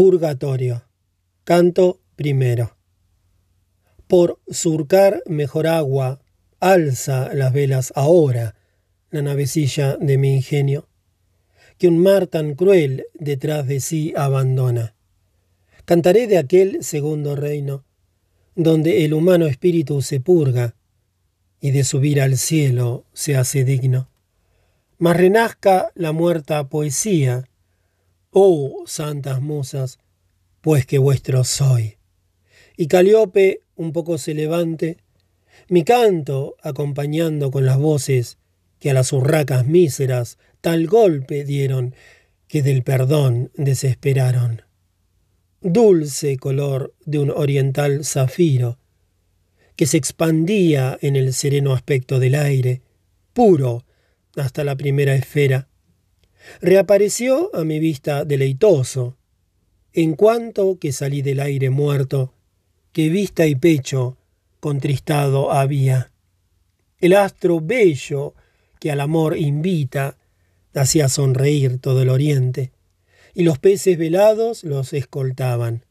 Purgatorio. Canto primero. Por surcar mejor agua, alza las velas ahora la navecilla de mi ingenio, que un mar tan cruel detrás de sí abandona. Cantaré de aquel segundo reino, donde el humano espíritu se purga y de subir al cielo se hace digno. Mas renazca la muerta poesía, oh santas musas, pues que vuestro soy. Y Caliope un poco se levante, mi canto acompañando con las voces que a las urracas míseras tal golpe dieron que del perdón desesperaron. Dulce color de un oriental zafiro, que se expandía en el sereno aspecto del aire, puro hasta la primera esfera, reapareció a mi vista deleitoso, en cuanto que salí del aire muerto, que vista y pecho contristado había. El astro bello que al amor invita, hacía sonreír todo el oriente, y los peces velados los escoltaban.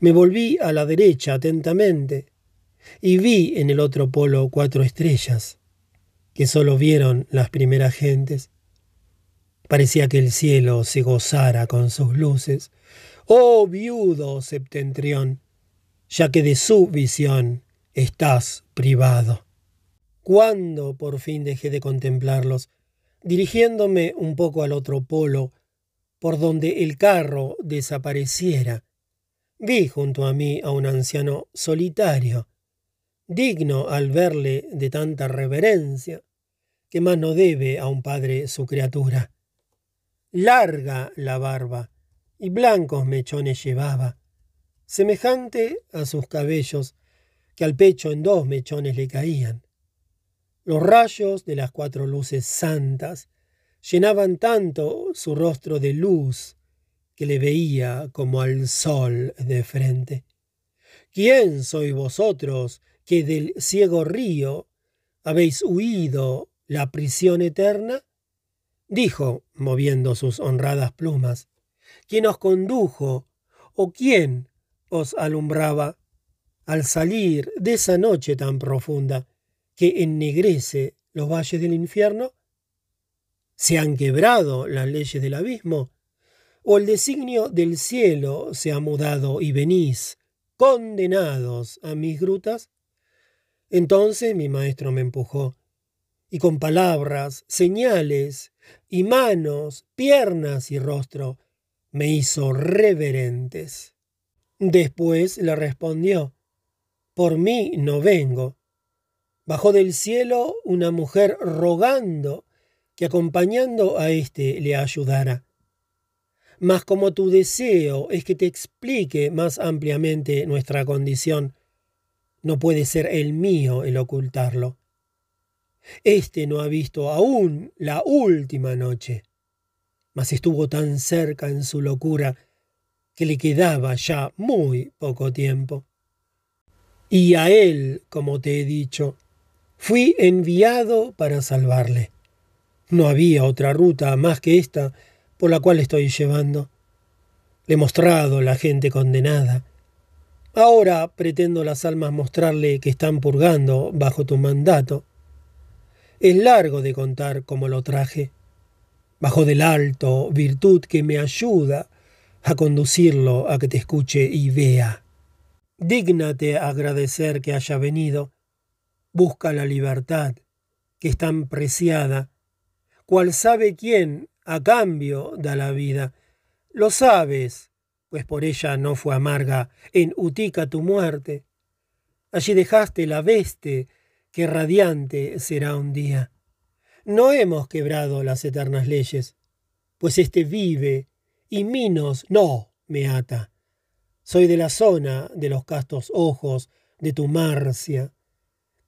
Me volví a la derecha atentamente, y vi en el otro polo cuatro estrellas, que sólo vieron las primeras gentes. Parecía que el cielo se gozara con sus luces. Oh viudo septentrión, ya que de su visión estás privado. ¿Cuándo por fin dejé de contemplarlos, dirigiéndome un poco al otro polo, por donde el carro desapareciera? Vi junto a mí a un anciano solitario, digno al verle de tanta reverencia, que más no debe a un padre su criatura. Larga la barba y blancos mechones llevaba, semejante a sus cabellos, que al pecho en dos mechones le caían. Los rayos de las cuatro luces santas llenaban tanto su rostro de luz que le veía como al sol de frente. ¿Quién sois vosotros que del ciego río habéis huido la prisión eterna? Dijo, moviendo sus honradas plumas. ¿Quién os condujo o quién os alumbraba al salir de esa noche tan profunda? que ennegrece los valles del infierno? ¿Se han quebrado las leyes del abismo? ¿O el designio del cielo se ha mudado y venís, condenados a mis grutas? Entonces mi maestro me empujó, y con palabras, señales, y manos, piernas y rostro, me hizo reverentes. Después le respondió, Por mí no vengo, Bajó del cielo una mujer rogando que acompañando a éste le ayudara. Mas como tu deseo es que te explique más ampliamente nuestra condición, no puede ser el mío el ocultarlo. Este no ha visto aún la última noche, mas estuvo tan cerca en su locura que le quedaba ya muy poco tiempo. Y a él, como te he dicho, Fui enviado para salvarle. No había otra ruta más que esta por la cual estoy llevando. Le he mostrado la gente condenada. Ahora pretendo las almas mostrarle que están purgando bajo tu mandato. Es largo de contar cómo lo traje. Bajo del alto, virtud que me ayuda a conducirlo a que te escuche y vea. Dígnate agradecer que haya venido busca la libertad, que es tan preciada, cual sabe quién a cambio da la vida. Lo sabes, pues por ella no fue amarga en Utica tu muerte. Allí dejaste la veste que radiante será un día. No hemos quebrado las eternas leyes, pues éste vive y Minos no me ata. Soy de la zona de los castos ojos de tu Marcia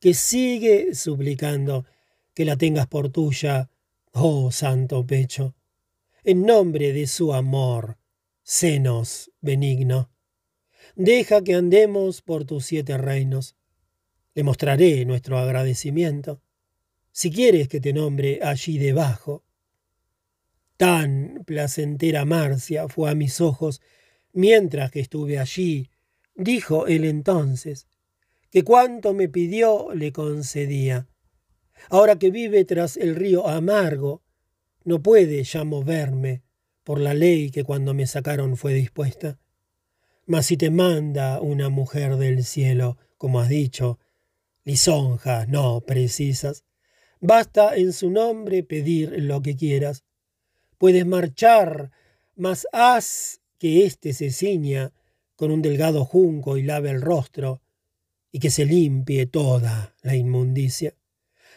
que sigue suplicando que la tengas por tuya, oh santo pecho, en nombre de su amor, senos benigno. Deja que andemos por tus siete reinos. Le mostraré nuestro agradecimiento, si quieres que te nombre allí debajo. Tan placentera Marcia fue a mis ojos Mientras que estuve allí, dijo él entonces, que cuanto me pidió le concedía. Ahora que vive tras el río amargo, no puede ya moverme por la ley que cuando me sacaron fue dispuesta. Mas si te manda una mujer del cielo, como has dicho, lisonjas no precisas, basta en su nombre pedir lo que quieras. Puedes marchar, mas haz que éste se ciña con un delgado junco y lave el rostro, y que se limpie toda la inmundicia,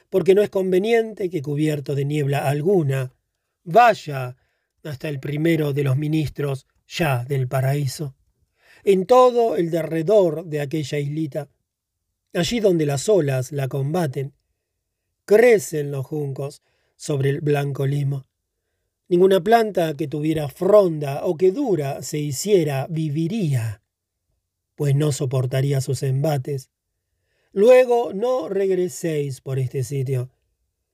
porque no es conveniente que cubierto de niebla alguna vaya hasta el primero de los ministros ya del paraíso, en todo el derredor de aquella islita, allí donde las olas la combaten, crecen los juncos sobre el blanco limo. Ninguna planta que tuviera fronda o que dura se hiciera viviría, pues no soportaría sus embates. Luego no regreséis por este sitio.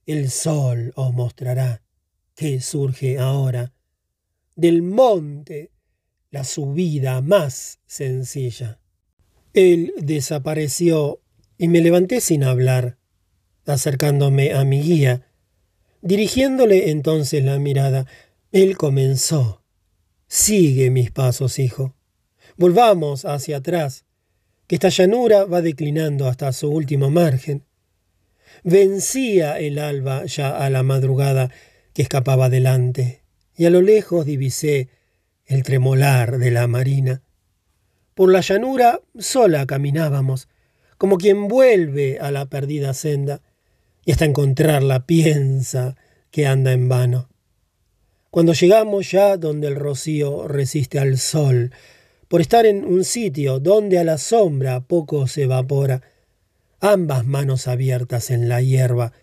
El sol os mostrará que surge ahora del monte la subida más sencilla. Él desapareció y me levanté sin hablar, acercándome a mi guía. Dirigiéndole entonces la mirada, él comenzó. Sigue mis pasos, hijo. Volvamos hacia atrás, que esta llanura va declinando hasta su último margen. Vencía el alba ya a la madrugada que escapaba adelante, y a lo lejos divisé el tremolar de la marina. Por la llanura sola caminábamos, como quien vuelve a la perdida senda, y hasta encontrarla piensa que anda en vano. Cuando llegamos ya donde el rocío resiste al sol, por estar en un sitio donde a la sombra poco se evapora, ambas manos abiertas en la hierba,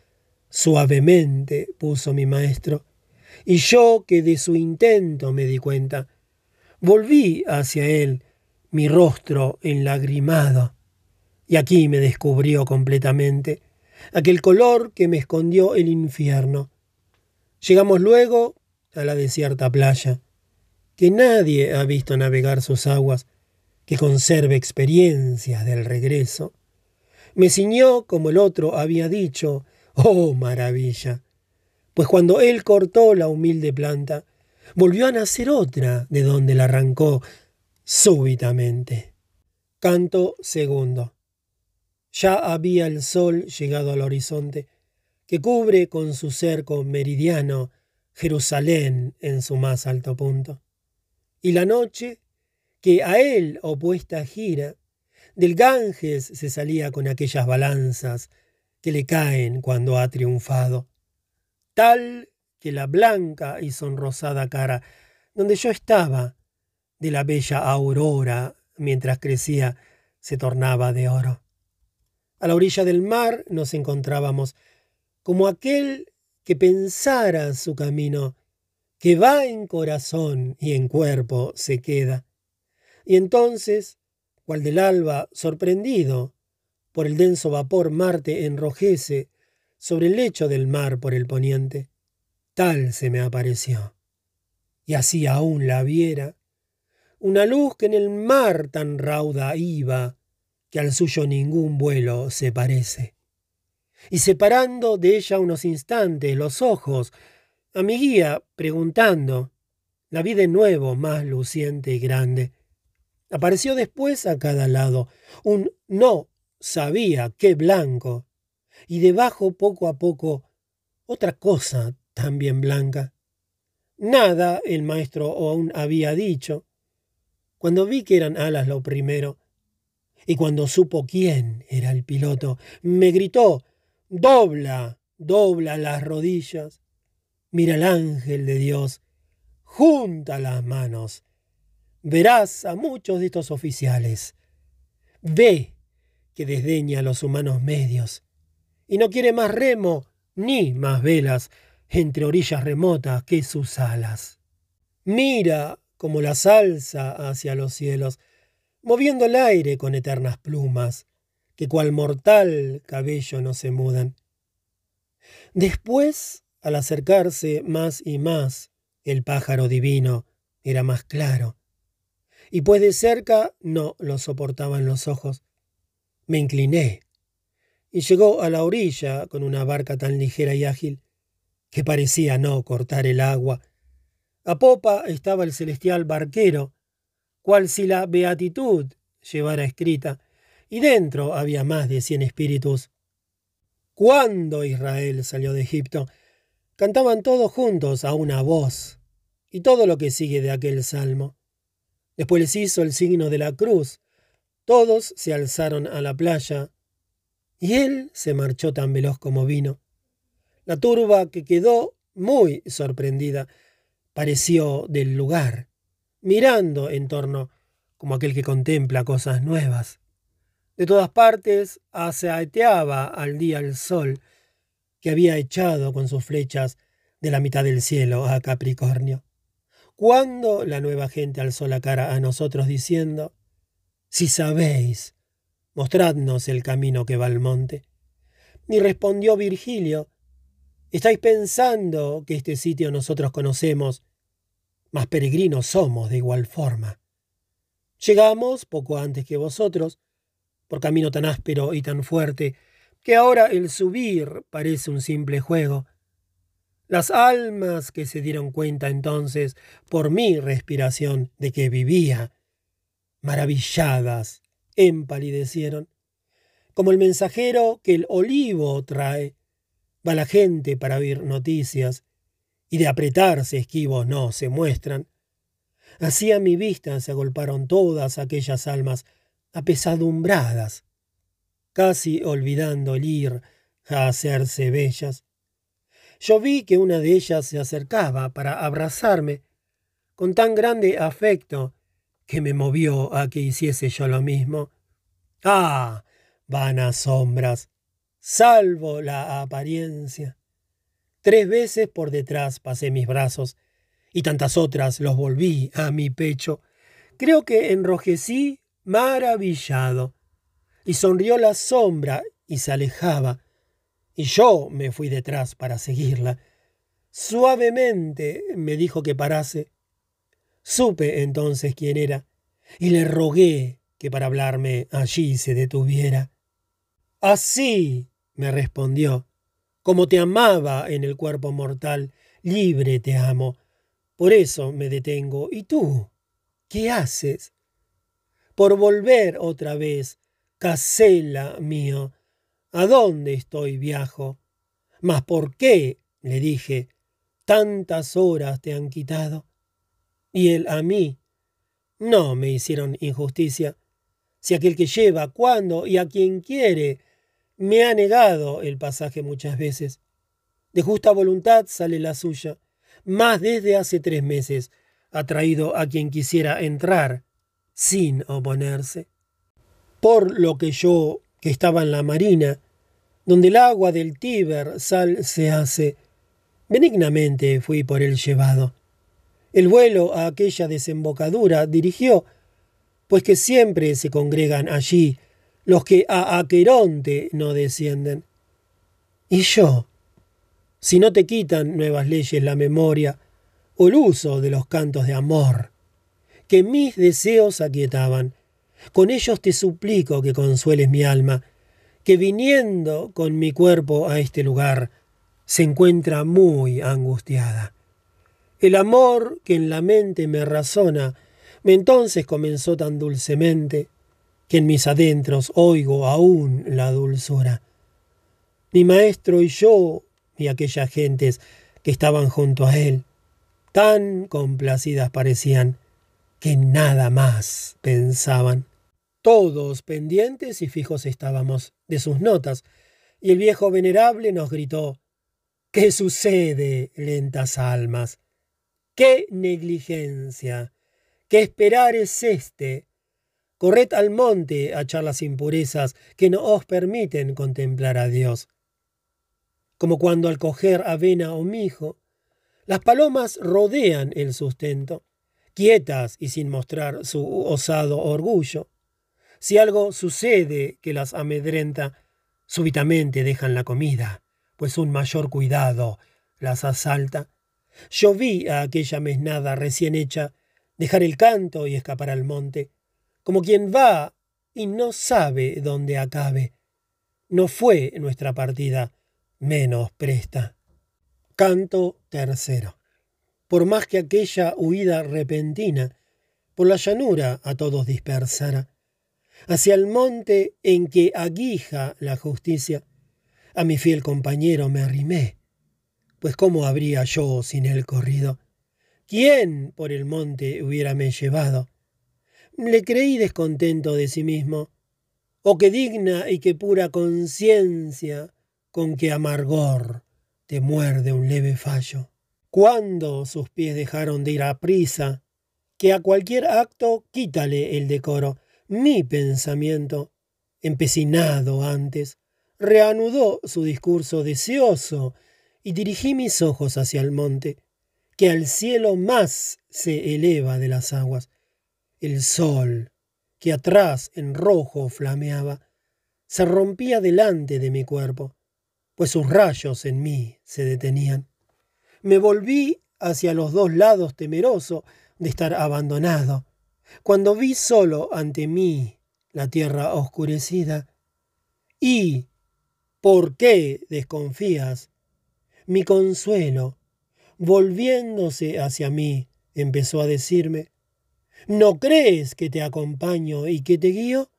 suavemente puso mi maestro, y yo que de su intento me di cuenta, volví hacia él, mi rostro enlagrimado, y aquí me descubrió completamente aquel color que me escondió el infierno. Llegamos luego a la desierta playa, que nadie ha visto navegar sus aguas, que conserve experiencias del regreso. Me ciñó, como el otro había dicho, Oh, maravilla. Pues cuando él cortó la humilde planta, volvió a nacer otra de donde la arrancó súbitamente. Canto segundo. Ya había el sol llegado al horizonte, que cubre con su cerco meridiano Jerusalén en su más alto punto. Y la noche, que a él opuesta gira, del Ganges se salía con aquellas balanzas que le caen cuando ha triunfado, tal que la blanca y sonrosada cara donde yo estaba, de la bella aurora, mientras crecía, se tornaba de oro. A la orilla del mar nos encontrábamos, como aquel que pensara su camino, que va en corazón y en cuerpo se queda. Y entonces, cual del alba sorprendido, por el denso vapor Marte enrojece sobre el lecho del mar por el poniente. Tal se me apareció. Y así aún la viera, una luz que en el mar tan rauda iba, que al suyo ningún vuelo se parece. Y separando de ella unos instantes los ojos, a mi guía preguntando, la vi de nuevo más luciente y grande. Apareció después a cada lado un no sabía qué blanco, y debajo poco a poco otra cosa también blanca. Nada el maestro aún había dicho. Cuando vi que eran alas lo primero, y cuando supo quién era el piloto, me gritó Dobla, dobla las rodillas, mira al ángel de Dios, junta las manos. Verás a muchos de estos oficiales. Ve que desdeña los humanos medios y no quiere más remo ni más velas entre orillas remotas que sus alas. Mira como las alza hacia los cielos, moviendo el aire con eternas plumas, que cual mortal cabello no se mudan. Después, al acercarse más y más, el pájaro divino era más claro, y pues de cerca no lo soportaban los ojos. Me incliné y llegó a la orilla con una barca tan ligera y ágil que parecía no cortar el agua. A popa estaba el celestial barquero, cual si la beatitud llevara escrita, y dentro había más de cien espíritus. Cuando Israel salió de Egipto, cantaban todos juntos a una voz, y todo lo que sigue de aquel salmo. Después les hizo el signo de la cruz. Todos se alzaron a la playa, y él se marchó tan veloz como vino. La turba que quedó muy sorprendida pareció del lugar, mirando en torno como aquel que contempla cosas nuevas. De todas partes aseateaba al día el sol, que había echado con sus flechas de la mitad del cielo a Capricornio. Cuando la nueva gente alzó la cara a nosotros diciendo, Si sabéis, mostradnos el camino que va al monte. Ni respondió Virgilio, Estáis pensando que este sitio nosotros conocemos, mas peregrinos somos de igual forma. Llegamos poco antes que vosotros, por camino tan áspero y tan fuerte, que ahora el subir parece un simple juego. Las almas que se dieron cuenta entonces por mi respiración de que vivía, maravilladas, empalidecieron. Como el mensajero que el olivo trae, va la gente para oír noticias, y de apretarse esquivos no se muestran. Así a mi vista se agolparon todas aquellas almas apesadumbradas, casi olvidando el ir a hacerse bellas. Yo vi que una de ellas se acercaba para abrazarme con tan grande afecto que me movió a que hiciese yo lo mismo. Ah, vanas sombras, salvo la apariencia. Tres veces por detrás pasé mis brazos y tantas otras los volví a mi pecho. Creo que enrojecí maravillado. Y sonrió la sombra y se alejaba, y yo me fui detrás para seguirla. Suavemente me dijo que parase. Supe entonces quién era, y le rogué que para hablarme allí se detuviera. Así, me respondió, como te amaba en el cuerpo mortal, libre te amo. Por eso me detengo. ¿Y tú? ¿Qué haces? Por volver otra vez, Casela mío. ¿A dónde estoy viajo? Mas ¿por qué? le dije, tantas horas te han quitado. Y él a mí. No me hicieron injusticia. Si aquel que lleva, cuando y a quien quiere, me ha negado el pasaje muchas veces. De justa voluntad sale la suya, más desde hace tres meses ha traído a quien quisiera entrar sin oponerse. Por lo que yo, que estaba en la marina, donde el agua del Tíber sal se hace, benignamente fui por él llevado. El vuelo a aquella desembocadura dirigió, pues que siempre se congregan allí los que a Aqueronte no descienden. Y yo, si no te quitan nuevas leyes la memoria o el uso de los cantos de amor, que mis deseos aquietaban, con ellos te suplico que consueles mi alma, que viniendo con mi cuerpo a este lugar, se encuentra muy angustiada. El amor que en la mente me razona, me entonces comenzó tan dulcemente, que en mis adentros oigo aún la dulzura. Mi maestro y yo, y aquellas gentes que estaban junto a él, tan complacidas parecían, que nada más pensaban. Todos pendientes y fijos estábamos de sus notas, y el viejo venerable nos gritó ¿Qué sucede, lentas almas? ¿Qué negligencia? ¿Qué esperar es este? Corred al monte a echar las impurezas que no os permiten contemplar a Dios. Como cuando al coger avena o mijo, las palomas rodean el sustento, quietas y sin mostrar su osado orgullo. Si algo sucede que las amedrenta, súbitamente dejan la comida, pues un mayor cuidado las asalta. Yo vi a aquella mesnada recién hecha dejar el canto y escapar al monte, como quien va y no sabe dónde acabe. No fue nuestra partida menos presta. Canto tercero. Por más que aquella huida repentina por la llanura a todos dispersara, hacia el monte en que aguija la justicia, a mi fiel compañero me arrimé, pues cómo habría yo sin él corrido. ¿Quién por el monte hubiérame llevado? Le creí descontento de sí mismo, o que digna y que pura conciencia con que amargor te muerde un leve fallo. Cuando sus pies dejaron de ir a prisa, que a cualquier acto quítale el decoro, mi pensamiento, empecinado antes, reanudó su discurso deseoso y dirigí mis ojos hacia el monte, que al cielo más se eleva de las aguas. El sol, que atrás en rojo flameaba, se rompía delante de mi cuerpo, pues sus rayos en mí se detenían. Me volví hacia los dos lados temeroso de estar abandonado, cuando vi solo ante mí la tierra oscurecida. ¿Y por qué desconfías? Mi consuelo, volviéndose hacia mí, empezó a decirme, ¿no crees que te acompaño y que te guío?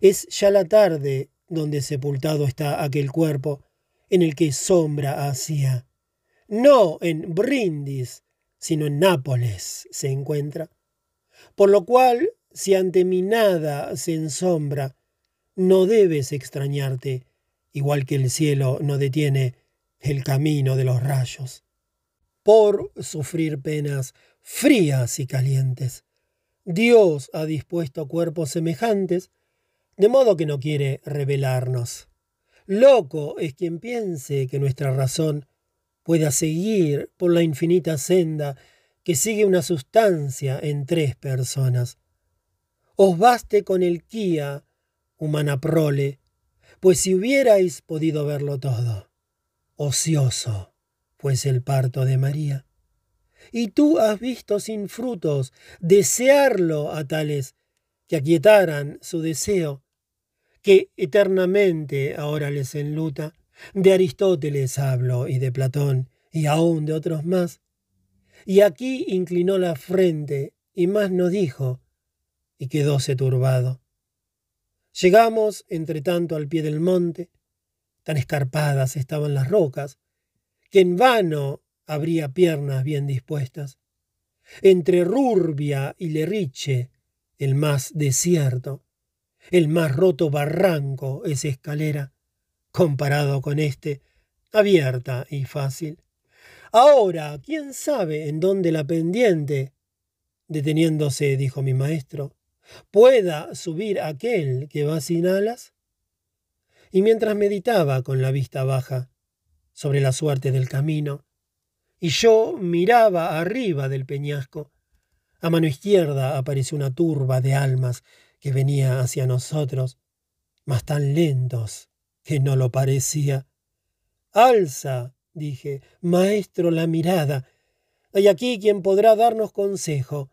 Es ya la tarde donde sepultado está aquel cuerpo en el que sombra hacía. No en Brindis, sino en Nápoles se encuentra. Por lo cual, si ante mi nada se ensombra, no debes extrañarte, igual que el cielo no detiene el camino de los rayos, por sufrir penas frías y calientes. Dios ha dispuesto cuerpos semejantes, de modo que no quiere revelarnos. Loco es quien piense que nuestra razón pueda seguir por la infinita senda que sigue una sustancia en tres personas. Os baste con el Kia, humana prole, pues si hubierais podido verlo todo, ocioso, pues el parto de María. Y tú has visto sin frutos desearlo a tales que aquietaran su deseo, que eternamente ahora les enluta. De Aristóteles hablo y de Platón y aún de otros más. Y aquí inclinó la frente y más no dijo, y quedóse turbado. Llegamos, entre tanto, al pie del monte. Tan escarpadas estaban las rocas, que en vano habría piernas bien dispuestas. Entre Rurbia y Lerriche, el más desierto, el más roto barranco es escalera, comparado con este, abierta y fácil. Ahora, ¿quién sabe en dónde la pendiente? Deteniéndose, dijo mi maestro, pueda subir aquel que va sin alas? Y mientras meditaba con la vista baja sobre la suerte del camino, y yo miraba arriba del peñasco, a mano izquierda apareció una turba de almas que venía hacia nosotros, mas tan lentos que no lo parecía. Alza, dije, maestro, la mirada. Hay aquí quien podrá darnos consejo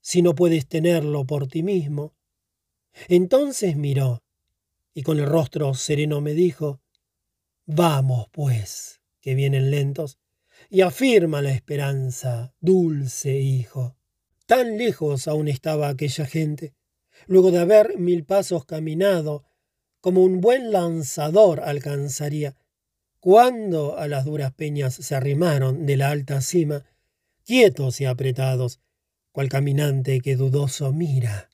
si no puedes tenerlo por ti mismo. Entonces miró, y con el rostro sereno me dijo, Vamos, pues, que vienen lentos, y afirma la esperanza, dulce hijo. Tan lejos aún estaba aquella gente, luego de haber mil pasos caminado, como un buen lanzador alcanzaría, cuando a las duras peñas se arrimaron de la alta cima, quietos y apretados, cual caminante que dudoso mira.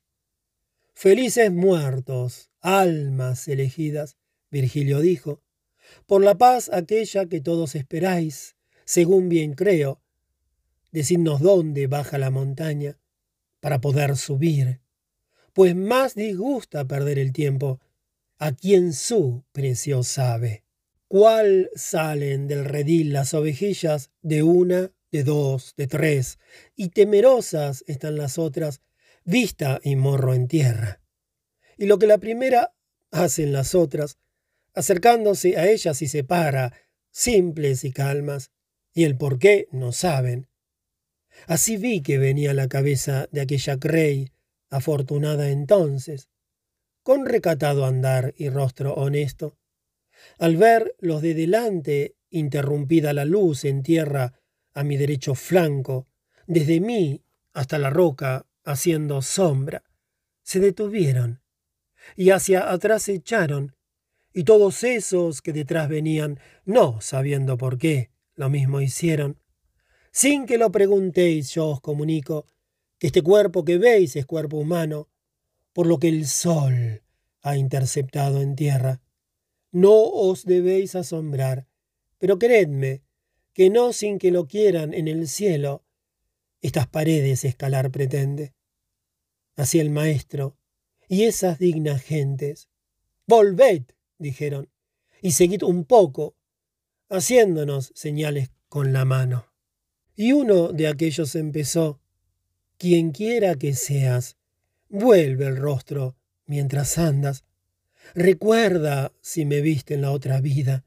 Felices muertos, almas elegidas, Virgilio dijo, por la paz aquella que todos esperáis, según bien creo, decidnos dónde baja la montaña para poder subir, pues más disgusta perder el tiempo a quien su precio sabe. ¿Cuál salen del redil las ovejillas de una de dos, de tres, y temerosas están las otras, vista y morro en tierra. Y lo que la primera hacen las otras, acercándose a ellas y se para, simples y calmas, y el por qué no saben. Así vi que venía la cabeza de aquella Crey, afortunada entonces, con recatado andar y rostro honesto. Al ver los de delante, interrumpida la luz en tierra a mi derecho flanco, desde mí hasta la roca, haciendo sombra, se detuvieron y hacia atrás echaron, y todos esos que detrás venían, no sabiendo por qué, lo mismo hicieron. Sin que lo preguntéis, yo os comunico que este cuerpo que veis es cuerpo humano, por lo que el sol ha interceptado en tierra. No os debéis asombrar, pero creedme que no sin que lo quieran en el cielo, estas paredes escalar pretende. Así el maestro y esas dignas gentes. Volved, dijeron, y seguid un poco, haciéndonos señales con la mano. Y uno de aquellos empezó, quien quiera que seas, vuelve el rostro mientras andas. Recuerda si me viste en la otra vida.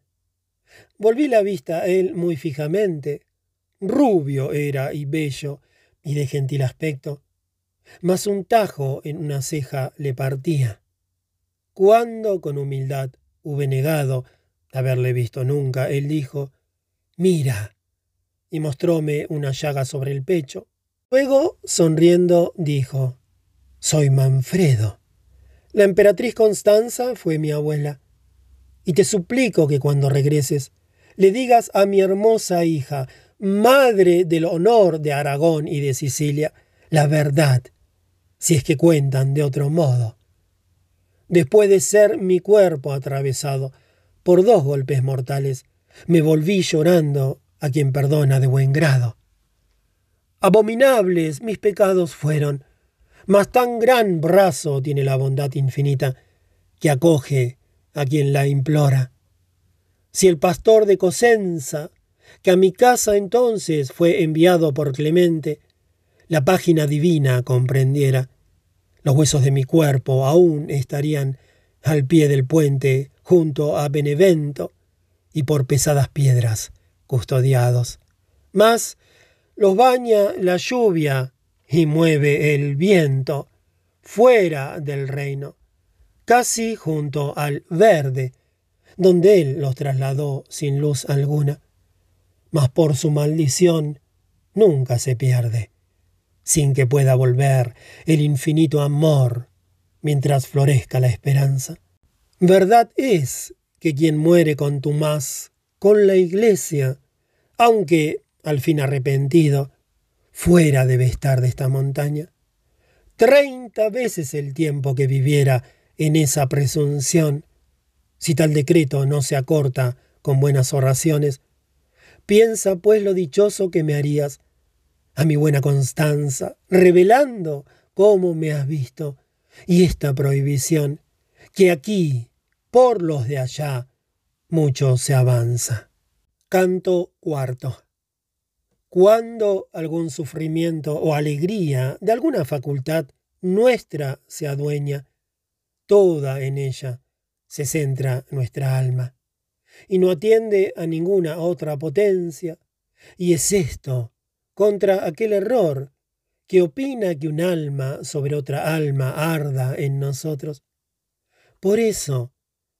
Volví la vista a él muy fijamente. Rubio era y bello y de gentil aspecto, mas un tajo en una ceja le partía. Cuando con humildad hube negado haberle visto nunca, él dijo, Mira, y mostróme una llaga sobre el pecho. Luego, sonriendo, dijo, Soy Manfredo. La emperatriz Constanza fue mi abuela. Y te suplico que cuando regreses le digas a mi hermosa hija, madre del honor de Aragón y de Sicilia, la verdad, si es que cuentan de otro modo. Después de ser mi cuerpo atravesado por dos golpes mortales, me volví llorando a quien perdona de buen grado. Abominables mis pecados fueron, mas tan gran brazo tiene la bondad infinita que acoge a quien la implora. Si el pastor de Cosenza, que a mi casa entonces fue enviado por Clemente, la página divina comprendiera, los huesos de mi cuerpo aún estarían al pie del puente junto a Benevento y por pesadas piedras custodiados. Mas los baña la lluvia y mueve el viento fuera del reino, casi junto al verde, donde él los trasladó sin luz alguna. Mas por su maldición nunca se pierde, sin que pueda volver el infinito amor mientras florezca la esperanza. Verdad es que quien muere con tu más con la iglesia, aunque al fin arrepentido, fuera debe estar de esta montaña. Treinta veces el tiempo que viviera en esa presunción, si tal decreto no se acorta con buenas oraciones. Piensa pues lo dichoso que me harías a mi buena Constanza, revelando cómo me has visto, y esta prohibición, que aquí, por los de allá, mucho se avanza. Canto cuarto. Cuando algún sufrimiento o alegría de alguna facultad nuestra se adueña, toda en ella se centra nuestra alma, y no atiende a ninguna otra potencia, y es esto contra aquel error que opina que un alma sobre otra alma arda en nosotros. Por eso,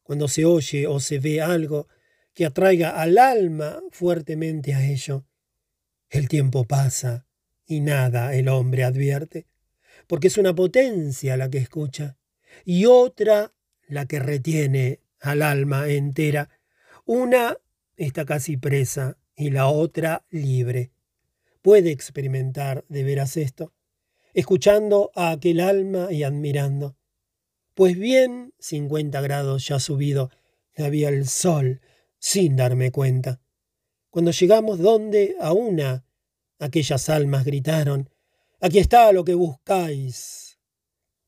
cuando se oye o se ve algo que atraiga al alma fuertemente a ello. El tiempo pasa y nada el hombre advierte, porque es una potencia la que escucha y otra la que retiene al alma entera. Una está casi presa y la otra libre. Puede experimentar de veras esto, escuchando a aquel alma y admirando. Pues bien, cincuenta grados ya subido, había el sol, sin darme cuenta. Cuando llegamos donde a una, aquellas almas gritaron, Aquí está lo que buscáis.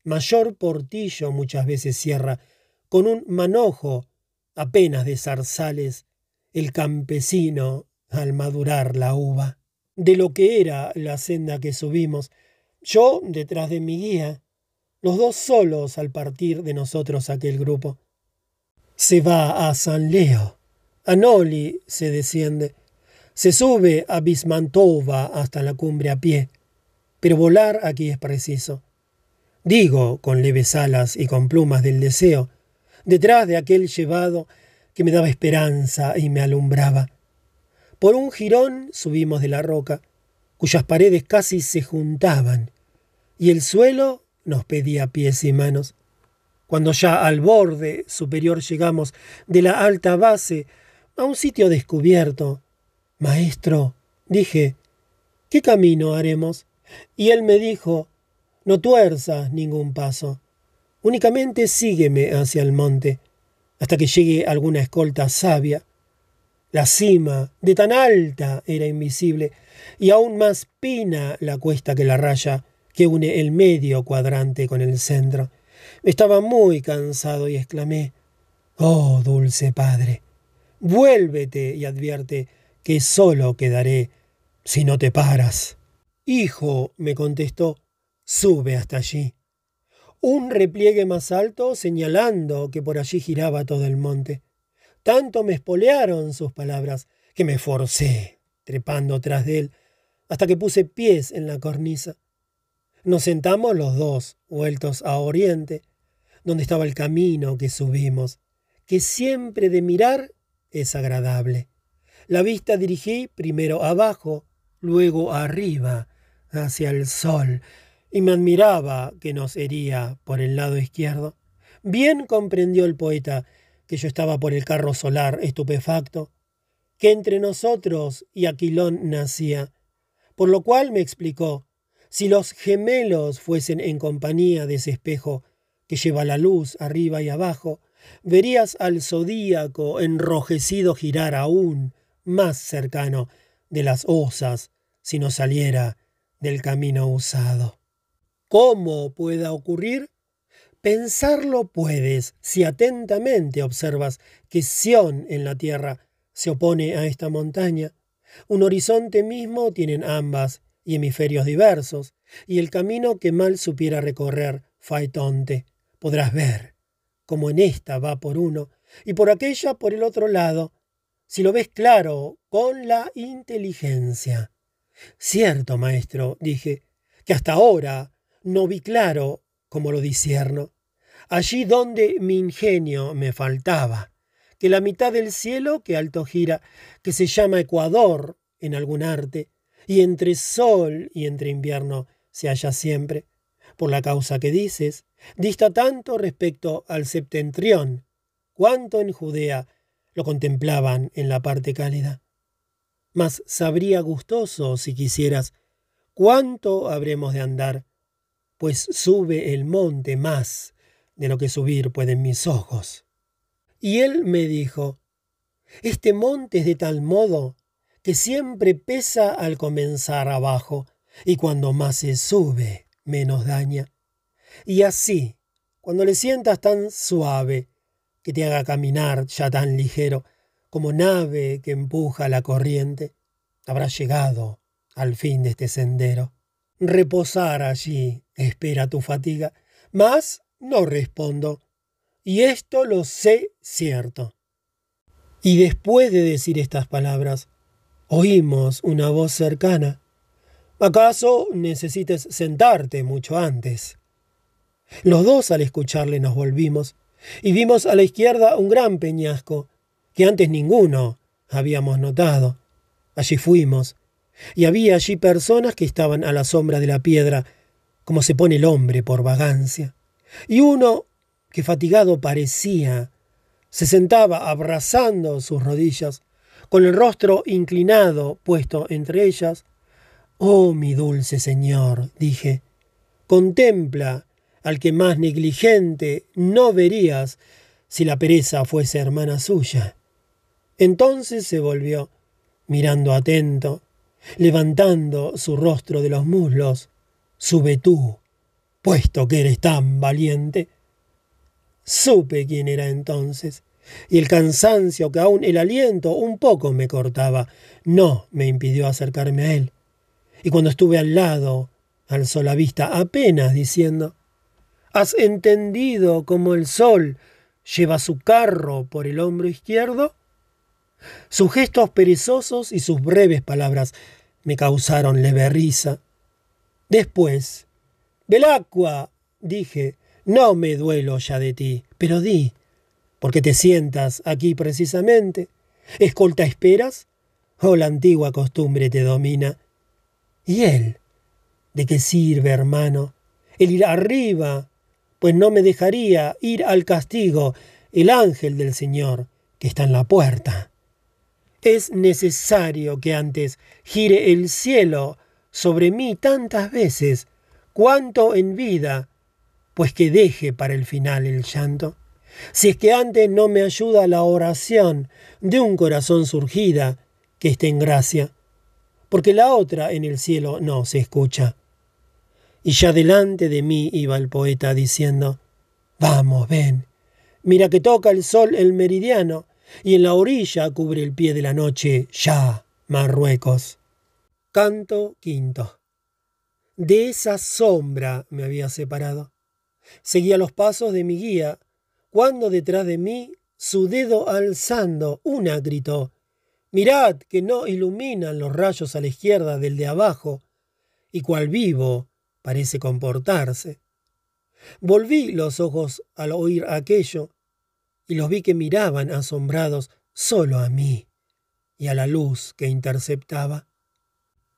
Mayor portillo muchas veces cierra, con un manojo apenas de zarzales, el campesino al madurar la uva. De lo que era la senda que subimos, yo detrás de mi guía, los dos solos al partir de nosotros aquel grupo. Se va a San Leo. A Noli se desciende. Se sube a Bismantova hasta la cumbre a pie, pero volar aquí es preciso. Digo, con leves alas y con plumas del deseo, detrás de aquel llevado que me daba esperanza y me alumbraba. Por un jirón subimos de la roca, cuyas paredes casi se juntaban, y el suelo nos pedía pies y manos. Cuando ya al borde superior llegamos de la alta base a un sitio descubierto, Maestro, dije, ¿qué camino haremos? Y él me dijo, no tuerzas ningún paso, únicamente sígueme hacia el monte, hasta que llegue alguna escolta sabia. La cima, de tan alta, era invisible, y aún más pina la cuesta que la raya que une el medio cuadrante con el centro. Estaba muy cansado y exclamé, Oh, dulce Padre, vuélvete y advierte que solo quedaré si no te paras. Hijo, me contestó, sube hasta allí. Un repliegue más alto señalando que por allí giraba todo el monte. Tanto me espolearon sus palabras que me forcé, trepando tras de él, hasta que puse pies en la cornisa. Nos sentamos los dos, vueltos a oriente, donde estaba el camino que subimos, que siempre de mirar es agradable. La vista dirigí primero abajo, luego arriba, hacia el sol, y me admiraba que nos hería por el lado izquierdo. Bien comprendió el poeta que yo estaba por el carro solar estupefacto, que entre nosotros y Aquilón nacía, por lo cual me explicó, si los gemelos fuesen en compañía de ese espejo que lleva la luz arriba y abajo, verías al zodíaco enrojecido girar aún más cercano de las osas si no saliera del camino usado. ¿Cómo pueda ocurrir? Pensarlo puedes si atentamente observas que Sión en la tierra se opone a esta montaña. Un horizonte mismo tienen ambas y hemisferios diversos, y el camino que mal supiera recorrer Faetonte podrás ver, como en esta va por uno y por aquella por el otro lado, si lo ves claro con la inteligencia. Cierto, maestro, dije, que hasta ahora no vi claro como lo disierno. Allí donde mi ingenio me faltaba, que la mitad del cielo que alto gira, que se llama Ecuador en algún arte, y entre sol y entre invierno se halla siempre, por la causa que dices, dista tanto respecto al septentrión, cuanto en Judea lo contemplaban en la parte cálida mas sabría gustoso, si quisieras, cuánto habremos de andar, pues sube el monte más de lo que subir pueden mis ojos. Y él me dijo, este monte es de tal modo que siempre pesa al comenzar abajo, y cuando más se sube, menos daña. Y así, cuando le sientas tan suave, que te haga caminar ya tan ligero, como nave que empuja la corriente, habrás llegado al fin de este sendero. Reposar allí espera tu fatiga, mas no respondo, y esto lo sé cierto. Y después de decir estas palabras, oímos una voz cercana. ¿Acaso necesites sentarte mucho antes? Los dos al escucharle nos volvimos y vimos a la izquierda un gran peñasco que antes ninguno habíamos notado. Allí fuimos, y había allí personas que estaban a la sombra de la piedra, como se pone el hombre por vagancia, y uno que fatigado parecía, se sentaba abrazando sus rodillas, con el rostro inclinado puesto entre ellas. Oh, mi dulce Señor, dije, contempla al que más negligente no verías si la pereza fuese hermana suya. Entonces se volvió, mirando atento, levantando su rostro de los muslos. Sube tú, puesto que eres tan valiente. Supe quién era entonces, y el cansancio que aún el aliento un poco me cortaba no me impidió acercarme a él. Y cuando estuve al lado, alzó la vista apenas diciendo ¿Has entendido cómo el sol lleva su carro por el hombro izquierdo? Sus gestos perezosos y sus breves palabras me causaron leve risa. Después, Belacqua, dije, no me duelo ya de ti, pero di, ¿por qué te sientas aquí precisamente? ¿Escolta esperas? ¿O la antigua costumbre te domina? ¿Y él? ¿De qué sirve, hermano? El ir arriba, pues no me dejaría ir al castigo el ángel del Señor que está en la puerta. Es necesario que antes gire el cielo sobre mí tantas veces, cuanto en vida, pues que deje para el final el llanto. Si es que antes no me ayuda la oración de un corazón surgida que esté en gracia, porque la otra en el cielo no se escucha. Y ya delante de mí iba el poeta diciendo, Vamos, ven, mira que toca el sol el meridiano, y en la orilla cubre el pie de la noche ya Marruecos. Canto quinto. De esa sombra me había separado. Seguía los pasos de mi guía, cuando detrás de mí, su dedo alzando, una gritó Mirad que no iluminan los rayos a la izquierda del de abajo, y cual vivo parece comportarse. Volví los ojos al oír aquello, y los vi que miraban asombrados solo a mí y a la luz que interceptaba.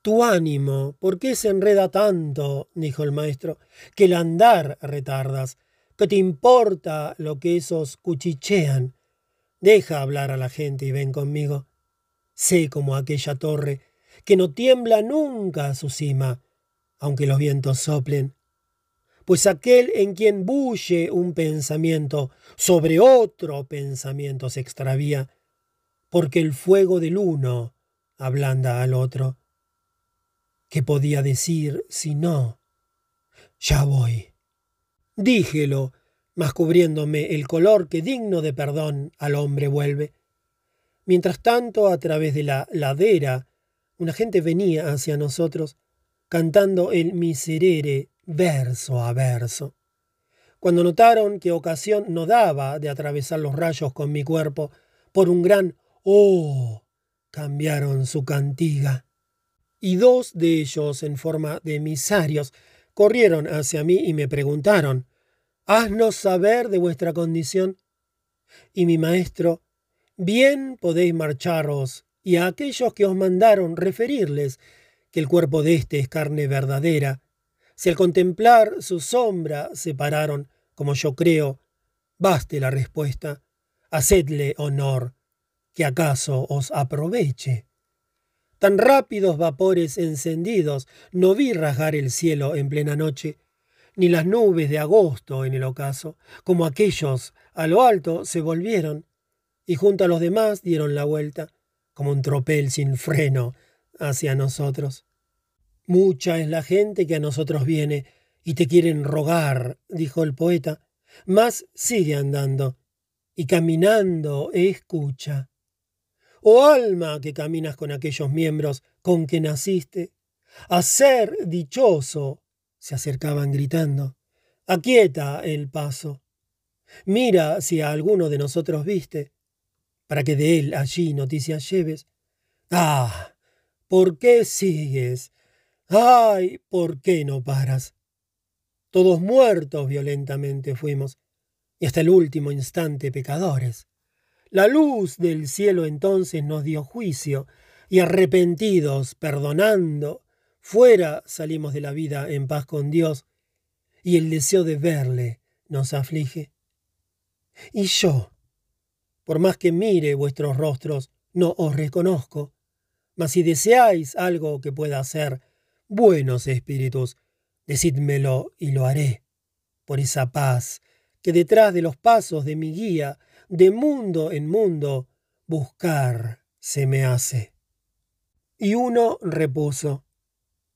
Tu ánimo, ¿por qué se enreda tanto? dijo el maestro, que el andar retardas, que te importa lo que esos cuchichean. Deja hablar a la gente y ven conmigo. Sé como aquella torre, que no tiembla nunca a su cima, aunque los vientos soplen pues aquel en quien bulle un pensamiento sobre otro pensamiento se extravía, porque el fuego del uno ablanda al otro. ¿Qué podía decir si no? Ya voy. Díjelo, mas cubriéndome el color que digno de perdón al hombre vuelve. Mientras tanto, a través de la ladera, una gente venía hacia nosotros, cantando el miserere verso a verso. Cuando notaron que ocasión no daba de atravesar los rayos con mi cuerpo por un gran oh, cambiaron su cantiga. Y dos de ellos, en forma de emisarios, corrieron hacia mí y me preguntaron, Haznos saber de vuestra condición. Y mi maestro, bien podéis marcharos, y a aquellos que os mandaron referirles que el cuerpo de éste es carne verdadera, si al contemplar su sombra se pararon, como yo creo, baste la respuesta. Hacedle honor, que acaso os aproveche. Tan rápidos vapores encendidos no vi rasgar el cielo en plena noche, ni las nubes de agosto en el ocaso, como aquellos a lo alto se volvieron, y junto a los demás dieron la vuelta, como un tropel sin freno, hacia nosotros. Mucha es la gente que a nosotros viene y te quieren rogar, dijo el poeta, mas sigue andando y caminando escucha. Oh alma que caminas con aquellos miembros con que naciste, a ser dichoso, se acercaban gritando. Aquieta el paso. Mira si a alguno de nosotros viste, para que de él allí noticias lleves. Ah, ¿por qué sigues? ¡Ay! ¿Por qué no paras? Todos muertos violentamente fuimos, y hasta el último instante pecadores. La luz del cielo entonces nos dio juicio, y arrepentidos, perdonando, fuera salimos de la vida en paz con Dios, y el deseo de verle nos aflige. Y yo, por más que mire vuestros rostros, no os reconozco, mas si deseáis algo que pueda hacer, Buenos espíritus, decídmelo y lo haré, por esa paz que detrás de los pasos de mi guía, de mundo en mundo, buscar se me hace. Y uno repuso,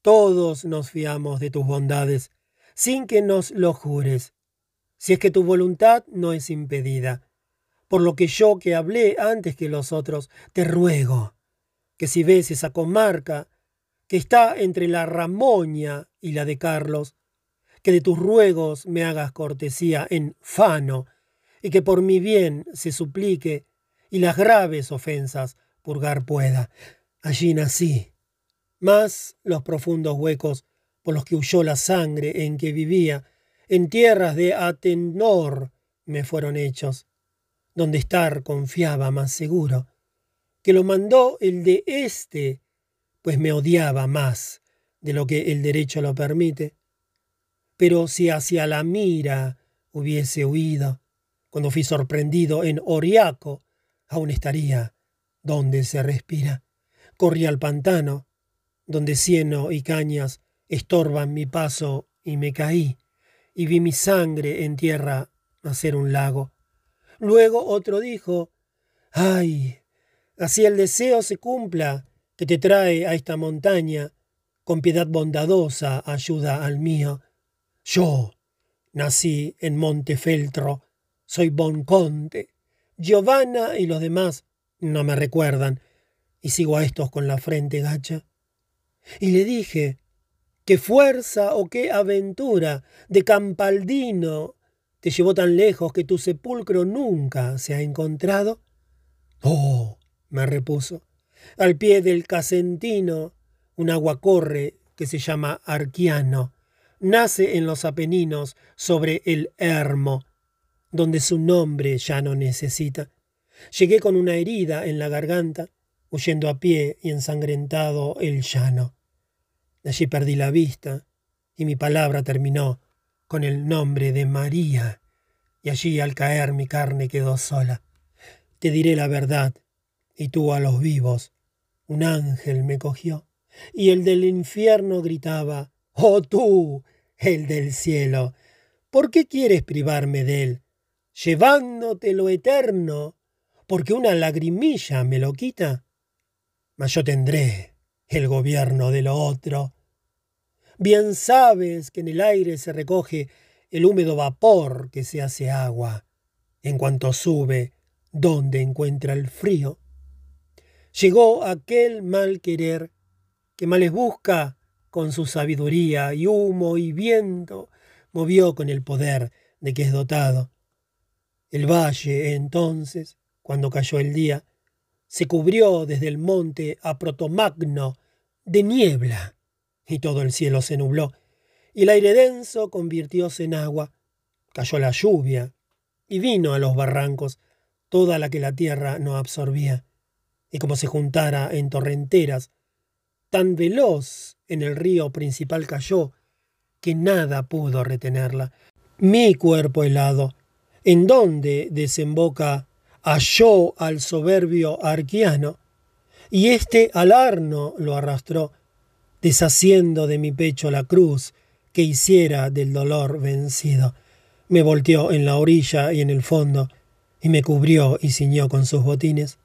todos nos fiamos de tus bondades, sin que nos lo jures, si es que tu voluntad no es impedida. Por lo que yo que hablé antes que los otros, te ruego que si ves esa comarca que está entre la Ramoña y la de Carlos, que de tus ruegos me hagas cortesía en Fano, y que por mi bien se suplique y las graves ofensas purgar pueda. Allí nací, más los profundos huecos por los que huyó la sangre en que vivía, en tierras de Atenor me fueron hechos, donde estar confiaba más seguro, que lo mandó el de éste, pues me odiaba más de lo que el derecho lo permite. Pero si hacia la mira hubiese huido, cuando fui sorprendido en Oriaco, aún estaría donde se respira. Corrí al pantano, donde cieno y cañas estorban mi paso, y me caí, y vi mi sangre en tierra hacer un lago. Luego otro dijo, ay, así el deseo se cumpla que te trae a esta montaña, con piedad bondadosa ayuda al mío. Yo nací en Montefeltro, soy Bonconte. Giovanna y los demás no me recuerdan, y sigo a estos con la frente gacha. Y le dije, qué fuerza o qué aventura de Campaldino te llevó tan lejos que tu sepulcro nunca se ha encontrado. Oh, me repuso, al pie del Casentino un agua corre que se llama Arquiano, nace en los Apeninos sobre el Hermo, donde su nombre ya no necesita. Llegué con una herida en la garganta, huyendo a pie y ensangrentado el llano. Allí perdí la vista y mi palabra terminó con el nombre de María, y allí al caer mi carne quedó sola. Te diré la verdad, y tú a los vivos. Un ángel me cogió, y el del infierno gritaba, Oh tú, el del cielo, ¿por qué quieres privarme de él? Llevándote lo eterno, porque una lagrimilla me lo quita. Mas yo tendré el gobierno de lo otro. Bien sabes que en el aire se recoge el húmedo vapor que se hace agua, en cuanto sube donde encuentra el frío. Llegó aquel mal querer que males busca con su sabiduría y humo y viento movió con el poder de que es dotado el valle entonces, cuando cayó el día, se cubrió desde el monte a Protomagno de niebla, y todo el cielo se nubló, y el aire denso convirtióse en agua, cayó la lluvia, y vino a los barrancos toda la que la tierra no absorbía, y como se juntara en torrenteras, tan veloz en el río principal cayó, que nada pudo retenerla. Mi cuerpo helado en donde desemboca halló al soberbio arquiano, y éste al arno lo arrastró, deshaciendo de mi pecho la cruz que hiciera del dolor vencido. Me volteó en la orilla y en el fondo, y me cubrió y ciñó con sus botines.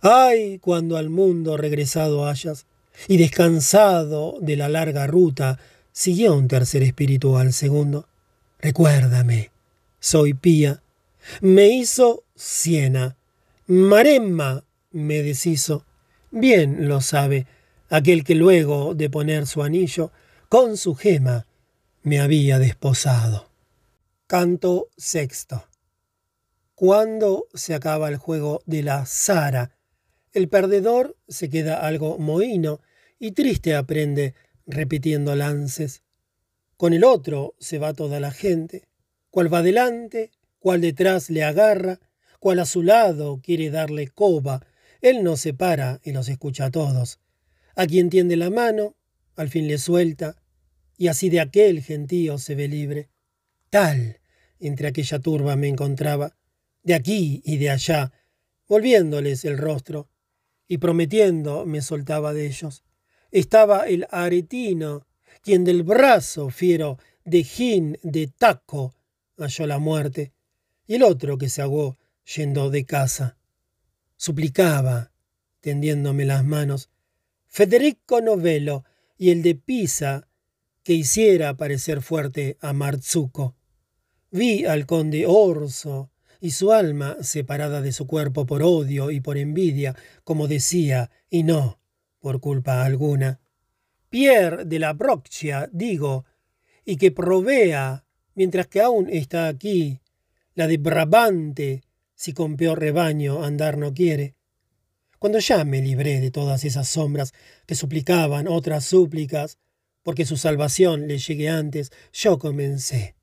Ay, cuando al mundo regresado hayas, y descansado de la larga ruta, siguió un tercer espíritu al segundo. Recuérdame, soy pía. Me hizo Siena. Maremma me deshizo. Bien lo sabe aquel que luego de poner su anillo con su gema me había desposado. Canto sexto. Cuando se acaba el juego de la Sara, el perdedor se queda algo mohino y triste aprende repitiendo lances. Con el otro se va toda la gente cuál va delante, cuál detrás le agarra, cuál a su lado quiere darle coba. Él no se para y los escucha a todos. A quien tiende la mano, al fin le suelta, y así de aquel gentío se ve libre. Tal, entre aquella turba me encontraba, de aquí y de allá, volviéndoles el rostro, y prometiendo me soltaba de ellos. Estaba el aretino, quien del brazo fiero de Gin de Taco halló la muerte, y el otro que se ahogó yendo de casa. Suplicaba, tendiéndome las manos, Federico Novello y el de Pisa, que hiciera parecer fuerte a Marzuco. Vi al conde Orso y su alma separada de su cuerpo por odio y por envidia, como decía, y no por culpa alguna. Pierre de la Broccia, digo, y que provea mientras que aún está aquí la de Brabante, si con peor rebaño andar no quiere. Cuando ya me libré de todas esas sombras que suplicaban otras súplicas, porque su salvación le llegue antes, yo comencé.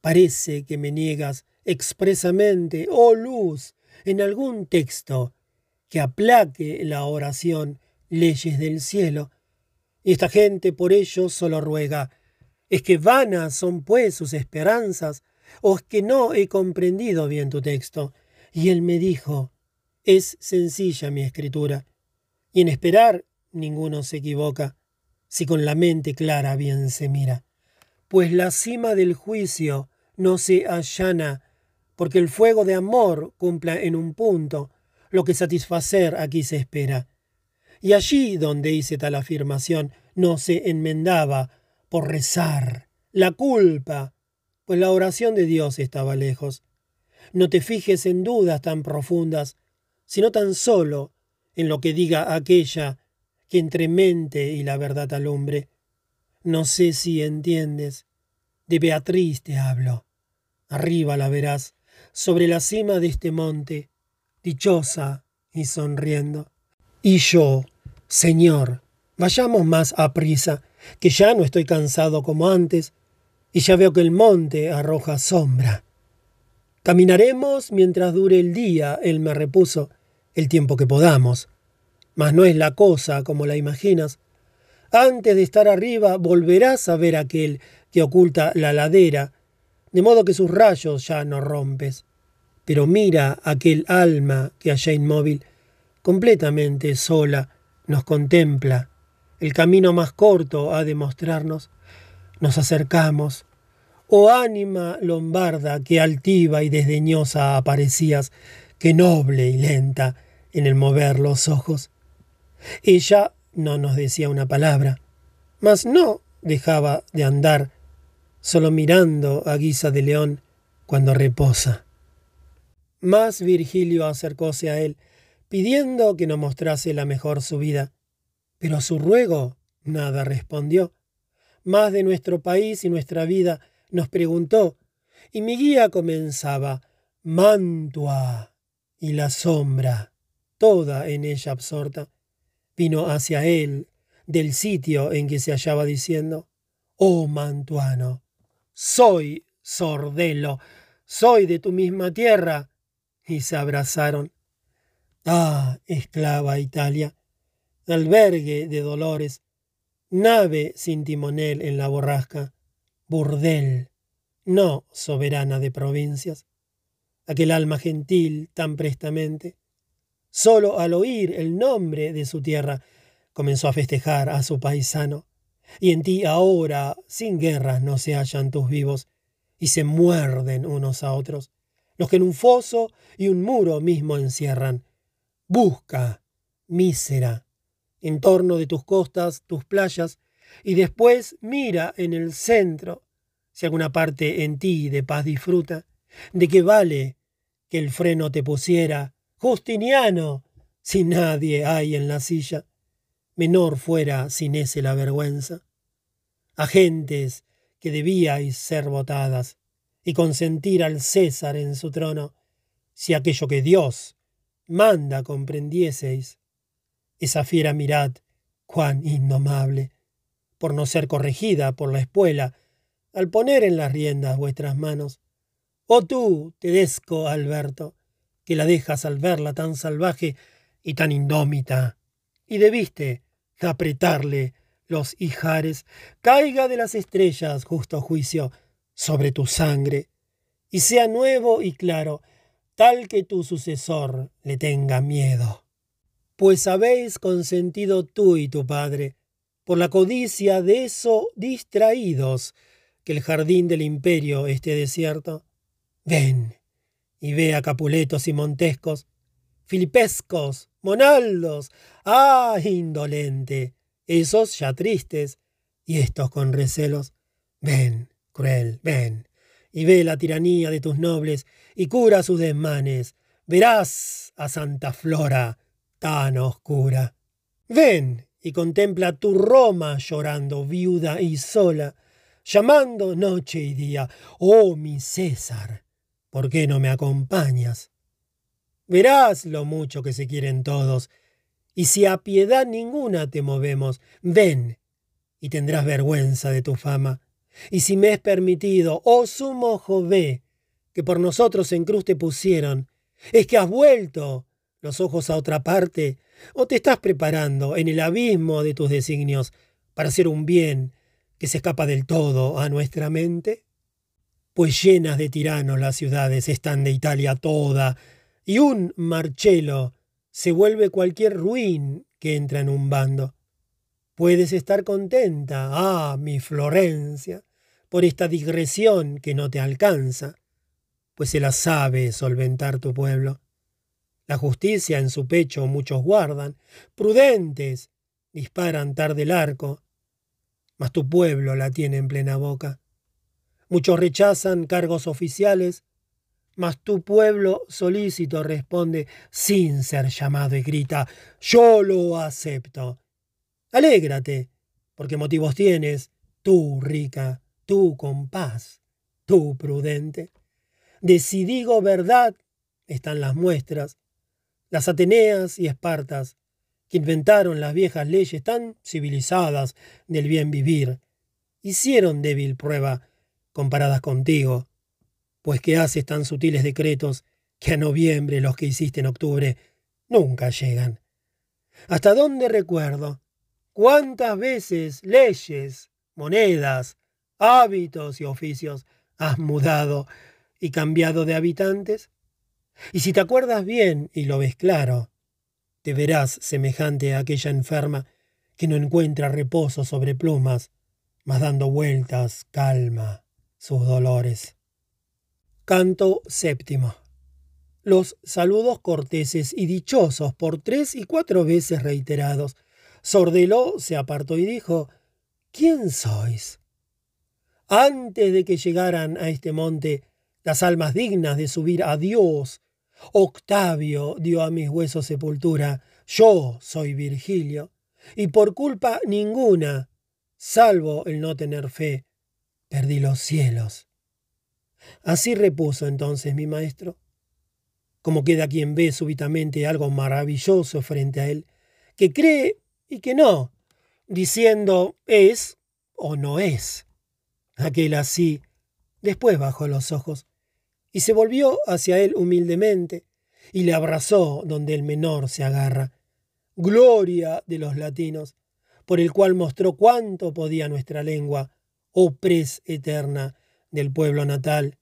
Parece que me niegas expresamente, oh luz, en algún texto que aplaque la oración, leyes del cielo. Y esta gente por ello solo ruega. ¿Es que vanas son pues sus esperanzas? ¿O es que no he comprendido bien tu texto? Y él me dijo, es sencilla mi escritura, y en esperar ninguno se equivoca, si con la mente clara bien se mira. Pues la cima del juicio no se allana, porque el fuego de amor cumpla en un punto lo que satisfacer aquí se espera. Y allí donde hice tal afirmación no se enmendaba por rezar la culpa, pues la oración de Dios estaba lejos. No te fijes en dudas tan profundas, sino tan solo en lo que diga aquella que entre mente y la verdad alumbre. No sé si entiendes. De Beatriz te hablo. Arriba la verás, sobre la cima de este monte, dichosa y sonriendo. Y yo, Señor, vayamos más a prisa, que ya no estoy cansado como antes, y ya veo que el monte arroja sombra. Caminaremos mientras dure el día, él me repuso, el tiempo que podamos. Mas no es la cosa como la imaginas. Antes de estar arriba volverás a ver aquel que oculta la ladera, de modo que sus rayos ya no rompes. Pero mira aquel alma que allá inmóvil, completamente sola, nos contempla. El camino más corto ha de mostrarnos. Nos acercamos. Oh ánima lombarda, que altiva y desdeñosa aparecías, que noble y lenta en el mover los ojos. Ella no nos decía una palabra, mas no dejaba de andar, solo mirando a guisa de león cuando reposa. Más Virgilio acercóse a él, pidiendo que nos mostrase la mejor subida, pero a su ruego nada respondió. Más de nuestro país y nuestra vida nos preguntó, y mi guía comenzaba Mantua y la sombra, toda en ella absorta, vino hacia él del sitio en que se hallaba diciendo, Oh mantuano, soy sordelo, soy de tu misma tierra, y se abrazaron. Ah, esclava Italia, albergue de dolores, nave sin timonel en la borrasca, burdel, no soberana de provincias, aquel alma gentil tan prestamente, solo al oír el nombre de su tierra, comenzó a festejar a su paisano, y en ti ahora, sin guerras, no se hallan tus vivos, y se muerden unos a otros. Los que en un foso y un muro mismo encierran. Busca, mísera, en torno de tus costas, tus playas, y después mira en el centro, si alguna parte en ti de paz disfruta, de qué vale que el freno te pusiera, Justiniano, si nadie hay en la silla, menor fuera sin ese la vergüenza. A gentes que debíais ser votadas, y consentir al César en su trono, si aquello que Dios manda comprendieseis. Esa fiera mirad, cuán indomable, por no ser corregida por la espuela, al poner en las riendas vuestras manos. Oh tú, Tedesco Alberto, que la dejas al verla tan salvaje y tan indómita, y debiste apretarle los hijares, caiga de las estrellas justo juicio, sobre tu sangre, y sea nuevo y claro, tal que tu sucesor le tenga miedo. Pues habéis consentido tú y tu padre, por la codicia de eso distraídos, que el jardín del imperio esté desierto. Ven y ve a Capuletos y Montescos, Filipescos, Monaldos, ah, indolente, esos ya tristes, y estos con recelos. Ven, Cruel, ven, y ve la tiranía de tus nobles, y cura sus desmanes. Verás a Santa Flora tan oscura. Ven y contempla tu Roma llorando, viuda y sola, llamando noche y día, oh mi César, ¿por qué no me acompañas? Verás lo mucho que se quieren todos, y si a piedad ninguna te movemos, ven, y tendrás vergüenza de tu fama. Y si me es permitido, oh sumo Jové, que por nosotros en cruz te pusieron, es que has vuelto los ojos a otra parte, o te estás preparando en el abismo de tus designios para hacer un bien que se escapa del todo a nuestra mente? Pues llenas de tiranos las ciudades están de Italia toda, y un Marcelo se vuelve cualquier ruin que entra en un bando. Puedes estar contenta, ah, mi Florencia, por esta digresión que no te alcanza, pues se la sabe solventar tu pueblo. La justicia en su pecho muchos guardan, prudentes, disparan tarde el arco, mas tu pueblo la tiene en plena boca. Muchos rechazan cargos oficiales, mas tu pueblo solícito responde sin ser llamado y grita, yo lo acepto. Alégrate, porque motivos tienes, tú rica, tú con paz, tú prudente. De si digo verdad están las muestras. Las Ateneas y Espartas, que inventaron las viejas leyes tan civilizadas del bien vivir, hicieron débil prueba comparadas contigo, pues que haces tan sutiles decretos que a noviembre los que hiciste en octubre nunca llegan. ¿Hasta dónde recuerdo? ¿Cuántas veces leyes, monedas, hábitos y oficios has mudado y cambiado de habitantes? Y si te acuerdas bien y lo ves claro, te verás semejante a aquella enferma que no encuentra reposo sobre plumas, mas dando vueltas, calma, sus dolores. Canto séptimo. Los saludos corteses y dichosos por tres y cuatro veces reiterados. Sordeló se apartó y dijo, ¿Quién sois? Antes de que llegaran a este monte las almas dignas de subir a Dios, Octavio dio a mis huesos sepultura. Yo soy Virgilio, y por culpa ninguna, salvo el no tener fe, perdí los cielos. Así repuso entonces mi maestro. Como queda quien ve súbitamente algo maravilloso frente a él, que cree y que no, diciendo es o no es. Aquel así, después bajó los ojos y se volvió hacia él humildemente y le abrazó donde el menor se agarra. Gloria de los latinos, por el cual mostró cuánto podía nuestra lengua, oh pres eterna del pueblo natal,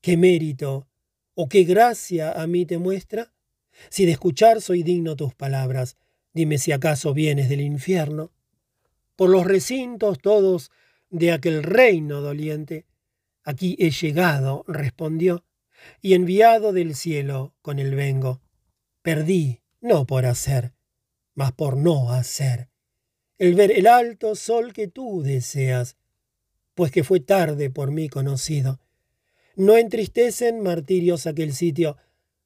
qué mérito o qué gracia a mí te muestra. Si de escuchar soy digno tus palabras, dime si acaso vienes del infierno. Por los recintos todos de aquel reino doliente, aquí he llegado, respondió, y enviado del cielo con el vengo. Perdí, no por hacer, mas por no hacer, el ver el alto sol que tú deseas, pues que fue tarde por mí conocido. No entristecen martirios aquel sitio,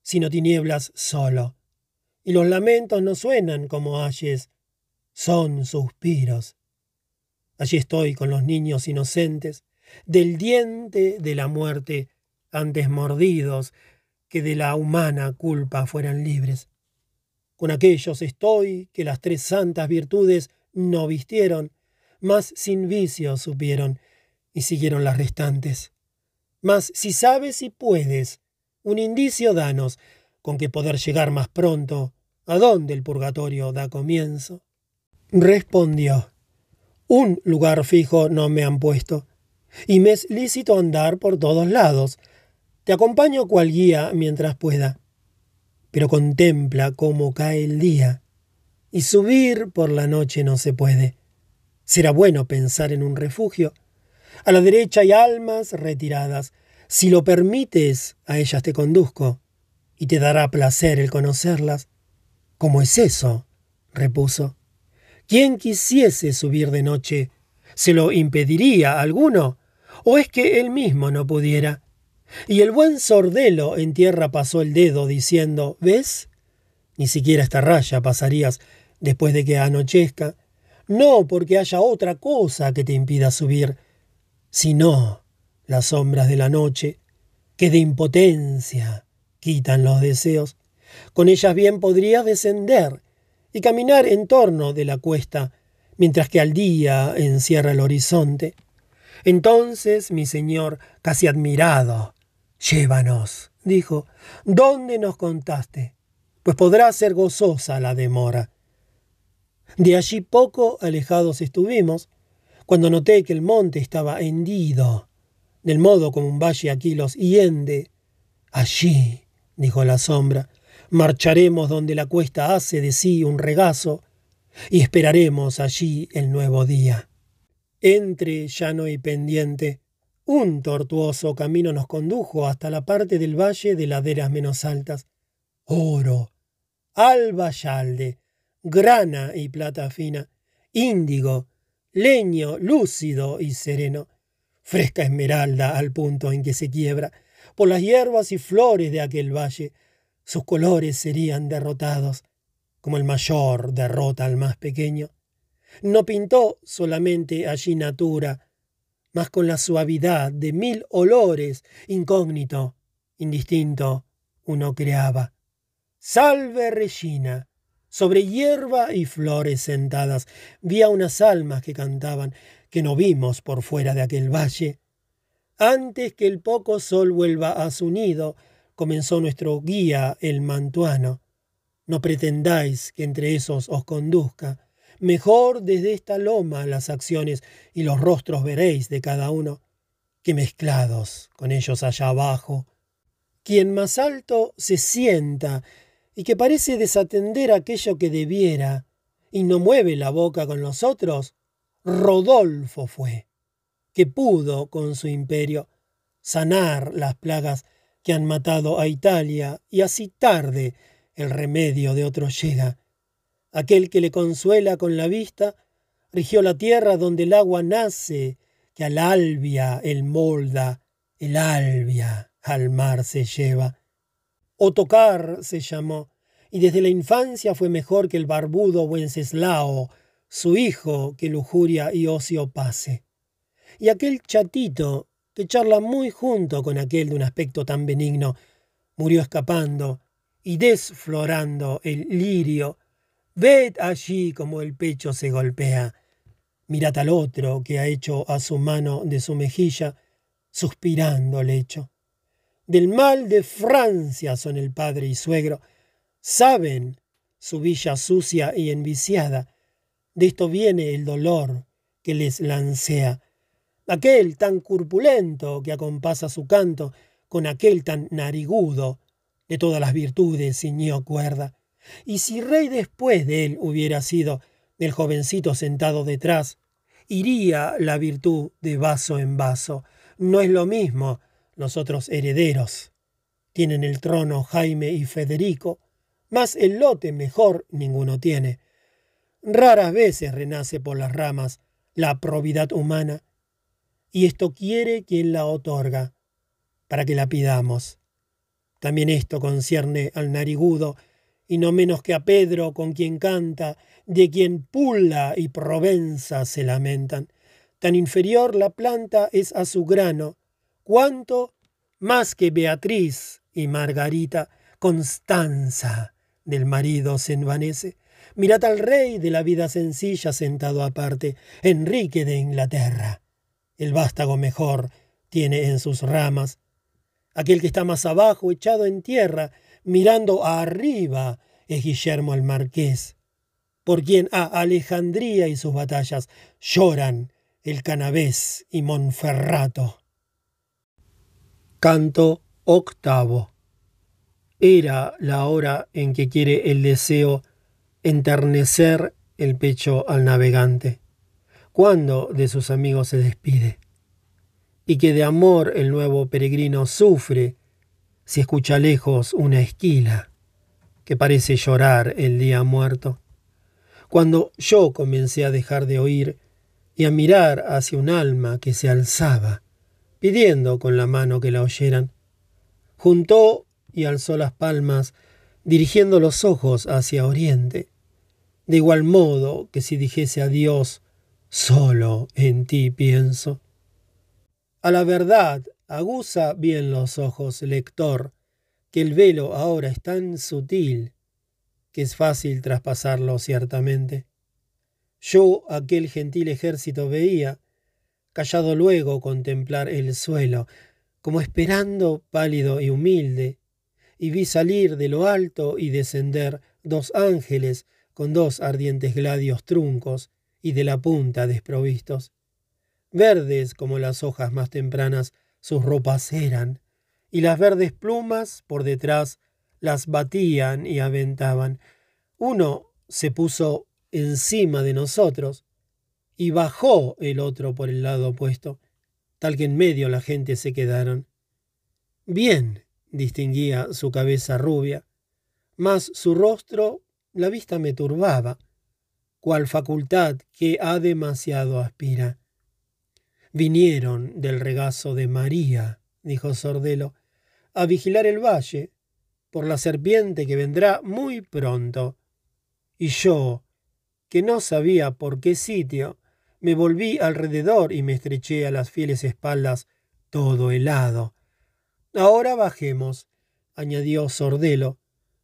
sino tinieblas solo. Y los lamentos no suenan como ayes, son suspiros. Allí estoy con los niños inocentes, del diente de la muerte antes mordidos que de la humana culpa fueran libres. Con aquellos estoy que las tres santas virtudes no vistieron, mas sin vicio supieron y siguieron las restantes. Mas si sabes y puedes, un indicio danos con que poder llegar más pronto a donde el purgatorio da comienzo. Respondió, un lugar fijo no me han puesto, y me es lícito andar por todos lados, te acompaño cual guía mientras pueda, pero contempla cómo cae el día, y subir por la noche no se puede. Será bueno pensar en un refugio. A la derecha hay almas retiradas. Si lo permites, a ellas te conduzco, y te dará placer el conocerlas. ¿Cómo es eso? repuso. ¿Quién quisiese subir de noche? ¿Se lo impediría alguno? ¿O es que él mismo no pudiera? Y el buen Sordelo en tierra pasó el dedo diciendo, ¿ves? Ni siquiera esta raya pasarías después de que anochezca. No porque haya otra cosa que te impida subir, sino las sombras de la noche, que de impotencia quitan los deseos. Con ellas bien podría descender y caminar en torno de la cuesta, mientras que al día encierra el horizonte. Entonces mi señor, casi admirado, llévanos, dijo, ¿dónde nos contaste? Pues podrá ser gozosa la demora. De allí poco alejados estuvimos, cuando noté que el monte estaba hendido, del modo como un valle aquí los hiende. Allí, dijo la sombra, marcharemos donde la cuesta hace de sí un regazo, y esperaremos allí el nuevo día. Entre llano y pendiente, un tortuoso camino nos condujo hasta la parte del valle de laderas menos altas. Oro, alba yalde, grana y plata fina, índigo, leño lúcido y sereno, fresca esmeralda al punto en que se quiebra, por las hierbas y flores de aquel valle, sus colores serían derrotados, como el mayor derrota al más pequeño. No pintó solamente allí natura, mas con la suavidad de mil olores, incógnito, indistinto, uno creaba. Salve Regina. Sobre hierba y flores sentadas vi a unas almas que cantaban, que no vimos por fuera de aquel valle. Antes que el poco sol vuelva a su nido, comenzó nuestro guía el mantuano. No pretendáis que entre esos os conduzca, Mejor desde esta loma las acciones y los rostros veréis de cada uno, que mezclados con ellos allá abajo. Quien más alto se sienta y que parece desatender aquello que debiera y no mueve la boca con los otros, Rodolfo fue, que pudo con su imperio sanar las plagas que han matado a Italia y así tarde el remedio de otro llega aquel que le consuela con la vista, rigió la tierra donde el agua nace, que al albia el molda, el albia al mar se lleva. Otocar se llamó, y desde la infancia fue mejor que el barbudo Wenceslao, su hijo que lujuria y ocio pase. Y aquel chatito, que charla muy junto con aquel de un aspecto tan benigno, murió escapando y desflorando el lirio Ved allí como el pecho se golpea. Mirad al otro que ha hecho a su mano de su mejilla, suspirando lecho. Del mal de Francia son el padre y suegro. Saben su villa sucia y enviciada. De esto viene el dolor que les lancea. Aquel tan corpulento que acompasa su canto con aquel tan narigudo, de todas las virtudes ciñó cuerda. Y si rey después de él hubiera sido el jovencito sentado detrás, iría la virtud de vaso en vaso. No es lo mismo los otros herederos. Tienen el trono Jaime y Federico, mas el lote mejor ninguno tiene. Raras veces renace por las ramas la probidad humana, y esto quiere quien la otorga, para que la pidamos. También esto concierne al narigudo, y no menos que a Pedro con quien canta, de quien Pula y Provenza se lamentan. Tan inferior la planta es a su grano, cuanto más que Beatriz y Margarita, Constanza del marido se envanece. Mirad al rey de la vida sencilla sentado aparte, Enrique de Inglaterra. El vástago mejor tiene en sus ramas. Aquel que está más abajo, echado en tierra, mirando arriba es Guillermo el Marqués, por quien a Alejandría y sus batallas lloran el Canavés y Monferrato. Canto octavo. Era la hora en que quiere el deseo enternecer el pecho al navegante, cuando de sus amigos se despide, y que de amor el nuevo peregrino sufre si escucha lejos una esquila que parece llorar el día muerto. Cuando yo comencé a dejar de oír y a mirar hacia un alma que se alzaba, pidiendo con la mano que la oyeran, juntó y alzó las palmas, dirigiendo los ojos hacia oriente, de igual modo que si dijese a Dios, solo en ti pienso. A la verdad aguza bien los ojos, lector, que el velo ahora es tan sutil que es fácil traspasarlo ciertamente. Yo aquel gentil ejército veía, callado luego contemplar el suelo, como esperando pálido y humilde, y vi salir de lo alto y descender dos ángeles con dos ardientes gladios truncos y de la punta desprovistos. Verdes como las hojas más tempranas sus ropas eran, y las verdes plumas por detrás las batían y aventaban. Uno se puso encima de nosotros y bajó el otro por el lado opuesto, tal que en medio la gente se quedaron. Bien distinguía su cabeza rubia, mas su rostro la vista me turbaba, cual facultad que a demasiado aspira. Vinieron del regazo de María, dijo Sordelo, a vigilar el valle, por la serpiente que vendrá muy pronto. Y yo, que no sabía por qué sitio, me volví alrededor y me estreché a las fieles espaldas todo helado. Ahora bajemos, añadió Sordelo,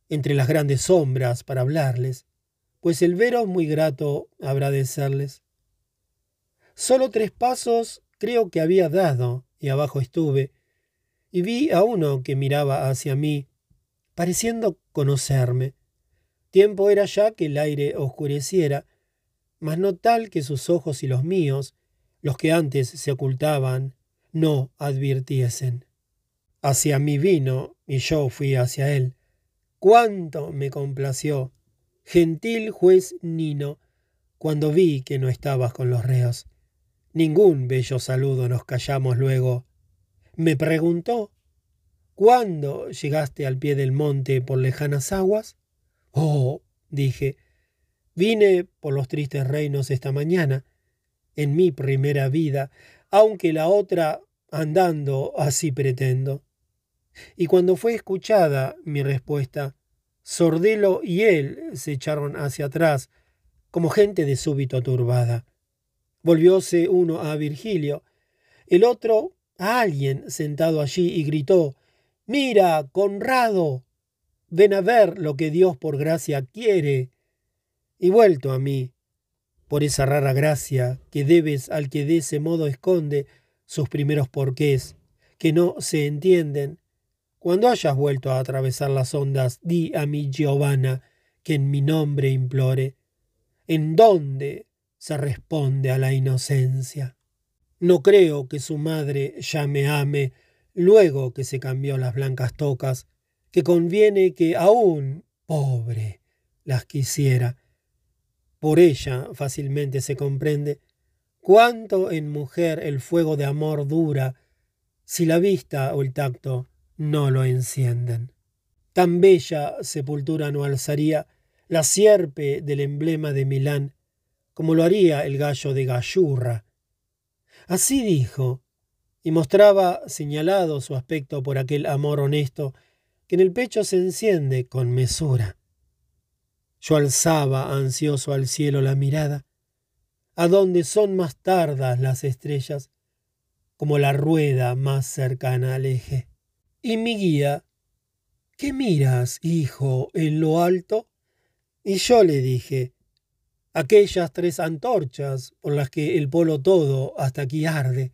entre las grandes sombras para hablarles, pues el veros muy grato habrá de serles. Solo tres pasos creo que había dado, y abajo estuve, y vi a uno que miraba hacia mí, pareciendo conocerme. Tiempo era ya que el aire oscureciera, mas no tal que sus ojos y los míos, los que antes se ocultaban, no advirtiesen. Hacia mí vino, y yo fui hacia él. Cuánto me complació, gentil juez Nino, cuando vi que no estabas con los reos. Ningún bello saludo nos callamos luego. Me preguntó, ¿cuándo llegaste al pie del monte por lejanas aguas? Oh, dije, vine por los tristes reinos esta mañana, en mi primera vida, aunque la otra andando así pretendo. Y cuando fue escuchada mi respuesta, Sordelo y él se echaron hacia atrás, como gente de súbito turbada. Volvióse uno a Virgilio, el otro a alguien sentado allí y gritó Mira, Conrado, ven a ver lo que Dios por gracia quiere. Y vuelto a mí, por esa rara gracia que debes al que de ese modo esconde sus primeros porqués, que no se entienden, cuando hayas vuelto a atravesar las ondas, di a mi Giovanna que en mi nombre implore. ¿En dónde se responde a la inocencia? No creo que su madre ya me ame luego que se cambió las blancas tocas, que conviene que aún, pobre, las quisiera. Por ella fácilmente se comprende cuánto en mujer el fuego de amor dura, si la vista o el tacto no lo encienden. Tan bella sepultura no alzaría la sierpe del emblema de Milán, como lo haría el gallo de Gallurra. Así dijo, y mostraba señalado su aspecto por aquel amor honesto que en el pecho se enciende con mesura. Yo alzaba ansioso al cielo la mirada, a donde son más tardas las estrellas, como la rueda más cercana al eje. Y mi guía, ¿qué miras, hijo, en lo alto? Y yo le dije, aquellas tres antorchas por las que el polo todo hasta aquí arde.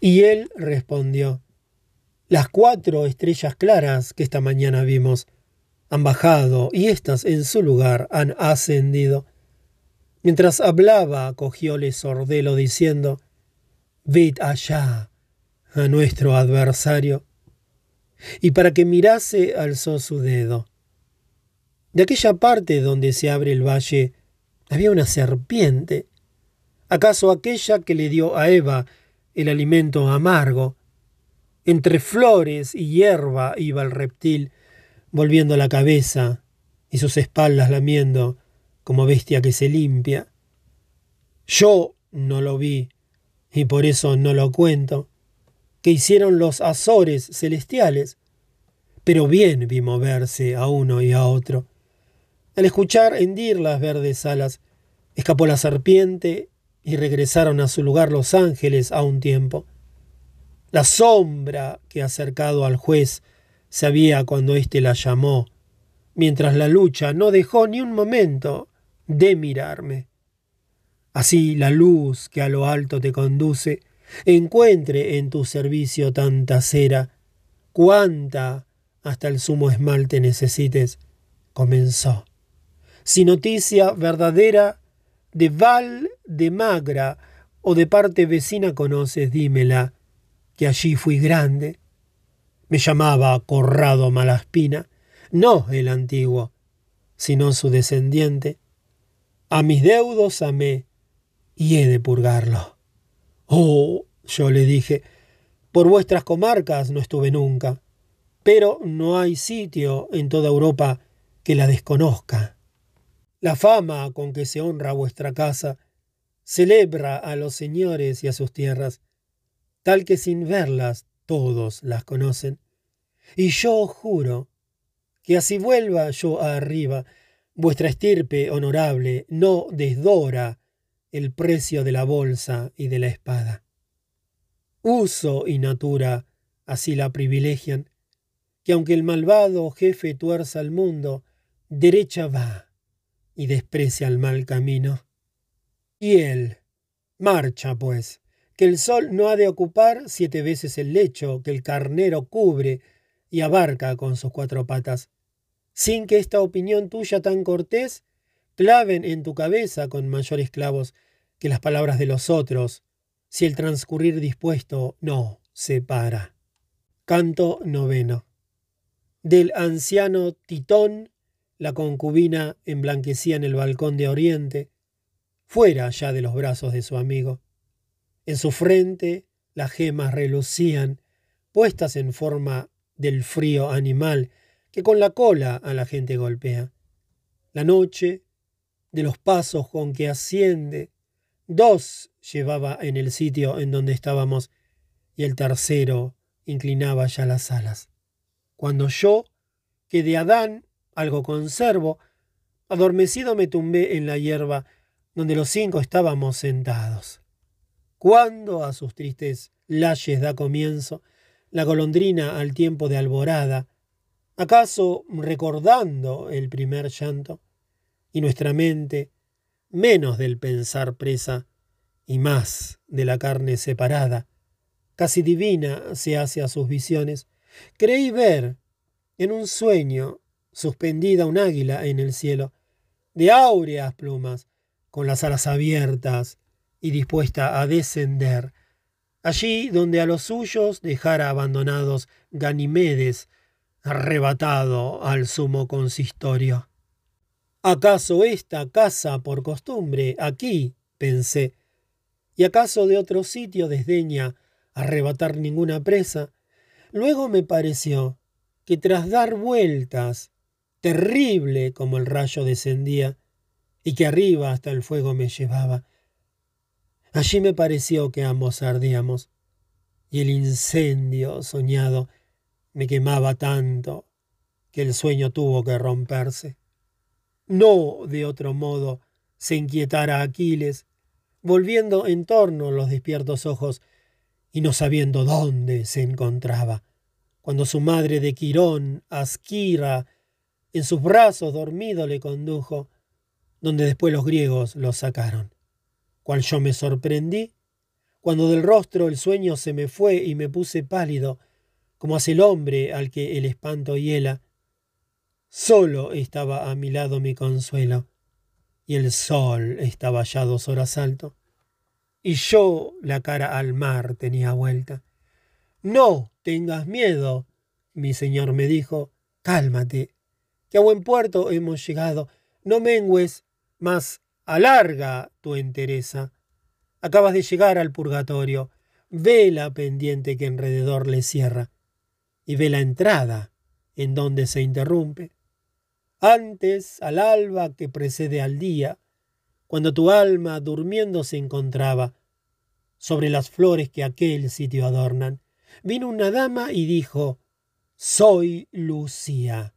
Y él respondió, las cuatro estrellas claras que esta mañana vimos han bajado y éstas en su lugar han ascendido. Mientras hablaba, cogióle Sordelo diciendo, Ved allá a nuestro adversario y para que mirase alzó su dedo. De aquella parte donde se abre el valle había una serpiente. ¿Acaso aquella que le dio a Eva el alimento amargo? Entre flores y hierba iba el reptil, volviendo la cabeza y sus espaldas lamiendo como bestia que se limpia. Yo no lo vi, y por eso no lo cuento que hicieron los Azores celestiales, pero bien vi moverse a uno y a otro. Al escuchar hendir las verdes alas, escapó la serpiente y regresaron a su lugar los ángeles a un tiempo. La sombra que acercado al juez sabía cuando éste la llamó, mientras la lucha no dejó ni un momento de mirarme. Así la luz que a lo alto te conduce encuentre en tu servicio tanta cera, cuanta hasta el sumo esmalte necesites, comenzó. Si noticia verdadera de Val de Magra o de parte vecina conoces, dímela, que allí fui grande. Me llamaba Corrado Malaspina, no el antiguo, sino su descendiente. A mis deudos amé y he de purgarlo. Oh, yo le dije, por vuestras comarcas no estuve nunca, pero no hay sitio en toda Europa que la desconozca. La fama con que se honra vuestra casa celebra a los señores y a sus tierras, tal que sin verlas todos las conocen. Y yo juro que así vuelva yo arriba, vuestra estirpe honorable no desdora el precio de la bolsa y de la espada. Uso y natura así la privilegian, que aunque el malvado jefe tuerza al mundo, derecha va y desprecia el mal camino. Y él, marcha pues, que el sol no ha de ocupar siete veces el lecho que el carnero cubre y abarca con sus cuatro patas, sin que esta opinión tuya tan cortés claven en tu cabeza con mayores clavos que las palabras de los otros, si el transcurrir dispuesto no se para. Canto noveno. Del anciano Titón, la concubina emblanquecía en el balcón de Oriente, fuera ya de los brazos de su amigo. En su frente las gemas relucían, puestas en forma del frío animal que con la cola a la gente golpea. La noche, de los pasos con que asciende, dos llevaba en el sitio en donde estábamos y el tercero inclinaba ya las alas. Cuando yo, que de Adán algo conservo, adormecido me tumbé en la hierba donde los cinco estábamos sentados. Cuando a sus tristes layes da comienzo la golondrina al tiempo de alborada, acaso recordando el primer llanto, y nuestra mente, menos del pensar presa y más de la carne separada, casi divina se hace a sus visiones, creí ver en un sueño suspendida un águila en el cielo, de áureas plumas, con las alas abiertas y dispuesta a descender, allí donde a los suyos dejara abandonados Ganimedes, arrebatado al sumo consistorio. ¿Acaso esta casa por costumbre aquí? pensé. ¿Y acaso de otro sitio desdeña arrebatar ninguna presa? Luego me pareció que tras dar vueltas, terrible como el rayo descendía, y que arriba hasta el fuego me llevaba, allí me pareció que ambos ardíamos, y el incendio soñado me quemaba tanto que el sueño tuvo que romperse. No de otro modo se inquietara Aquiles, volviendo en torno los despiertos ojos y no sabiendo dónde se encontraba, cuando su madre de Quirón, Asquira, en sus brazos dormido le condujo, donde después los griegos lo sacaron. Cual yo me sorprendí, cuando del rostro el sueño se me fue y me puse pálido, como hace el hombre al que el espanto hiela. Solo estaba a mi lado mi consuelo, y el sol estaba ya dos horas alto, y yo la cara al mar tenía vuelta. No tengas miedo, mi señor me dijo, cálmate, que a buen puerto hemos llegado, no mengues, mas alarga tu entereza. Acabas de llegar al purgatorio, ve la pendiente que alrededor le cierra y ve la entrada en donde se interrumpe. Antes, al alba que precede al día, cuando tu alma durmiendo se encontraba, sobre las flores que aquel sitio adornan, vino una dama y dijo, Soy Lucía.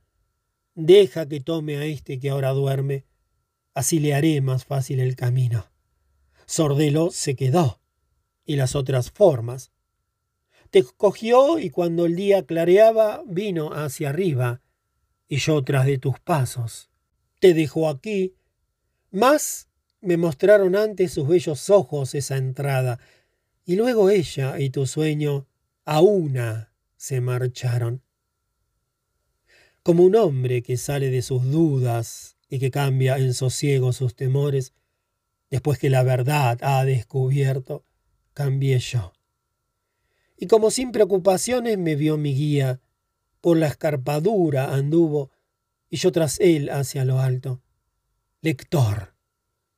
Deja que tome a este que ahora duerme, así le haré más fácil el camino. Sordelo se quedó, y las otras formas, Te cogió y cuando el día clareaba vino hacia arriba, y yo tras de tus pasos. Te dejó aquí, más me mostraron antes sus bellos ojos esa entrada, y luego ella y tu sueño a una se marcharon. Como un hombre que sale de sus dudas y que cambia en sosiego sus temores, después que la verdad ha descubierto, cambié yo. Y como sin preocupaciones me vio mi guía, por la escarpadura anduvo, y yo tras él hacia lo alto. Lector,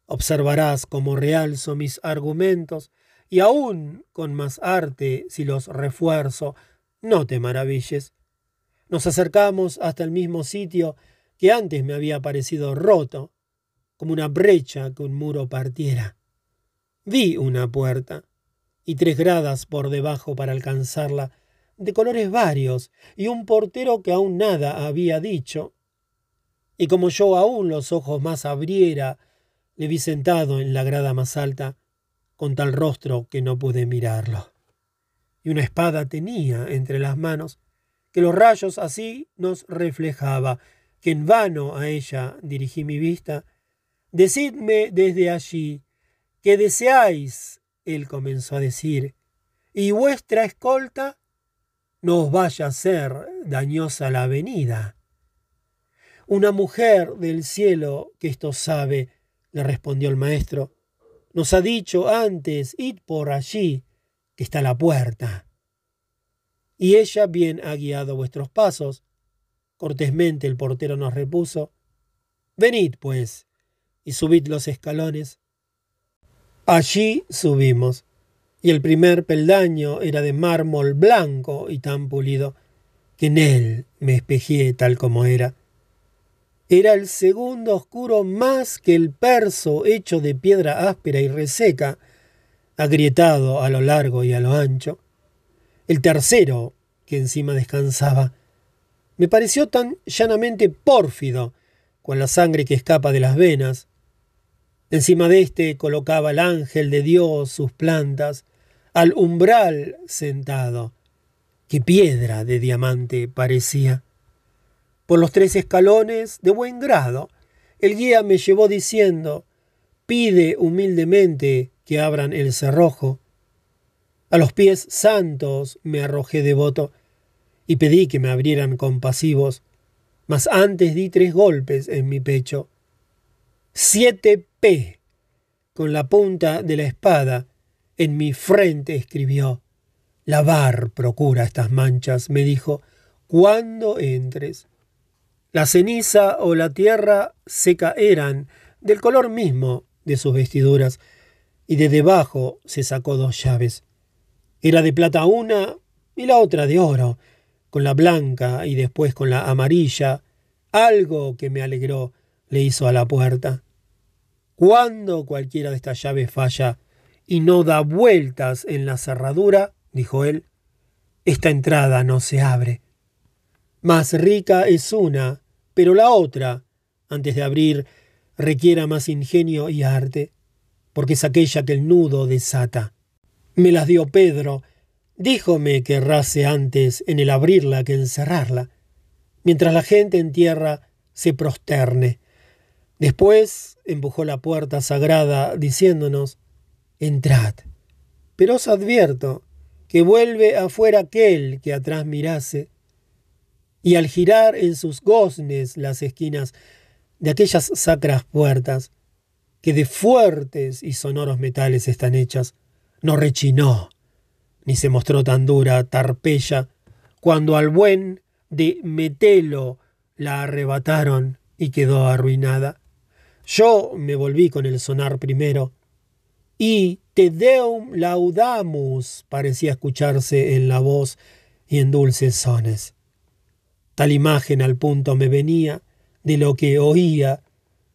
Observarás cómo realzo mis argumentos y aún con más arte si los refuerzo. No te maravilles. Nos acercamos hasta el mismo sitio que antes me había parecido roto, como una brecha que un muro partiera. Vi una puerta y tres gradas por debajo para alcanzarla, de colores varios, y un portero que aún nada había dicho. Y como yo aún los ojos más abriera le vi sentado en la grada más alta, con tal rostro que no pude mirarlo. Y una espada tenía entre las manos, que los rayos así nos reflejaba, que en vano a ella dirigí mi vista. Decidme desde allí que deseáis, él comenzó a decir, y vuestra escolta no os vaya a ser dañosa la venida. Una mujer del cielo que esto sabe, le respondió el maestro. Nos ha dicho antes, id por allí, que está la puerta. Y ella bien ha guiado vuestros pasos. Cortésmente el portero nos repuso, Venid, pues, y subid los escalones. Allí subimos, y el primer peldaño era de mármol blanco y tan pulido, que en él me espejé tal como era era el segundo oscuro más que el perso hecho de piedra áspera y reseca, agrietado a lo largo y a lo ancho. El tercero, que encima descansaba, me pareció tan llanamente pórfido, con la sangre que escapa de las venas. Encima de éste colocaba el ángel de Dios sus plantas, al umbral sentado. Qué piedra de diamante parecía. Por los tres escalones, de buen grado, el guía me llevó diciendo, pide humildemente que abran el cerrojo. A los pies santos me arrojé devoto y pedí que me abrieran compasivos, mas antes di tres golpes en mi pecho. Siete P con la punta de la espada en mi frente escribió. Lavar procura estas manchas, me dijo, cuando entres. La ceniza o la tierra seca eran del color mismo de sus vestiduras, y de debajo se sacó dos llaves. Era de plata una y la otra de oro, con la blanca y después con la amarilla. Algo que me alegró le hizo a la puerta. Cuando cualquiera de estas llaves falla y no da vueltas en la cerradura, dijo él, esta entrada no se abre. Más rica es una pero la otra, antes de abrir, requiera más ingenio y arte, porque es aquella que el nudo desata. Me las dio Pedro, díjome que errase antes en el abrirla que encerrarla, mientras la gente en tierra se prosterne. Después empujó la puerta sagrada, diciéndonos, Entrad. Pero os advierto que vuelve afuera aquel que atrás mirase, y al girar en sus goznes las esquinas de aquellas sacras puertas, que de fuertes y sonoros metales están hechas, no rechinó, ni se mostró tan dura tarpella, cuando al buen de Metelo la arrebataron y quedó arruinada. Yo me volví con el sonar primero, y Te Deum Laudamus parecía escucharse en la voz y en dulces sones. Tal imagen al punto me venía de lo que oía,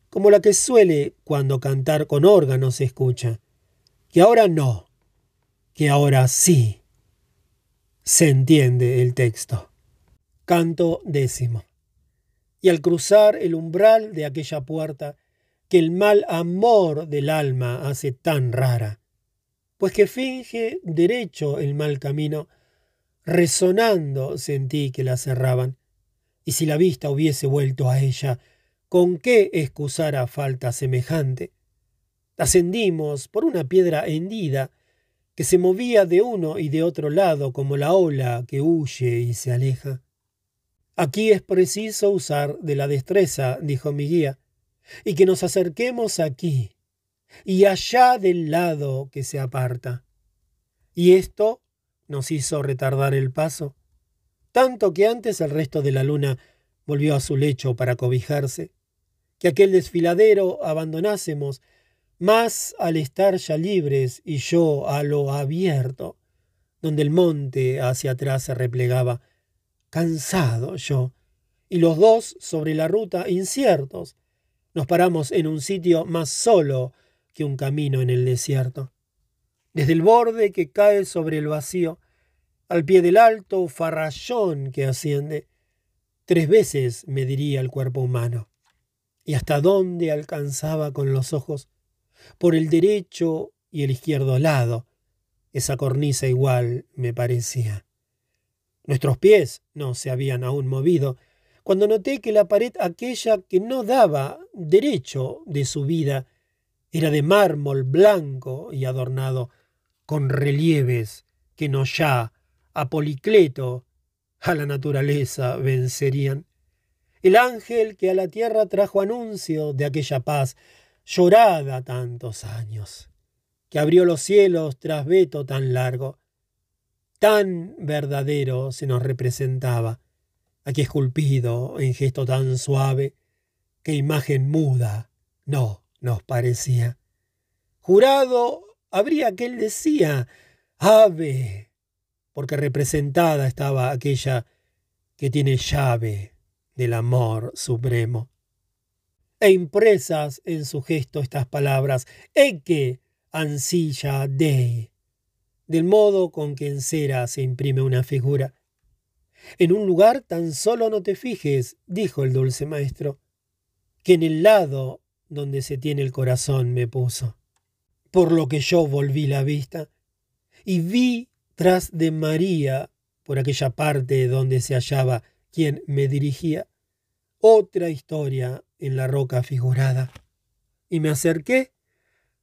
como la que suele cuando cantar con órgano se escucha, que ahora no, que ahora sí. Se entiende el texto. Canto décimo. Y al cruzar el umbral de aquella puerta, que el mal amor del alma hace tan rara, pues que finge derecho el mal camino, resonando sentí que la cerraban, y si la vista hubiese vuelto a ella, ¿con qué excusara falta semejante? Ascendimos por una piedra hendida que se movía de uno y de otro lado como la ola que huye y se aleja. Aquí es preciso usar de la destreza, dijo mi guía, y que nos acerquemos aquí y allá del lado que se aparta. Y esto nos hizo retardar el paso, tanto que antes el resto de la luna volvió a su lecho para cobijarse, que aquel desfiladero abandonásemos, más al estar ya libres y yo a lo abierto, donde el monte hacia atrás se replegaba, cansado yo, y los dos sobre la ruta inciertos. Nos paramos en un sitio más solo que un camino en el desierto. Desde el borde que cae sobre el vacío, al pie del alto farrallón que asciende, tres veces mediría el cuerpo humano. Y hasta dónde alcanzaba con los ojos, por el derecho y el izquierdo lado, esa cornisa igual me parecía. Nuestros pies no se habían aún movido, cuando noté que la pared aquella que no daba derecho de subida era de mármol blanco y adornado con relieves que no ya a Policleto, a la naturaleza vencerían. El ángel que a la tierra trajo anuncio de aquella paz llorada tantos años, que abrió los cielos tras veto tan largo, tan verdadero se nos representaba, aquí esculpido en gesto tan suave, que imagen muda no nos parecía. Jurado habría que él decía, ave, porque representada estaba aquella que tiene llave del amor supremo. E impresas en su gesto estas palabras, Eke ansilla dei, del modo con que en cera se imprime una figura. En un lugar tan solo no te fijes, dijo el dulce maestro, que en el lado donde se tiene el corazón me puso. Por lo que yo volví la vista y vi tras de María, por aquella parte donde se hallaba quien me dirigía, otra historia en la roca figurada. Y me acerqué,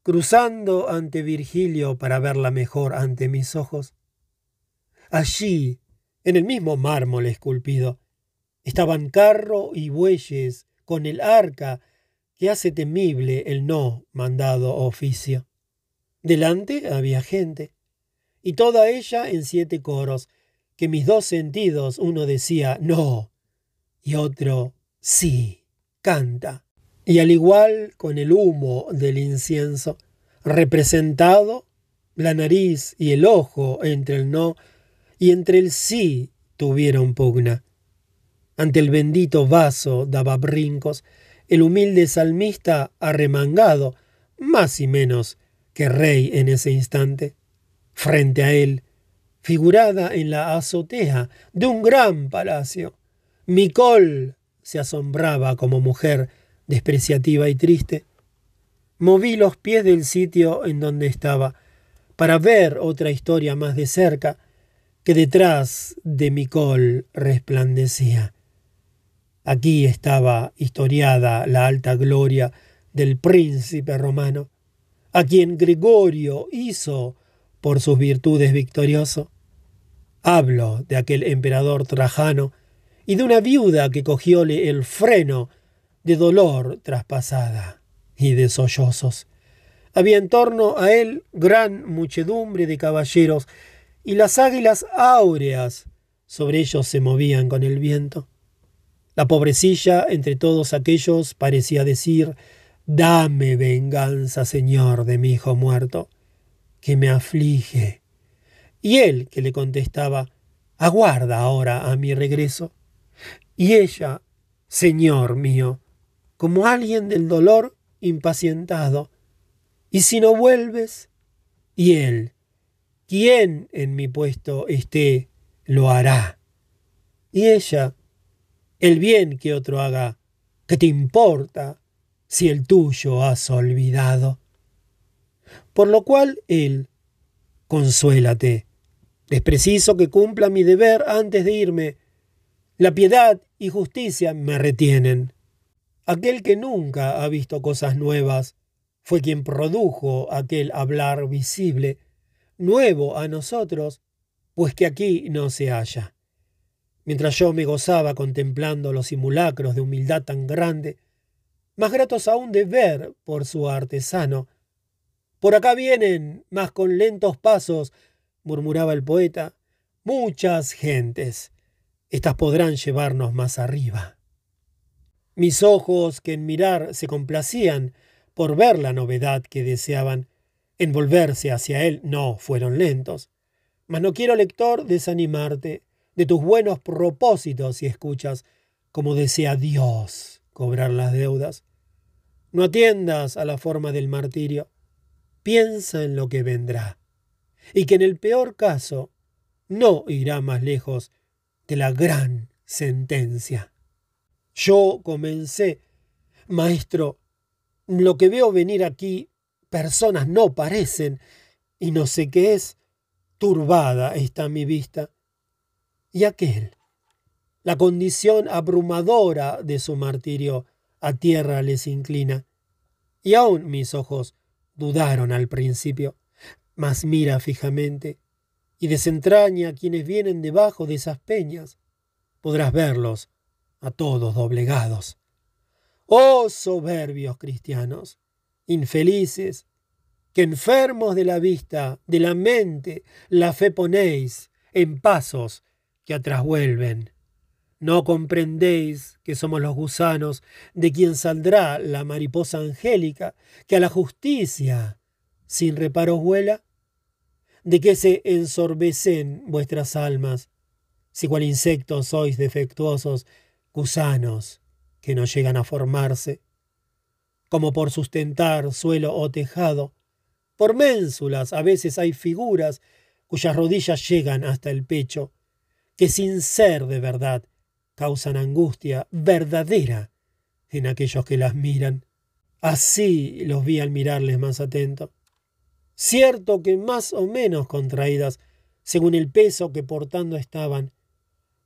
cruzando ante Virgilio para verla mejor ante mis ojos. Allí, en el mismo mármol esculpido, estaban carro y bueyes con el arca que hace temible el no mandado oficio. Delante había gente, y toda ella en siete coros, que mis dos sentidos uno decía no, y otro sí, canta. Y al igual con el humo del incienso, representado la nariz y el ojo entre el no y entre el sí tuvieron pugna. Ante el bendito vaso daba brincos el humilde salmista arremangado, más y menos que rey en ese instante. Frente a él, figurada en la azotea de un gran palacio, Micol se asombraba como mujer despreciativa y triste. Moví los pies del sitio en donde estaba para ver otra historia más de cerca que detrás de Micol resplandecía. Aquí estaba historiada la alta gloria del príncipe romano, a quien Gregorio hizo por sus virtudes victorioso. Hablo de aquel emperador Trajano y de una viuda que cogióle el freno de dolor traspasada y de sollozos. Había en torno a él gran muchedumbre de caballeros y las águilas áureas sobre ellos se movían con el viento. La pobrecilla entre todos aquellos parecía decir Dame venganza, Señor, de mi hijo muerto, que me aflige. Y él que le contestaba Aguarda ahora a mi regreso. Y ella, Señor mío, como alguien del dolor impacientado. ¿Y si no vuelves? Y él, quien en mi puesto esté, lo hará. Y ella, el bien que otro haga, ¿qué te importa si el tuyo has olvidado? Por lo cual él, consuélate, Es preciso que cumpla mi deber antes de irme. La piedad y justicia me retienen. Aquel que nunca ha visto cosas nuevas fue quien produjo aquel hablar visible, nuevo a nosotros, pues que aquí no se halla. Mientras yo me gozaba contemplando los simulacros de humildad tan grande, más gratos aún de ver por su artesano. Por acá vienen, más con lentos pasos, murmuraba el poeta, muchas gentes. Estas podrán llevarnos más arriba. Mis ojos, que en mirar se complacían por ver la novedad que deseaban, en volverse hacia él no fueron lentos. Mas no quiero, lector, desanimarte de tus buenos propósitos si escuchas, como desea Dios, cobrar las deudas. No atiendas a la forma del martirio. Piensa en lo que vendrá. Y que en el peor caso no irá más lejos de la gran sentencia. Yo comencé, maestro, lo que veo venir aquí, personas no parecen, y no sé qué es, turbada está mi vista. Y aquel, la condición abrumadora de su martirio, a tierra les inclina. Y aún mis ojos dudaron al principio, mas mira fijamente y desentraña a quienes vienen debajo de esas peñas. Podrás verlos a todos doblegados. Oh soberbios cristianos, infelices, que enfermos de la vista, de la mente, la fe ponéis en pasos que atrás vuelven. ¿No comprendéis que somos los gusanos de quien saldrá la mariposa angélica que a la justicia sin reparos vuela? ¿De qué se ensorbecen vuestras almas si cual insectos sois defectuosos, gusanos que no llegan a formarse? Como por sustentar suelo o tejado, por ménsulas a veces hay figuras cuyas rodillas llegan hasta el pecho, que sin ser de verdad causan angustia verdadera en aquellos que las miran. Así los vi al mirarles más atento. Cierto que más o menos contraídas, según el peso que portando estaban,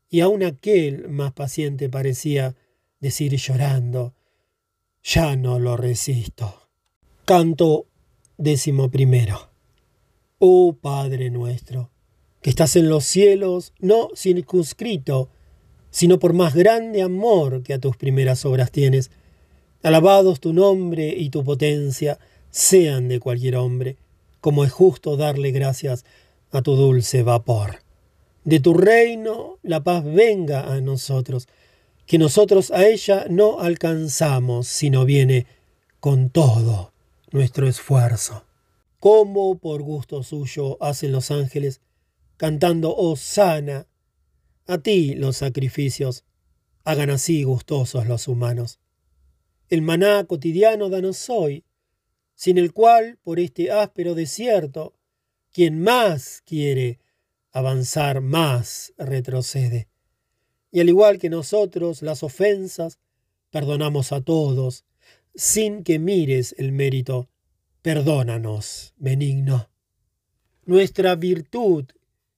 y aun aquel más paciente parecía decir llorando, ya no lo resisto. Canto décimo primero. Oh Padre nuestro, que estás en los cielos, no circunscrito, sino por más grande amor que a tus primeras obras tienes. Alabados tu nombre y tu potencia sean de cualquier hombre, como es justo darle gracias a tu dulce vapor. De tu reino la paz venga a nosotros, que nosotros a ella no alcanzamos, sino viene con todo nuestro esfuerzo. Como por gusto suyo hacen los ángeles, cantando sana a ti los sacrificios, hagan así gustosos los humanos. El maná cotidiano danos hoy, sin el cual, por este áspero desierto, quien más quiere avanzar, más retrocede. Y al igual que nosotros, las ofensas, perdonamos a todos, sin que mires el mérito. Perdónanos, benigno. Nuestra virtud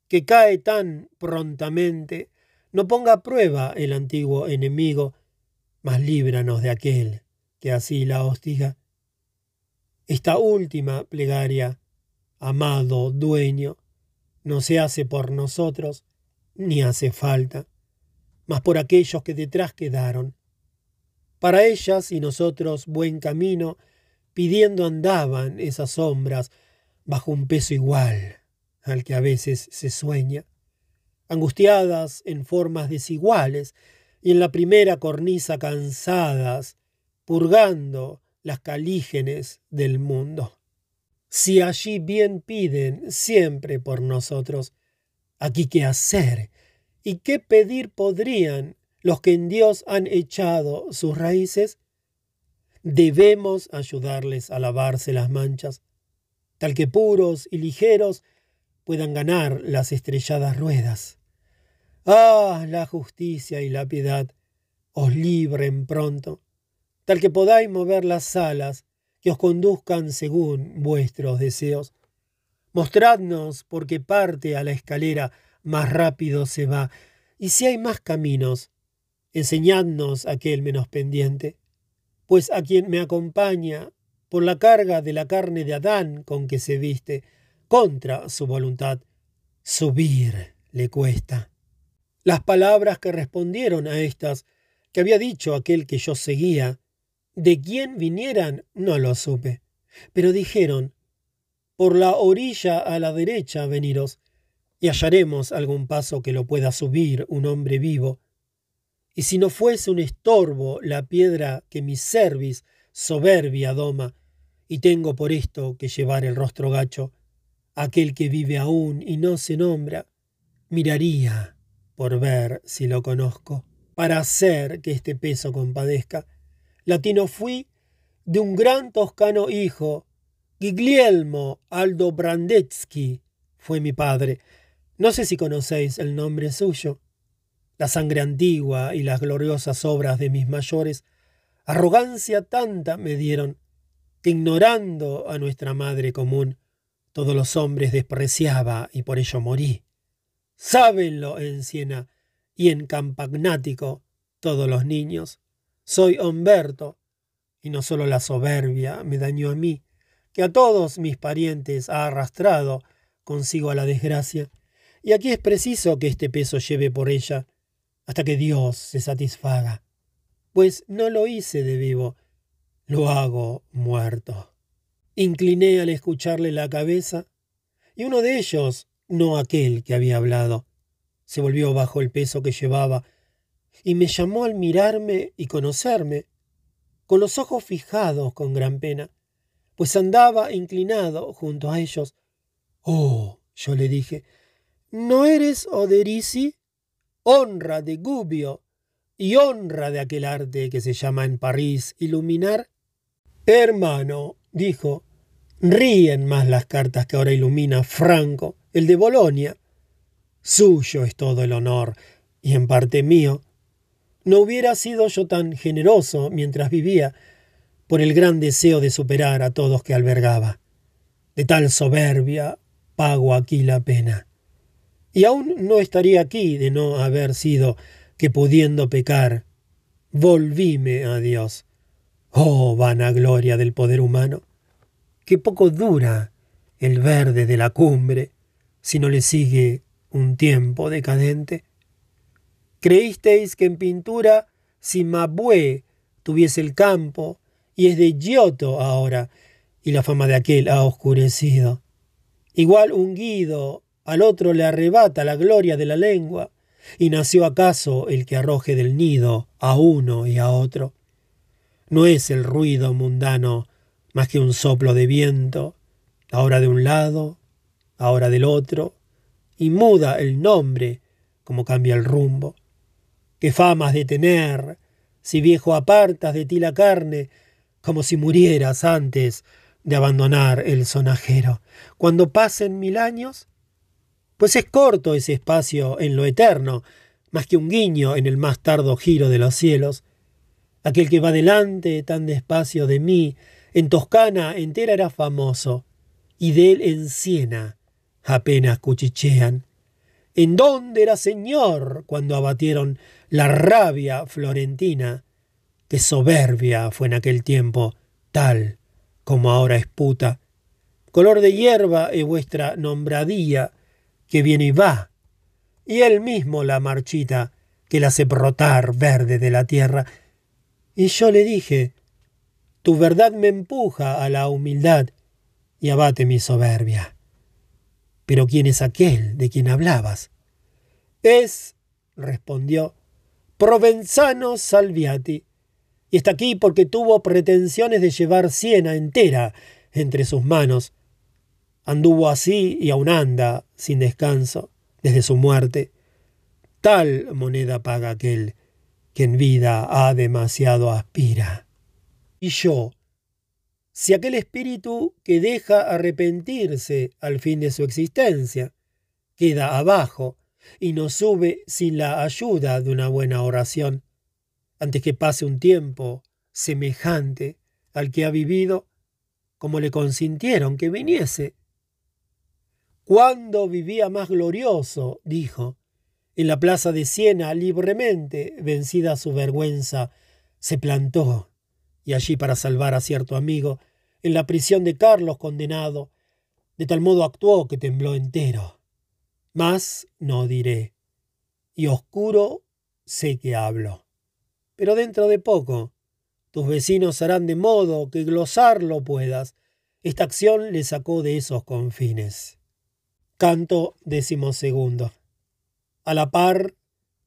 que cae tan prontamente, no ponga a prueba el antiguo enemigo, mas líbranos de aquel que así la hostiga. Esta última plegaria, amado dueño, no se hace por nosotros, ni hace falta, mas por aquellos que detrás quedaron. Para ellas y nosotros buen camino, pidiendo andaban esas sombras bajo un peso igual al que a veces se sueña, angustiadas en formas desiguales y en la primera cornisa cansadas, purgando las calígenes del mundo. Si allí bien piden siempre por nosotros, aquí qué hacer y qué pedir podrían los que en Dios han echado sus raíces, debemos ayudarles a lavarse las manchas, tal que puros y ligeros puedan ganar las estrelladas ruedas. Ah, la justicia y la piedad os libren pronto, tal que podáis mover las alas que os conduzcan según vuestros deseos. Mostradnos por qué parte a la escalera más rápido se va, y si hay más caminos, enseñadnos aquel menos pendiente, pues a quien me acompaña por la carga de la carne de Adán con que se viste, contra su voluntad, subir le cuesta. Las palabras que respondieron a estas que había dicho aquel que yo seguía, de quién vinieran no lo supe, pero dijeron, por la orilla a la derecha veniros, y hallaremos algún paso que lo pueda subir un hombre vivo. Y si no fuese un estorbo la piedra que mi cerviz soberbia doma, y tengo por esto que llevar el rostro gacho, aquel que vive aún y no se nombra, miraría por ver si lo conozco, para hacer que este peso compadezca. Latino fui de un gran toscano hijo, Guglielmo Aldo Brandetsky fue mi padre. No sé si conocéis el nombre suyo. La sangre antigua y las gloriosas obras de mis mayores, arrogancia tanta me dieron, que ignorando a nuestra madre común, todos los hombres despreciaba y por ello morí. Sábenlo en Siena y en Campagnático todos los niños. Soy Humberto, y no solo la soberbia me dañó a mí, que a todos mis parientes ha arrastrado consigo a la desgracia, y aquí es preciso que este peso lleve por ella hasta que Dios se satisfaga, pues no lo hice de vivo, lo hago muerto. Incliné al escucharle la cabeza, y uno de ellos, no aquel que había hablado, se volvió bajo el peso que llevaba, y me llamó al mirarme y conocerme, con los ojos fijados con gran pena, pues andaba inclinado junto a ellos. Oh, yo le dije, ¿no eres Oderisi? Honra de Gubbio y honra de aquel arte que se llama en París iluminar. Hermano, dijo, ríen más las cartas que ahora ilumina Franco, el de Bolonia. Suyo es todo el honor, y en parte mío. No hubiera sido yo tan generoso mientras vivía, por el gran deseo de superar a todos que albergaba. De tal soberbia pago aquí la pena. Y aún no estaría aquí de no haber sido que pudiendo pecar, volvíme a Dios Oh, vanagloria del poder humano, qué poco dura el verde de la cumbre si no le sigue un tiempo decadente. Creísteis que en pintura Mabue tuviese el campo y es de Giotto ahora, y la fama de aquel ha oscurecido. Igual un guido al otro le arrebata la gloria de la lengua, y nació acaso el que arroje del nido a uno y a otro. No es el ruido mundano más que un soplo de viento, ahora de un lado, ahora del otro, y muda el nombre como cambia el rumbo. ¿Qué famas de tener, si viejo apartas de ti la carne, como si murieras antes de abandonar el sonajero? Cuando pasen mil años, pues es corto ese espacio en lo eterno, más que un guiño en el más tardo giro de los cielos, Aquel que va delante tan despacio de mí, en Toscana entera era famoso, y de él en Siena apenas cuchichean. ¿En dónde era señor cuando abatieron la rabia florentina? Qué soberbia fue en aquel tiempo, tal como ahora es puta. Color de hierba es vuestra nombradía, que viene y va, y él mismo la marchita, que la hace brotar verde de la tierra, y yo le dije, tu verdad me empuja a la humildad y abate mi soberbia. Pero ¿quién es aquel de quien hablabas? Es, respondió, Provenzano Salviati, y está aquí porque tuvo pretensiones de llevar Siena entera entre sus manos. Anduvo así y aún anda, sin descanso, desde su muerte. Tal moneda paga aquel que en vida ha demasiado aspira. Y yo, si aquel espíritu que deja arrepentirse al fin de su existencia, queda abajo y no sube sin la ayuda de una buena oración, antes que pase un tiempo semejante al que ha vivido, como le consintieron que viniese. Cuando vivía más glorioso, dijo, en la plaza de Siena libremente, vencida su vergüenza, se plantó, y allí para salvar a cierto amigo, en la prisión de Carlos condenado, de tal modo actuó que tembló entero. Más no diré, y oscuro sé que hablo. Pero dentro de poco, tus vecinos harán de modo que glosarlo puedas. Esta acción le sacó de esos confines. Canto decimosegundo a la par,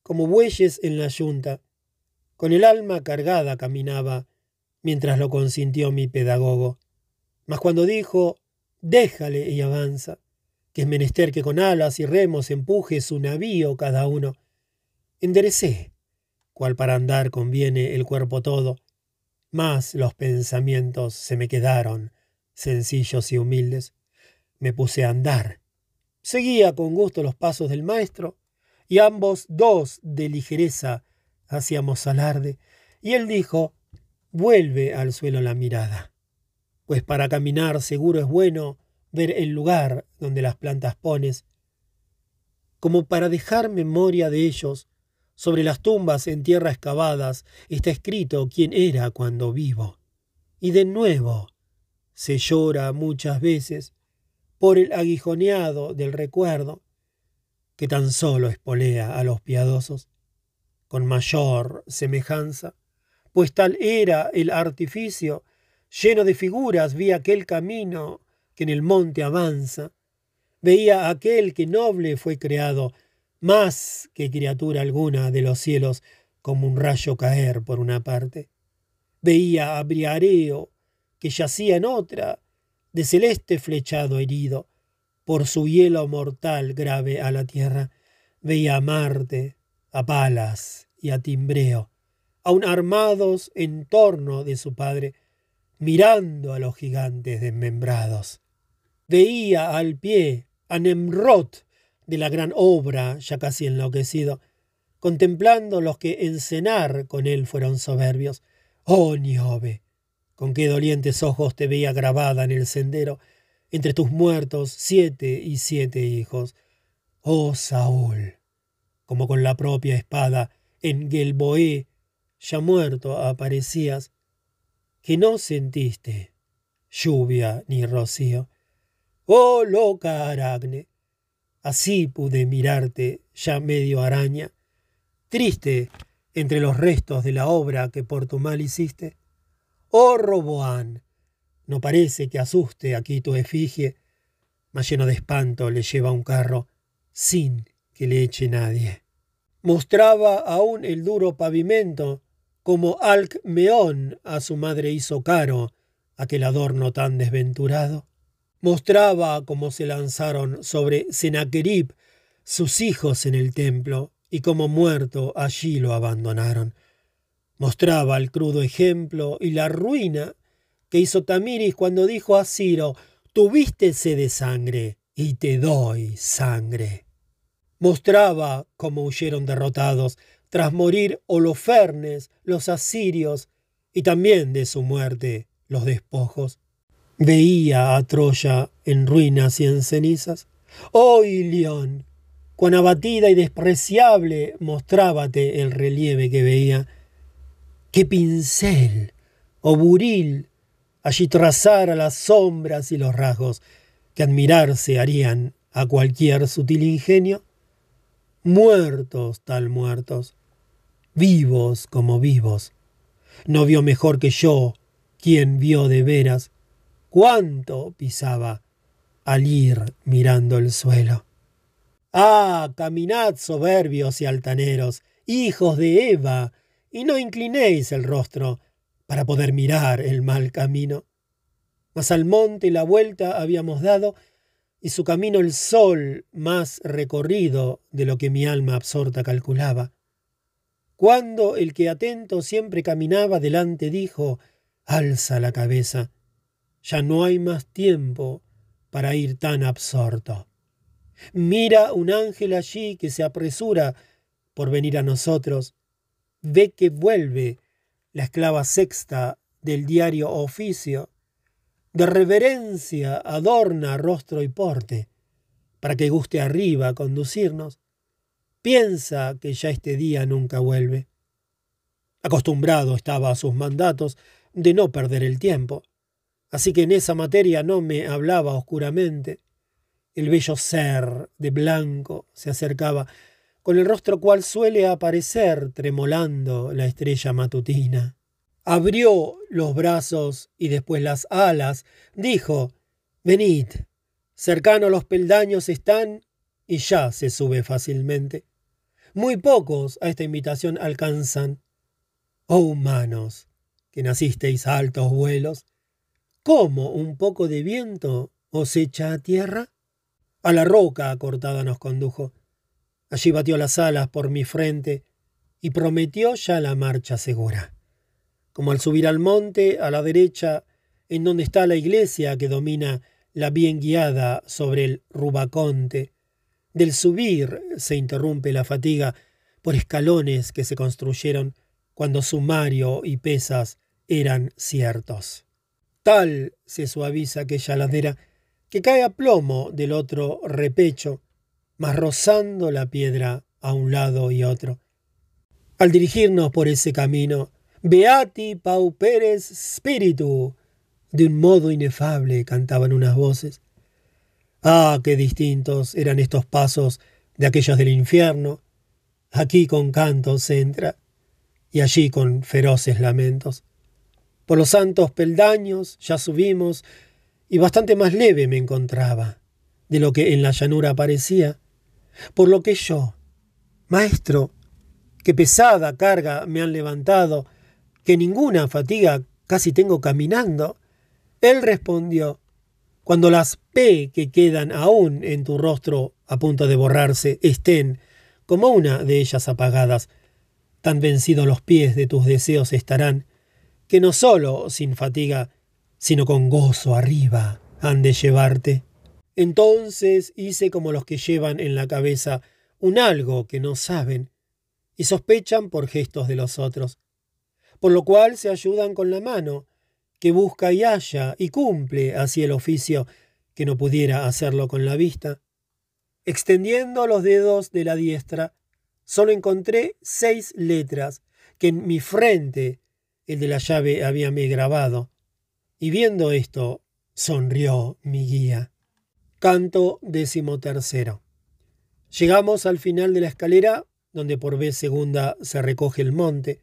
como bueyes en la yunta. Con el alma cargada caminaba, mientras lo consintió mi pedagogo. Mas cuando dijo, déjale y avanza, que es menester que con alas y remos empuje su navío cada uno, enderecé, cual para andar conviene el cuerpo todo, mas los pensamientos se me quedaron, sencillos y humildes. Me puse a andar. Seguía con gusto los pasos del maestro, y ambos dos de ligereza hacíamos alarde, y él dijo, vuelve al suelo la mirada, pues para caminar seguro es bueno ver el lugar donde las plantas pones, como para dejar memoria de ellos, sobre las tumbas en tierra excavadas está escrito quién era cuando vivo. Y de nuevo se llora muchas veces por el aguijoneado del recuerdo, que tan solo espolea a los piadosos, con mayor semejanza, pues tal era el artificio, lleno de figuras vi aquel camino que en el monte avanza, veía aquel que noble fue creado, más que criatura alguna de los cielos, como un rayo caer por una parte. Veía a Briareo, que yacía en otra, de celeste flechado herido, por su hielo mortal grave a la tierra, veía a Marte, a Palas y a Timbreo, aun armados en torno de su padre, mirando a los gigantes desmembrados. Veía al pie a Nemrod de la gran obra, ya casi enloquecido, contemplando los que en cenar con él fueron soberbios. Oh, Niobe, con qué dolientes ojos te veía grabada en el sendero, entre tus muertos siete y siete hijos. Oh Saúl, como con la propia espada en Gelboé, ya muerto aparecías, que no sentiste lluvia ni rocío. Oh loca Aragne, así pude mirarte ya medio araña, triste entre los restos de la obra que por tu mal hiciste. Oh Roboán, no parece que asuste aquí tu efigie, mas lleno de espanto le lleva un carro sin que le eche nadie. Mostraba aún el duro pavimento, como Alcmeón a su madre hizo caro aquel adorno tan desventurado. Mostraba cómo se lanzaron sobre Senaquerib sus hijos en el templo, y como muerto allí lo abandonaron. Mostraba el crudo ejemplo y la ruina que hizo Tamiris cuando dijo a Ciro, tuviste sed de sangre y te doy sangre. Mostraba cómo huyeron derrotados tras morir Holofernes, los asirios, y también de su muerte los despojos. Veía a Troya en ruinas y en cenizas. ¡Oh, Ilión! Cuán abatida y despreciable mostrábate el relieve que veía. ¡Qué pincel! ¡Oh, buril! allí trazara las sombras y los rasgos que admirarse harían a cualquier sutil ingenio? Muertos tal muertos, vivos como vivos. No vio mejor que yo quien vio de veras cuánto pisaba al ir mirando el suelo. Ah, caminad soberbios y altaneros, hijos de Eva, y no inclinéis el rostro para poder mirar el mal camino. Mas al monte la vuelta habíamos dado y su camino el sol más recorrido de lo que mi alma absorta calculaba. Cuando el que atento siempre caminaba delante dijo, alza la cabeza, ya no hay más tiempo para ir tan absorto. Mira un ángel allí que se apresura por venir a nosotros, ve que vuelve la esclava sexta del diario oficio, de reverencia adorna rostro y porte, para que guste arriba conducirnos, piensa que ya este día nunca vuelve. Acostumbrado estaba a sus mandatos de no perder el tiempo, así que en esa materia no me hablaba oscuramente. El bello ser de blanco se acercaba, con el rostro cual suele aparecer tremolando la estrella matutina. Abrió los brazos y después las alas, dijo, Venid, cercano los peldaños están y ya se sube fácilmente. Muy pocos a esta invitación alcanzan. Oh humanos, que nacisteis a altos vuelos, ¿cómo un poco de viento os echa a tierra? A la roca acortada nos condujo. Allí batió las alas por mi frente y prometió ya la marcha segura. Como al subir al monte, a la derecha, en donde está la iglesia que domina la bien guiada sobre el Rubaconte, del subir se interrumpe la fatiga por escalones que se construyeron cuando sumario y pesas eran ciertos. Tal se suaviza aquella ladera que cae a plomo del otro repecho, mas rozando la piedra a un lado y otro. Al dirigirnos por ese camino, Beati pauperes spiritu, de un modo inefable cantaban unas voces. Ah, qué distintos eran estos pasos de aquellos del infierno. Aquí con cantos entra, y allí con feroces lamentos. Por los santos peldaños ya subimos, y bastante más leve me encontraba de lo que en la llanura parecía, por lo que yo, maestro, que pesada carga me han levantado, que ninguna fatiga casi tengo caminando, él respondió, cuando las P que quedan aún en tu rostro a punto de borrarse estén, como una de ellas apagadas, tan vencidos los pies de tus deseos estarán, que no solo sin fatiga sino con gozo arriba han de llevarte. Entonces hice como los que llevan en la cabeza un algo que no saben y sospechan por gestos de los otros, por lo cual se ayudan con la mano, que busca y halla y cumple así el oficio que no pudiera hacerlo con la vista. Extendiendo los dedos de la diestra, solo encontré seis letras que en mi frente el de la llave habíame grabado, y viendo esto, sonrió mi guía. Canto decimotercero. Llegamos al final de la escalera, donde por vez segunda se recoge el monte,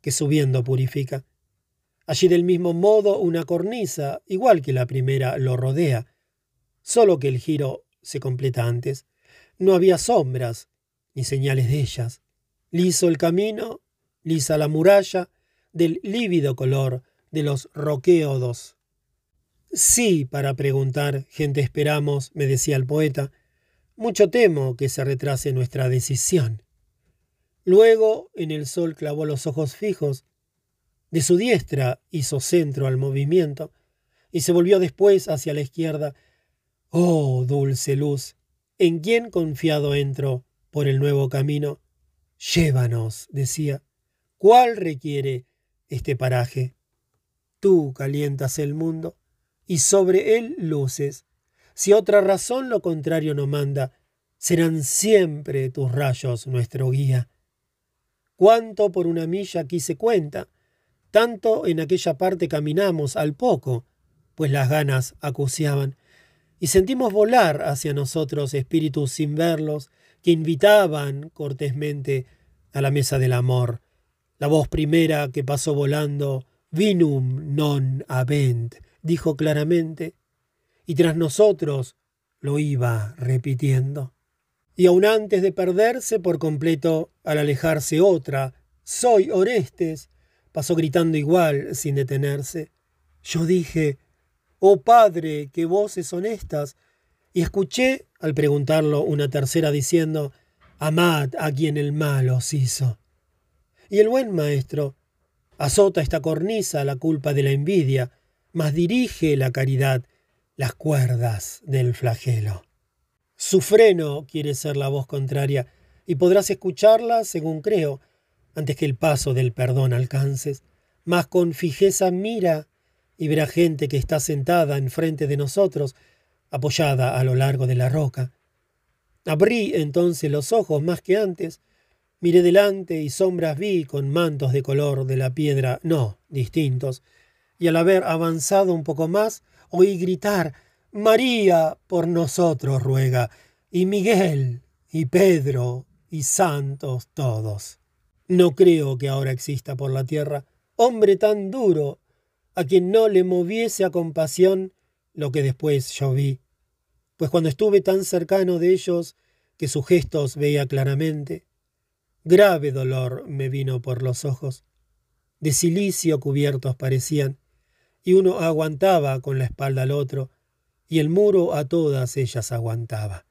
que subiendo purifica. Allí del mismo modo una cornisa, igual que la primera, lo rodea, solo que el giro se completa antes. No había sombras, ni señales de ellas. Liso el camino, lisa la muralla, del lívido color de los roqueodos. Sí, para preguntar, gente esperamos, me decía el poeta, mucho temo que se retrase nuestra decisión. Luego en el sol clavó los ojos fijos, de su diestra hizo centro al movimiento, y se volvió después hacia la izquierda. Oh, dulce luz, en quién confiado entro por el nuevo camino. Llévanos, decía. ¿Cuál requiere este paraje? Tú calientas el mundo y sobre él luces. Si otra razón lo contrario no manda, serán siempre tus rayos nuestro guía. Cuánto por una milla aquí se cuenta, tanto en aquella parte caminamos al poco, pues las ganas acuciaban, y sentimos volar hacia nosotros espíritus sin verlos, que invitaban cortésmente a la mesa del amor. La voz primera que pasó volando Vinum non avent, dijo claramente, y tras nosotros lo iba repitiendo. Y aun antes de perderse por completo, al alejarse otra, soy Orestes, pasó gritando igual, sin detenerse. Yo dije, oh Padre, qué voces honestas, y escuché, al preguntarlo, una tercera diciendo, amad a quien el mal os hizo. Y el buen maestro, Azota esta cornisa la culpa de la envidia, mas dirige la caridad las cuerdas del flagelo. Su freno quiere ser la voz contraria, y podrás escucharla, según creo, antes que el paso del perdón alcances, mas con fijeza mira y verá gente que está sentada enfrente de nosotros, apoyada a lo largo de la roca, Abrí entonces los ojos más que antes, miré delante y sombras vi con mantos de color de la piedra, no, distintos, y al haber avanzado un poco más, oí gritar María por nosotros ruega, y Miguel, y Pedro, y santos todos. No creo que ahora exista por la tierra hombre tan duro a quien no le moviese a compasión lo que después yo vi, pues cuando estuve tan cercano de ellos que sus gestos veía claramente, grave dolor me vino por los ojos, de silicio cubiertos parecían, y uno aguantaba con la espalda al otro, y el muro a todas ellas aguantaba.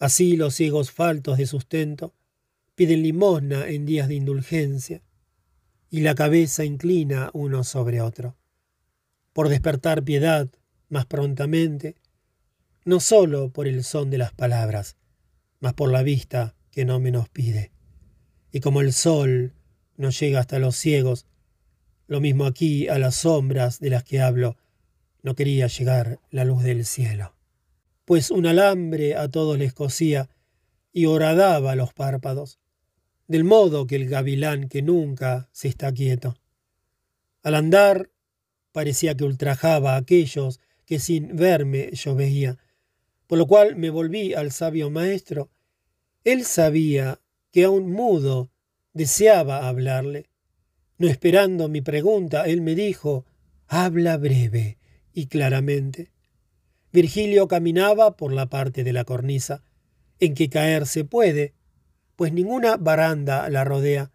Así los ciegos faltos de sustento piden limosna en días de indulgencia, y la cabeza inclina uno sobre otro, por despertar piedad más prontamente, no sólo por el son de las palabras, mas por la vista que no me nos pide. Y como el sol no llega hasta los ciegos, lo mismo aquí a las sombras de las que hablo, no quería llegar la luz del cielo, pues un alambre a todos les cosía y horadaba los párpados, del modo que el gavilán que nunca se está quieto. Al andar parecía que ultrajaba a aquellos que sin verme yo veía, por lo cual me volví al sabio maestro. Él sabía que aun mudo deseaba hablarle. No esperando mi pregunta, él me dijo, habla breve y claramente. Virgilio caminaba por la parte de la cornisa, en que caer se puede, pues ninguna baranda la rodea.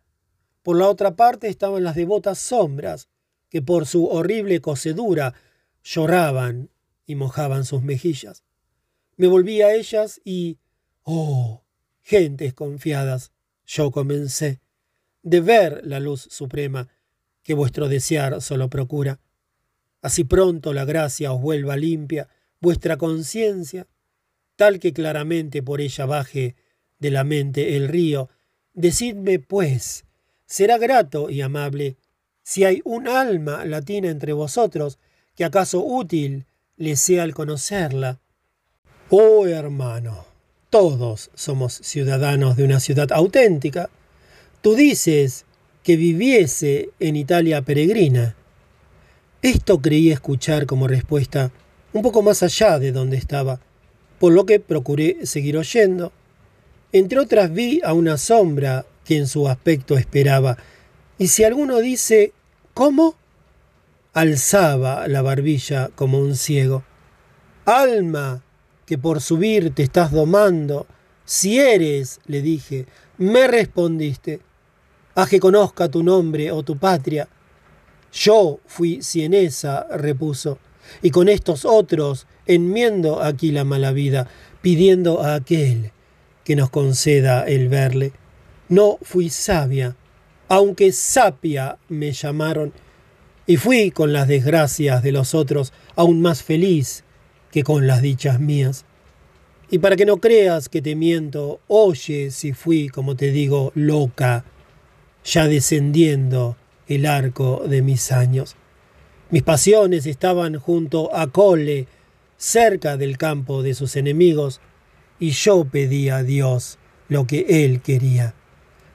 Por la otra parte estaban las devotas sombras, que por su horrible cocedura lloraban y mojaban sus mejillas. Me volví a ellas y, oh, gentes confiadas, yo comencé, de ver la luz suprema que vuestro desear solo procura así pronto la gracia os vuelva limpia vuestra conciencia, tal que claramente por ella baje de la mente el río. Decidme, pues, será grato y amable si hay un alma latina entre vosotros que acaso útil le sea el conocerla. Oh hermano, todos somos ciudadanos de una ciudad auténtica. Tú dices que viviese en Italia peregrina. Esto creí escuchar como respuesta un poco más allá de donde estaba, por lo que procuré seguir oyendo. Entre otras vi a una sombra que en su aspecto esperaba, y si alguno dice ¿Cómo? alzaba la barbilla como un ciego. Alma, que por subir te estás domando, si eres, le dije, me respondiste, haz que conozca tu nombre o tu patria, yo fui cienesa, repuso, y con estos otros enmiendo aquí la mala vida, pidiendo a aquel que nos conceda el verle. No fui sabia, aunque sapia me llamaron, y fui con las desgracias de los otros aún más feliz que con las dichas mías. Y para que no creas que te miento, oye si fui, como te digo, loca, ya descendiendo el arco de mis años. Mis pasiones estaban junto a Cole, cerca del campo de sus enemigos, y yo pedía a Dios lo que él quería.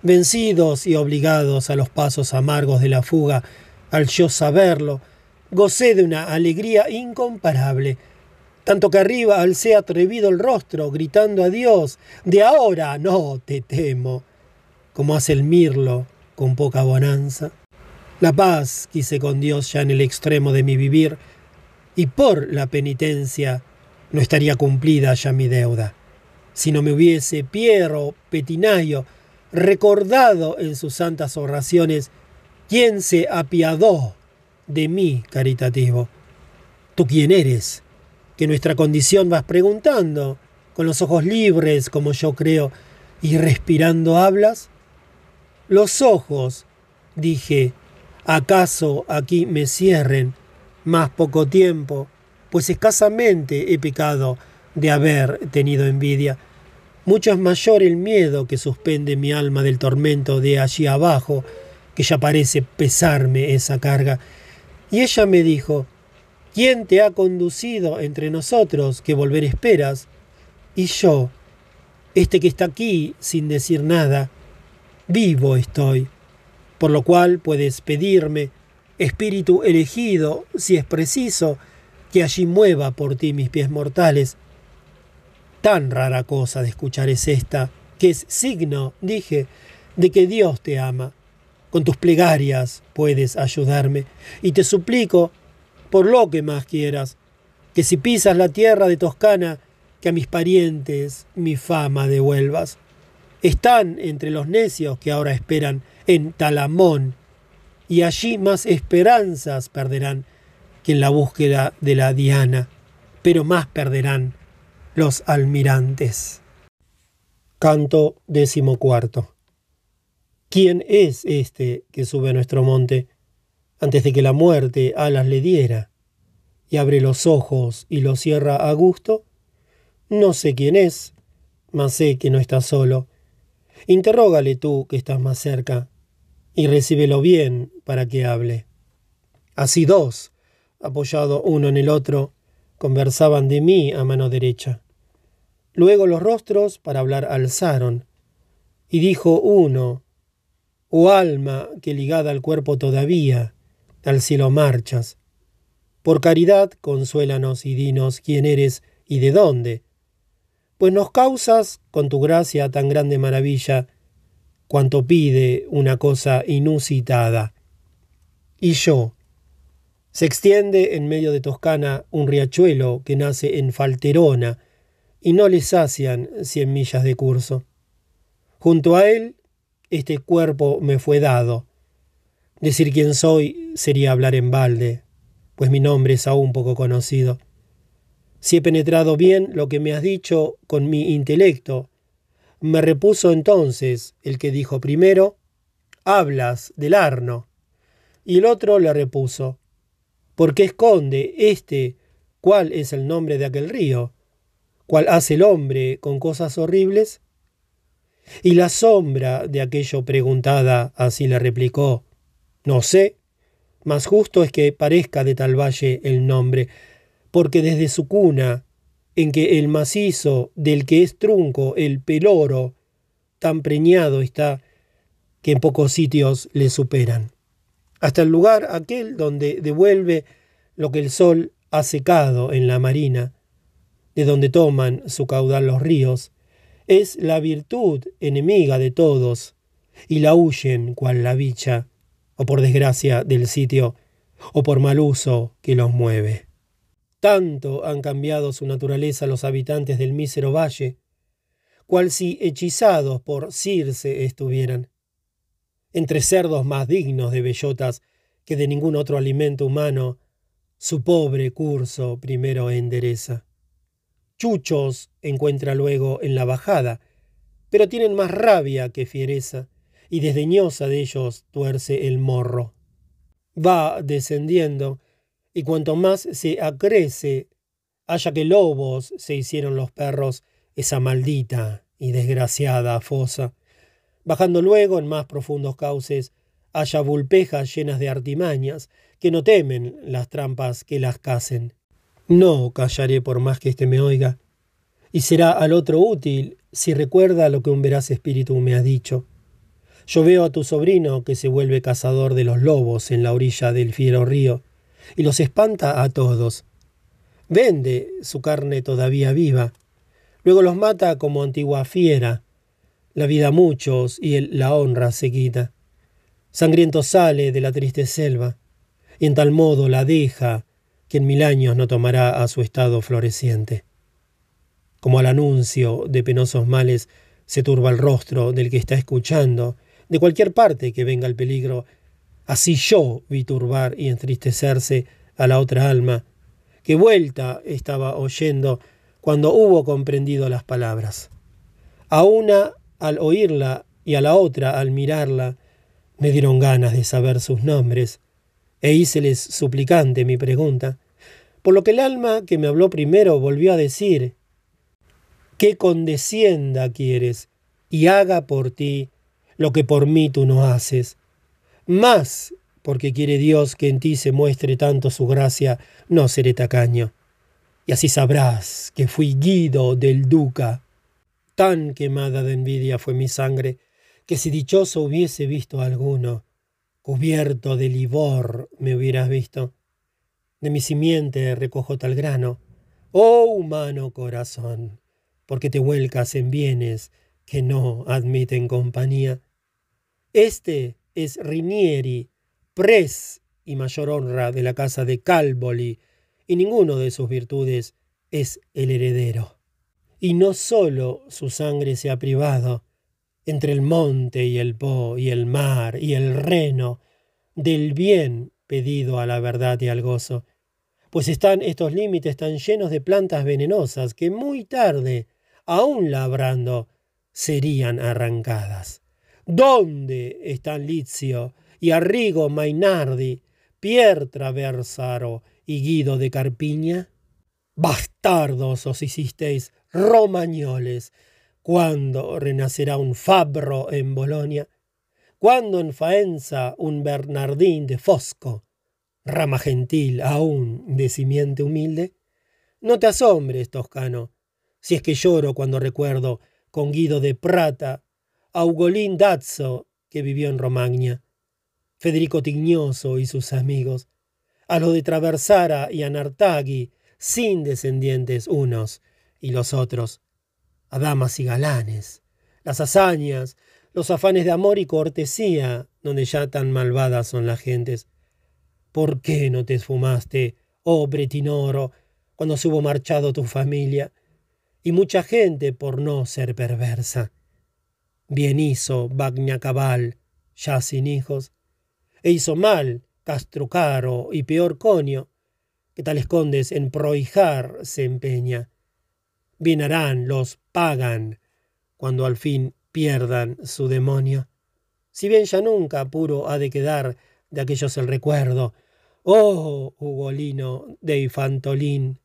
Vencidos y obligados a los pasos amargos de la fuga, al yo saberlo, gocé de una alegría incomparable, tanto que arriba alcé atrevido el rostro, gritando a Dios, de ahora no te temo, como hace el mirlo con poca bonanza. La paz quise con Dios ya en el extremo de mi vivir, y por la penitencia no estaría cumplida ya mi deuda. Si no me hubiese Piero Petinayo recordado en sus santas oraciones quién se apiadó de mí caritativo. ¿Tú quién eres? Que nuestra condición vas preguntando, con los ojos libres, como yo creo, y respirando hablas. Los ojos, dije, ¿Acaso aquí me cierren más poco tiempo? Pues escasamente he pecado de haber tenido envidia. Mucho es mayor el miedo que suspende mi alma del tormento de allí abajo, que ya parece pesarme esa carga. Y ella me dijo, ¿quién te ha conducido entre nosotros que volver esperas? Y yo, este que está aquí sin decir nada, vivo estoy, por lo cual puedes pedirme, espíritu elegido, si es preciso, que allí mueva por ti mis pies mortales. Tan rara cosa de escuchar es esta, que es signo, dije, de que Dios te ama. Con tus plegarias puedes ayudarme, y te suplico, por lo que más quieras, que si pisas la tierra de Toscana, que a mis parientes mi fama devuelvas. Están entre los necios que ahora esperan en Talamón, y allí más esperanzas perderán que en la búsqueda de la Diana, pero más perderán los almirantes. Canto decimocuarto. ¿Quién es este que sube a nuestro monte antes de que la muerte alas le diera y abre los ojos y los cierra a gusto? No sé quién es, mas sé que no está solo. Interrógale tú que estás más cerca y recíbelo bien para que hable. Así dos apoyado uno en el otro, conversaban de mí a mano derecha. Luego los rostros para hablar alzaron, y dijo uno, Oh alma que ligada al cuerpo todavía, al cielo marchas. Por caridad consuélanos y dinos quién eres y de dónde, pues nos causas con tu gracia tan grande maravilla, cuanto pide una cosa inusitada. Y yo, se extiende en medio de Toscana un riachuelo que nace en Falterona, y no le sacian cien millas de curso. Junto a él, este cuerpo me fue dado. Decir quién soy sería hablar en balde, pues mi nombre es aún poco conocido. Si he penetrado bien lo que me has dicho con mi intelecto, me repuso entonces el que dijo primero, hablas del Arno. Y el otro le repuso, ¿Por qué esconde este cuál es el nombre de aquel río? ¿Cuál hace el hombre con cosas horribles? Y la sombra de aquello preguntada así le replicó, No sé, más justo es que parezca de tal valle el nombre, porque desde su cuna, en que el macizo del que es trunco, el peloro, tan preñado está, que en pocos sitios le superan hasta el lugar aquel donde devuelve lo que el sol ha secado en la marina, de donde toman su caudal los ríos, es la virtud enemiga de todos, y la huyen cual la bicha, o por desgracia del sitio, o por mal uso que los mueve. Tanto han cambiado su naturaleza los habitantes del mísero valle, cual si hechizados por Circe estuvieran entre cerdos más dignos de bellotas que de ningún otro alimento humano, su pobre curso primero endereza. Chuchos encuentra luego en la bajada, pero tienen más rabia que fiereza, y desdeñosa de ellos tuerce el morro. Va descendiendo, y cuanto más se acrece, haya que lobos se hicieron los perros esa maldita y desgraciada fosa Bajando luego en más profundos cauces, haya vulpejas llenas de artimañas, que no temen las trampas que las casen. No callaré por más que éste me oiga, y será al otro útil si recuerda lo que un veraz espíritu me ha dicho. Yo veo a tu sobrino que se vuelve cazador de los lobos en la orilla del fiero río, y los espanta a todos. Vende su carne todavía viva, luego los mata como antigua fiera, la vida a muchos y la honra se quita. Sangriento sale de la triste selva, y en tal modo la deja en mil años no tomará a su estado floreciente. Como al anuncio de penosos males se turba el rostro del que está escuchando, de cualquier parte que venga el peligro, así yo vi turbar y entristecerse a la otra alma, que vuelta estaba oyendo cuando hubo comprendido las palabras. A una al oírla y a la otra al mirarla, me dieron ganas de saber sus nombres, e híceles suplicante mi pregunta, por lo que el alma que me habló primero volvió a decir, que condescienda quieres y haga por ti lo que por mí tú no haces. Más porque quiere Dios que en ti se muestre tanto su gracia, no seré tacaño. Y así sabrás que fui Guido del Duca, Tan quemada de envidia fue mi sangre, que si dichoso hubiese visto alguno, cubierto de livor me hubieras visto. De mi simiente recojo tal grano, oh humano corazón, porque te vuelcas en bienes que no admiten compañía. Este es Rinieri, pres y mayor honra de la casa de Calvoli, y ninguno de sus virtudes es el heredero. Y no sólo su sangre se ha privado, entre el monte y el Po y el mar y el reno, del bien pedido a la verdad y al gozo, pues están estos límites tan llenos de plantas venenosas que muy tarde, aun labrando, serían arrancadas. ¿Dónde están Lizio y Arrigo Mainardi, Pier Traversaro y Guido de Carpiña? Bastardos os hicisteis, romañoles, ¿cuándo renacerá un Fabro en Bolonia? ¿Cuándo en Faenza un Bernardín de Fosco? Rama gentil aún de simiente humilde. No te asombres, Toscano, si es que lloro cuando recuerdo con Guido de Prata, a Ugolín Dazzo, que vivió en Romagna, Federico Tignoso y sus amigos, a lo de Traversara y Anartagui, sin descendientes unos y los otros, a damas y galanes, las hazañas, los afanes de amor y cortesía, donde ya tan malvadas son las gentes. ¿Por qué no te esfumaste, oh Bretinoro, cuando se hubo marchado tu familia? Y mucha gente por no ser perversa. Bien hizo Cabal, ya sin hijos, e hizo mal Castrucaro y peor Conio, que tales condes en prohijar se empeña. Bien harán, los pagan, cuando al fin pierdan su demonio. Si bien ya nunca puro ha de quedar de aquellos el recuerdo, oh Ugolino de Infantolín,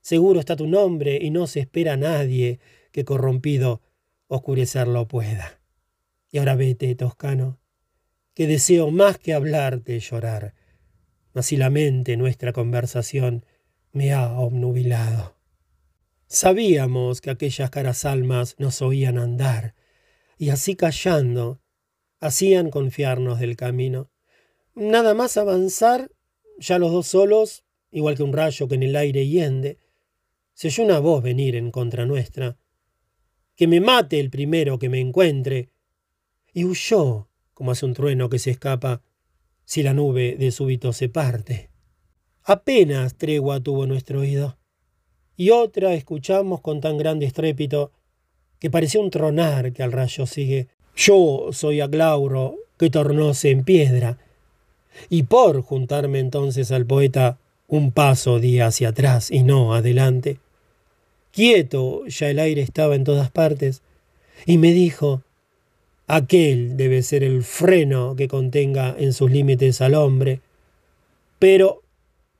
seguro está tu nombre y no se espera nadie que corrompido oscurecerlo pueda. Y ahora vete, Toscano, que deseo más que hablarte llorar, mas si la mente nuestra conversación me ha obnubilado. Sabíamos que aquellas caras almas nos oían andar, y así callando, hacían confiarnos del camino. Nada más avanzar, ya los dos solos, igual que un rayo que en el aire hiende, se oyó una voz venir en contra nuestra. Que me mate el primero que me encuentre. Y huyó, como hace un trueno que se escapa, si la nube de súbito se parte. Apenas tregua tuvo nuestro oído, y otra escuchamos con tan grande estrépito que pareció un tronar que al rayo sigue. Yo soy Aglauro, que tornóse en piedra, y por juntarme entonces al poeta, un paso di hacia atrás y no adelante. Quieto ya el aire estaba en todas partes, y me dijo, Aquel debe ser el freno que contenga en sus límites al hombre. Pero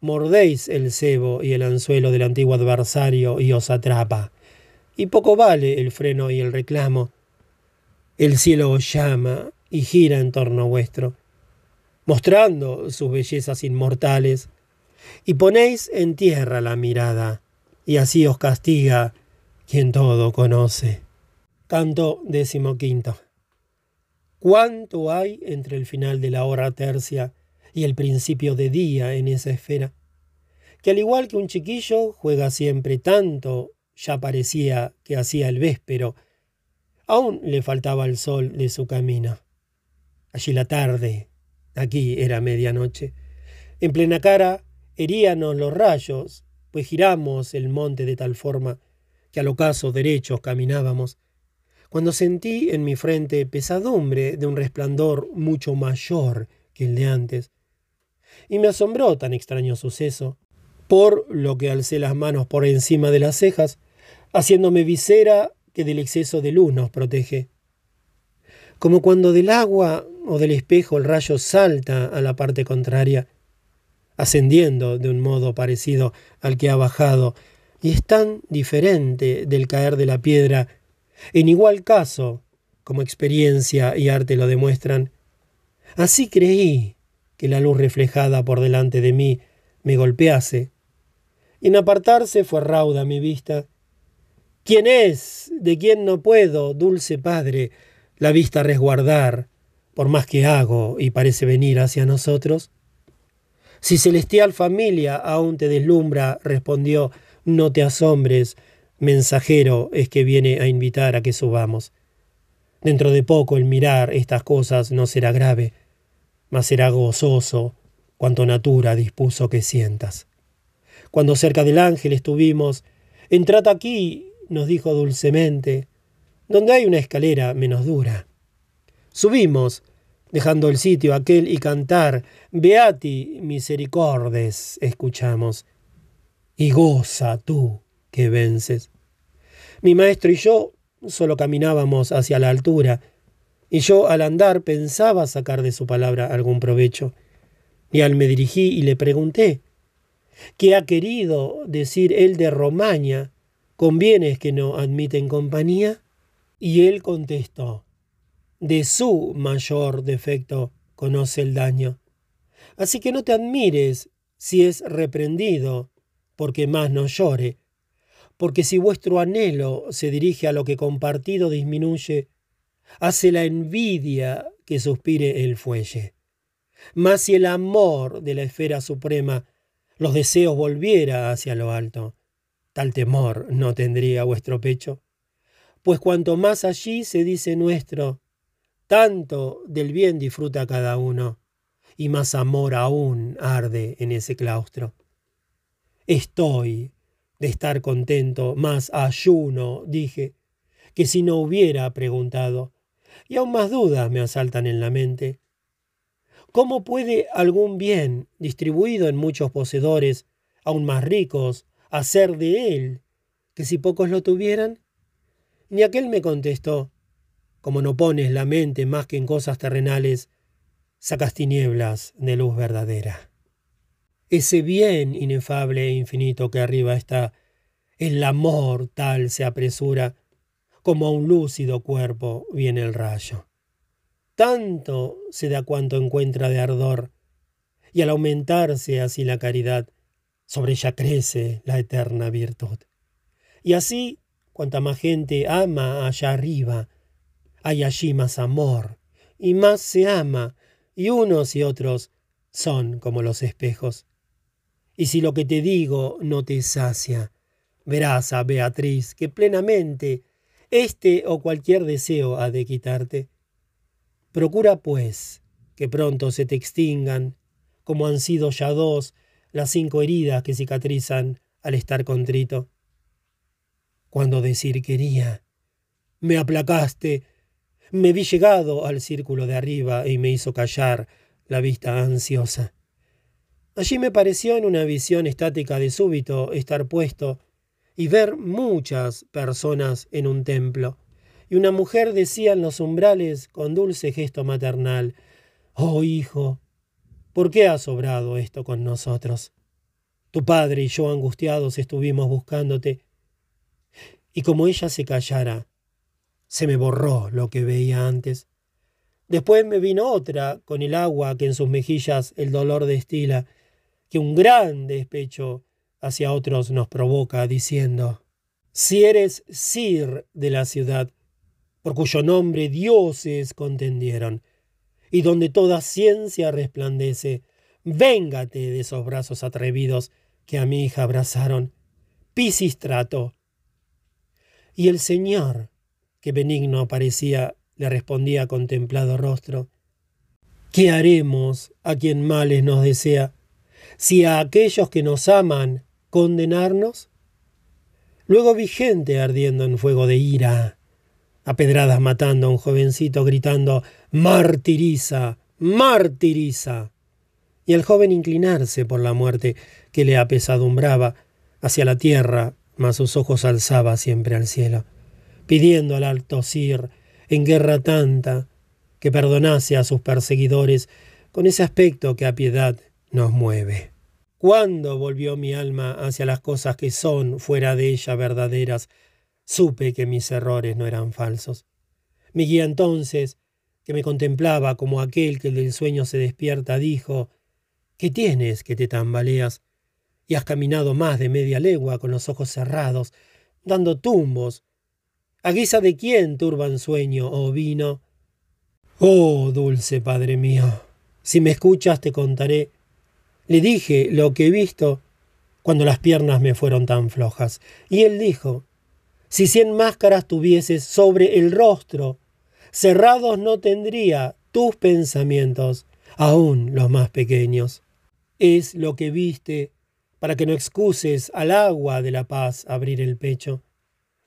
mordéis el cebo y el anzuelo del antiguo adversario y os atrapa. Y poco vale el freno y el reclamo. El cielo os llama y gira en torno vuestro, mostrando sus bellezas inmortales, y ponéis en tierra la mirada, y así os castiga quien todo conoce. Canto decimoquinto. ¿Cuánto hay entre el final de la hora tercia y el principio de día en esa esfera? Que al igual que un chiquillo juega siempre tanto, ya parecía que hacía el véspero, aún le faltaba el sol de su camino. Allí la tarde, aquí era medianoche. En plena cara heríanos los rayos, pues giramos el monte de tal forma que al ocaso derechos caminábamos, cuando sentí en mi frente pesadumbre de un resplandor mucho mayor que el de antes. Y me asombró tan extraño suceso, por lo que alcé las manos por encima de las cejas, haciéndome visera que del exceso de luz nos protege. Como cuando del agua o del espejo el rayo salta a la parte contraria, ascendiendo de un modo parecido al que ha bajado, y es tan diferente del caer de la piedra. En igual caso, como experiencia y arte lo demuestran, así creí que la luz reflejada por delante de mí me golpease. En apartarse fue rauda mi vista, ¿Quién es de quien no puedo, dulce Padre, la vista resguardar, por más que hago y parece venir hacia nosotros? Si celestial familia aún te deslumbra, respondió, no te asombres, mensajero es que viene a invitar a que subamos. Dentro de poco el mirar estas cosas no será grave, mas será gozoso cuanto natura dispuso que sientas. Cuando cerca del ángel estuvimos, entrad aquí, nos dijo dulcemente, donde hay una escalera menos dura. Subimos, dejando el sitio aquel y cantar, Beati misericordes, escuchamos, y goza tú que vences. Mi maestro y yo solo caminábamos hacia la altura, y yo al andar pensaba sacar de su palabra algún provecho. Y al me dirigí y le pregunté, ¿qué ha querido decir él de Romaña, con bienes que no admiten compañía? Y él contestó, de su mayor defecto conoce el daño. Así que no te admires si es reprendido, porque más no llore, porque si vuestro anhelo se dirige a lo que compartido disminuye, hace la envidia que suspire el fuelle. Mas si el amor de la esfera suprema los deseos volviera hacia lo alto, tal temor no tendría vuestro pecho. Pues cuanto más allí se dice nuestro, tanto del bien disfruta cada uno, y más amor aún arde en ese claustro. Estoy de estar contento, más ayuno, dije, que si no hubiera preguntado, y aún más dudas me asaltan en la mente. ¿Cómo puede algún bien, distribuido en muchos poseedores, aún más ricos, hacer de él que si pocos lo tuvieran? Ni aquel me contestó, como no pones la mente más que en cosas terrenales, sacas tinieblas de luz verdadera. Ese bien inefable e infinito que arriba está, el amor tal se apresura como a un lúcido cuerpo viene el rayo. Tanto se da cuanto encuentra de ardor, y al aumentarse así la caridad, sobre ella crece la eterna virtud. Y así, cuanta más gente ama allá arriba, hay allí más amor, y más se ama, y unos y otros son como los espejos. Y si lo que te digo no te sacia, verás a Beatriz que plenamente este o cualquier deseo ha de quitarte. Procura, pues, que pronto se te extingan, como han sido ya dos, las cinco heridas que cicatrizan al estar contrito. Cuando decir quería, me aplacaste, me vi llegado al círculo de arriba y me hizo callar la vista ansiosa. Allí me pareció en una visión estática de súbito estar puesto y ver muchas personas en un templo. Y una mujer decía en los umbrales con dulce gesto maternal, Oh hijo, ¿por qué ha sobrado esto con nosotros? Tu padre y yo angustiados estuvimos buscándote. Y como ella se callara, se me borró lo que veía antes. Después me vino otra, con el agua que en sus mejillas el dolor destila, que un gran despecho hacia otros nos provoca, diciendo, si eres sir de la ciudad, por cuyo nombre dioses contendieron, y donde toda ciencia resplandece, véngate de esos brazos atrevidos que a mi hija abrazaron, Pisistrato. Y el Señor, que benigno parecía, le respondía con templado rostro, ¿qué haremos a quien males nos desea? Si a aquellos que nos aman condenarnos? Luego vi gente ardiendo en fuego de ira, a pedradas matando a un jovencito gritando Martiriza, martiriza. Y el joven inclinarse por la muerte que le apesadumbraba hacia la tierra, sus ojos alzaba siempre al cielo, pidiendo al alto Sir, en guerra tanta, que perdonase a sus perseguidores con ese aspecto que a piedad nos mueve. Cuando volvió mi alma hacia las cosas que son fuera de ella verdaderas, supe que mis errores no eran falsos. Mi guía entonces, que me contemplaba como aquel que del sueño se despierta, dijo, ¿Qué tienes que te tambaleas? Y has caminado más de media legua con los ojos cerrados. dando tumbos. ¿A guisa de quién turban sueño oh vino? Oh, dulce Padre mío, si me escuchas te contaré. Le dije lo que he visto cuando las piernas me fueron tan flojas. Y él dijo, si cien máscaras tuvieses sobre el rostro, cerrados no tendría tus pensamientos, aun los más pequeños. Es lo que viste, para que no excuses al agua de la paz abrir el pecho,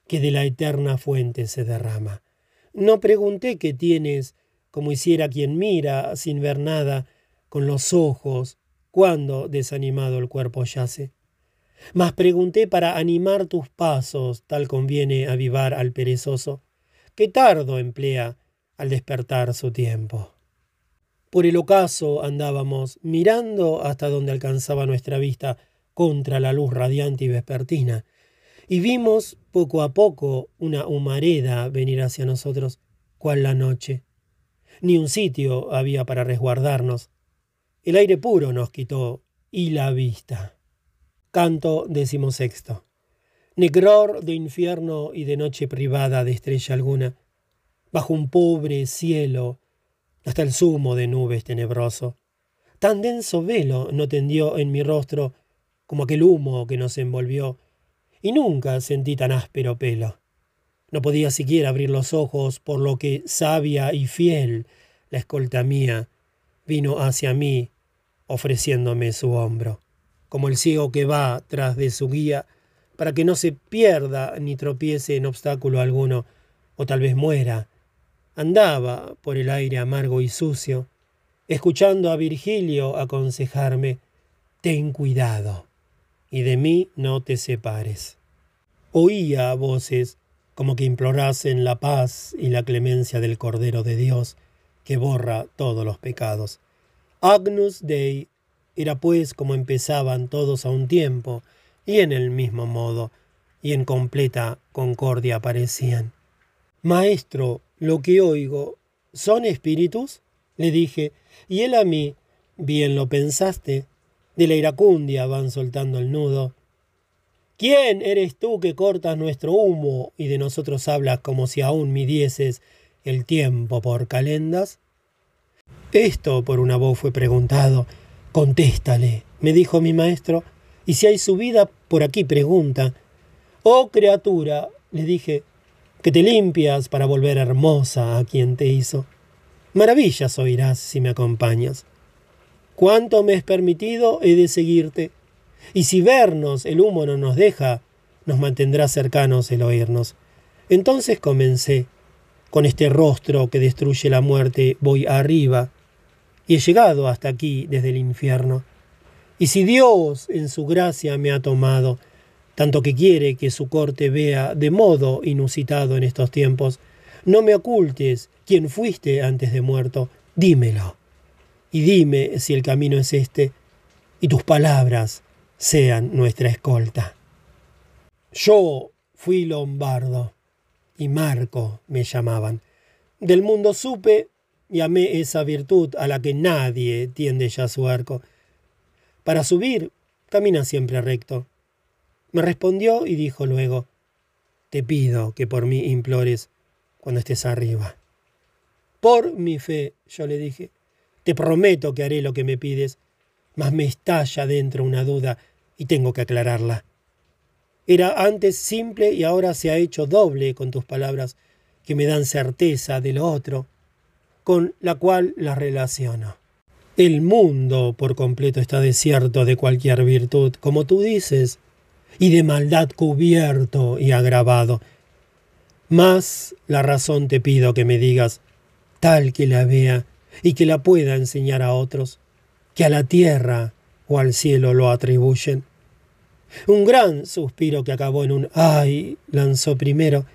que de la eterna fuente se derrama. No pregunté qué tienes como hiciera quien mira, sin ver nada, con los ojos, cuando desanimado el cuerpo yace. Mas pregunté para animar tus pasos, tal conviene avivar al perezoso, que tardo emplea al despertar su tiempo. Por el ocaso andábamos, mirando hasta donde alcanzaba nuestra vista contra la luz radiante y vespertina, y vimos poco a poco una humareda venir hacia nosotros, cual la noche ni un sitio había para resguardarnos. El aire puro nos quitó y la vista. Canto decimosexto. Negror de infierno y de noche privada de estrella alguna, bajo un pobre cielo, hasta el zumo de nubes tenebroso. Tan denso velo no tendió en mi rostro como aquel humo que nos envolvió, y nunca sentí tan áspero pelo. No podía siquiera abrir los ojos, por lo que sabia y fiel la escolta mía vino hacia mí ofreciéndome su hombro, como el ciego que va tras de su guía para que no se pierda ni tropiece en obstáculo alguno, o tal vez muera. Andaba por el aire amargo y sucio, escuchando a Virgilio aconsejarme, ten cuidado, y de mí no te separes. Oía voces como que implorasen la paz y la clemencia del Cordero de Dios, que borra todos los pecados. Agnus Dei era pues como empezaban todos a un tiempo, y en el mismo modo, y en completa concordia parecían. Maestro, lo que oigo, ¿son espíritus? le dije, y él a mí, bien lo pensaste, de la iracundia van soltando el nudo, ¿Quién eres tú que cortas nuestro humo y de nosotros hablas como si aún midieses el tiempo por calendas? Esto por una voz fue preguntado. Contéstale, me dijo mi maestro, y si hay subida, por aquí pregunta. Oh criatura, le dije, que te limpias para volver hermosa a quien te hizo. Maravillas oirás si me acompañas. Cuánto me es permitido he de seguirte y si vernos el humo no nos deja, nos mantendrá cercanos el oírnos. Entonces comencé, con este rostro que destruye la muerte, voy arriba, y he llegado hasta aquí desde el infierno. Y si Dios en su gracia me ha tomado, tanto que quiere que su corte vea de modo inusitado en estos tiempos, no me ocultes quién fuiste antes de muerto, dímelo. Y dime si el camino es este, y tus palabras sean nuestra escolta. Yo fui lombardo y Marco me llamaban. Del mundo supe y amé esa virtud a la que nadie tiende ya su arco. Para subir, camina siempre recto. Me respondió y dijo luego, te pido que por mí implores cuando estés arriba. Por mi fe, yo le dije, te prometo que haré lo que me pides, mas me estalla dentro una duda y tengo que aclararla. Era antes simple y ahora se ha hecho doble con tus palabras que me dan certeza de lo otro, con la cual la relaciono. El mundo por completo está desierto de cualquier virtud, como tú dices, y de maldad cubierto y agravado. Más la razón te pido que me digas, tal que la vea y que la pueda enseñar a otros que a la tierra o al cielo lo atribuyen. Un gran suspiro que acabó en un ay lanzó primero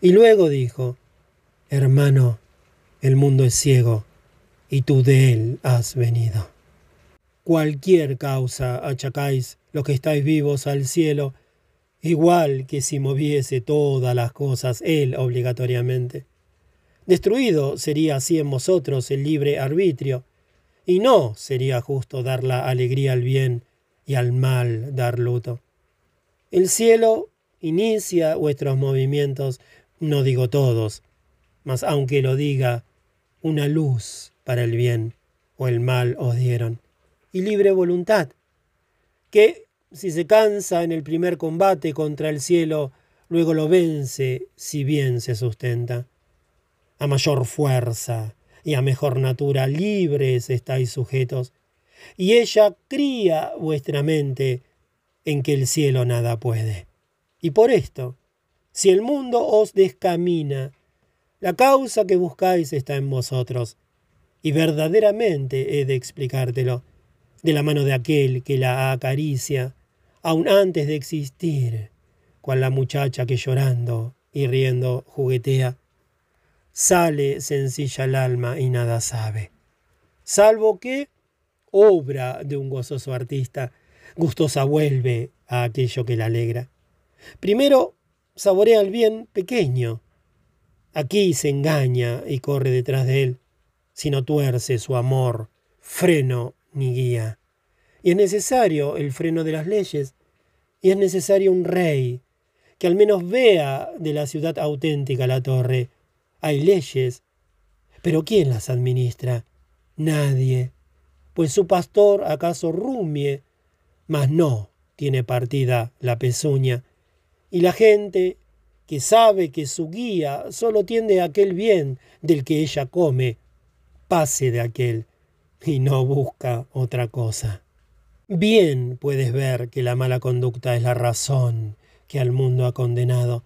y luego dijo, Hermano, el mundo es ciego y tú de él has venido. Cualquier causa achacáis los que estáis vivos al cielo, igual que si moviese todas las cosas él obligatoriamente. Destruido sería así en vosotros el libre arbitrio, y no sería justo dar la alegría al bien y al mal dar luto. El cielo inicia vuestros movimientos, no digo todos, mas aunque lo diga, una luz para el bien o el mal os dieron, y libre voluntad, que si se cansa en el primer combate contra el cielo, luego lo vence si bien se sustenta. A mayor fuerza y a mejor natura libres estáis sujetos, y ella cría vuestra mente en que el cielo nada puede. Y por esto, si el mundo os descamina, la causa que buscáis está en vosotros, y verdaderamente he de explicártelo, de la mano de aquel que la acaricia, aun antes de existir, cual la muchacha que llorando y riendo juguetea, sale sencilla el alma y nada sabe, salvo que obra de un gozoso artista, gustosa vuelve a aquello que la alegra. Primero saborea el bien pequeño, aquí se engaña y corre detrás de él, si no tuerce su amor, freno ni guía. Y es necesario el freno de las leyes, y es necesario un rey que al menos vea de la ciudad auténtica la torre. Hay leyes, pero ¿quién las administra? Nadie. Pues su pastor acaso rumie, mas no tiene partida la pezuña. Y la gente que sabe que su guía solo tiende aquel bien del que ella come, pase de aquel y no busca otra cosa. Bien puedes ver que la mala conducta es la razón que al mundo ha condenado,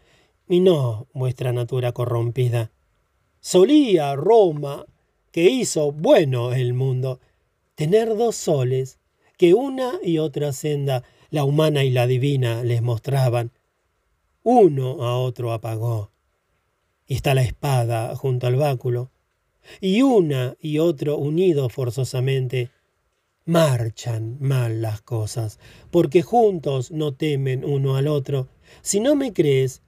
y no vuestra natura corrompida. Solía Roma, que hizo bueno el mundo, tener dos soles, que una y otra senda, la humana y la divina, les mostraban. Uno a otro apagó. Y está la espada junto al báculo, y una y otro unidos forzosamente, marchan mal las cosas, porque juntos no temen uno al otro. Si no me crees,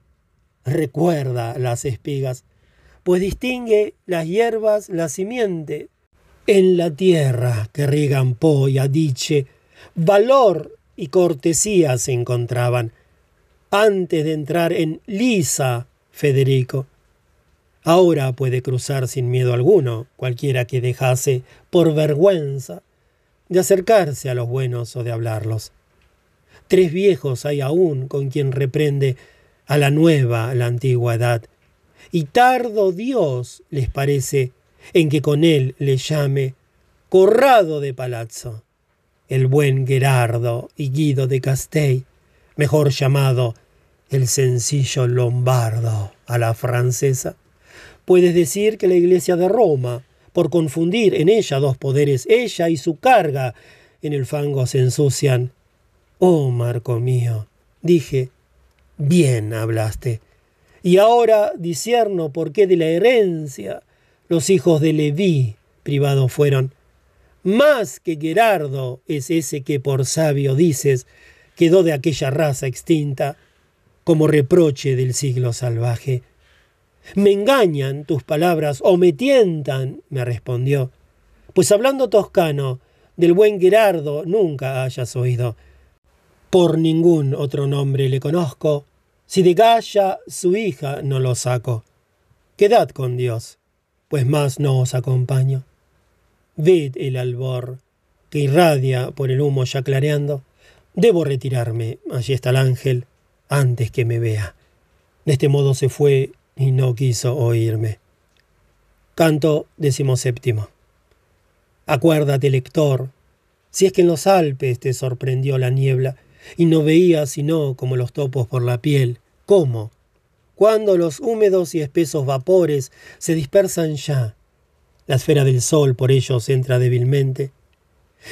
recuerda las espigas, pues distingue las hierbas la simiente. En la tierra que riegan Po y Adiche, valor y cortesía se encontraban, antes de entrar en Lisa, Federico. Ahora puede cruzar sin miedo alguno cualquiera que dejase por vergüenza de acercarse a los buenos o de hablarlos. Tres viejos hay aún con quien reprende a la nueva la antigua edad, y tardo Dios les parece en que con él le llame Corrado de Palazzo, el buen Gerardo y Guido de Castell, mejor llamado el sencillo Lombardo a la francesa. Puedes decir que la iglesia de Roma, por confundir en ella dos poderes, ella y su carga, en el fango se ensucian. Oh, Marco mío, dije, bien hablaste. Y ahora disierno por qué de la herencia los hijos de Leví privados fueron. Más que Gerardo es ese que por sabio dices quedó de aquella raza extinta como reproche del siglo salvaje. Me engañan tus palabras o me tientan, me respondió. Pues hablando toscano, del buen Gerardo nunca hayas oído. Por ningún otro nombre le conozco, si de Gaya su hija no lo saco. Quedad con Dios, pues más no os acompaño. Ved el albor que irradia por el humo ya clareando. Debo retirarme, allí está el ángel, antes que me vea. De este modo se fue y no quiso oírme. Canto decimoséptimo. Acuérdate, lector, si es que en los Alpes te sorprendió la niebla y no veías sino como los topos por la piel, ¿cómo? Cuando los húmedos y espesos vapores se dispersan ya, la esfera del sol por ellos entra débilmente,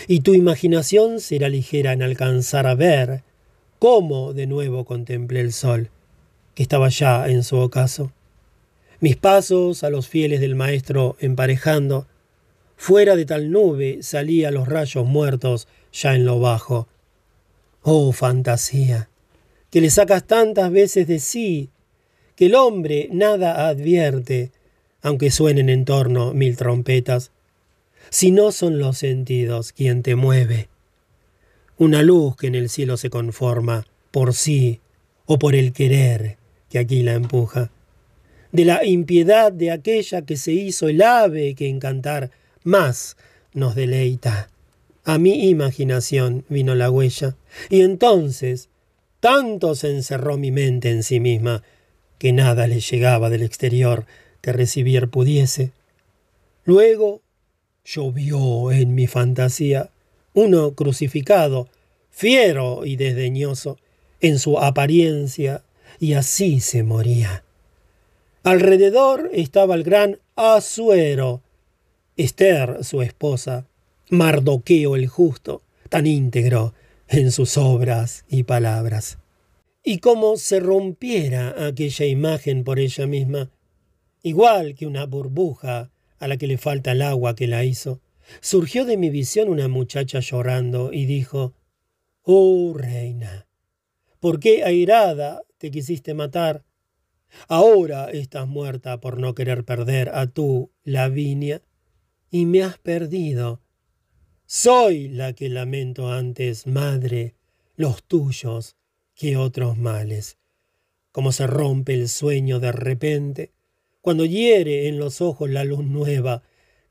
y tu imaginación será ligera en alcanzar a ver cómo de nuevo contemplé el sol, que estaba ya en su ocaso mis pasos a los fieles del maestro emparejando, fuera de tal nube salía los rayos muertos ya en lo bajo. Oh fantasía, que le sacas tantas veces de sí, que el hombre nada advierte, aunque suenen en torno mil trompetas, si no son los sentidos quien te mueve. Una luz que en el cielo se conforma por sí o por el querer que aquí la empuja, de la impiedad de aquella que se hizo el ave que encantar más nos deleita. A mi imaginación vino la huella, y entonces tanto se encerró mi mente en sí misma que nada le llegaba del exterior que recibir pudiese. Luego llovió en mi fantasía uno crucificado, fiero y desdeñoso en su apariencia, y así se moría. Alrededor estaba el gran Asuero, Esther, su esposa, Mardoqueo el justo, tan íntegro en sus obras y palabras. Y como se rompiera aquella imagen por ella misma, igual que una burbuja a la que le falta el agua que la hizo, surgió de mi visión una muchacha llorando y dijo, Oh reina, ¿por qué airada te quisiste matar? Ahora estás muerta por no querer perder a tú, Lavinia, y me has perdido. Soy la que lamento antes, madre, los tuyos que otros males. Como se rompe el sueño de repente, cuando hiere en los ojos la luz nueva,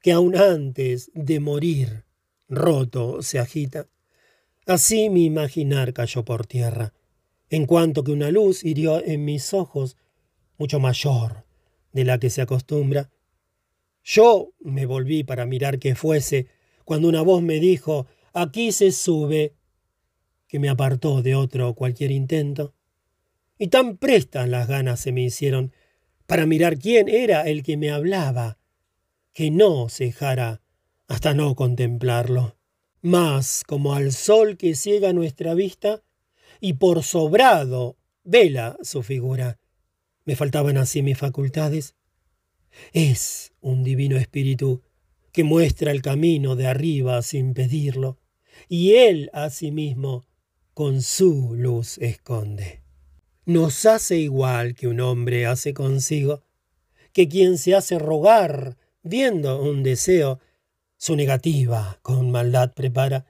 que aun antes de morir, roto se agita. Así mi imaginar cayó por tierra, en cuanto que una luz hirió en mis ojos mucho mayor de la que se acostumbra. Yo me volví para mirar qué fuese, cuando una voz me dijo, aquí se sube, que me apartó de otro cualquier intento. Y tan prestas las ganas se me hicieron para mirar quién era el que me hablaba, que no cejara hasta no contemplarlo. Mas como al sol que ciega nuestra vista, y por sobrado vela su figura, me faltaban así mis facultades. Es un divino espíritu que muestra el camino de arriba sin pedirlo, y él asimismo con su luz esconde. Nos hace igual que un hombre hace consigo, que quien se hace rogar viendo un deseo, su negativa con maldad prepara.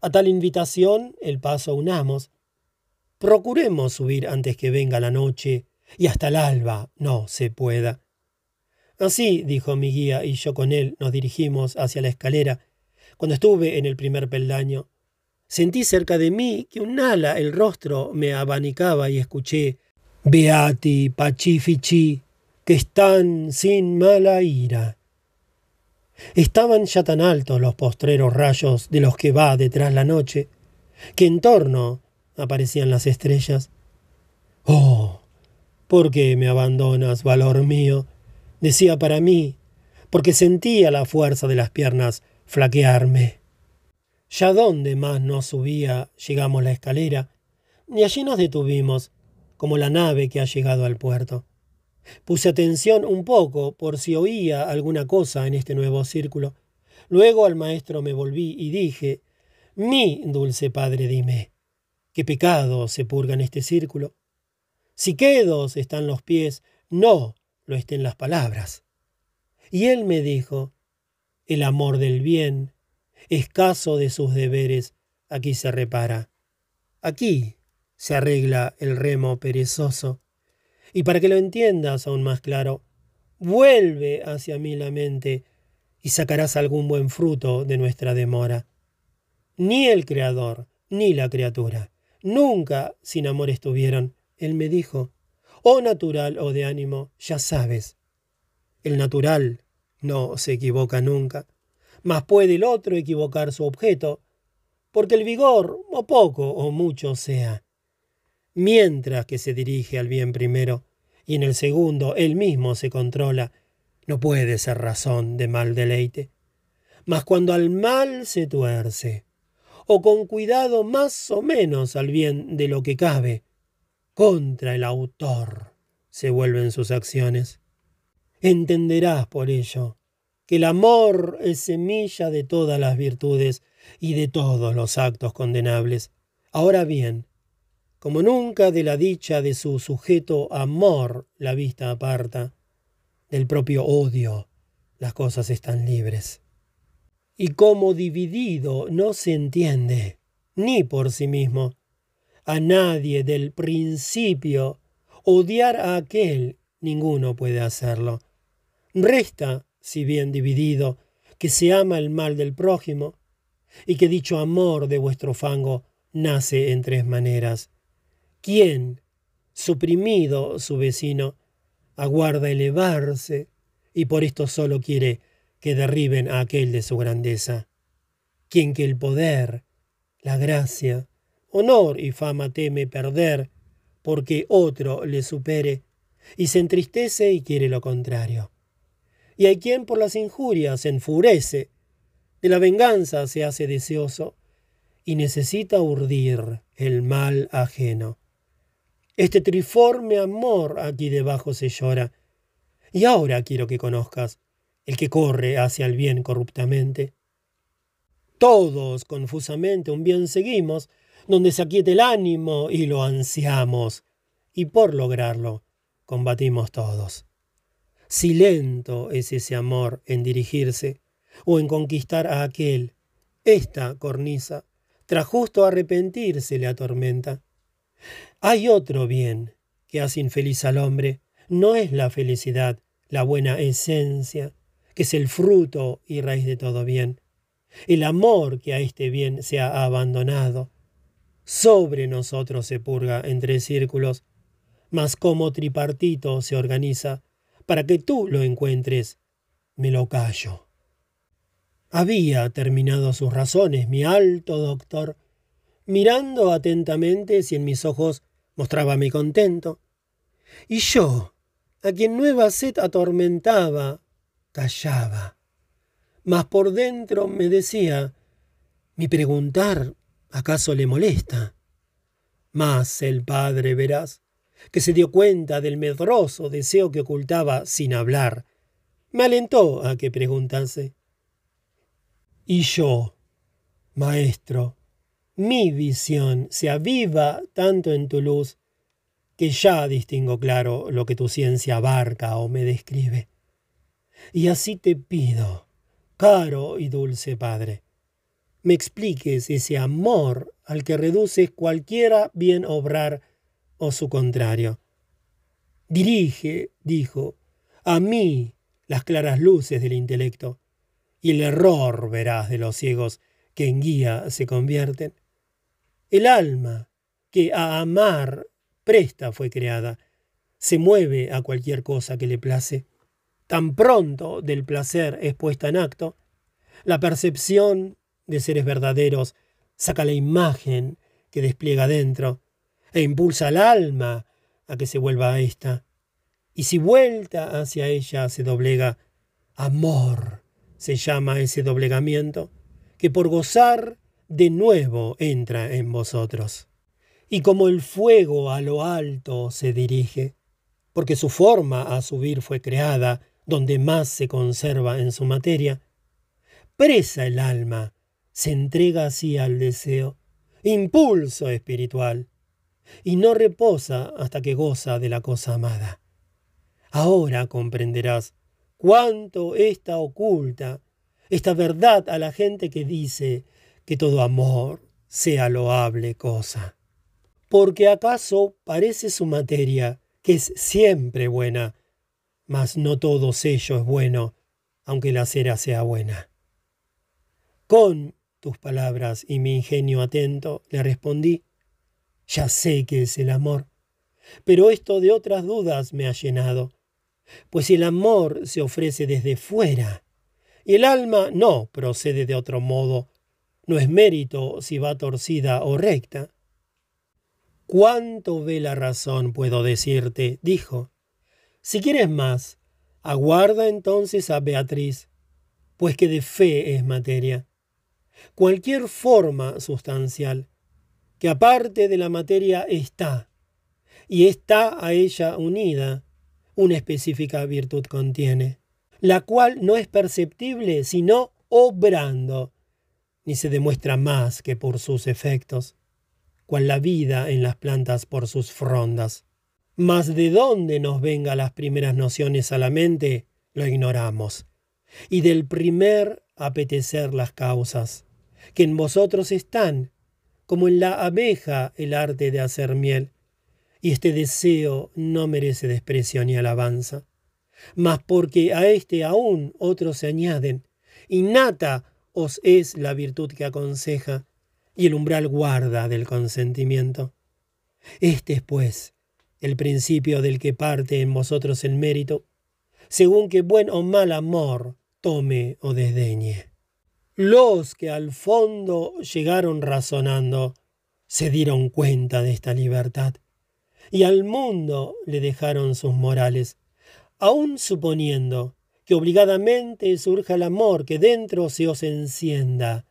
A tal invitación el paso unamos. Procuremos subir antes que venga la noche y hasta el alba no se pueda. Así, dijo mi guía, y yo con él nos dirigimos hacia la escalera. Cuando estuve en el primer peldaño, sentí cerca de mí que un ala el rostro me abanicaba y escuché Beati Pacifici, que están sin mala ira. Estaban ya tan altos los postreros rayos de los que va detrás la noche, que en torno aparecían las estrellas. Oh, ¿Por qué me abandonas, valor mío? Decía para mí, porque sentía la fuerza de las piernas flaquearme. Ya donde más nos subía llegamos la escalera, y allí nos detuvimos, como la nave que ha llegado al puerto. Puse atención un poco por si oía alguna cosa en este nuevo círculo. Luego al maestro me volví y dije, Mi dulce padre, dime, ¿qué pecado se purga en este círculo? Si quedos están los pies, no lo estén las palabras. Y él me dijo, el amor del bien, escaso de sus deberes, aquí se repara. Aquí se arregla el remo perezoso. Y para que lo entiendas aún más claro, vuelve hacia mí la mente y sacarás algún buen fruto de nuestra demora. Ni el Creador, ni la criatura, nunca sin amor estuvieron, él me dijo, o natural o de ánimo, ya sabes. El natural no se equivoca nunca, mas puede el otro equivocar su objeto, porque el vigor, o poco o mucho sea, mientras que se dirige al bien primero, y en el segundo él mismo se controla, no puede ser razón de mal deleite. Mas cuando al mal se tuerce, o con cuidado más o menos al bien de lo que cabe, contra el autor se vuelven sus acciones. Entenderás por ello que el amor es semilla de todas las virtudes y de todos los actos condenables. Ahora bien, como nunca de la dicha de su sujeto amor la vista aparta, del propio odio las cosas están libres. Y como dividido no se entiende, ni por sí mismo, a nadie del principio, odiar a aquel, ninguno puede hacerlo. Resta, si bien dividido, que se ama el mal del prójimo, y que dicho amor de vuestro fango nace en tres maneras. ¿Quién, suprimido su vecino, aguarda elevarse y por esto solo quiere que derriben a aquel de su grandeza? Quien que el poder, la gracia, honor y fama teme perder porque otro le supere y se entristece y quiere lo contrario. Y hay quien por las injurias se enfurece, de la venganza se hace deseoso y necesita urdir el mal ajeno. Este triforme amor aquí debajo se llora. Y ahora quiero que conozcas el que corre hacia el bien corruptamente. Todos confusamente un bien seguimos, donde se aquiete el ánimo y lo ansiamos, y por lograrlo combatimos todos. Si lento es ese amor en dirigirse o en conquistar a aquel, esta cornisa, tras justo arrepentirse, le atormenta. Hay otro bien que hace infeliz al hombre, no es la felicidad, la buena esencia, que es el fruto y raíz de todo bien. El amor que a este bien se ha abandonado, sobre nosotros se purga entre círculos, mas como tripartito se organiza, para que tú lo encuentres, me lo callo. Había terminado sus razones mi alto doctor, mirando atentamente si en mis ojos mostraba mi contento. Y yo, a quien nueva sed atormentaba, callaba. Mas por dentro me decía, mi preguntar acaso le molesta. Mas el padre, verás, que se dio cuenta del medroso deseo que ocultaba sin hablar, me alentó a que preguntase. Y yo, maestro, mi visión se aviva tanto en tu luz que ya distingo claro lo que tu ciencia abarca o me describe. Y así te pido, caro y dulce Padre, me expliques ese amor al que reduces cualquiera bien obrar o su contrario. Dirige, dijo, a mí las claras luces del intelecto, y el error verás de los ciegos que en guía se convierten. El alma, que a amar presta fue creada, se mueve a cualquier cosa que le place. Tan pronto del placer es puesta en acto, la percepción de seres verdaderos saca la imagen que despliega dentro e impulsa al alma a que se vuelva a ésta. Y si vuelta hacia ella se doblega, amor se llama ese doblegamiento, que por gozar de nuevo entra en vosotros. Y como el fuego a lo alto se dirige, porque su forma a subir fue creada donde más se conserva en su materia, presa el alma, se entrega así al deseo, impulso espiritual, y no reposa hasta que goza de la cosa amada. Ahora comprenderás cuánto está oculta esta verdad a la gente que dice que todo amor sea loable cosa. Porque acaso parece su materia, que es siempre buena, mas no todo sello es bueno, aunque la cera sea buena. Con tus palabras y mi ingenio atento le respondí, ya sé que es el amor, pero esto de otras dudas me ha llenado, pues el amor se ofrece desde fuera y el alma no procede de otro modo, no es mérito si va torcida o recta. ¿Cuánto ve la razón puedo decirte? dijo. Si quieres más, aguarda entonces a Beatriz, pues que de fe es materia. Cualquier forma sustancial que aparte de la materia está, y está a ella unida, una específica virtud contiene, la cual no es perceptible sino obrando, ni se demuestra más que por sus efectos, cual la vida en las plantas por sus frondas. Mas de dónde nos vengan las primeras nociones a la mente, lo ignoramos, y del primer apetecer las causas, que en vosotros están, como en la abeja el arte de hacer miel, y este deseo no merece desprecio ni alabanza, mas porque a este aún otros se añaden, innata os es la virtud que aconseja, y el umbral guarda del consentimiento. Este es, pues, el principio del que parte en vosotros el mérito, según que buen o mal amor tome o desdeñe. Los que al fondo llegaron razonando se dieron cuenta de esta libertad y al mundo le dejaron sus morales, aun suponiendo que obligadamente surja el amor que dentro se os encienda.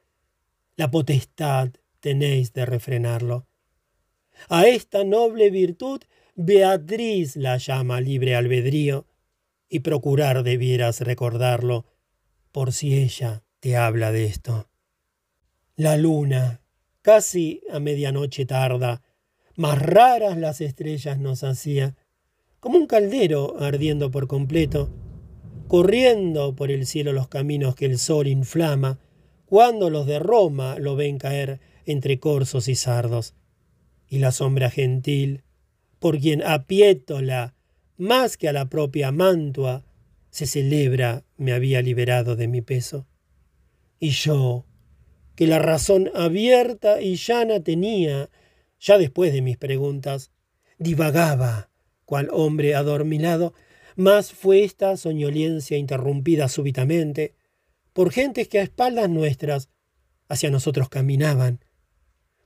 La potestad tenéis de refrenarlo. A esta noble virtud Beatriz la llama libre albedrío, y procurar debieras recordarlo, por si ella te habla de esto. La luna, casi a medianoche tarda, más raras las estrellas nos hacía, como un caldero ardiendo por completo, corriendo por el cielo los caminos que el sol inflama, cuando los de Roma lo ven caer entre corzos y sardos. Y la sombra gentil, por quien a Piétola, más que a la propia Mantua, se celebra me había liberado de mi peso. Y yo, que la razón abierta y llana tenía, ya después de mis preguntas, divagaba, cual hombre adormilado, más fue esta soñolencia interrumpida súbitamente por gentes que a espaldas nuestras hacia nosotros caminaban,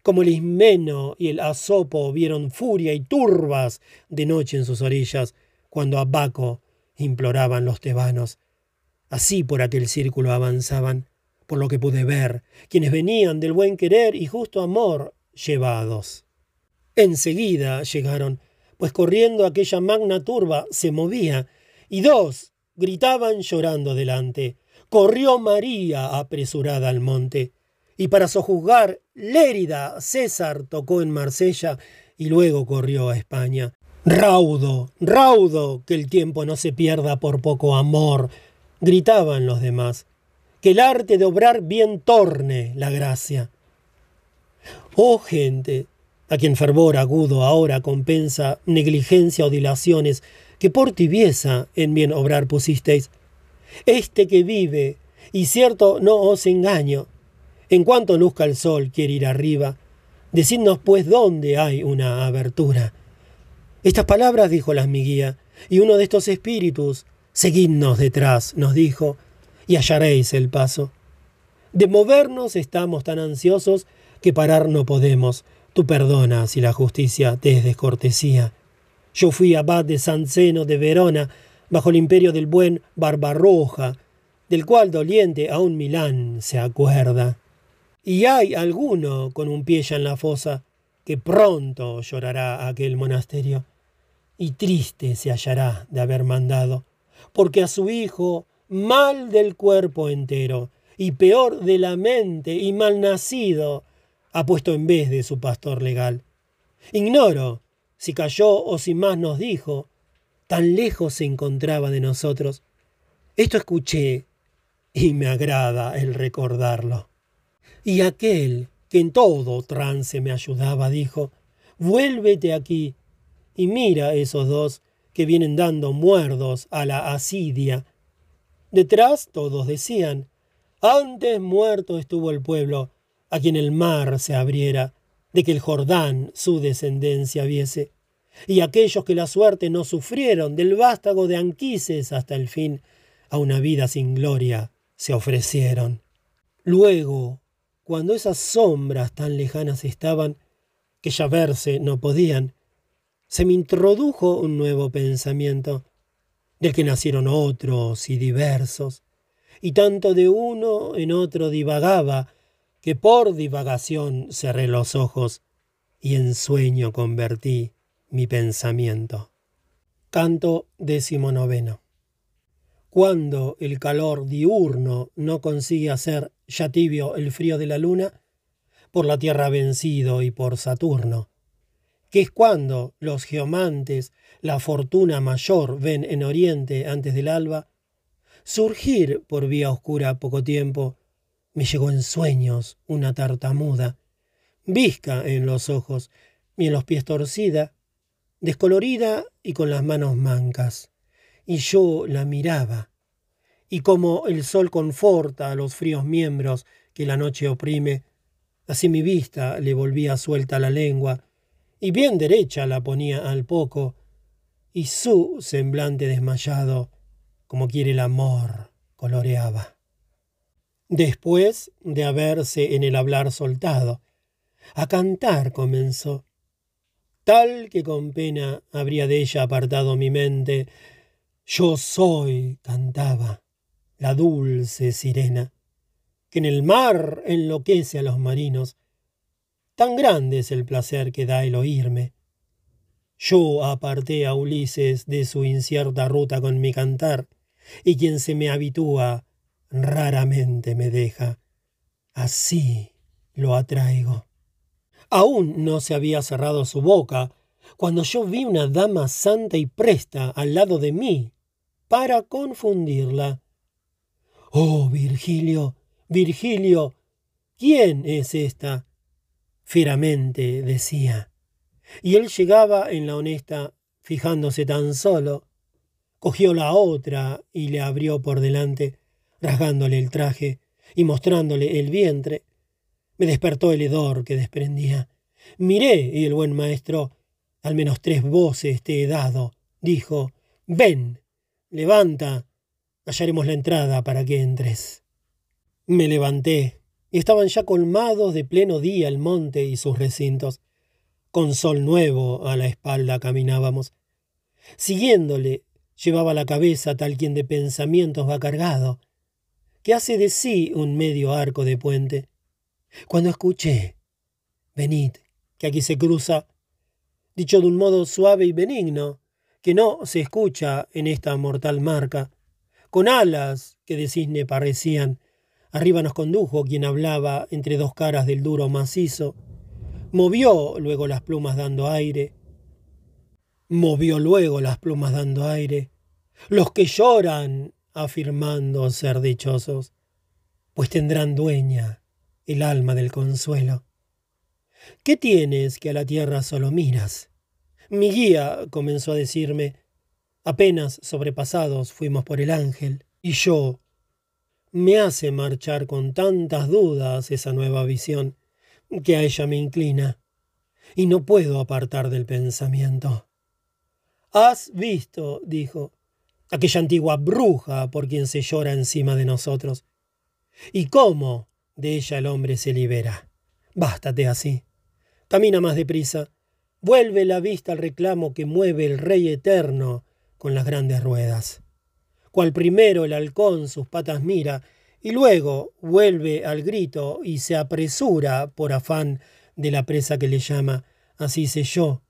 como el ismeno y el asopo vieron furia y turbas de noche en sus orillas, cuando a Baco imploraban los tebanos. Así por aquel círculo avanzaban, por lo que pude ver, quienes venían del buen querer y justo amor llevados. Enseguida llegaron, pues corriendo aquella magna turba se movía, y dos gritaban llorando delante. Corrió María apresurada al monte y para sojuzgar Lérida, César tocó en Marsella y luego corrió a España. Raudo, raudo, que el tiempo no se pierda por poco amor, gritaban los demás. Que el arte de obrar bien torne la gracia. Oh gente, a quien fervor agudo ahora compensa negligencia o dilaciones que por tibieza en bien obrar pusisteis. Este que vive, y cierto no os engaño, en cuanto luzca el sol quiere ir arriba, decidnos pues dónde hay una abertura. Estas palabras dijo la miguía, y uno de estos espíritus, seguidnos detrás, nos dijo, y hallaréis el paso. De movernos estamos tan ansiosos que parar no podemos. Tú perdonas si la justicia te es descortesía. Yo fui abad de San Zeno de Verona, bajo el imperio del buen Barbarroja, del cual doliente aún Milán se acuerda. Y hay alguno con un pie ya en la fosa que pronto llorará aquel monasterio y triste se hallará de haber mandado, porque a su hijo mal del cuerpo entero y peor de la mente y mal nacido ha puesto en vez de su pastor legal. Ignoro si cayó o si más nos dijo, tan lejos se encontraba de nosotros. Esto escuché y me agrada el recordarlo. Y aquel que en todo trance me ayudaba dijo, vuélvete aquí y mira esos dos que vienen dando muerdos a la asidia. Detrás todos decían, antes muerto estuvo el pueblo, a quien el mar se abriera, de que el Jordán su descendencia viese, y aquellos que la suerte no sufrieron del vástago de Anquises hasta el fin, a una vida sin gloria se ofrecieron. Luego cuando esas sombras tan lejanas estaban que ya verse no podían, se me introdujo un nuevo pensamiento, del que nacieron otros y diversos, y tanto de uno en otro divagaba, que por divagación cerré los ojos y en sueño convertí mi pensamiento. Canto decimonoveno. Cuando el calor diurno no consigue hacer ya tibio el frío de la luna, por la tierra vencido y por Saturno, que es cuando los geomantes la fortuna mayor ven en oriente antes del alba, surgir por vía oscura poco tiempo, me llegó en sueños una tartamuda, visca en los ojos y en los pies torcida, descolorida y con las manos mancas. Y yo la miraba. Y como el sol conforta a los fríos miembros que la noche oprime, así mi vista le volvía suelta la lengua, y bien derecha la ponía al poco, y su semblante desmayado, como quiere el amor, coloreaba. Después de haberse en el hablar soltado, a cantar comenzó, tal que con pena habría de ella apartado mi mente. Yo soy, cantaba, la dulce sirena, que en el mar enloquece a los marinos. Tan grande es el placer que da el oírme. Yo aparté a Ulises de su incierta ruta con mi cantar, y quien se me habitúa raramente me deja. Así lo atraigo. Aún no se había cerrado su boca cuando yo vi una dama santa y presta al lado de mí para confundirla. Oh, Virgilio, Virgilio, ¿quién es esta? Fieramente decía. Y él llegaba en la honesta, fijándose tan solo. Cogió la otra y le abrió por delante, rasgándole el traje y mostrándole el vientre. Me despertó el hedor que desprendía. Miré y el buen maestro, al menos tres voces te he dado, dijo, ven, levanta, hallaremos la entrada para que entres. Me levanté, y estaban ya colmados de pleno día el monte y sus recintos. Con sol nuevo a la espalda caminábamos. Siguiéndole, llevaba la cabeza tal quien de pensamientos va cargado, que hace de sí un medio arco de puente. Cuando escuché, venid, que aquí se cruza, dicho de un modo suave y benigno, que no se escucha en esta mortal marca, con alas que de cisne parecían, arriba nos condujo quien hablaba entre dos caras del duro macizo, movió luego las plumas dando aire, movió luego las plumas dando aire, los que lloran afirmando ser dichosos, pues tendrán dueña el alma del consuelo. ¿Qué tienes que a la tierra solo miras? Mi guía comenzó a decirme, apenas sobrepasados fuimos por el ángel, y yo, me hace marchar con tantas dudas esa nueva visión, que a ella me inclina, y no puedo apartar del pensamiento. Has visto, dijo, aquella antigua bruja por quien se llora encima de nosotros. ¿Y cómo de ella el hombre se libera? Bástate así. Camina más deprisa. Vuelve la vista al reclamo que mueve el Rey Eterno con las grandes ruedas. Cual primero el halcón sus patas mira, y luego vuelve al grito y se apresura por afán de la presa que le llama, así sé yo.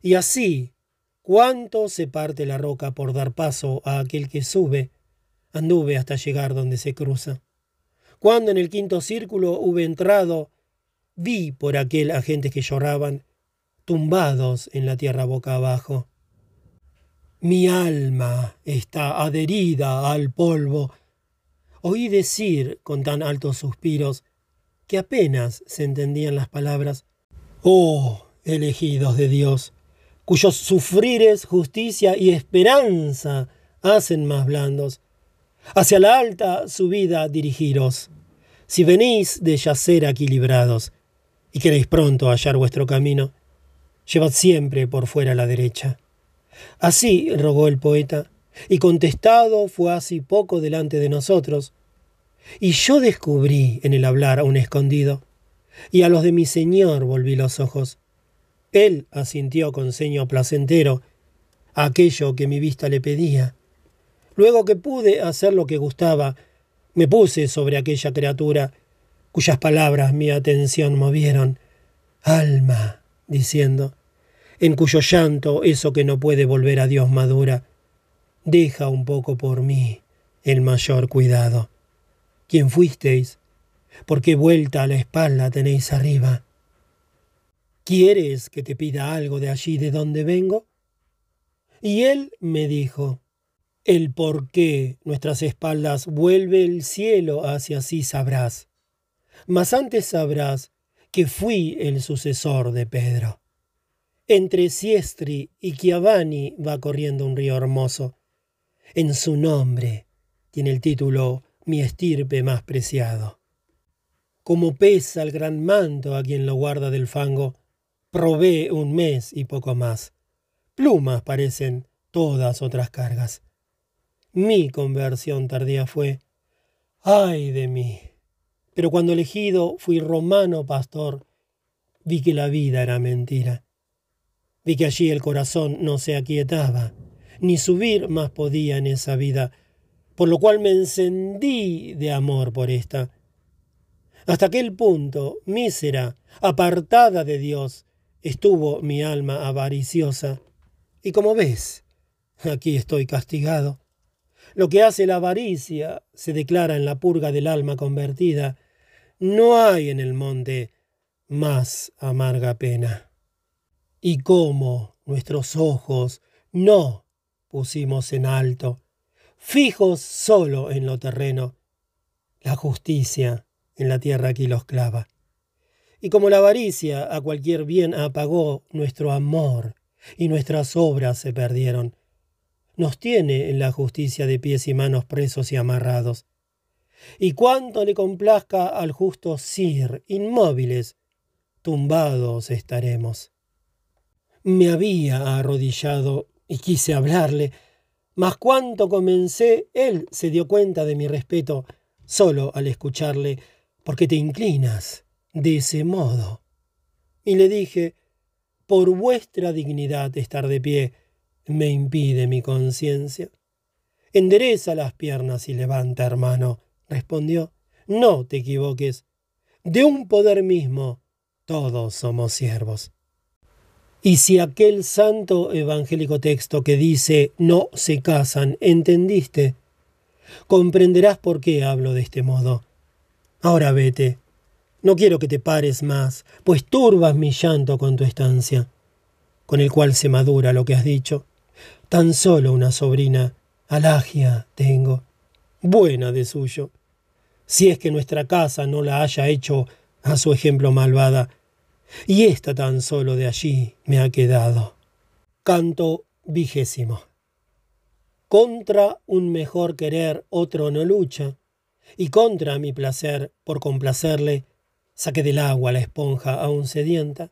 Y así, cuánto se parte la roca por dar paso a aquel que sube, anduve hasta llegar donde se cruza. Cuando en el quinto círculo hube entrado, vi por aquel a gentes que lloraban, tumbados en la tierra boca abajo. Mi alma está adherida al polvo. Oí decir con tan altos suspiros que apenas se entendían las palabras. Oh, elegidos de Dios, cuyos sufrires, justicia y esperanza hacen más blandos. Hacia la alta subida dirigiros. Si venís de yacer aquí librados, y queréis pronto hallar vuestro camino, llevad siempre por fuera la derecha. Así rogó el poeta, y contestado fue así poco delante de nosotros. Y yo descubrí en el hablar a un escondido, y a los de mi señor volví los ojos. Él asintió con ceño placentero aquello que mi vista le pedía. Luego que pude hacer lo que gustaba, me puse sobre aquella criatura cuyas palabras mi atención movieron. Alma, diciendo, en cuyo llanto eso que no puede volver a Dios madura, deja un poco por mí el mayor cuidado. ¿Quién fuisteis? ¿Por qué vuelta a la espalda tenéis arriba? ¿Quieres que te pida algo de allí de donde vengo? Y él me dijo, el por qué nuestras espaldas vuelve el cielo hacia sí sabrás mas antes sabrás que fui el sucesor de Pedro. Entre Siestri y Chiavani va corriendo un río hermoso. En su nombre tiene el título Mi estirpe más preciado. Como pesa el gran manto a quien lo guarda del fango, probé un mes y poco más. Plumas parecen todas otras cargas. Mi conversión tardía fue. ¡Ay de mí! Pero cuando elegido fui romano pastor, vi que la vida era mentira. Vi que allí el corazón no se aquietaba, ni subir más podía en esa vida, por lo cual me encendí de amor por esta. Hasta aquel punto, mísera, apartada de Dios, estuvo mi alma avariciosa. Y como ves, aquí estoy castigado. Lo que hace la avaricia se declara en la purga del alma convertida. No hay en el monte más amarga pena. Y cómo nuestros ojos no pusimos en alto, fijos solo en lo terreno, la justicia en la tierra aquí los clava. Y como la avaricia a cualquier bien apagó nuestro amor y nuestras obras se perdieron, nos tiene en la justicia de pies y manos presos y amarrados. Y cuanto le complazca al justo Sir, inmóviles, tumbados estaremos. Me había arrodillado y quise hablarle, mas cuanto comencé, él se dio cuenta de mi respeto solo al escucharle, porque te inclinas de ese modo. Y le dije, por vuestra dignidad estar de pie, me impide mi conciencia. Endereza las piernas y levanta, hermano, respondió. No te equivoques. De un poder mismo, todos somos siervos. Y si aquel santo evangélico texto que dice no se casan, entendiste, comprenderás por qué hablo de este modo. Ahora vete. No quiero que te pares más, pues turbas mi llanto con tu estancia, con el cual se madura lo que has dicho. Tan solo una sobrina, Alagia, tengo, buena de suyo. Si es que nuestra casa no la haya hecho a su ejemplo malvada, y esta tan solo de allí me ha quedado. Canto vigésimo. Contra un mejor querer otro no lucha, y contra mi placer, por complacerle, saqué del agua la esponja aún sedienta.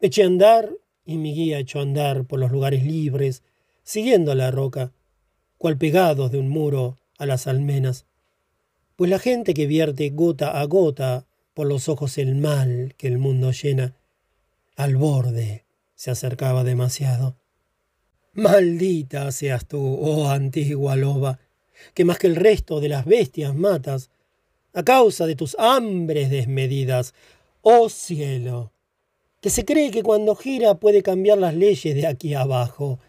Eché a andar y mi guía echó a andar por los lugares libres siguiendo la roca, cual pegados de un muro a las almenas, pues la gente que vierte gota a gota los ojos el mal que el mundo llena, al borde se acercaba demasiado. Maldita seas tú, oh antigua loba, que más que el resto de las bestias matas, a causa de tus hambres desmedidas, oh cielo, que se cree que cuando gira puede cambiar las leyes de aquí abajo,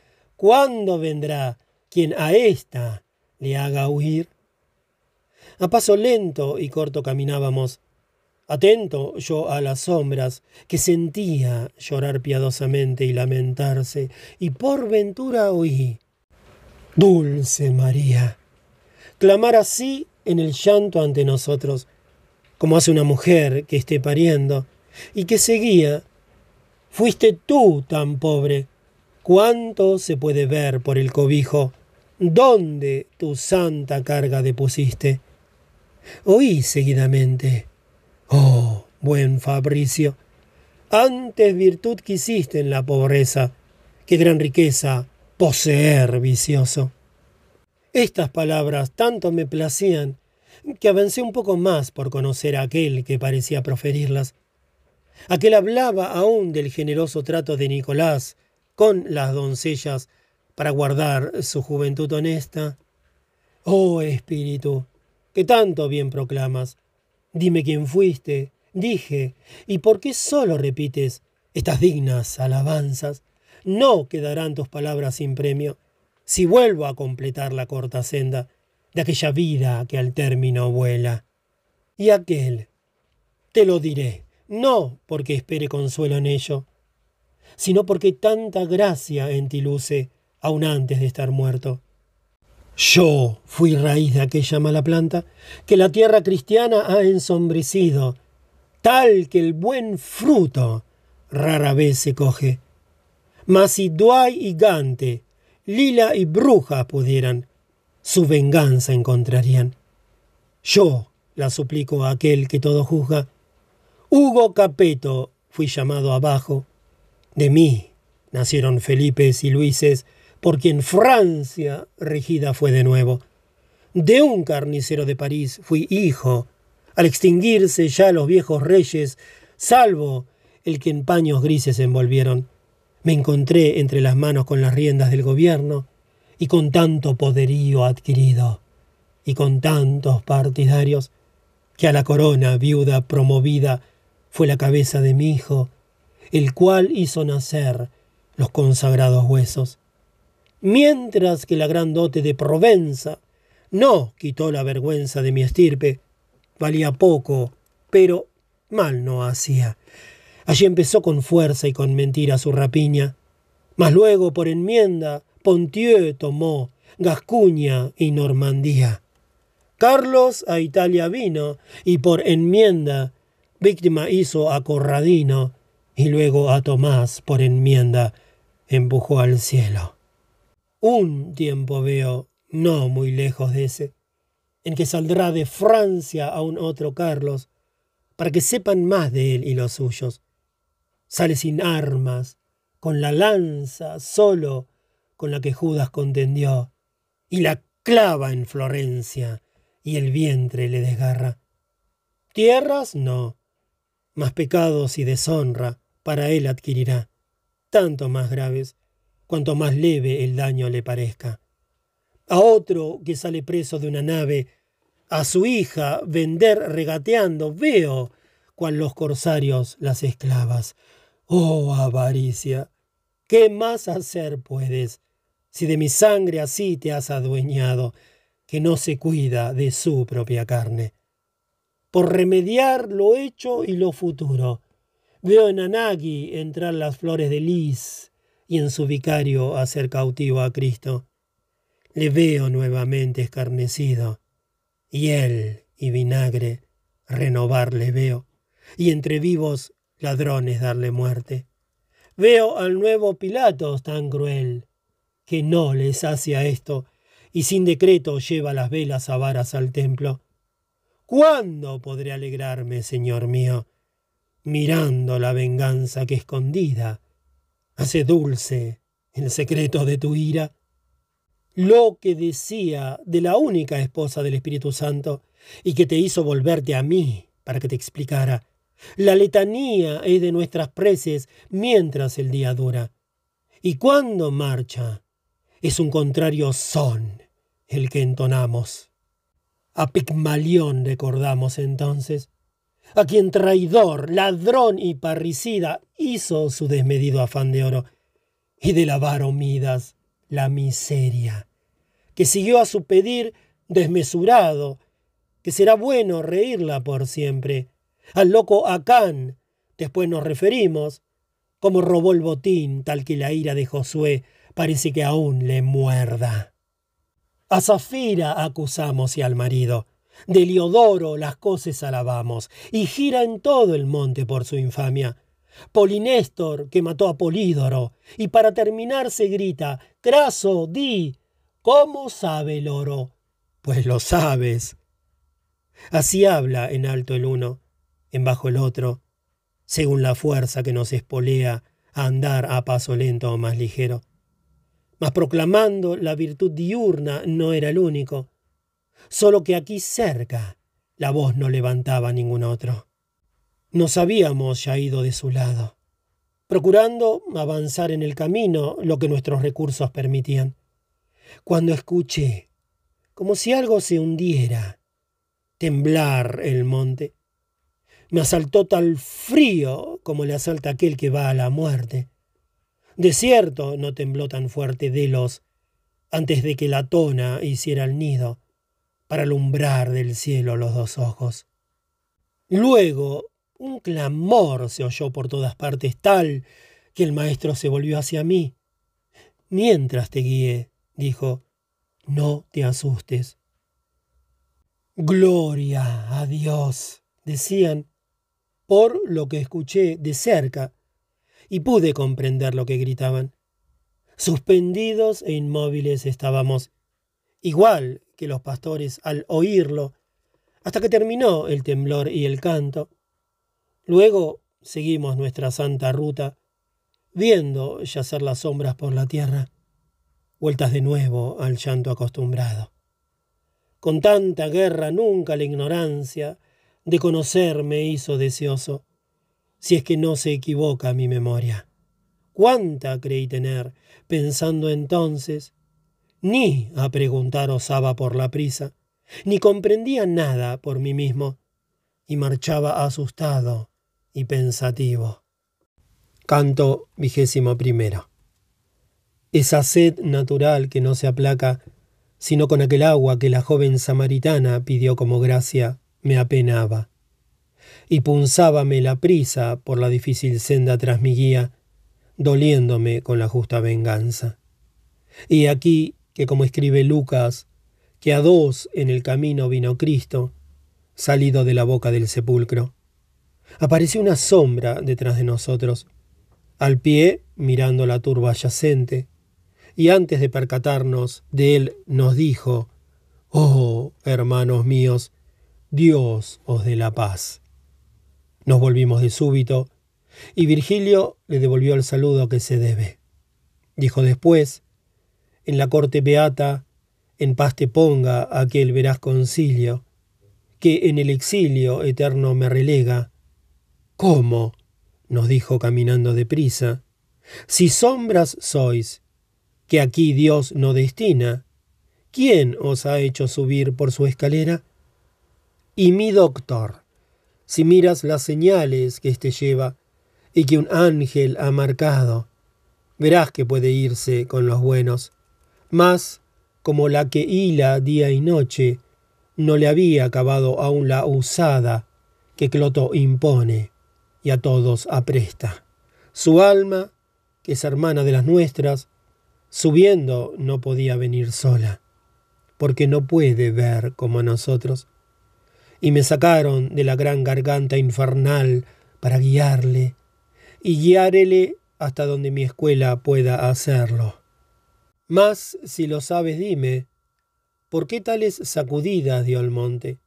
¿Cuándo vendrá quien a ésta le haga huir? A paso lento y corto caminábamos, atento yo a las sombras que sentía llorar piadosamente y lamentarse, y por ventura oí, Dulce María, clamar así en el llanto ante nosotros, como hace una mujer que esté pariendo, y que seguía, fuiste tú tan pobre, ¿Cuánto se puede ver por el cobijo? ¿Dónde tu santa carga depusiste? Oí seguidamente. Oh, buen Fabricio, antes virtud quisiste en la pobreza, que gran riqueza poseer vicioso. Estas palabras tanto me placían que avancé un poco más por conocer a aquel que parecía proferirlas. Aquel hablaba aún del generoso trato de Nicolás con las doncellas para guardar su juventud honesta. Oh Espíritu, que tanto bien proclamas, dime quién fuiste, dije, y por qué solo repites estas dignas alabanzas. No quedarán tus palabras sin premio si vuelvo a completar la corta senda de aquella vida que al término vuela. Y aquel, te lo diré, no porque espere consuelo en ello, sino porque tanta gracia en ti luce, aun antes de estar muerto. Yo fui raíz de aquella mala planta que la tierra cristiana ha ensombrecido, tal que el buen fruto rara vez se coge. Mas si Duay y Gante, Lila y Bruja pudieran, su venganza encontrarían. Yo la suplico a aquel que todo juzga. Hugo Capeto fui llamado abajo. De mí nacieron Felipes y Luises, por quien Francia regida fue de nuevo. De un carnicero de París fui hijo, al extinguirse ya los viejos reyes, salvo el que en paños grises se envolvieron. Me encontré entre las manos con las riendas del gobierno, y con tanto poderío adquirido, y con tantos partidarios, que a la corona viuda promovida fue la cabeza de mi hijo, el cual hizo nacer los consagrados huesos. Mientras que la gran dote de Provenza no quitó la vergüenza de mi estirpe, valía poco, pero mal no hacía. Allí empezó con fuerza y con mentira su rapiña, mas luego por enmienda Pontieu tomó Gascuña y Normandía. Carlos a Italia vino y por enmienda víctima hizo a Corradino y luego a Tomás por enmienda empujó al cielo. Un tiempo veo, no muy lejos de ese, en que saldrá de Francia a un otro Carlos, para que sepan más de él y los suyos. Sale sin armas, con la lanza solo con la que Judas contendió, y la clava en Florencia, y el vientre le desgarra. Tierras no, mas pecados y deshonra para él adquirirá, tanto más graves, cuanto más leve el daño le parezca a otro que sale preso de una nave, a su hija vender regateando, veo cual los corsarios las esclavas. Oh, avaricia, ¿qué más hacer puedes si de mi sangre así te has adueñado, que no se cuida de su propia carne? Por remediar lo hecho y lo futuro, veo en Anagi entrar las flores de lis y en su vicario hacer cautivo a Cristo. Le veo nuevamente escarnecido, él y vinagre renovarle veo, y entre vivos ladrones darle muerte. Veo al nuevo Pilatos tan cruel, que no les hace a esto, y sin decreto lleva las velas a varas al templo. ¿Cuándo podré alegrarme, Señor mío, mirando la venganza que escondida hace dulce el secreto de tu ira? lo que decía de la única esposa del Espíritu Santo y que te hizo volverte a mí para que te explicara. La letanía es de nuestras preces mientras el día dura. Y cuando marcha, es un contrario son el que entonamos. A Pigmalión recordamos entonces, a quien traidor, ladrón y parricida hizo su desmedido afán de oro, y de lavar Midas la miseria, que siguió a su pedir desmesurado, que será bueno reírla por siempre. Al loco Acán, después nos referimos, como robó el botín, tal que la ira de Josué parece que aún le muerda. A Zafira acusamos y al marido, de Liodoro las cosas alabamos, y gira en todo el monte por su infamia. Polinéstor, que mató a Polídoro, y para terminar se grita, Craso, di, ¿cómo sabe el oro? Pues lo sabes. Así habla en alto el uno, en bajo el otro, según la fuerza que nos espolea a andar a paso lento o más ligero. Mas proclamando la virtud diurna no era el único, solo que aquí cerca la voz no levantaba ningún otro. Nos habíamos ya ido de su lado, procurando avanzar en el camino lo que nuestros recursos permitían, cuando escuché, como si algo se hundiera, temblar el monte. Me asaltó tal frío como le asalta aquel que va a la muerte. De cierto no tembló tan fuerte Delos antes de que la tona hiciera el nido para alumbrar del cielo los dos ojos. Luego un clamor se oyó por todas partes tal que el maestro se volvió hacia mí. Mientras te guíe, dijo, no te asustes. Gloria a Dios, decían. por lo que escuché de cerca y pude comprender lo que gritaban. Suspendidos e inmóviles estábamos, igual que los pastores al oírlo, hasta que terminó el temblor y el canto. Luego seguimos nuestra santa ruta, viendo yacer las sombras por la tierra, vueltas de nuevo al llanto acostumbrado. Con tanta guerra nunca la ignorancia de conocer me hizo deseoso, si es que no se equivoca mi memoria. ¿Cuánta creí tener, pensando entonces? Ni a preguntar osaba por la prisa, ni comprendía nada por mí mismo, y marchaba asustado y pensativo. Canto vigésimo primero. Esa sed natural que no se aplaca sino con aquel agua que la joven samaritana pidió como gracia, me apenaba. Y punzábame la prisa por la difícil senda tras mi guía, doliéndome con la justa venganza. Y aquí que como escribe Lucas, que a dos en el camino vino Cristo, salido de la boca del sepulcro. Apareció una sombra detrás de nosotros, al pie mirando la turba yacente, y antes de percatarnos de él nos dijo, Oh, hermanos míos, Dios os dé la paz. Nos volvimos de súbito, y Virgilio le devolvió el saludo que se debe. Dijo después, en la corte beata, en paz te ponga aquel veraz concilio, que en el exilio eterno me relega. ¿Cómo? nos dijo caminando deprisa. Si sombras sois que aquí Dios no destina. ¿Quién os ha hecho subir por su escalera? Y mi doctor, si miras las señales que éste lleva y que un ángel ha marcado, verás que puede irse con los buenos, mas como la que hila día y noche, no le había acabado aún la usada que Cloto impone y a todos apresta. Su alma, que es hermana de las nuestras, Subiendo no podía venir sola, porque no puede ver como nosotros. Y me sacaron de la gran garganta infernal para guiarle, y guiárele hasta donde mi escuela pueda hacerlo. Mas, si lo sabes, dime, ¿por qué tales sacudidas dio el monte?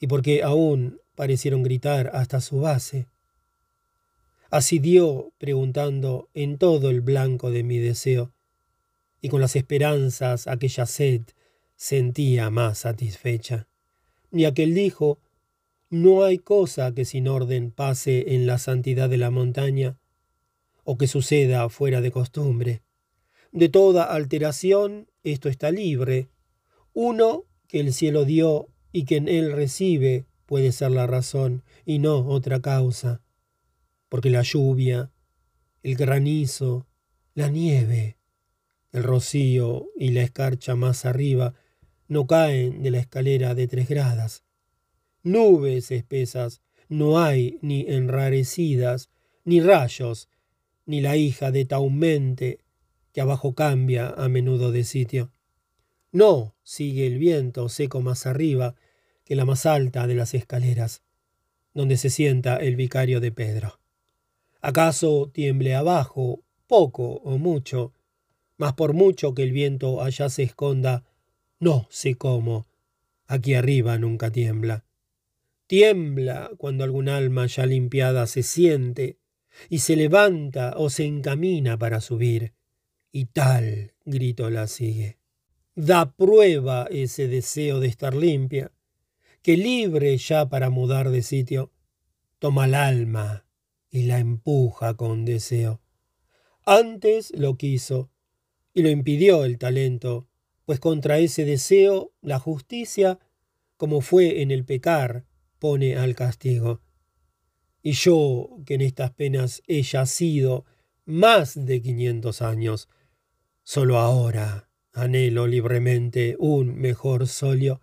¿Y por qué aún parecieron gritar hasta su base? Así dio, preguntando en todo el blanco de mi deseo, y con las esperanzas aquella sed sentía más satisfecha. Y aquel dijo, no hay cosa que sin orden pase en la santidad de la montaña, o que suceda fuera de costumbre. De toda alteración esto está libre. Uno que el cielo dio y que en él recibe puede ser la razón y no otra causa, porque la lluvia, el granizo, la nieve, el rocío y la escarcha más arriba no caen de la escalera de tres gradas. Nubes espesas no hay ni enrarecidas, ni rayos, ni la hija de Taumente, que abajo cambia a menudo de sitio. No sigue el viento seco más arriba que la más alta de las escaleras, donde se sienta el vicario de Pedro. ¿Acaso tiemble abajo, poco o mucho, mas por mucho que el viento allá se esconda, no sé cómo, aquí arriba nunca tiembla. Tiembla cuando algún alma ya limpiada se siente y se levanta o se encamina para subir, y tal grito la sigue. Da prueba ese deseo de estar limpia, que libre ya para mudar de sitio, toma el alma y la empuja con deseo. Antes lo quiso, y lo impidió el talento, pues contra ese deseo la justicia, como fue en el pecar, pone al castigo. Y yo, que en estas penas he yacido más de quinientos años, solo ahora anhelo libremente un mejor solio.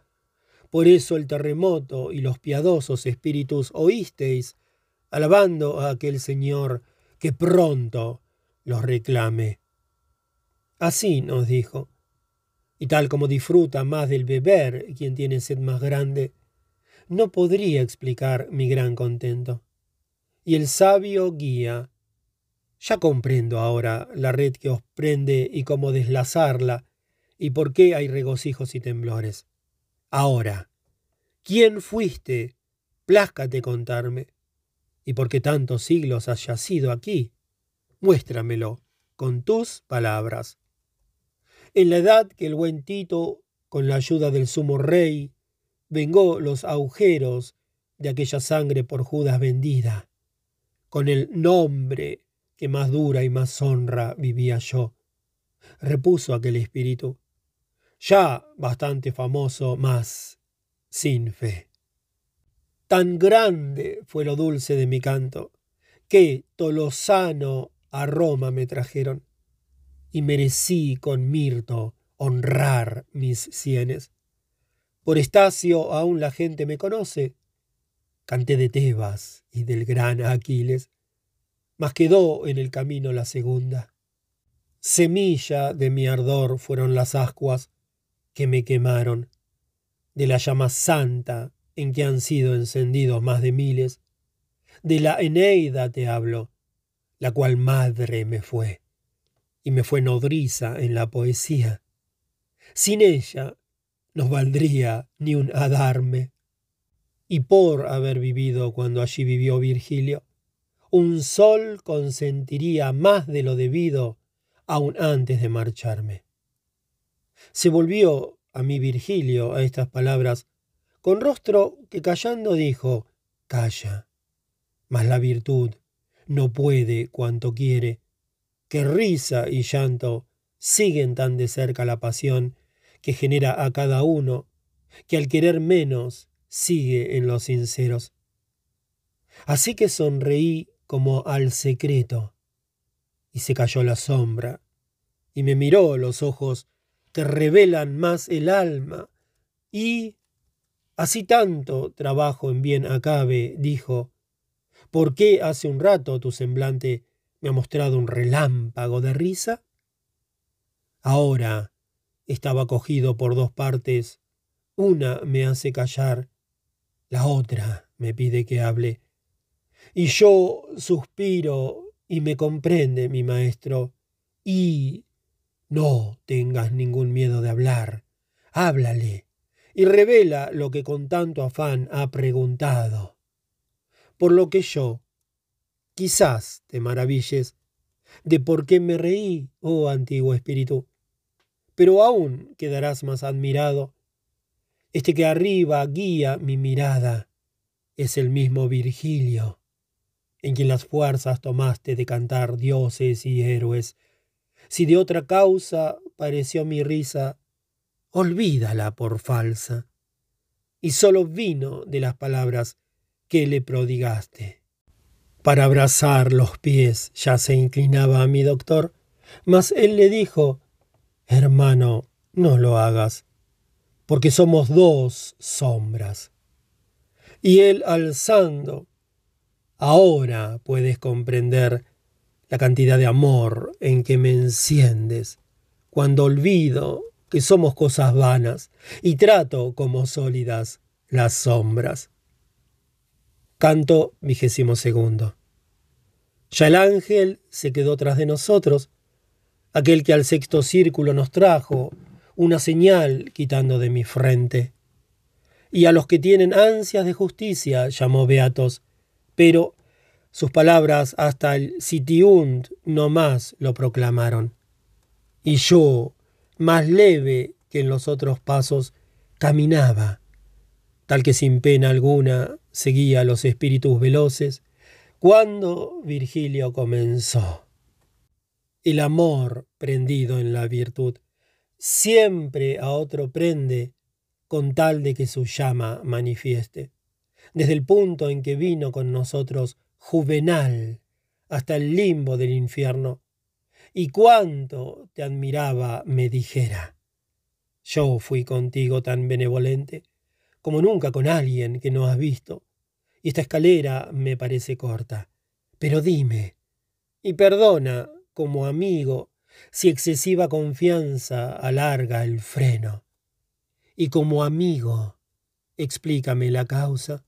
Por eso el terremoto y los piadosos espíritus oísteis, alabando a aquel Señor que pronto los reclame. Así nos dijo. Y tal como disfruta más del beber quien tiene sed más grande, no podría explicar mi gran contento. y el sabio guía. Ya comprendo ahora la red que os prende y cómo deslazarla, y por qué hay regocijos y temblores. Ahora, ¿quién fuiste? Pláscate contarme. ¿Y por qué tantos siglos has yacido aquí? Muéstramelo con tus palabras. En la edad que el buen Tito, con la ayuda del sumo rey, vengó los agujeros de aquella sangre por Judas vendida, con el nombre que más dura y más honra vivía yo, repuso aquel espíritu, ya bastante famoso, mas sin fe. Tan grande fue lo dulce de mi canto, que tolosano a Roma me trajeron, y merecí con mirto honrar mis sienes. Por Estacio aún la gente me conoce. Canté de Tebas y del gran Aquiles, mas quedó en el camino la segunda. Semilla de mi ardor fueron las ascuas que me quemaron, de la llama santa en que han sido encendidos más de miles. De la Eneida te hablo, la cual madre me fue, y me fue nodriza en la poesía. Sin ella no valdría ni un adarme. Y por haber vivido cuando allí vivió Virgilio, un sol consentiría más de lo debido aun antes de marcharme. Se volvió a mi Virgilio a estas palabras, con rostro que callando dijo, Calla, mas la virtud no puede cuanto quiere, que risa y llanto siguen tan de cerca la pasión que genera a cada uno, que al querer menos sigue en los sinceros. Así que sonreí como al secreto, y se cayó la sombra, y me miró los ojos que revelan más el alma, y así tanto trabajo en bien acabe, dijo, ¿Por qué hace un rato tu semblante me ha mostrado un relámpago de risa? Ahora estaba cogido por dos partes. Una me hace callar, la otra me pide que hable. Y yo suspiro y me comprende mi maestro. Y no tengas ningún miedo de hablar. Háblale y revela lo que con tanto afán ha preguntado por lo que yo, quizás te maravilles de por qué me reí, oh antiguo espíritu, pero aún quedarás más admirado. Este que arriba guía mi mirada es el mismo Virgilio, en quien las fuerzas tomaste de cantar dioses y héroes. Si de otra causa pareció mi risa, olvídala por falsa. Y solo vino de las palabras que le prodigaste. Para abrazar los pies ya se inclinaba a mi doctor, mas él le dijo, Hermano, no lo hagas, porque somos dos sombras. Y él alzando, ahora puedes comprender la cantidad de amor en que me enciendes, cuando olvido que somos cosas vanas y trato como sólidas las sombras. Canto vigésimo segundo. Ya el ángel se quedó tras de nosotros, aquel que al sexto círculo nos trajo una señal quitando de mi frente. Y a los que tienen ansias de justicia llamó beatos, pero sus palabras hasta el sitiund no más lo proclamaron. Y yo, más leve que en los otros pasos, caminaba, tal que sin pena alguna seguía los espíritus veloces, cuando Virgilio comenzó. El amor prendido en la virtud siempre a otro prende con tal de que su llama manifieste. Desde el punto en que vino con nosotros Juvenal hasta el limbo del infierno, y cuánto te admiraba me dijera. Yo fui contigo tan benevolente como nunca con alguien que no has visto, y esta escalera me parece corta. Pero dime, y perdona, como amigo, si excesiva confianza alarga el freno. Y como amigo, explícame la causa.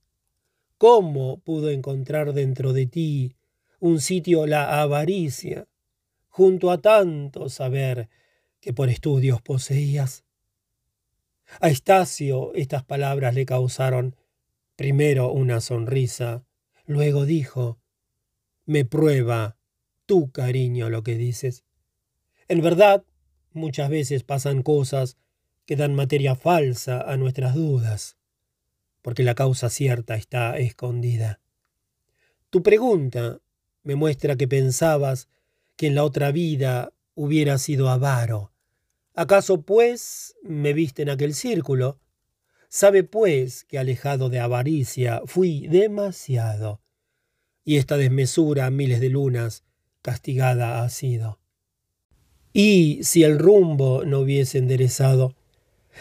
¿Cómo pudo encontrar dentro de ti un sitio la avaricia, junto a tanto saber que por estudios poseías? A Estacio estas palabras le causaron primero una sonrisa, luego dijo, me prueba tu cariño lo que dices. En verdad, muchas veces pasan cosas que dan materia falsa a nuestras dudas porque la causa cierta está escondida. Tu pregunta me muestra que pensabas que en la otra vida hubiera sido avaro. ¿Acaso, pues, me viste en aquel círculo? Sabe, pues, que alejado de avaricia fui demasiado, y esta desmesura miles de lunas castigada ha sido. Y si el rumbo no hubiese enderezado,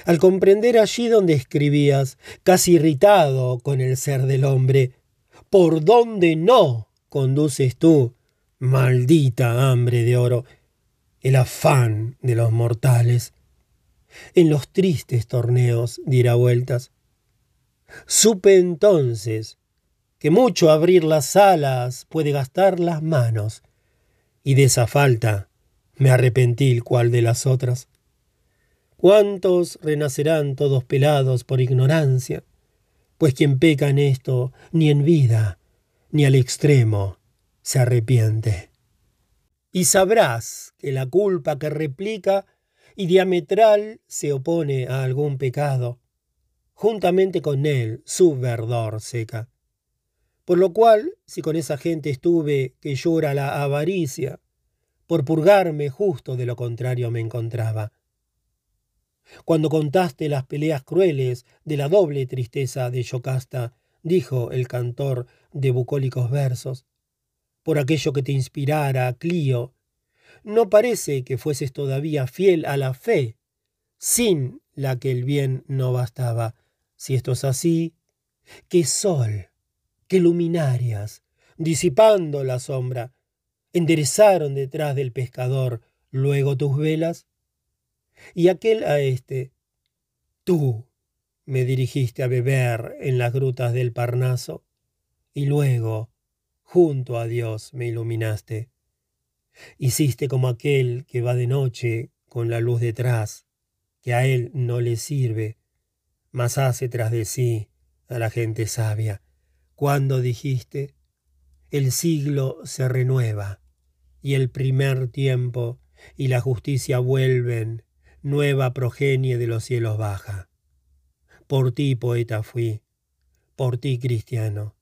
al comprender allí donde escribías, casi irritado con el ser del hombre, ¿por dónde no conduces tú, maldita hambre de oro, el afán de los mortales? En los tristes torneos dirá vueltas. Supe entonces que mucho abrir las alas puede gastar las manos, y de esa falta me arrepentí el cual de las otras. ¿Cuántos renacerán todos pelados por ignorancia? Pues quien peca en esto, ni en vida, ni al extremo, se arrepiente. Y sabrás que la culpa que replica y diametral se opone a algún pecado, juntamente con él su verdor seca. Por lo cual, si con esa gente estuve que llora la avaricia, por purgarme justo de lo contrario me encontraba cuando contaste las peleas crueles de la doble tristeza de Yocasta, dijo el cantor de bucólicos versos, por aquello que te inspirara, Clio, no parece que fueses todavía fiel a la fe, sin la que el bien no bastaba. Si esto es así, qué sol, qué luminarias, disipando la sombra, enderezaron detrás del pescador luego tus velas y aquel a este, tú me dirigiste a beber en las grutas del Parnaso, y luego, junto a Dios, me iluminaste. Hiciste como aquel que va de noche con la luz detrás, que a él no le sirve, mas hace tras de sí a la gente sabia. Cuando dijiste, el siglo se renueva, y el primer tiempo y la justicia vuelven nueva progenie de los cielos baja. Por ti, poeta, fui, por ti, cristiano.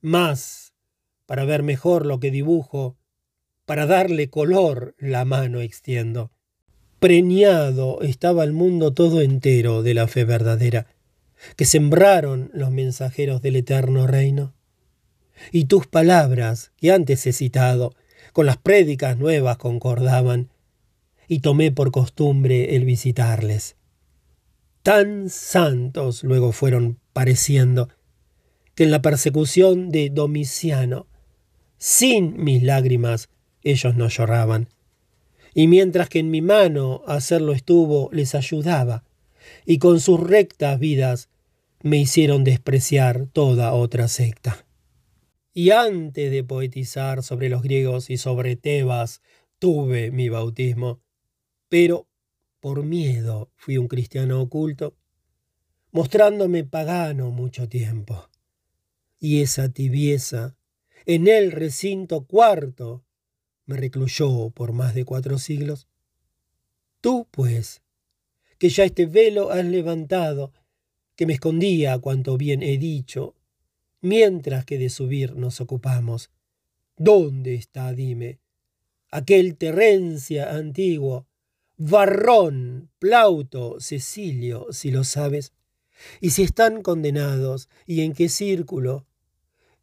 Más, para ver mejor lo que dibujo, para darle color la mano extiendo. Preñado estaba el mundo todo entero de la fe verdadera, que sembraron los mensajeros del eterno reino. Y tus palabras, que antes he citado, con las prédicas nuevas concordaban, y tomé por costumbre el visitarles. Tan santos luego fueron pareciendo, que en la persecución de Domiciano, sin mis lágrimas, ellos no lloraban. Y mientras que en mi mano hacerlo estuvo, les ayudaba, y con sus rectas vidas me hicieron despreciar toda otra secta. Y antes de poetizar sobre los griegos y sobre Tebas, tuve mi bautismo, pero por miedo fui un cristiano oculto, mostrándome pagano mucho tiempo. Y esa tibieza en el recinto cuarto me recluyó por más de cuatro siglos. Tú, pues, que ya este velo has levantado, que me escondía cuanto bien he dicho, mientras que de subir nos ocupamos. ¿Dónde está, dime, aquel Terencia antiguo Varrón, Plauto, Cecilio, si lo sabes, y si están condenados, y en qué círculo.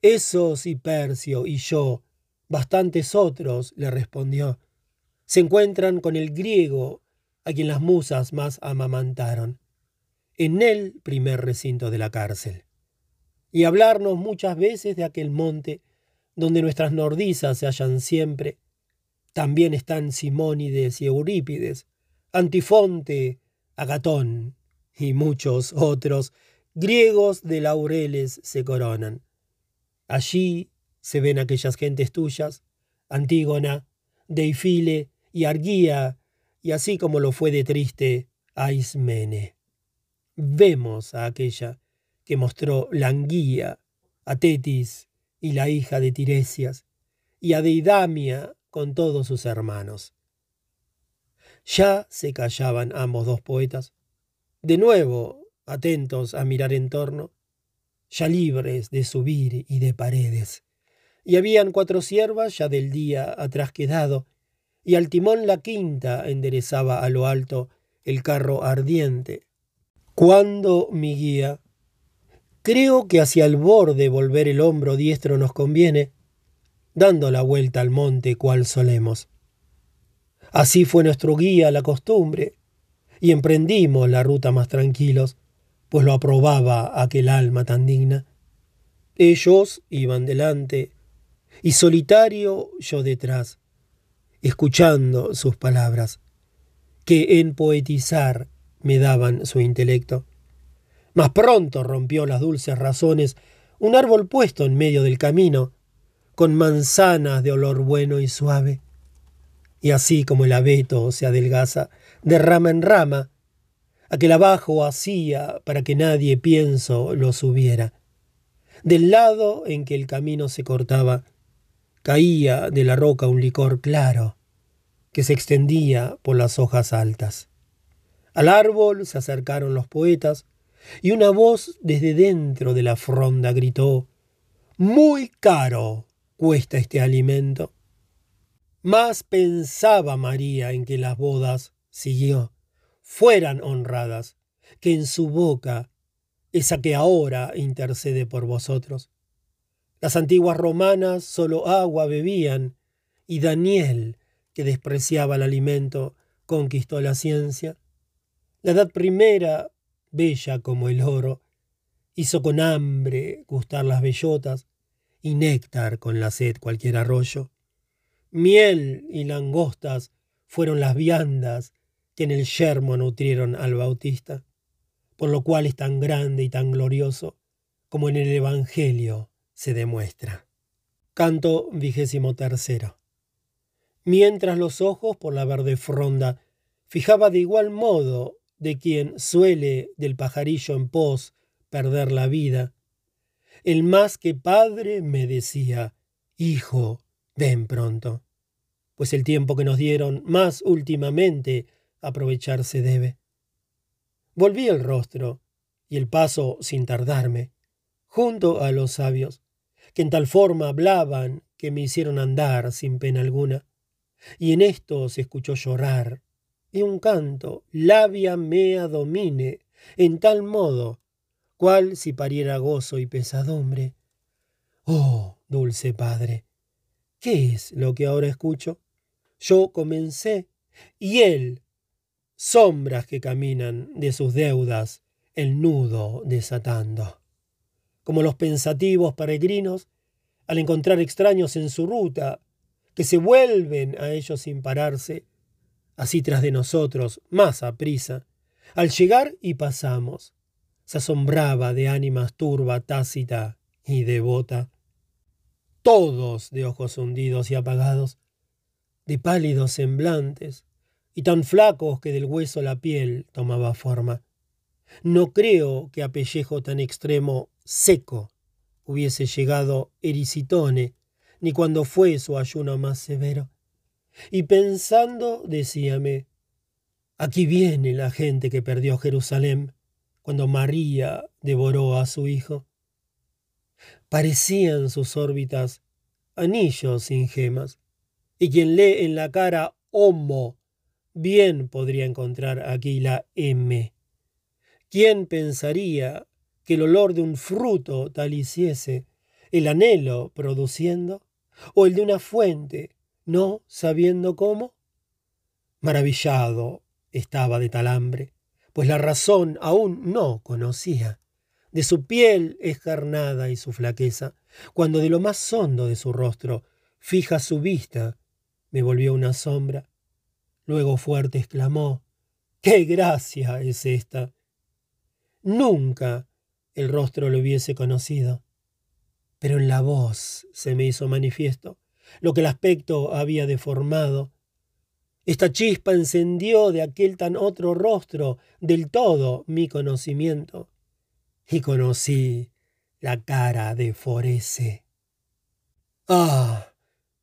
Esos y Percio y yo, bastantes otros, le respondió, se encuentran con el griego a quien las musas más amamantaron, en el primer recinto de la cárcel, y hablarnos muchas veces de aquel monte donde nuestras nordizas se hallan siempre, también están Simónides y Eurípides, Antifonte, Agatón y muchos otros griegos de laureles se coronan. Allí se ven aquellas gentes tuyas, Antígona, Deifile y Argía, y así como lo fue de triste Aismene. Vemos a aquella que mostró Languía, a Tetis y la hija de Tiresias, y a Deidamia con todos sus hermanos. Ya se callaban ambos dos poetas, de nuevo atentos a mirar en torno, ya libres de subir y de paredes. Y habían cuatro siervas ya del día atrás quedado, y al timón la quinta enderezaba a lo alto el carro ardiente. Cuando mi guía, creo que hacia el borde volver el hombro diestro nos conviene, dando la vuelta al monte cual solemos. Así fue nuestro guía la costumbre, y emprendimos la ruta más tranquilos, pues lo aprobaba aquel alma tan digna. Ellos iban delante, y solitario yo detrás, escuchando sus palabras, que en poetizar me daban su intelecto. Mas pronto rompió las dulces razones un árbol puesto en medio del camino, con manzanas de olor bueno y suave. Y así como el abeto se adelgaza de rama en rama, aquel abajo hacía para que nadie pienso lo subiera. Del lado en que el camino se cortaba, caía de la roca un licor claro, que se extendía por las hojas altas. Al árbol se acercaron los poetas, y una voz desde dentro de la fronda gritó Muy caro cuesta este alimento. Más pensaba María en que las bodas, siguió, fueran honradas, que en su boca esa que ahora intercede por vosotros. Las antiguas romanas solo agua bebían, y Daniel, que despreciaba el alimento, conquistó la ciencia. La edad primera, bella como el oro, hizo con hambre gustar las bellotas, y néctar con la sed cualquier arroyo. Miel y langostas fueron las viandas que en el yermo nutrieron al Bautista, por lo cual es tan grande y tan glorioso como en el Evangelio se demuestra. Canto vigésimo tercero. Mientras los ojos por la verde fronda fijaba de igual modo de quien suele del pajarillo en pos perder la vida. El más que padre me decía, Hijo, ven pronto, pues el tiempo que nos dieron más últimamente aprovecharse debe. Volví el rostro y el paso sin tardarme, junto a los sabios, que en tal forma hablaban que me hicieron andar sin pena alguna, y en esto se escuchó llorar y un canto, labia mea domine, en tal modo, cual si pariera gozo y pesadumbre. Oh, dulce Padre, ¿qué es lo que ahora escucho? Yo comencé, y él, sombras que caminan de sus deudas, el nudo desatando. Como los pensativos peregrinos, al encontrar extraños en su ruta, que se vuelven a ellos sin pararse, así tras de nosotros, más a prisa. Al llegar y pasamos, se asombraba de ánimas turba, tácita y devota. Todos de ojos hundidos y apagados, de pálidos semblantes, y tan flacos que del hueso la piel tomaba forma. No creo que a pellejo tan extremo, seco, hubiese llegado Ericitone, ni cuando fue su ayuno más severo. Y pensando, decíame, aquí viene la gente que perdió Jerusalén cuando María devoró a su hijo. Parecían sus órbitas anillos sin gemas, y quien lee en la cara homo bien podría encontrar aquí la M. ¿Quién pensaría que el olor de un fruto tal hiciese el anhelo produciendo, o el de una fuente no sabiendo cómo. Maravillado estaba de tal hambre, pues la razón aún no conocía de su piel escarnada y su flaqueza, cuando de lo más hondo de su rostro fija su vista, me volvió una sombra. Luego fuerte exclamó, ¡Qué gracia es esta! Nunca el rostro lo hubiese conocido. pero en la voz se me hizo manifiesto lo que el aspecto había deformado. Esta chispa encendió de aquel tan otro rostro del todo mi conocimiento, y conocí la cara de Forese. Ah,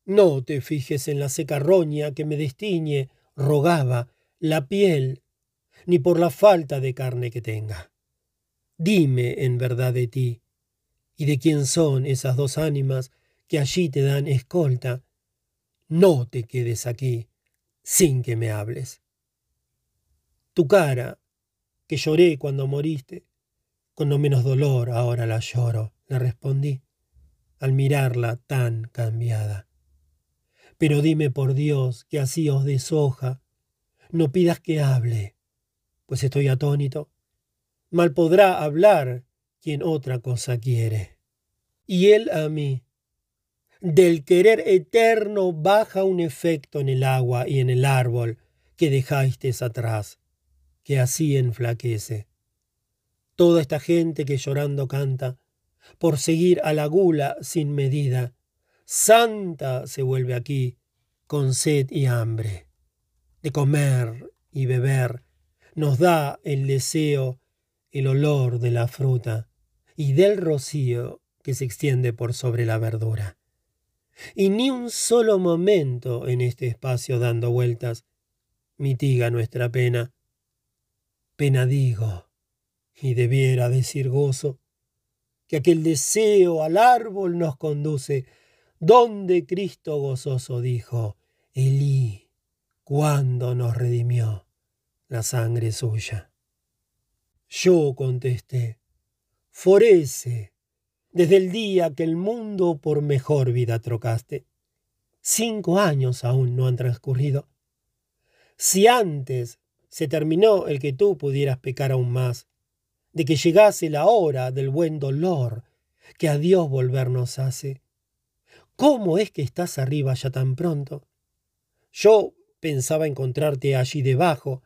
no te fijes en la seca roña que me destiñe, rogaba, la piel, ni por la falta de carne que tenga. Dime en verdad de ti, y de quién son esas dos ánimas que allí te dan escolta. No te quedes aquí sin que me hables. Tu cara, que lloré cuando moriste, con no menos dolor ahora la lloro, le respondí, al mirarla tan cambiada. Pero dime por Dios que así os deshoja, no pidas que hable, pues estoy atónito. Mal podrá hablar quien otra cosa quiere. Y él a mí. Del querer eterno baja un efecto en el agua y en el árbol que dejasteis atrás, que así enflaquece. Toda esta gente que llorando canta, por seguir a la gula sin medida, santa se vuelve aquí, con sed y hambre. De comer y beber nos da el deseo el olor de la fruta y del rocío que se extiende por sobre la verdura. Y ni un solo momento en este espacio dando vueltas mitiga nuestra pena. Pena digo, y debiera decir gozo, que aquel deseo al árbol nos conduce, donde Cristo gozoso dijo, Elí, cuando nos redimió la sangre suya. Yo contesté, Forece, desde el día que el mundo por mejor vida trocaste. Cinco años aún no han transcurrido. Si antes se terminó el que tú pudieras pecar aún más, de que llegase la hora del buen dolor que a Dios volvernos hace. ¿Cómo es que estás arriba ya tan pronto? Yo pensaba encontrarte allí debajo,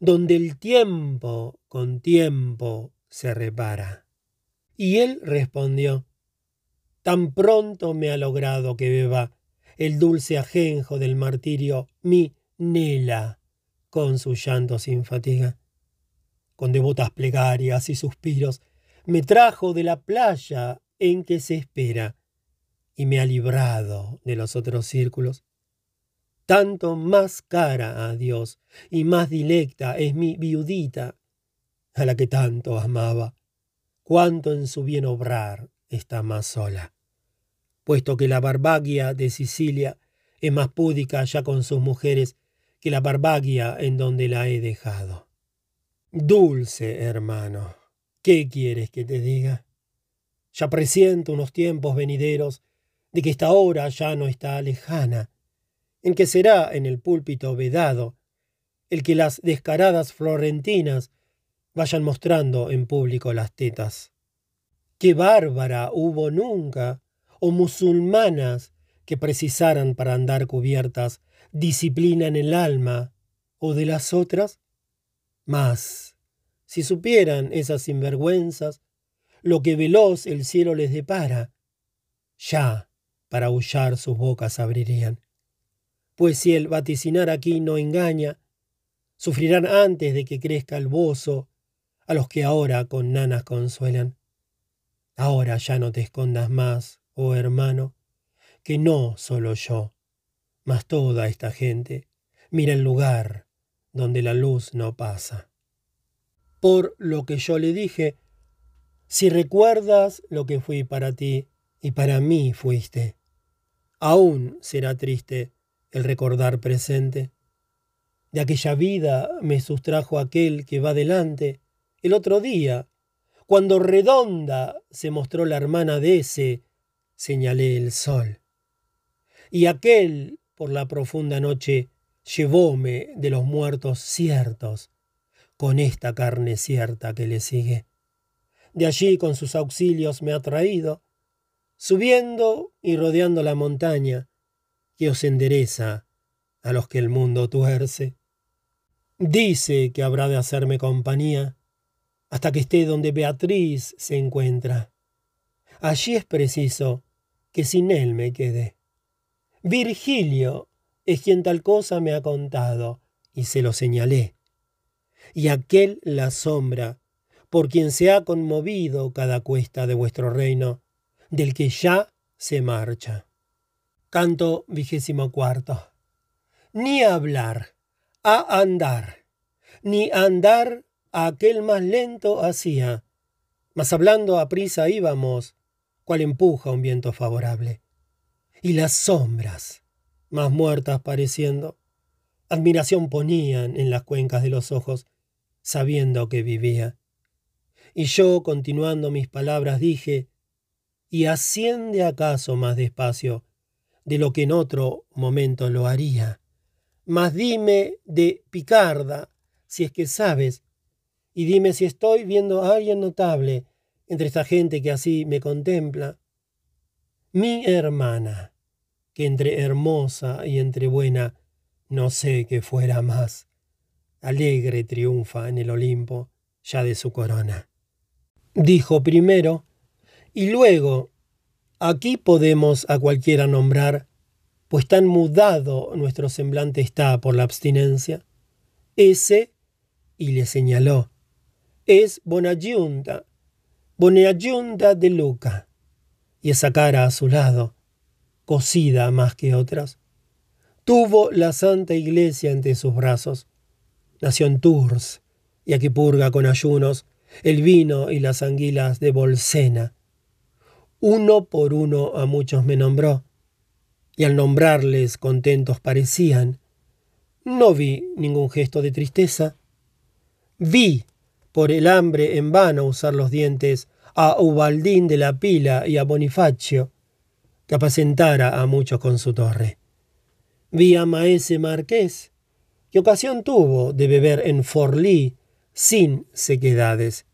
donde el tiempo con tiempo se repara. Y él respondió, Tan pronto me ha logrado que beba el dulce ajenjo del martirio mi Nela, con su llanto sin fatiga con devotas plegarias y suspiros, me trajo de la playa en que se espera y me ha librado de los otros círculos. Tanto más cara a Dios y más dilecta es mi viudita, a la que tanto amaba, cuanto en su bien obrar está más sola, puesto que la barbagia de Sicilia es más púdica ya con sus mujeres que la barbagia en donde la he dejado. Dulce hermano, ¿qué quieres que te diga? Ya presiento unos tiempos venideros de que esta hora ya no está lejana, en que será en el púlpito vedado el que las descaradas florentinas vayan mostrando en público las tetas. Qué bárbara hubo nunca, o musulmanas que precisaran para andar cubiertas disciplina en el alma, o de las otras mas, si supieran esas sinvergüenzas lo que veloz el cielo les depara, ya para aullar sus bocas abrirían. Pues si el vaticinar aquí no engaña, sufrirán antes de que crezca el bozo a los que ahora con nanas consuelan. Ahora ya no te escondas más, oh hermano, que no solo yo, mas toda esta gente mira el lugar donde la luz no pasa. Por lo que yo le dije, si recuerdas lo que fui para ti y para mí fuiste, aún será triste el recordar presente. De aquella vida me sustrajo aquel que va delante el otro día, cuando redonda se mostró la hermana de ese, señalé el sol. Y aquel, por la profunda noche, llevóme de los muertos ciertos, con esta carne cierta que le sigue. De allí con sus auxilios me ha traído, subiendo y rodeando la montaña, que os endereza a los que el mundo tuerce. Dice que habrá de hacerme compañía hasta que esté donde Beatriz se encuentra. allí es preciso que sin él me quede. Virgilio es quien tal cosa me ha contado, y se lo señalé. Y aquel la sombra, por quien se ha conmovido cada cuesta de vuestro reino, del que ya se marcha. Canto vigésimo cuarto. Ni hablar, a andar, ni andar aquel más lento hacía, mas hablando a prisa íbamos, cual empuja un viento favorable. Y las sombras, más muertas pareciendo, admiración ponían en las cuencas de los ojos, sabiendo que vivía. Y yo, continuando mis palabras, dije, y asciende acaso más despacio de lo que en otro momento lo haría. Mas dime de Picarda, si es que sabes, y dime si estoy viendo a alguien notable entre esta gente que así me contempla. Mi hermana, que entre hermosa y entre buena, no sé qué fuera más, alegre triunfa en el Olimpo ya de su corona. Dijo primero, y luego, aquí podemos a cualquiera nombrar, pues tan mudado nuestro semblante está por la abstinencia. Ese, y le señaló, es Bonagiunta, Bonagiunta de Luca, y esa cara a su lado, cosida más que otras. Tuvo la Santa Iglesia entre sus brazos. Nació en Tours, y aquí purga con ayunos el vino y las anguilas de Bolsena, uno por uno a muchos me nombró, y al nombrarles contentos parecían. No vi ningún gesto de tristeza. Vi, por el hambre en vano usar los dientes, a Ubaldín de la Pila y a Bonifacio, que apacentara a muchos con su torre. Vi a Maese Marqués, que ocasión tuvo de beber en Forlí sin sequedades,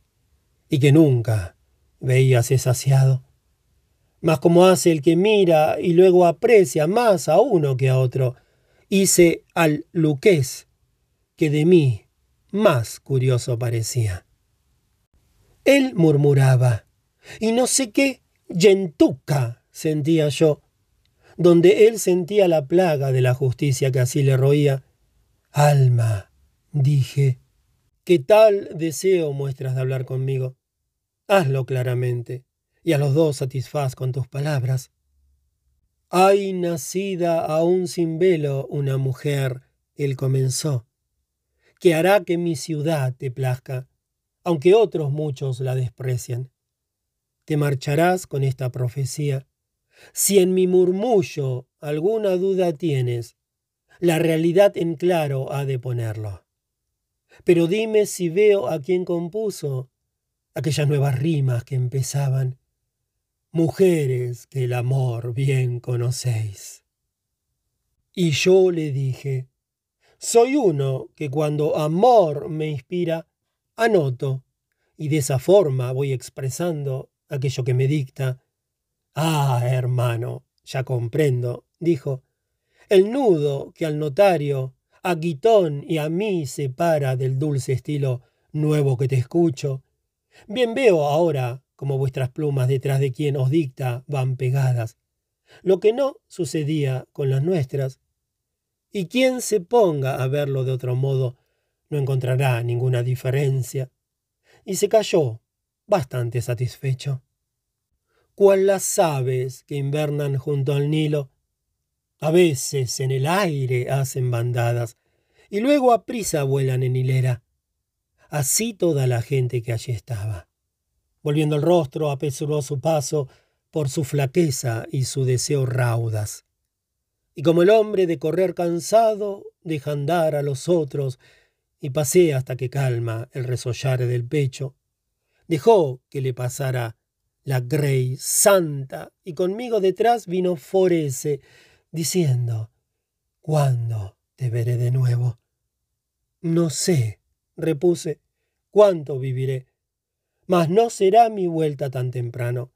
y que nunca veíase saciado mas como hace el que mira y luego aprecia más a uno que a otro, hice al luqués, que de mí más curioso parecía. Él murmuraba, y no sé qué yentuca sentía yo, donde él sentía la plaga de la justicia que así le roía. Alma, dije, ¿qué tal deseo muestras de hablar conmigo? Hazlo claramente y a los dos satisfaz con tus palabras. Hay nacida aún sin velo una mujer, él comenzó, que hará que mi ciudad te plazca, aunque otros muchos la desprecian. Te marcharás con esta profecía. Si en mi murmullo alguna duda tienes, la realidad en claro ha de ponerlo. Pero dime si veo a quien compuso aquellas nuevas rimas que empezaban mujeres que el amor bien conocéis. Y yo le dije, soy uno que cuando amor me inspira, anoto, y de esa forma voy expresando aquello que me dicta. Ah, hermano, ya comprendo, dijo, el nudo que al notario, a Guitón y a mí separa del dulce estilo nuevo que te escucho. Bien veo ahora como vuestras plumas detrás de quien os dicta van pegadas, lo que no sucedía con las nuestras. Y quien se ponga a verlo de otro modo no encontrará ninguna diferencia. Y se calló, bastante satisfecho. Cual las aves que invernan junto al Nilo, a veces en el aire hacen bandadas y luego a prisa vuelan en hilera. Así toda la gente que allí estaba. Volviendo el rostro, apresuró su paso por su flaqueza y su deseo raudas. Y como el hombre de correr cansado, deja andar a los otros y pasea hasta que calma el resollar del pecho, dejó que le pasara la Grey santa y conmigo detrás vino Forese, diciendo, ¿Cuándo te veré de nuevo? No sé, repuse, cuánto viviré mas no será mi vuelta tan temprano,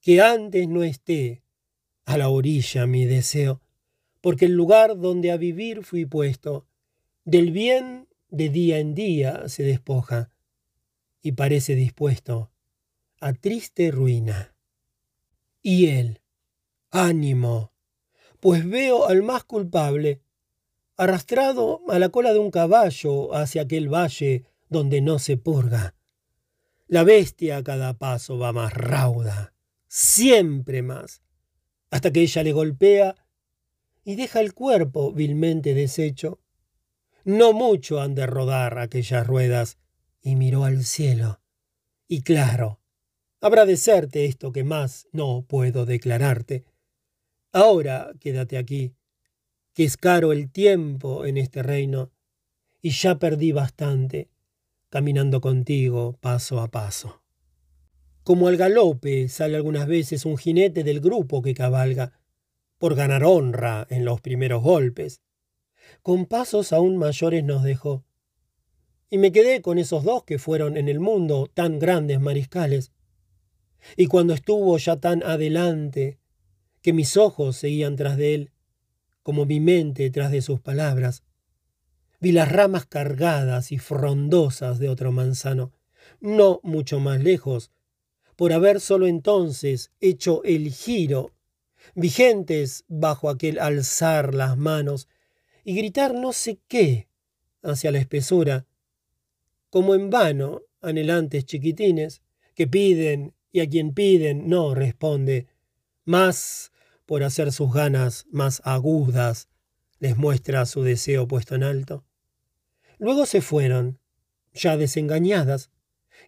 que antes no esté a la orilla mi deseo, porque el lugar donde a vivir fui puesto, del bien de día en día se despoja, y parece dispuesto a triste ruina. Y él, ánimo, pues veo al más culpable, arrastrado a la cola de un caballo hacia aquel valle donde no se purga. La bestia a cada paso va más rauda, siempre más, hasta que ella le golpea y deja el cuerpo vilmente deshecho. No mucho han de rodar aquellas ruedas, y miró al cielo. Y claro, habrá de serte esto que más no puedo declararte. Ahora quédate aquí, que es caro el tiempo en este reino, y ya perdí bastante caminando contigo paso a paso. Como al galope sale algunas veces un jinete del grupo que cabalga, por ganar honra en los primeros golpes. Con pasos aún mayores nos dejó. Y me quedé con esos dos que fueron en el mundo tan grandes mariscales. Y cuando estuvo ya tan adelante, que mis ojos seguían tras de él, como mi mente tras de sus palabras, vi las ramas cargadas y frondosas de otro manzano, no mucho más lejos, por haber solo entonces hecho el giro, vigentes bajo aquel alzar las manos y gritar no sé qué hacia la espesura, como en vano anhelantes chiquitines que piden y a quien piden no responde, más por hacer sus ganas más agudas les muestra su deseo puesto en alto. Luego se fueron, ya desengañadas,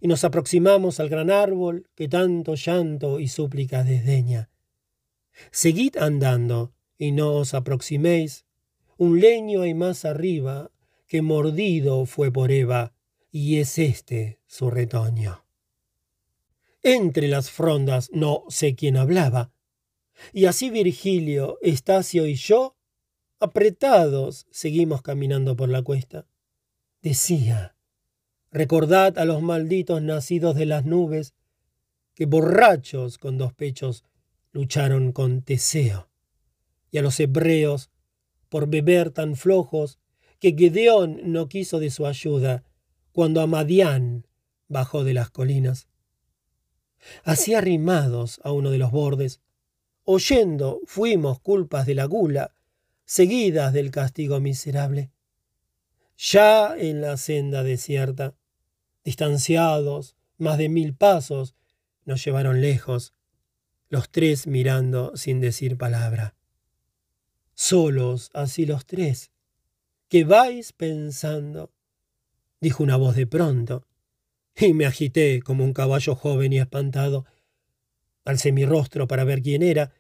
y nos aproximamos al gran árbol que tanto llanto y súplica desdeña. Seguid andando, y no os aproximéis. Un leño hay más arriba, que mordido fue por Eva, y es este su retoño. Entre las frondas no sé quién hablaba, y así Virgilio, Estacio y yo, apretados, seguimos caminando por la cuesta decía, recordad a los malditos nacidos de las nubes, que borrachos con dos pechos lucharon con Teseo, y a los hebreos, por beber tan flojos, que Gedeón no quiso de su ayuda cuando Amadián bajó de las colinas. Así arrimados a uno de los bordes, oyendo fuimos culpas de la gula, seguidas del castigo miserable ya en la senda desierta, distanciados más de mil pasos, nos llevaron lejos, los tres mirando sin decir palabra. Solos así los tres, ¿qué vais pensando? dijo una voz de pronto, y me agité como un caballo joven y espantado. Alcé mi rostro para ver quién era.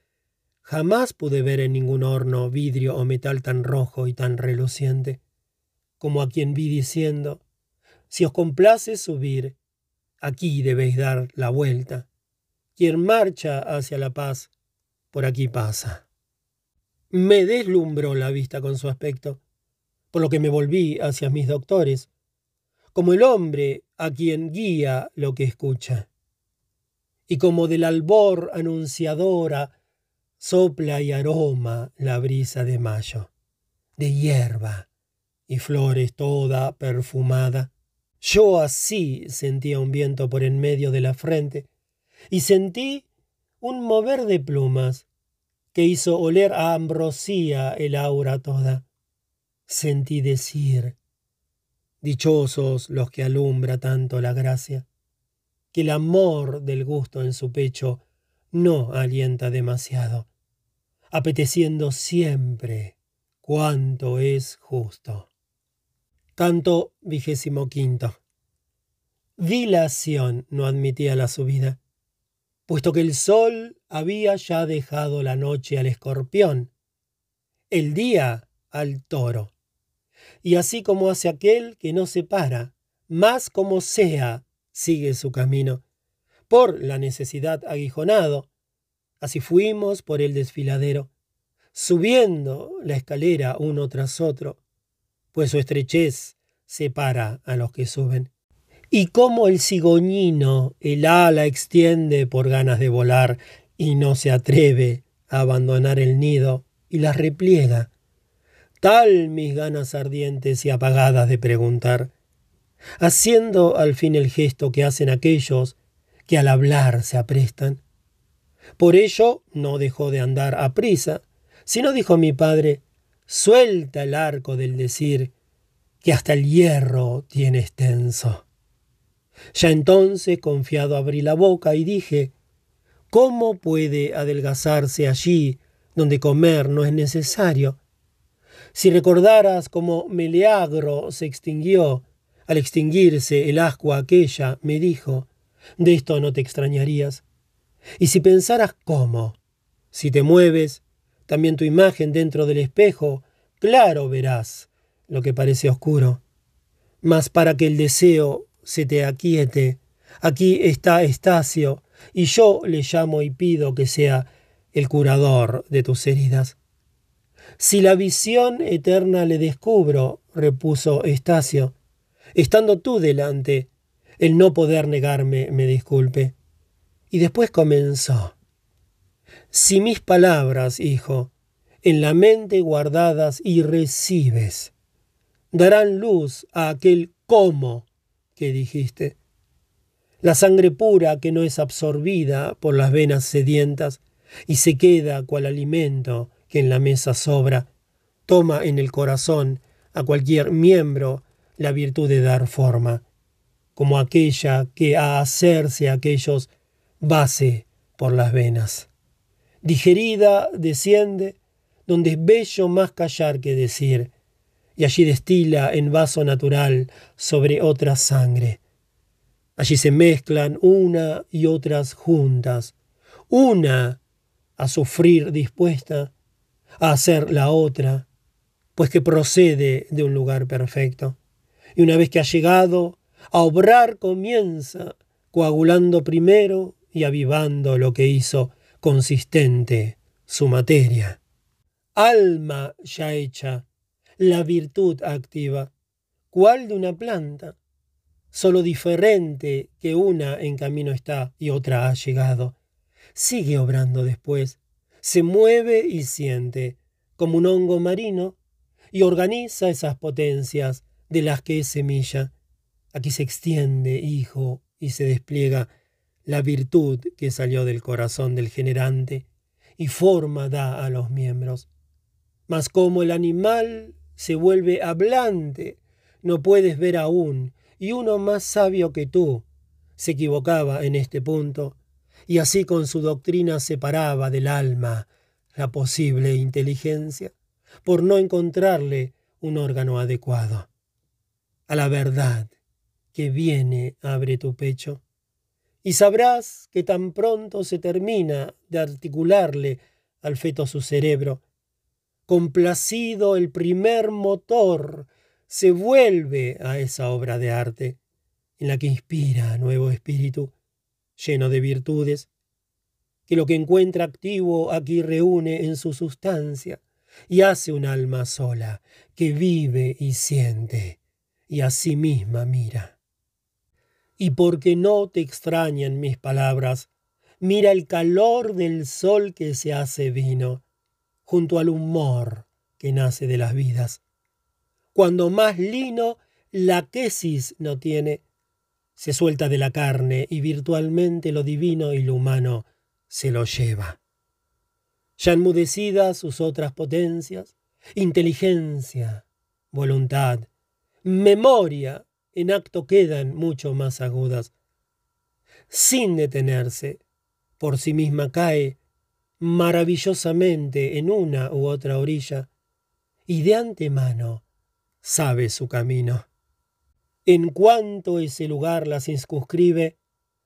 Jamás pude ver en ningún horno vidrio o metal tan rojo y tan reluciente como a quien vi diciendo, si os complace subir, aquí debéis dar la vuelta. Quien marcha hacia la paz, por aquí pasa. Me deslumbró la vista con su aspecto, por lo que me volví hacia mis doctores, como el hombre a quien guía lo que escucha. Y como del albor anunciadora sopla y aroma la brisa de mayo, de hierba, y flores toda perfumada. Yo así sentía un viento por en medio de la frente y sentí un mover de plumas que hizo oler a ambrosía el aura toda. Sentí decir, dichosos los que alumbra tanto la gracia, que el amor del gusto en su pecho no alienta demasiado, apeteciendo siempre cuanto es justo. Canto vigésimo quinto. Dilación no admitía la subida, puesto que el sol había ya dejado la noche al escorpión, el día al toro. Y así como hace aquel que no se para, más como sea, sigue su camino, por la necesidad aguijonado. Así fuimos por el desfiladero, subiendo la escalera uno tras otro, pues su estrechez separa a los que suben. Y como el cigoñino el ala extiende por ganas de volar y no se atreve a abandonar el nido y las repliega, tal mis ganas ardientes y apagadas de preguntar, haciendo al fin el gesto que hacen aquellos que al hablar se aprestan. Por ello no dejó de andar a prisa, sino dijo mi padre, suelta el arco del decir, que hasta el hierro tiene extenso. Ya entonces, confiado, abrí la boca y dije, ¿cómo puede adelgazarse allí donde comer no es necesario? Si recordaras cómo Meleagro se extinguió, al extinguirse el ascua aquella, me dijo, de esto no te extrañarías. Y si pensaras cómo, si te mueves, también tu imagen dentro del espejo, claro verás lo que parece oscuro. Mas para que el deseo se te aquiete, aquí está Estacio, y yo le llamo y pido que sea el curador de tus heridas. Si la visión eterna le descubro, repuso Estacio, estando tú delante, el no poder negarme me disculpe. Y después comenzó. Si mis palabras, hijo, en la mente guardadas y recibes, darán luz a aquel cómo que dijiste. La sangre pura que no es absorbida por las venas sedientas y se queda cual alimento que en la mesa sobra, toma en el corazón a cualquier miembro la virtud de dar forma, como aquella que a hacerse aquellos base por las venas. Digerida desciende, donde es bello más callar que decir, y allí destila en vaso natural sobre otra sangre. Allí se mezclan una y otras juntas, una a sufrir dispuesta, a hacer la otra, pues que procede de un lugar perfecto. Y una vez que ha llegado, a obrar comienza, coagulando primero y avivando lo que hizo consistente su materia. Alma ya hecha, la virtud activa, cual de una planta, solo diferente que una en camino está y otra ha llegado. Sigue obrando después, se mueve y siente, como un hongo marino, y organiza esas potencias de las que es semilla. Aquí se extiende, hijo, y se despliega la virtud que salió del corazón del generante, y forma da a los miembros. Mas como el animal se vuelve hablante, no puedes ver aún, y uno más sabio que tú se equivocaba en este punto, y así con su doctrina separaba del alma la posible inteligencia, por no encontrarle un órgano adecuado. A la verdad que viene abre tu pecho, y sabrás que tan pronto se termina de articularle al feto su cerebro, complacido el primer motor, se vuelve a esa obra de arte, en la que inspira nuevo espíritu, lleno de virtudes, que lo que encuentra activo aquí reúne en su sustancia y hace un alma sola, que vive y siente, y a sí misma mira. Y porque no te extrañan mis palabras, mira el calor del sol que se hace vino, junto al humor que nace de las vidas. Cuando más lino la quesis no tiene, se suelta de la carne y virtualmente lo divino y lo humano se lo lleva. Ya enmudecidas sus otras potencias, inteligencia, voluntad, memoria, en acto quedan mucho más agudas. Sin detenerse, por sí misma cae maravillosamente en una u otra orilla y de antemano sabe su camino. En cuanto ese lugar la circunscribe,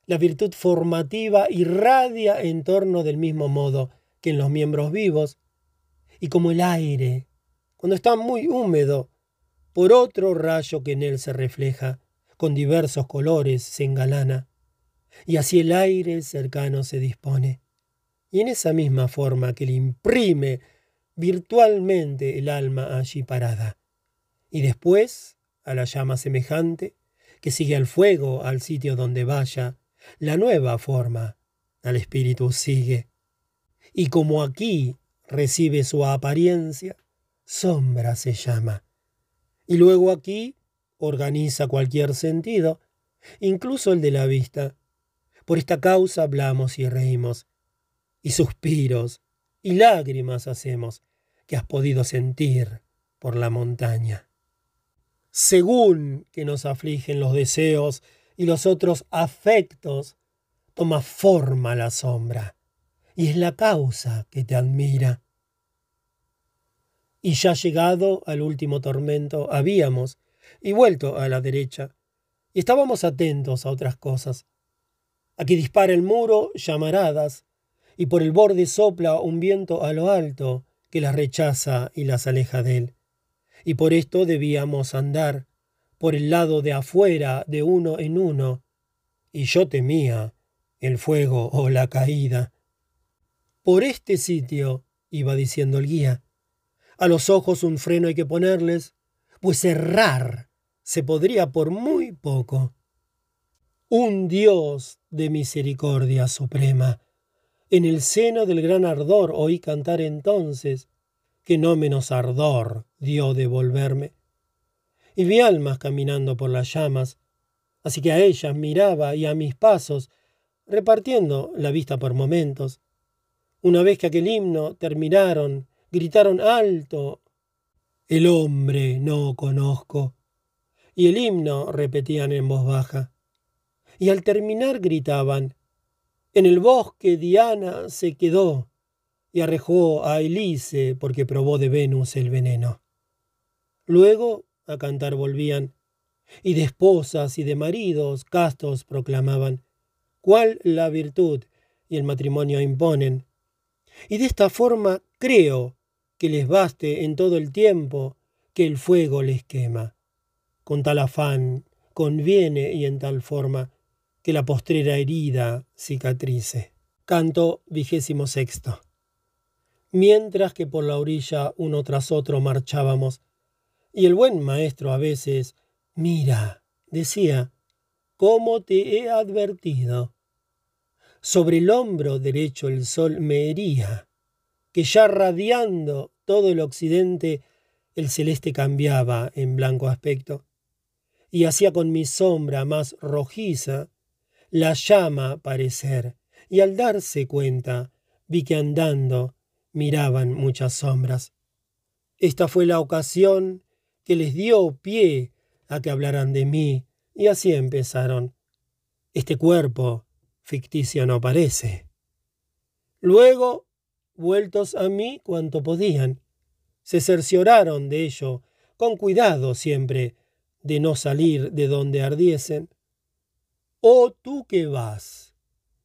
la virtud formativa irradia en torno del mismo modo que en los miembros vivos, y como el aire, cuando está muy húmedo, por otro rayo que en él se refleja, con diversos colores se engalana, y así el aire cercano se dispone y en esa misma forma que le imprime virtualmente el alma allí parada. Y después, a la llama semejante, que sigue al fuego al sitio donde vaya, la nueva forma al espíritu sigue. Y como aquí recibe su apariencia, sombra se llama. Y luego aquí organiza cualquier sentido, incluso el de la vista. Por esta causa hablamos y reímos, y suspiros y lágrimas hacemos que has podido sentir por la montaña. Según que nos afligen los deseos y los otros afectos, toma forma la sombra, y es la causa que te admira. Y ya llegado al último tormento, habíamos, y vuelto a la derecha, y estábamos atentos a otras cosas. Aquí dispara el muro llamaradas, y por el borde sopla un viento a lo alto que las rechaza y las aleja de él. Y por esto debíamos andar, por el lado de afuera de uno en uno, y yo temía el fuego o la caída. Por este sitio, iba diciendo el guía, a los ojos un freno hay que ponerles, pues errar se podría por muy poco. Un Dios de misericordia suprema. En el seno del gran ardor oí cantar entonces, que no menos ardor dio de volverme y vi almas caminando por las llamas, así que a ellas miraba y a mis pasos, repartiendo la vista por momentos. Una vez que aquel himno terminaron, gritaron alto, El hombre no conozco. Y el himno repetían en voz baja. Y al terminar gritaban, En el bosque Diana se quedó y arrejó a Elise porque probó de Venus el veneno. Luego a cantar volvían, y de esposas y de maridos castos proclamaban, cuál la virtud y el matrimonio imponen. Y de esta forma creo que les baste en todo el tiempo que el fuego les quema. Con tal afán conviene y en tal forma que la postrera herida cicatrice. Canto vigésimo sexto. Mientras que por la orilla uno tras otro marchábamos, y el buen maestro a veces, mira, decía, ¿cómo te he advertido? Sobre el hombro derecho el sol me hería, que ya radiando todo el occidente el celeste cambiaba en blanco aspecto, y hacía con mi sombra más rojiza la llama parecer, y al darse cuenta vi que andando miraban muchas sombras. Esta fue la ocasión que les dio pie a que hablaran de mí, y así empezaron. Este cuerpo ficticio no parece. Luego, vueltos a mí cuanto podían, se cercioraron de ello, con cuidado siempre, de no salir de donde ardiesen. Oh tú que vas,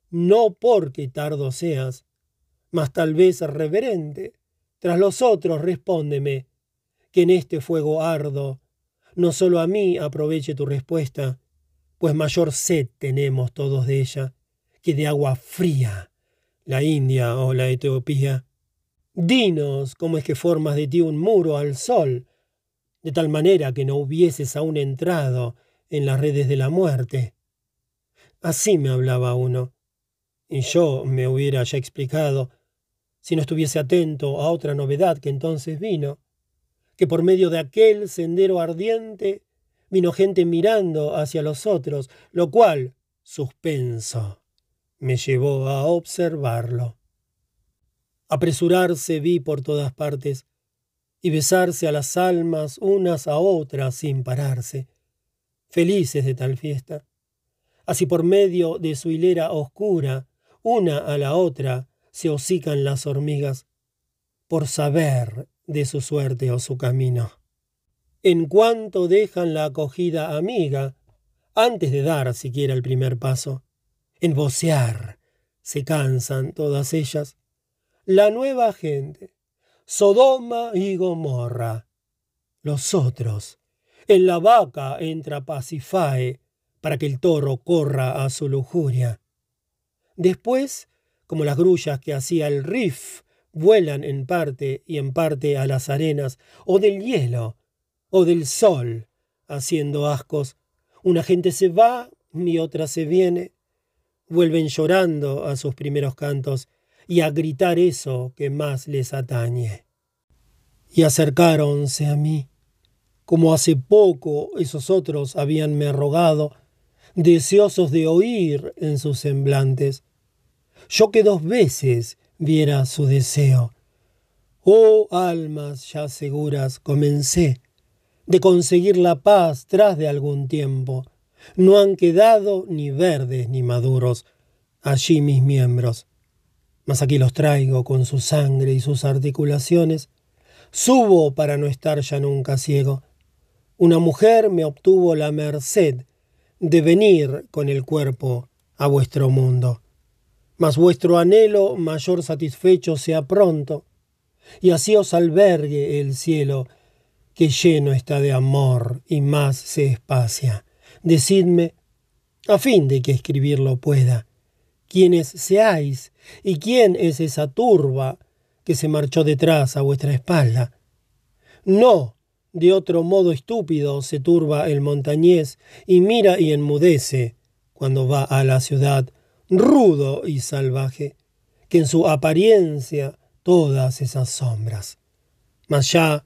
no porque tardo seas, mas tal vez reverente, tras los otros respóndeme, que en este fuego ardo, no solo a mí aproveche tu respuesta, pues mayor sed tenemos todos de ella que de agua fría, la India o la Etiopía. Dinos cómo es que formas de ti un muro al sol, de tal manera que no hubieses aún entrado en las redes de la muerte. Así me hablaba uno, y yo me hubiera ya explicado, si no estuviese atento a otra novedad que entonces vino que por medio de aquel sendero ardiente vino gente mirando hacia los otros, lo cual, suspenso, me llevó a observarlo. Apresurarse vi por todas partes y besarse a las almas unas a otras sin pararse, felices de tal fiesta. Así por medio de su hilera oscura, una a la otra, se hocican las hormigas, por saber de su suerte o su camino. En cuanto dejan la acogida amiga, antes de dar siquiera el primer paso, en vocear, se cansan todas ellas. La nueva gente, Sodoma y Gomorra. Los otros, en la vaca entra Pasifae, para que el toro corra a su lujuria. Después, como las grullas que hacía el Rif vuelan en parte y en parte a las arenas, o del hielo, o del sol, haciendo ascos. Una gente se va y otra se viene. Vuelven llorando a sus primeros cantos y a gritar eso que más les atañe. Y acercáronse a mí, como hace poco esos otros habíanme rogado, deseosos de oír en sus semblantes. Yo que dos veces viera su deseo. Oh almas ya seguras, comencé de conseguir la paz tras de algún tiempo. No han quedado ni verdes ni maduros allí mis miembros. Mas aquí los traigo con su sangre y sus articulaciones. Subo para no estar ya nunca ciego. Una mujer me obtuvo la merced de venir con el cuerpo a vuestro mundo. Mas vuestro anhelo mayor satisfecho sea pronto, y así os albergue el cielo, que lleno está de amor y más se espacia. Decidme, a fin de que escribirlo pueda, quiénes seáis y quién es esa turba que se marchó detrás a vuestra espalda. No, de otro modo estúpido se turba el montañés y mira y enmudece cuando va a la ciudad rudo y salvaje, que en su apariencia todas esas sombras. Mas ya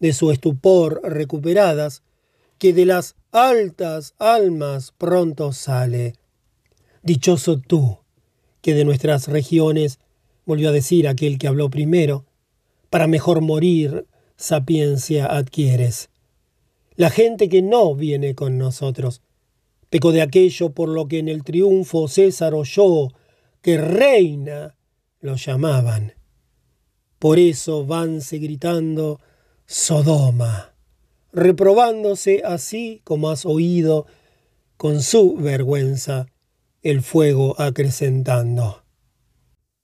de su estupor recuperadas, que de las altas almas pronto sale. Dichoso tú, que de nuestras regiones, volvió a decir aquel que habló primero, para mejor morir, sapiencia adquieres. La gente que no viene con nosotros, pecó de aquello por lo que en el triunfo César oyó que reina lo llamaban. Por eso vanse gritando Sodoma, reprobándose así como has oído, con su vergüenza, el fuego acrecentando.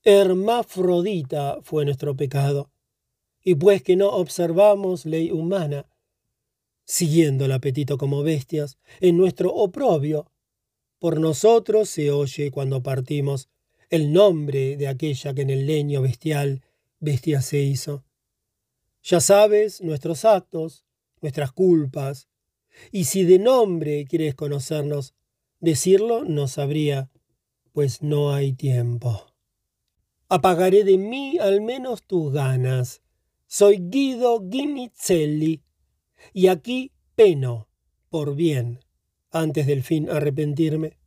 Hermafrodita fue nuestro pecado, y pues que no observamos ley humana, siguiendo el apetito como bestias, en nuestro oprobio, por nosotros se oye cuando partimos el nombre de aquella que en el leño bestial bestia se hizo. Ya sabes nuestros actos, nuestras culpas, y si de nombre quieres conocernos, decirlo no sabría, pues no hay tiempo. Apagaré de mí al menos tus ganas. Soy Guido Guinizelli, y aquí peno, por bien, antes del fin arrepentirme.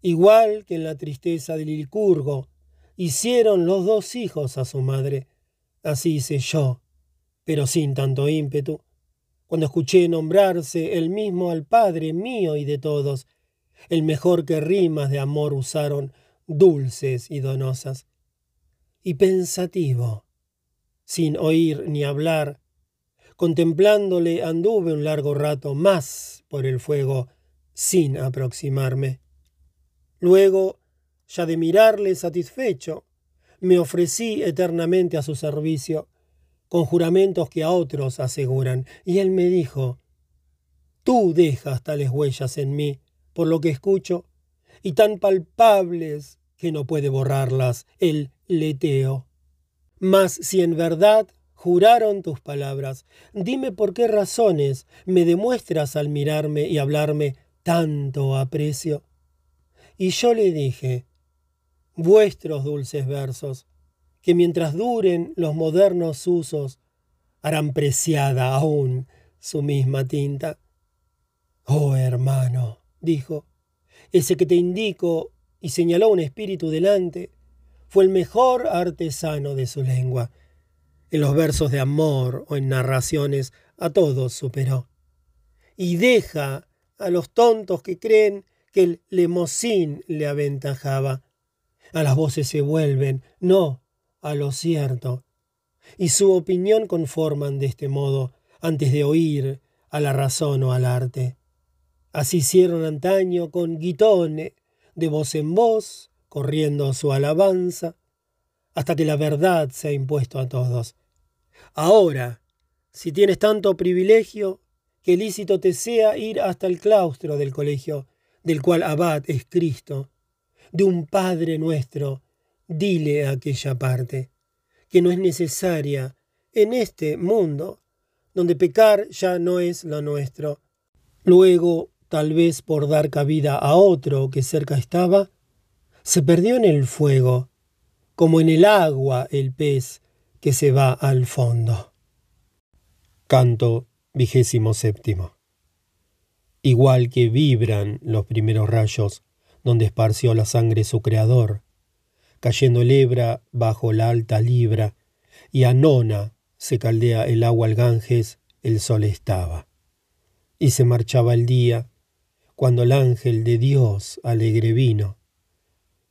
Igual que en la tristeza del Licurgo, hicieron los dos hijos a su madre, así hice yo, pero sin tanto ímpetu, cuando escuché nombrarse el mismo al Padre mío y de todos, el mejor que rimas de amor usaron, dulces y donosas. Y pensativo, sin oír ni hablar, contemplándole anduve un largo rato más por el fuego, sin aproximarme. Luego, ya de mirarle satisfecho, me ofrecí eternamente a su servicio, con juramentos que a otros aseguran. Y él me dijo, Tú dejas tales huellas en mí, por lo que escucho, y tan palpables que no puede borrarlas el leteo. Mas si en verdad juraron tus palabras, dime por qué razones me demuestras al mirarme y hablarme tanto aprecio. Y yo le dije, vuestros dulces versos, que mientras duren los modernos usos, harán preciada aún su misma tinta. Oh hermano, dijo, ese que te indico y señaló un espíritu delante, fue el mejor artesano de su lengua. En los versos de amor o en narraciones a todos superó. Y deja a los tontos que creen que el lemosín le aventajaba. A las voces se vuelven, no, a lo cierto, y su opinión conforman de este modo antes de oír a la razón o al arte. Así hicieron antaño con Guitone, de voz en voz, corriendo su alabanza, hasta que la verdad se ha impuesto a todos. Ahora, si tienes tanto privilegio, que lícito te sea ir hasta el claustro del colegio, del cual abad es Cristo, de un Padre nuestro, dile a aquella parte, que no es necesaria en este mundo, donde pecar ya no es lo nuestro. Luego, tal vez por dar cabida a otro que cerca estaba, se perdió en el fuego, como en el agua el pez que se va al fondo. Canto vigésimo séptimo. Igual que vibran los primeros rayos donde esparció la sangre su creador, cayendo el Ebra bajo la alta libra, y a nona se caldea el agua al Ganges, el sol estaba. Y se marchaba el día, cuando el ángel de Dios alegre vino.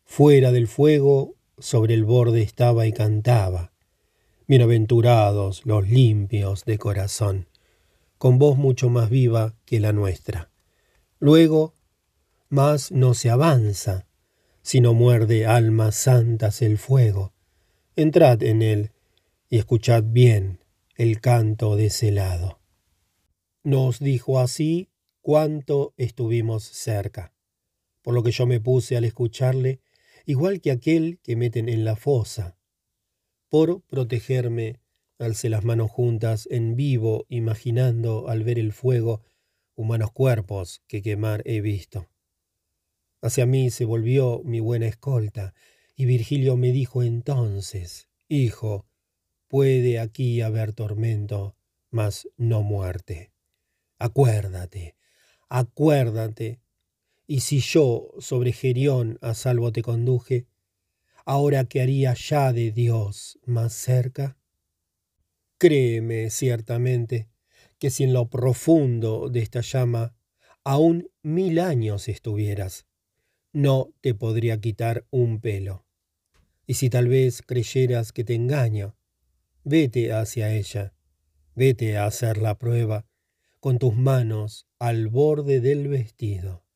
Fuera del fuego, sobre el borde estaba y cantaba. Bienaventurados los limpios de corazón, con voz mucho más viva que la nuestra. Luego, más no se avanza, sino muerde almas santas el fuego. Entrad en él y escuchad bien el canto de ese lado. Nos dijo así cuánto estuvimos cerca, por lo que yo me puse al escucharle, igual que aquel que meten en la fosa. Por protegerme, alcé las manos juntas en vivo, imaginando al ver el fuego humanos cuerpos que quemar he visto. Hacia mí se volvió mi buena escolta, y Virgilio me dijo entonces, Hijo, puede aquí haber tormento, mas no muerte. Acuérdate, acuérdate, y si yo sobre Gerión a salvo te conduje, ahora que haría ya de Dios más cerca? Créeme ciertamente que si en lo profundo de esta llama aún mil años estuvieras, no te podría quitar un pelo. Y si tal vez creyeras que te engaño, vete hacia ella, vete a hacer la prueba con tus manos al borde del vestido.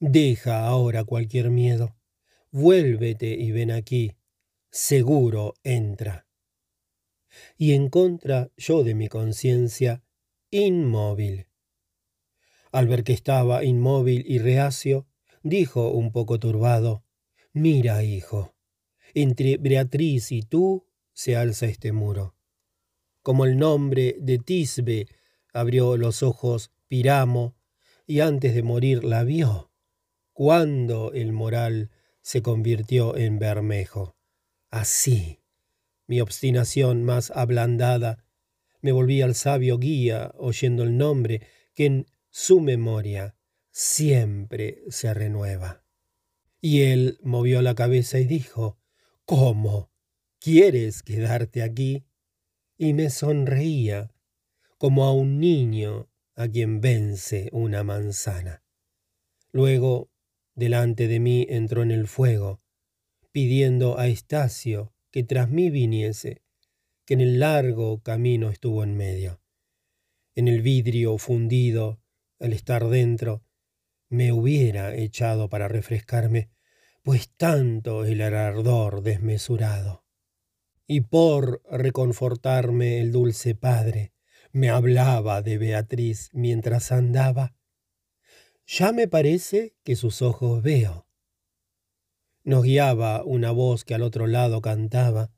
Deja ahora cualquier miedo, vuélvete y ven aquí, seguro entra. Y en contra yo de mi conciencia, inmóvil. Al ver que estaba inmóvil y reacio, dijo un poco turbado, Mira, hijo, entre Beatriz y tú se alza este muro. Como el nombre de Tisbe abrió los ojos Piramo y antes de morir la vio, cuando el moral se convirtió en bermejo. Así, mi obstinación más ablandada, me volví al sabio guía oyendo el nombre que en su memoria siempre se renueva. Y él movió la cabeza y dijo, ¿Cómo? ¿Quieres quedarte aquí? Y me sonreía como a un niño a quien vence una manzana. Luego, delante de mí entró en el fuego, pidiendo a Estacio que tras mí viniese, que en el largo camino estuvo en medio. En el vidrio fundido, al estar dentro, me hubiera echado para refrescarme, pues tanto el ardor desmesurado. Y por reconfortarme el dulce padre, me hablaba de Beatriz mientras andaba. Ya me parece que sus ojos veo. Nos guiaba una voz que al otro lado cantaba,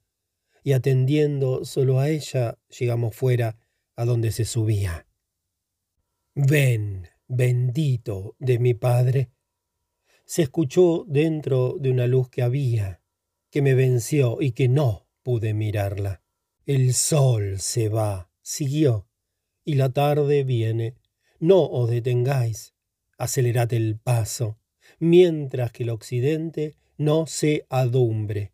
y atendiendo solo a ella llegamos fuera a donde se subía. Ven, bendito de mi Padre. Se escuchó dentro de una luz que había, que me venció y que no pude mirarla. El sol se va, siguió, y la tarde viene. No os detengáis, acelerad el paso, mientras que el occidente no se adumbre.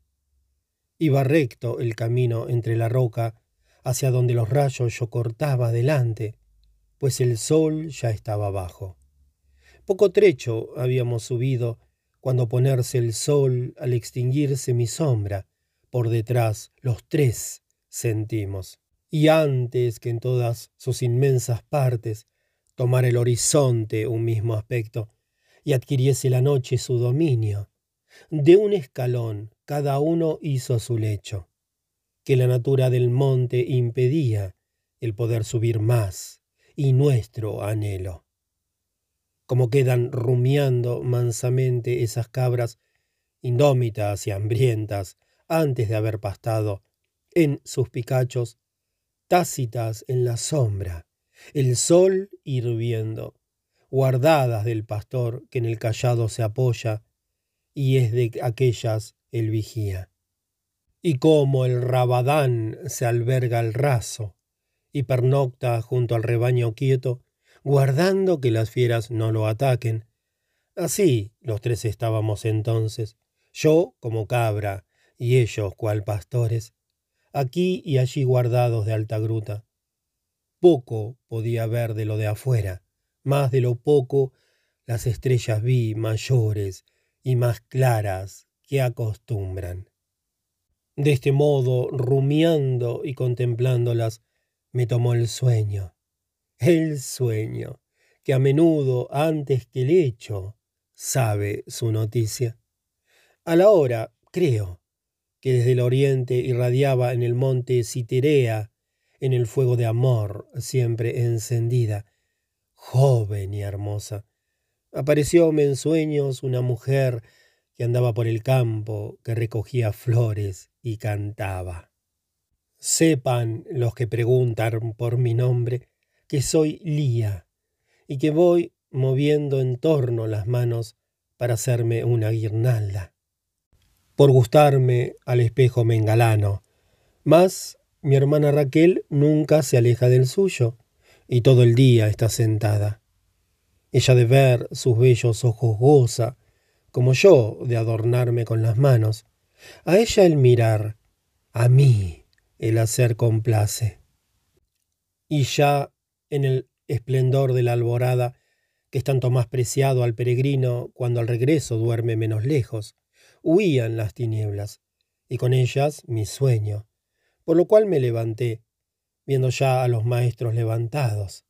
Iba recto el camino entre la roca, hacia donde los rayos yo cortaba adelante, pues el sol ya estaba abajo. Poco trecho habíamos subido, cuando ponerse el sol al extinguirse mi sombra, por detrás los tres sentimos y antes que en todas sus inmensas partes tomara el horizonte un mismo aspecto y adquiriese la noche su dominio, de un escalón cada uno hizo su lecho, que la natura del monte impedía el poder subir más y nuestro anhelo. Como quedan rumiando mansamente esas cabras indómitas y hambrientas antes de haber pastado en sus picachos tácitas en la sombra, el sol hirviendo, guardadas del pastor que en el callado se apoya y es de aquellas el vigía. Y como el rabadán se alberga al raso y pernocta junto al rebaño quieto, guardando que las fieras no lo ataquen, así los tres estábamos entonces, yo como cabra y ellos cual pastores, aquí y allí guardados de alta gruta. Poco podía ver de lo de afuera, más de lo poco las estrellas vi mayores y más claras que acostumbran. De este modo, rumiando y contemplándolas, me tomó el sueño, el sueño, que a menudo antes que el hecho sabe su noticia. A la hora, creo, que desde el oriente irradiaba en el monte Citerea, en el fuego de amor siempre encendida, joven y hermosa. Aparecióme en sueños una mujer que andaba por el campo, que recogía flores y cantaba. Sepan los que preguntan por mi nombre que soy Lía y que voy moviendo en torno las manos para hacerme una guirnalda. Por gustarme al espejo me engalano, mas mi hermana Raquel nunca se aleja del suyo y todo el día está sentada. Ella de ver sus bellos ojos goza, como yo de adornarme con las manos, a ella el mirar, a mí el hacer complace. Y ya en el esplendor de la alborada, que es tanto más preciado al peregrino cuando al regreso duerme menos lejos, huían las tinieblas, y con ellas mi sueño, por lo cual me levanté, viendo ya a los maestros levantados.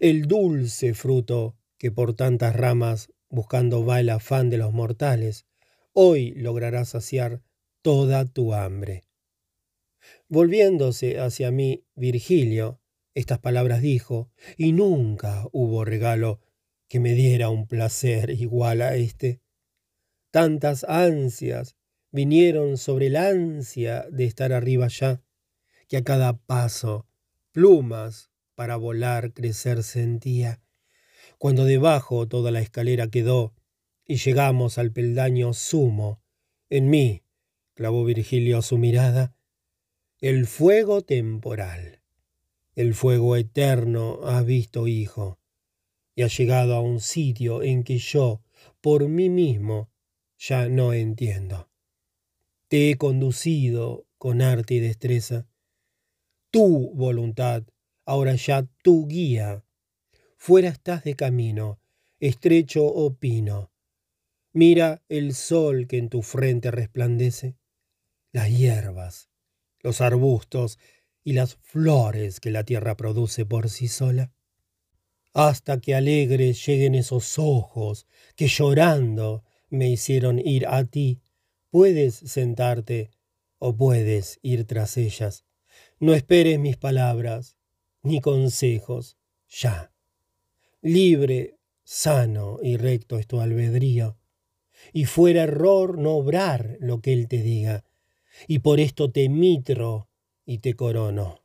El dulce fruto que por tantas ramas buscando va el afán de los mortales, hoy lograrás saciar toda tu hambre. Volviéndose hacia mí, Virgilio, estas palabras dijo, y nunca hubo regalo que me diera un placer igual a este. Tantas ansias vinieron sobre la ansia de estar arriba ya, que a cada paso plumas para volar crecer sentía cuando debajo toda la escalera quedó y llegamos al peldaño sumo. En mí, clavó Virgilio su mirada, el fuego temporal, el fuego eterno ha visto, hijo, y ha llegado a un sitio en que yo, por mí mismo, ya no entiendo. Te he conducido con arte y destreza. Tu voluntad, ahora ya tu guía, fuera estás de camino, estrecho o pino. Mira el sol que en tu frente resplandece, las hierbas, los arbustos y las flores que la tierra produce por sí sola. Hasta que alegres lleguen esos ojos que llorando me hicieron ir a ti, puedes sentarte o puedes ir tras ellas. No esperes mis palabras ni consejos, ya libre, sano y recto es tu albedrío, y fuera error no obrar lo que él te diga, y por esto te mitro y te corono.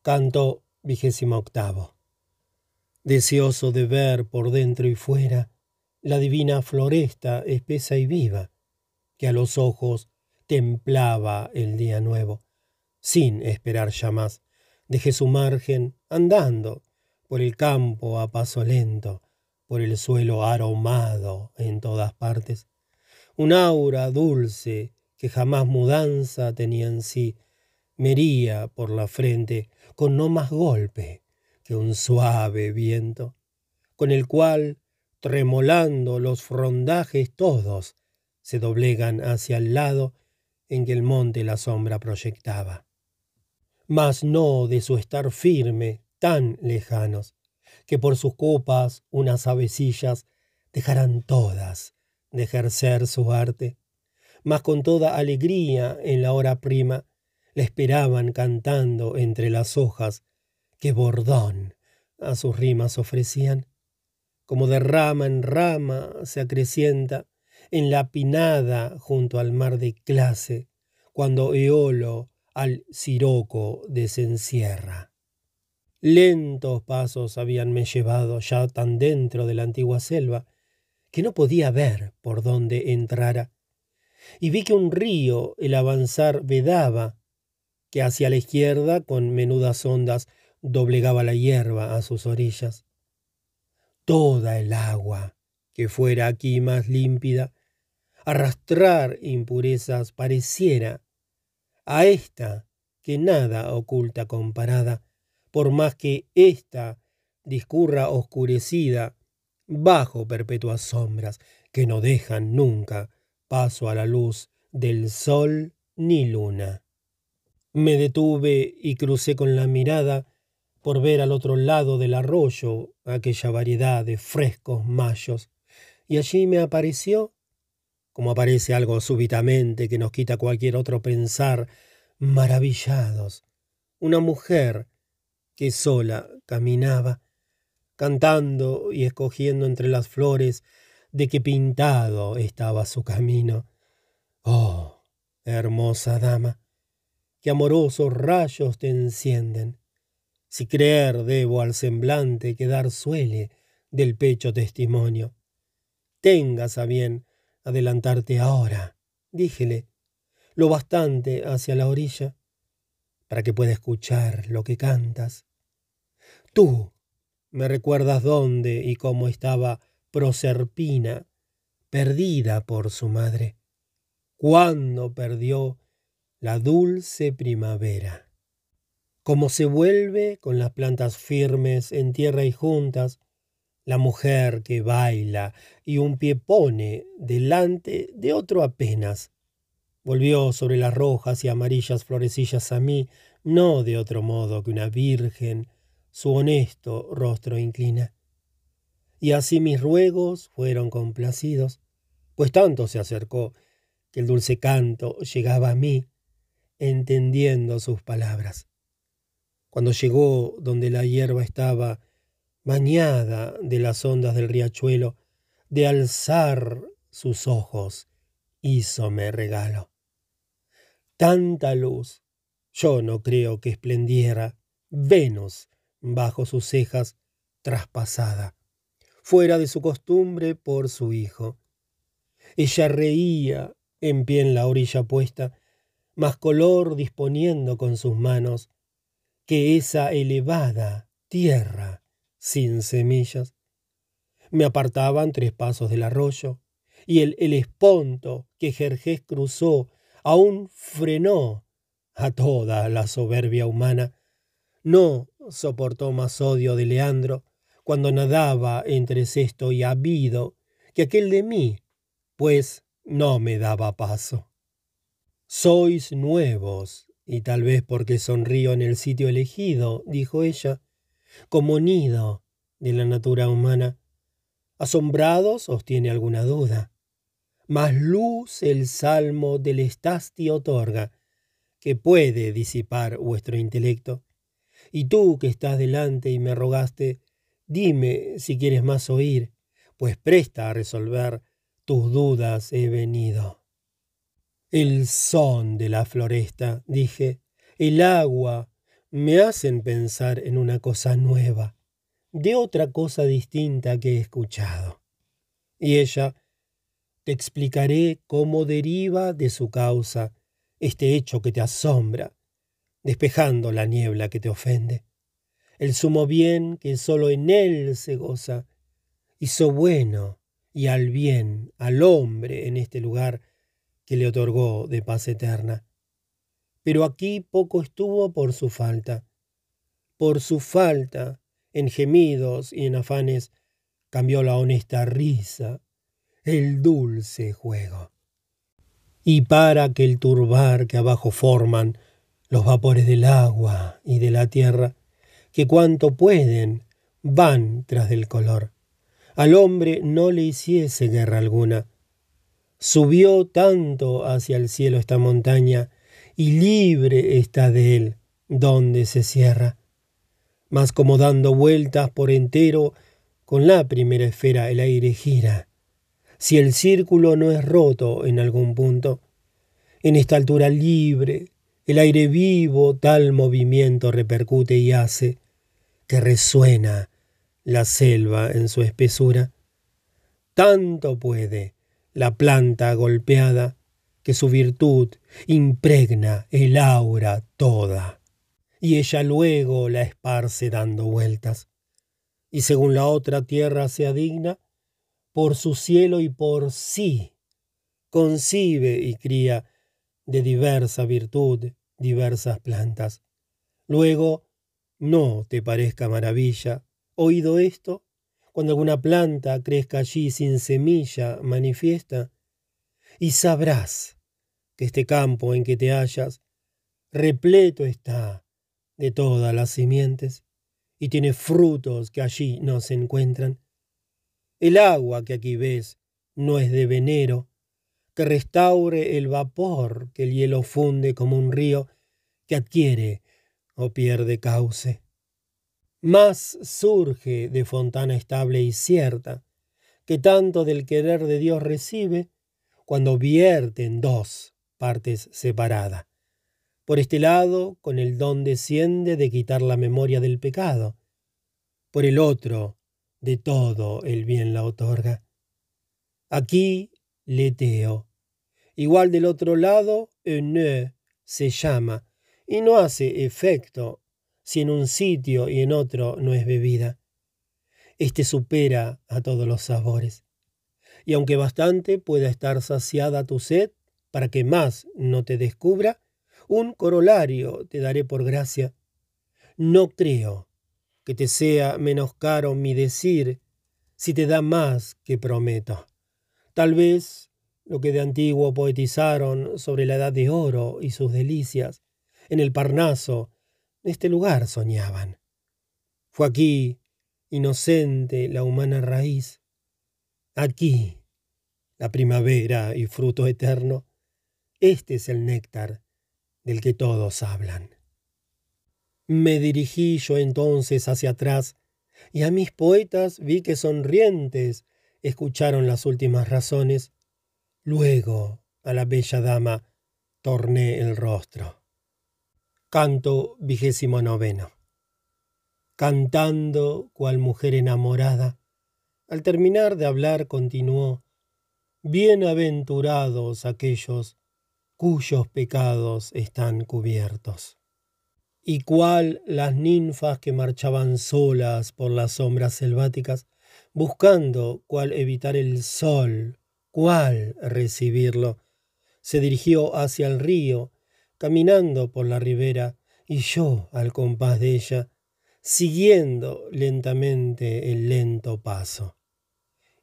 Canto vigésimo octavo. Deseoso de ver por dentro y fuera la divina floresta espesa y viva, que a los ojos templaba el día nuevo, sin esperar ya más, dejé su margen andando, por el campo a paso lento, por el suelo aromado en todas partes, un aura dulce que jamás mudanza tenía en sí, mería por la frente con no más golpe que un suave viento, con el cual, tremolando los frondajes todos, se doblegan hacia el lado en que el monte la sombra proyectaba. Mas no de su estar firme tan lejanos, que por sus copas unas avecillas dejarán todas de ejercer su arte, mas con toda alegría en la hora prima le esperaban cantando entre las hojas que bordón a sus rimas ofrecían, como de rama en rama se acrecienta en la pinada junto al mar de clase, cuando Eolo al siroco desencierra. Lentos pasos habíanme llevado ya tan dentro de la antigua selva que no podía ver por dónde entrara, y vi que un río el avanzar vedaba, que hacia la izquierda con menudas ondas doblegaba la hierba a sus orillas. Toda el agua, que fuera aquí más límpida, arrastrar impurezas pareciera a esta que nada oculta comparada, por más que ésta discurra oscurecida bajo perpetuas sombras que no dejan nunca paso a la luz del sol ni luna. Me detuve y crucé con la mirada por ver al otro lado del arroyo aquella variedad de frescos mayos, y allí me apareció, como aparece algo súbitamente que nos quita cualquier otro pensar, maravillados, una mujer que sola caminaba, cantando y escogiendo entre las flores de qué pintado estaba su camino. Oh, hermosa dama, qué amorosos rayos te encienden. Si creer debo al semblante que dar suele del pecho testimonio. Tengas a bien adelantarte ahora, díjele, lo bastante hacia la orilla, para que pueda escuchar lo que cantas. Tú me recuerdas dónde y cómo estaba Proserpina, perdida por su madre, cuando perdió la dulce primavera. Como se vuelve con las plantas firmes en tierra y juntas, la mujer que baila y un pie pone delante de otro apenas, Volvió sobre las rojas y amarillas florecillas a mí, no de otro modo que una virgen su honesto rostro inclina. Y así mis ruegos fueron complacidos, pues tanto se acercó que el dulce canto llegaba a mí, entendiendo sus palabras. Cuando llegó donde la hierba estaba bañada de las ondas del riachuelo, de alzar sus ojos, hízome regalo tanta luz. Yo no creo que esplendiera Venus bajo sus cejas traspasada, fuera de su costumbre por su hijo. Ella reía en pie en la orilla puesta, más color disponiendo con sus manos que esa elevada tierra sin semillas. Me apartaban tres pasos del arroyo, y el, el esponto que Jerjes cruzó aún frenó a toda la soberbia humana. No soportó más odio de Leandro cuando nadaba entre cesto y habido que aquel de mí, pues no me daba paso. Sois nuevos, y tal vez porque sonrío en el sitio elegido, dijo ella, como nido de la natura humana. Asombrados os tiene alguna duda más luz el salmo del Estasti otorga, que puede disipar vuestro intelecto. Y tú que estás delante y me rogaste, dime si quieres más oír, pues presta a resolver tus dudas he venido. El son de la floresta, dije, el agua, me hacen pensar en una cosa nueva, de otra cosa distinta que he escuchado. Y ella te explicaré cómo deriva de su causa este hecho que te asombra, despejando la niebla que te ofende. El sumo bien que solo en él se goza, hizo bueno y al bien al hombre en este lugar que le otorgó de paz eterna. Pero aquí poco estuvo por su falta. Por su falta, en gemidos y en afanes, cambió la honesta risa el dulce juego. Y para que el turbar que abajo forman los vapores del agua y de la tierra, que cuanto pueden van tras del color, al hombre no le hiciese guerra alguna. Subió tanto hacia el cielo esta montaña, y libre está de él donde se cierra. Mas como dando vueltas por entero, con la primera esfera el aire gira, si el círculo no es roto en algún punto. En esta altura libre, el aire vivo tal movimiento repercute y hace que resuena la selva en su espesura. Tanto puede la planta golpeada que su virtud impregna el aura toda, y ella luego la esparce dando vueltas, y según la otra tierra sea digna, por su cielo y por sí, concibe y cría de diversa virtud diversas plantas. Luego, no te parezca maravilla, oído esto, cuando alguna planta crezca allí sin semilla manifiesta, y sabrás que este campo en que te hallas repleto está de todas las simientes y tiene frutos que allí no se encuentran. El agua que aquí ves no es de venero, que restaure el vapor que el hielo funde como un río que adquiere o pierde cauce. Más surge de fontana estable y cierta, que tanto del querer de Dios recibe, cuando vierte en dos partes separadas. Por este lado, con el don desciende de quitar la memoria del pecado. Por el otro, de todo el bien la otorga. Aquí leteo. Igual del otro lado, ene se llama, y no hace efecto si en un sitio y en otro no es bebida. Este supera a todos los sabores. Y aunque bastante pueda estar saciada tu sed, para que más no te descubra, un corolario te daré por gracia. No creo que te sea menos caro mi decir si te da más que prometo. Tal vez lo que de antiguo poetizaron sobre la edad de oro y sus delicias, en el Parnaso, este lugar soñaban. Fue aquí, inocente, la humana raíz, aquí, la primavera y fruto eterno. Este es el néctar del que todos hablan. Me dirigí yo entonces hacia atrás, y a mis poetas vi que sonrientes escucharon las últimas razones. Luego a la bella dama torné el rostro. Canto vigésimo noveno. Cantando cual mujer enamorada, al terminar de hablar continuó, Bienaventurados aquellos cuyos pecados están cubiertos. Y cuál las ninfas que marchaban solas por las sombras selváticas, buscando cuál evitar el sol, cuál recibirlo, se dirigió hacia el río, caminando por la ribera, y yo al compás de ella, siguiendo lentamente el lento paso.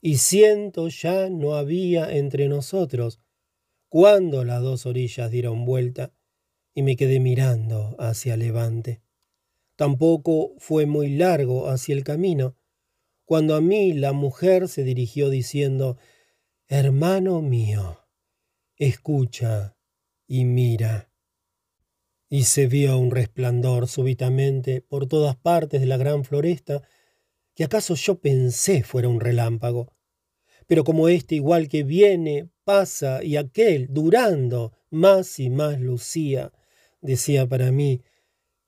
Y siento ya no había entre nosotros cuando las dos orillas dieron vuelta y me quedé mirando hacia levante. Tampoco fue muy largo hacia el camino, cuando a mí la mujer se dirigió diciendo, Hermano mío, escucha y mira. Y se vio un resplandor súbitamente por todas partes de la gran floresta, que acaso yo pensé fuera un relámpago. Pero como éste igual que viene, pasa y aquel, durando, más y más lucía, decía para mí,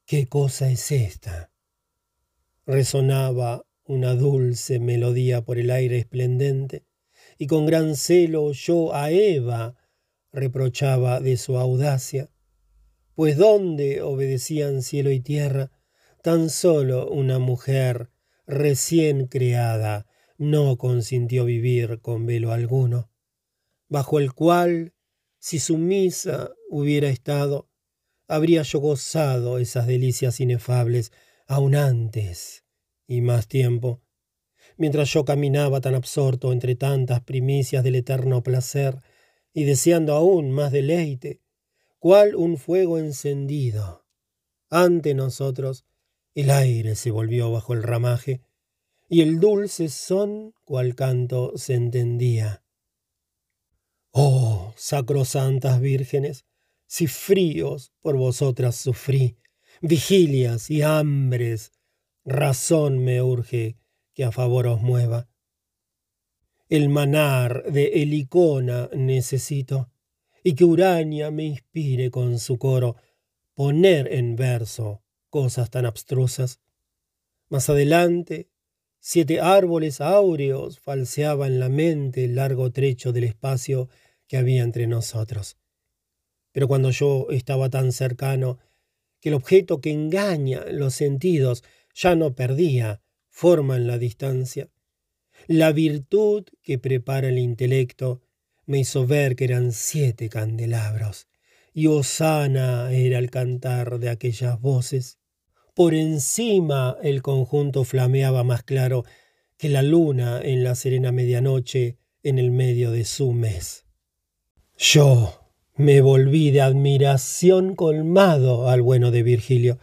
¿qué cosa es esta? Resonaba una dulce melodía por el aire esplendente, y con gran celo yo a Eva reprochaba de su audacia, pues donde obedecían cielo y tierra, tan solo una mujer recién creada no consintió vivir con velo alguno bajo el cual, si sumisa hubiera estado, habría yo gozado esas delicias inefables aún antes y más tiempo, mientras yo caminaba tan absorto entre tantas primicias del eterno placer y deseando aún más deleite, cual un fuego encendido. Ante nosotros el aire se volvió bajo el ramaje, y el dulce son cual canto se entendía. Oh, sacrosantas vírgenes, si fríos por vosotras sufrí, vigilias y hambres, razón me urge que a favor os mueva. El manar de Helicona necesito, y que Urania me inspire con su coro poner en verso cosas tan abstrusas. Más adelante, siete árboles áureos falseaban la mente el largo trecho del espacio que había entre nosotros. Pero cuando yo estaba tan cercano que el objeto que engaña los sentidos ya no perdía forma en la distancia, la virtud que prepara el intelecto me hizo ver que eran siete candelabros, y Osana era el cantar de aquellas voces. Por encima el conjunto flameaba más claro que la luna en la serena medianoche en el medio de su mes. Yo me volví de admiración colmado al bueno de Virgilio,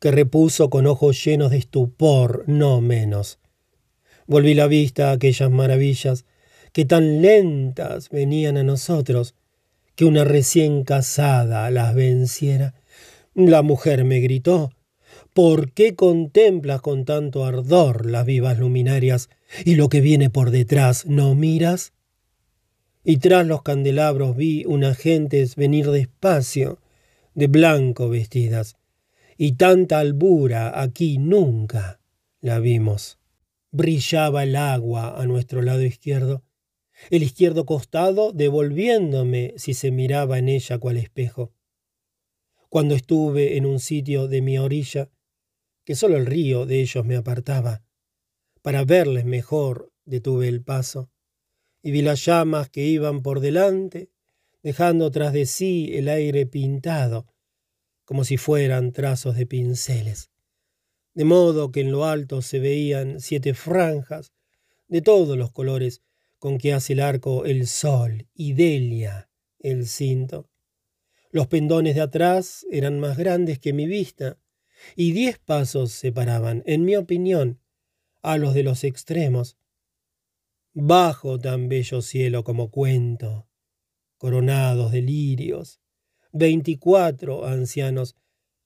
que repuso con ojos llenos de estupor, no menos. Volví la vista a aquellas maravillas que tan lentas venían a nosotros, que una recién casada las venciera. La mujer me gritó, ¿por qué contemplas con tanto ardor las vivas luminarias y lo que viene por detrás no miras? Y tras los candelabros vi unas gentes venir despacio, de blanco vestidas, y tanta albura aquí nunca la vimos. Brillaba el agua a nuestro lado izquierdo, el izquierdo costado devolviéndome si se miraba en ella cual espejo. Cuando estuve en un sitio de mi orilla, que solo el río de ellos me apartaba, para verles mejor detuve el paso, y vi las llamas que iban por delante, dejando tras de sí el aire pintado, como si fueran trazos de pinceles, de modo que en lo alto se veían siete franjas de todos los colores con que hace el arco el sol y Delia el cinto. Los pendones de atrás eran más grandes que mi vista, y diez pasos separaban, en mi opinión, a los de los extremos. Bajo tan bello cielo como cuento, coronados de lirios, Veinticuatro ancianos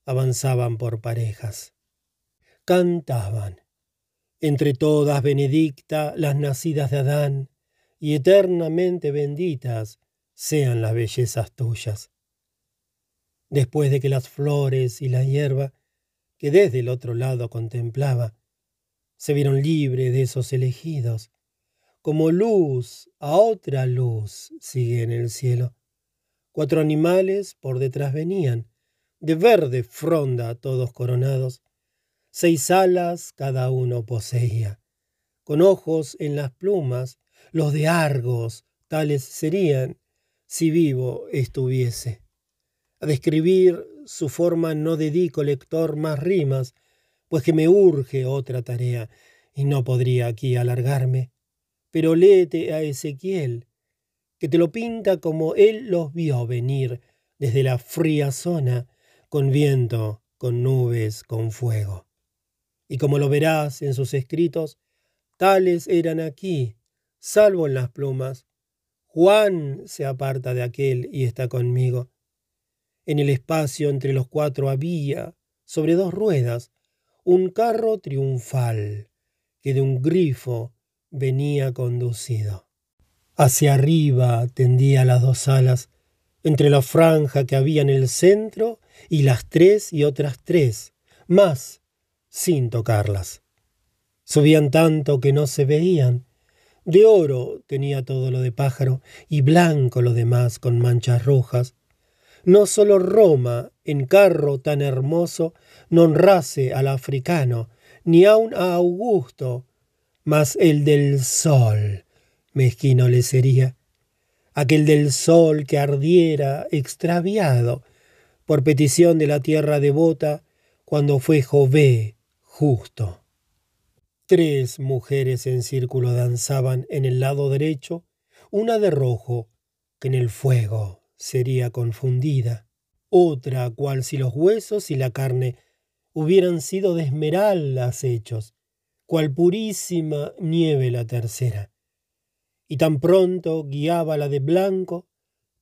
avanzaban por parejas. Cantaban. Entre todas benedicta las nacidas de Adán, y eternamente benditas sean las bellezas tuyas. Después de que las flores y la hierba, que desde el otro lado contemplaba, se vieron libres de esos elegidos, como luz a otra luz sigue en el cielo. Cuatro animales por detrás venían, de verde fronda todos coronados. Seis alas cada uno poseía. Con ojos en las plumas, los de Argos, tales serían si vivo estuviese. A describir su forma no dedico, lector, más rimas, pues que me urge otra tarea, y no podría aquí alargarme. Pero léete a Ezequiel, que te lo pinta como él los vio venir desde la fría zona, con viento, con nubes, con fuego. Y como lo verás en sus escritos, tales eran aquí, salvo en las plumas. Juan se aparta de aquel y está conmigo. En el espacio entre los cuatro había, sobre dos ruedas, un carro triunfal que de un grifo venía conducido. Hacia arriba tendía las dos alas, entre la franja que había en el centro y las tres y otras tres, más, sin tocarlas. Subían tanto que no se veían. De oro tenía todo lo de pájaro y blanco lo demás con manchas rojas. No solo Roma, en carro tan hermoso, no honrase al africano, ni aun a Augusto, mas el del sol, mezquino le sería, aquel del sol que ardiera extraviado por petición de la tierra devota cuando fue Jové justo. Tres mujeres en círculo danzaban en el lado derecho, una de rojo, que en el fuego sería confundida, otra cual si los huesos y la carne hubieran sido de esmeraldas hechos, cual purísima nieve la tercera y tan pronto guiaba la de blanco,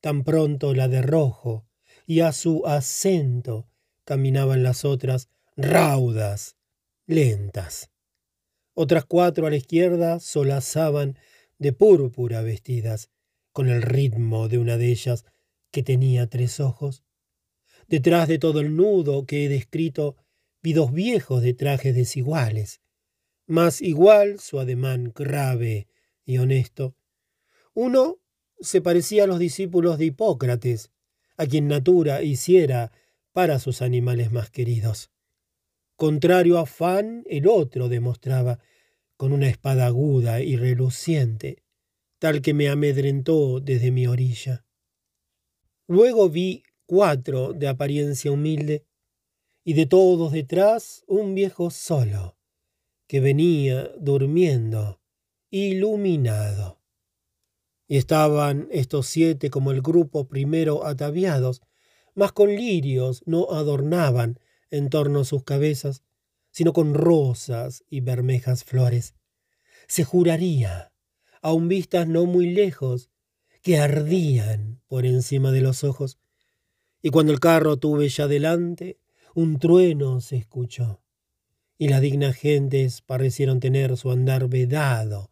tan pronto la de rojo, y a su acento caminaban las otras raudas, lentas. Otras cuatro a la izquierda solazaban de púrpura vestidas, con el ritmo de una de ellas que tenía tres ojos. Detrás de todo el nudo que he descrito vi dos viejos de trajes desiguales, más igual su ademán grave y honesto, uno se parecía a los discípulos de Hipócrates, a quien Natura hiciera para sus animales más queridos. Contrario a Fan, el otro demostraba, con una espada aguda y reluciente, tal que me amedrentó desde mi orilla. Luego vi cuatro de apariencia humilde, y de todos detrás un viejo solo, que venía durmiendo, iluminado. Y estaban estos siete como el grupo primero ataviados, mas con lirios no adornaban en torno sus cabezas, sino con rosas y bermejas flores. Se juraría, aun vistas no muy lejos, que ardían por encima de los ojos. Y cuando el carro tuve ya delante, un trueno se escuchó, y las dignas gentes parecieron tener su andar vedado,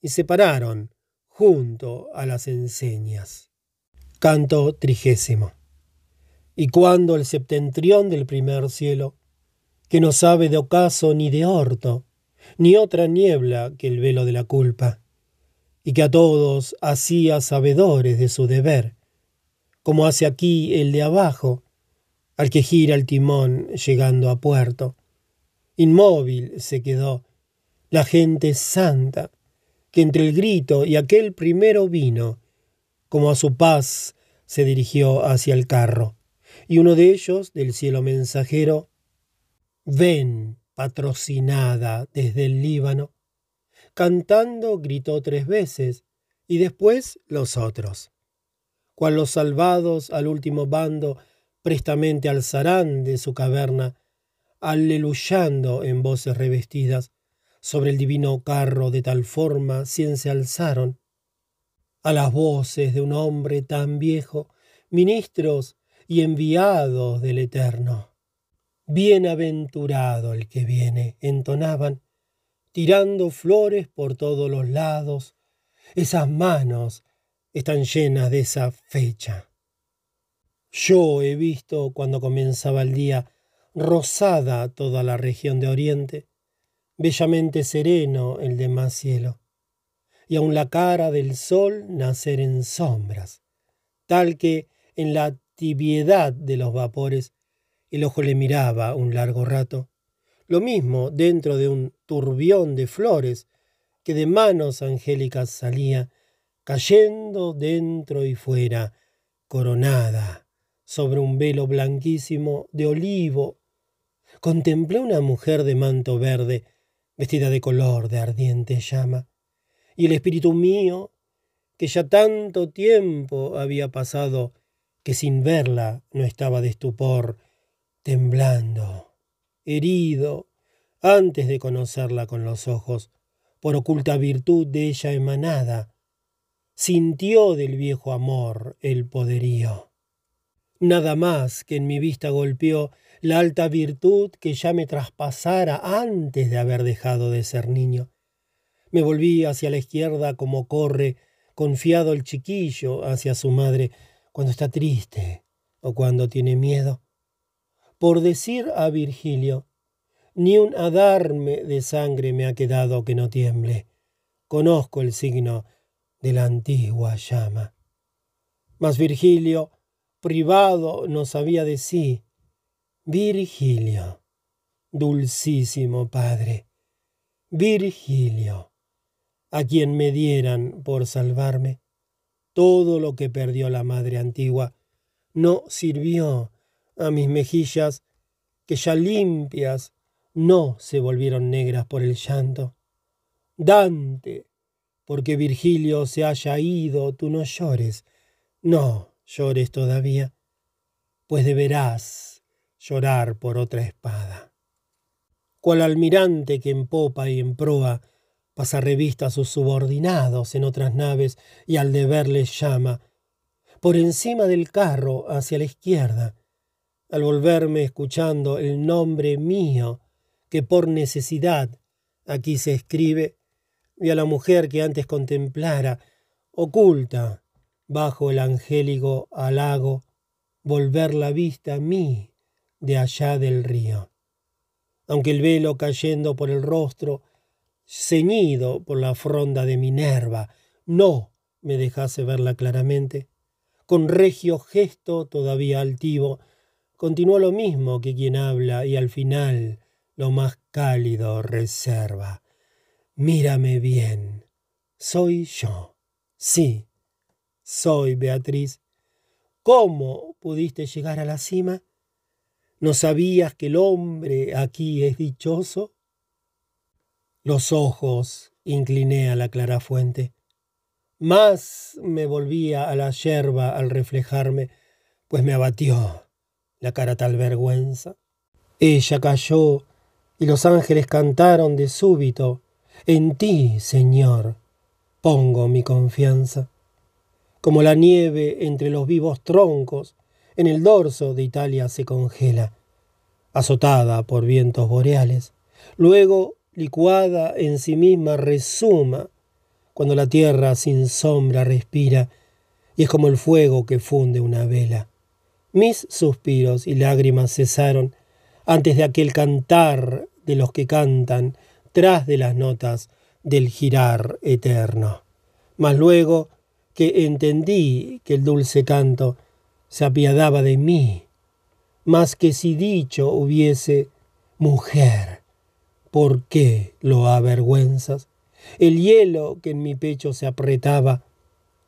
y se pararon junto a las enseñas. Canto trigésimo. Y cuando el septentrión del primer cielo, que no sabe de ocaso ni de orto, ni otra niebla que el velo de la culpa, y que a todos hacía sabedores de su deber, como hace aquí el de abajo, al que gira el timón llegando a puerto. Inmóvil se quedó la gente santa, que entre el grito y aquel primero vino, como a su paz se dirigió hacia el carro, y uno de ellos, del cielo mensajero, ven, patrocinada desde el Líbano, cantando gritó tres veces, y después los otros. Cual los salvados al último bando prestamente alzarán de su caverna, aleluyando en voces revestidas, sobre el divino carro de tal forma cien se alzaron, a las voces de un hombre tan viejo, ministros y enviados del Eterno. Bienaventurado el que viene, entonaban, tirando flores por todos los lados. Esas manos están llenas de esa fecha. Yo he visto cuando comenzaba el día rosada toda la región de Oriente, bellamente sereno el demás cielo, y aun la cara del sol nacer en sombras, tal que en la tibiedad de los vapores el ojo le miraba un largo rato, lo mismo dentro de un turbión de flores que de manos angélicas salía, cayendo dentro y fuera, coronada sobre un velo blanquísimo de olivo. Contemplé una mujer de manto verde, vestida de color de ardiente llama, y el espíritu mío, que ya tanto tiempo había pasado, que sin verla no estaba de estupor, temblando herido, antes de conocerla con los ojos, por oculta virtud de ella emanada, sintió del viejo amor el poderío. Nada más que en mi vista golpeó la alta virtud que ya me traspasara antes de haber dejado de ser niño. Me volví hacia la izquierda como corre confiado el chiquillo hacia su madre cuando está triste o cuando tiene miedo por decir a Virgilio, ni un adarme de sangre me ha quedado que no tiemble. Conozco el signo de la antigua llama. Mas Virgilio, privado, no sabía de sí. Virgilio, dulcísimo padre, Virgilio, a quien me dieran por salvarme. Todo lo que perdió la madre antigua no sirvió a mis mejillas, que ya limpias no se volvieron negras por el llanto. Dante, porque Virgilio se haya ido, tú no llores, no llores todavía, pues deberás llorar por otra espada. Cual almirante que en popa y en proa pasa revista a sus subordinados en otras naves y al deber les llama, por encima del carro hacia la izquierda, al volverme escuchando el nombre mío, que por necesidad aquí se escribe, y a la mujer que antes contemplara, oculta bajo el angélico halago, volver la vista a mí de allá del río. Aunque el velo cayendo por el rostro, ceñido por la fronda de Minerva, no me dejase verla claramente, con regio gesto todavía altivo, continuó lo mismo que quien habla y al final lo más cálido reserva. Mírame bien, soy yo, Sí, soy Beatriz. ¿Cómo pudiste llegar a la cima? ¿No sabías que el hombre aquí es dichoso? Los ojos incliné a la clara fuente. Más me volvía a la yerba al reflejarme, pues me abatió la cara tal vergüenza. Ella cayó y los ángeles cantaron de súbito, En ti, Señor, pongo mi confianza. Como la nieve entre los vivos troncos, en el dorso de Italia se congela, azotada por vientos boreales, luego licuada en sí misma resuma, cuando la tierra sin sombra respira, y es como el fuego que funde una vela. Mis suspiros y lágrimas cesaron antes de aquel cantar de los que cantan tras de las notas del girar eterno. Mas luego que entendí que el dulce canto se apiadaba de mí, más que si dicho hubiese mujer, ¿por qué lo avergüenzas? El hielo que en mi pecho se apretaba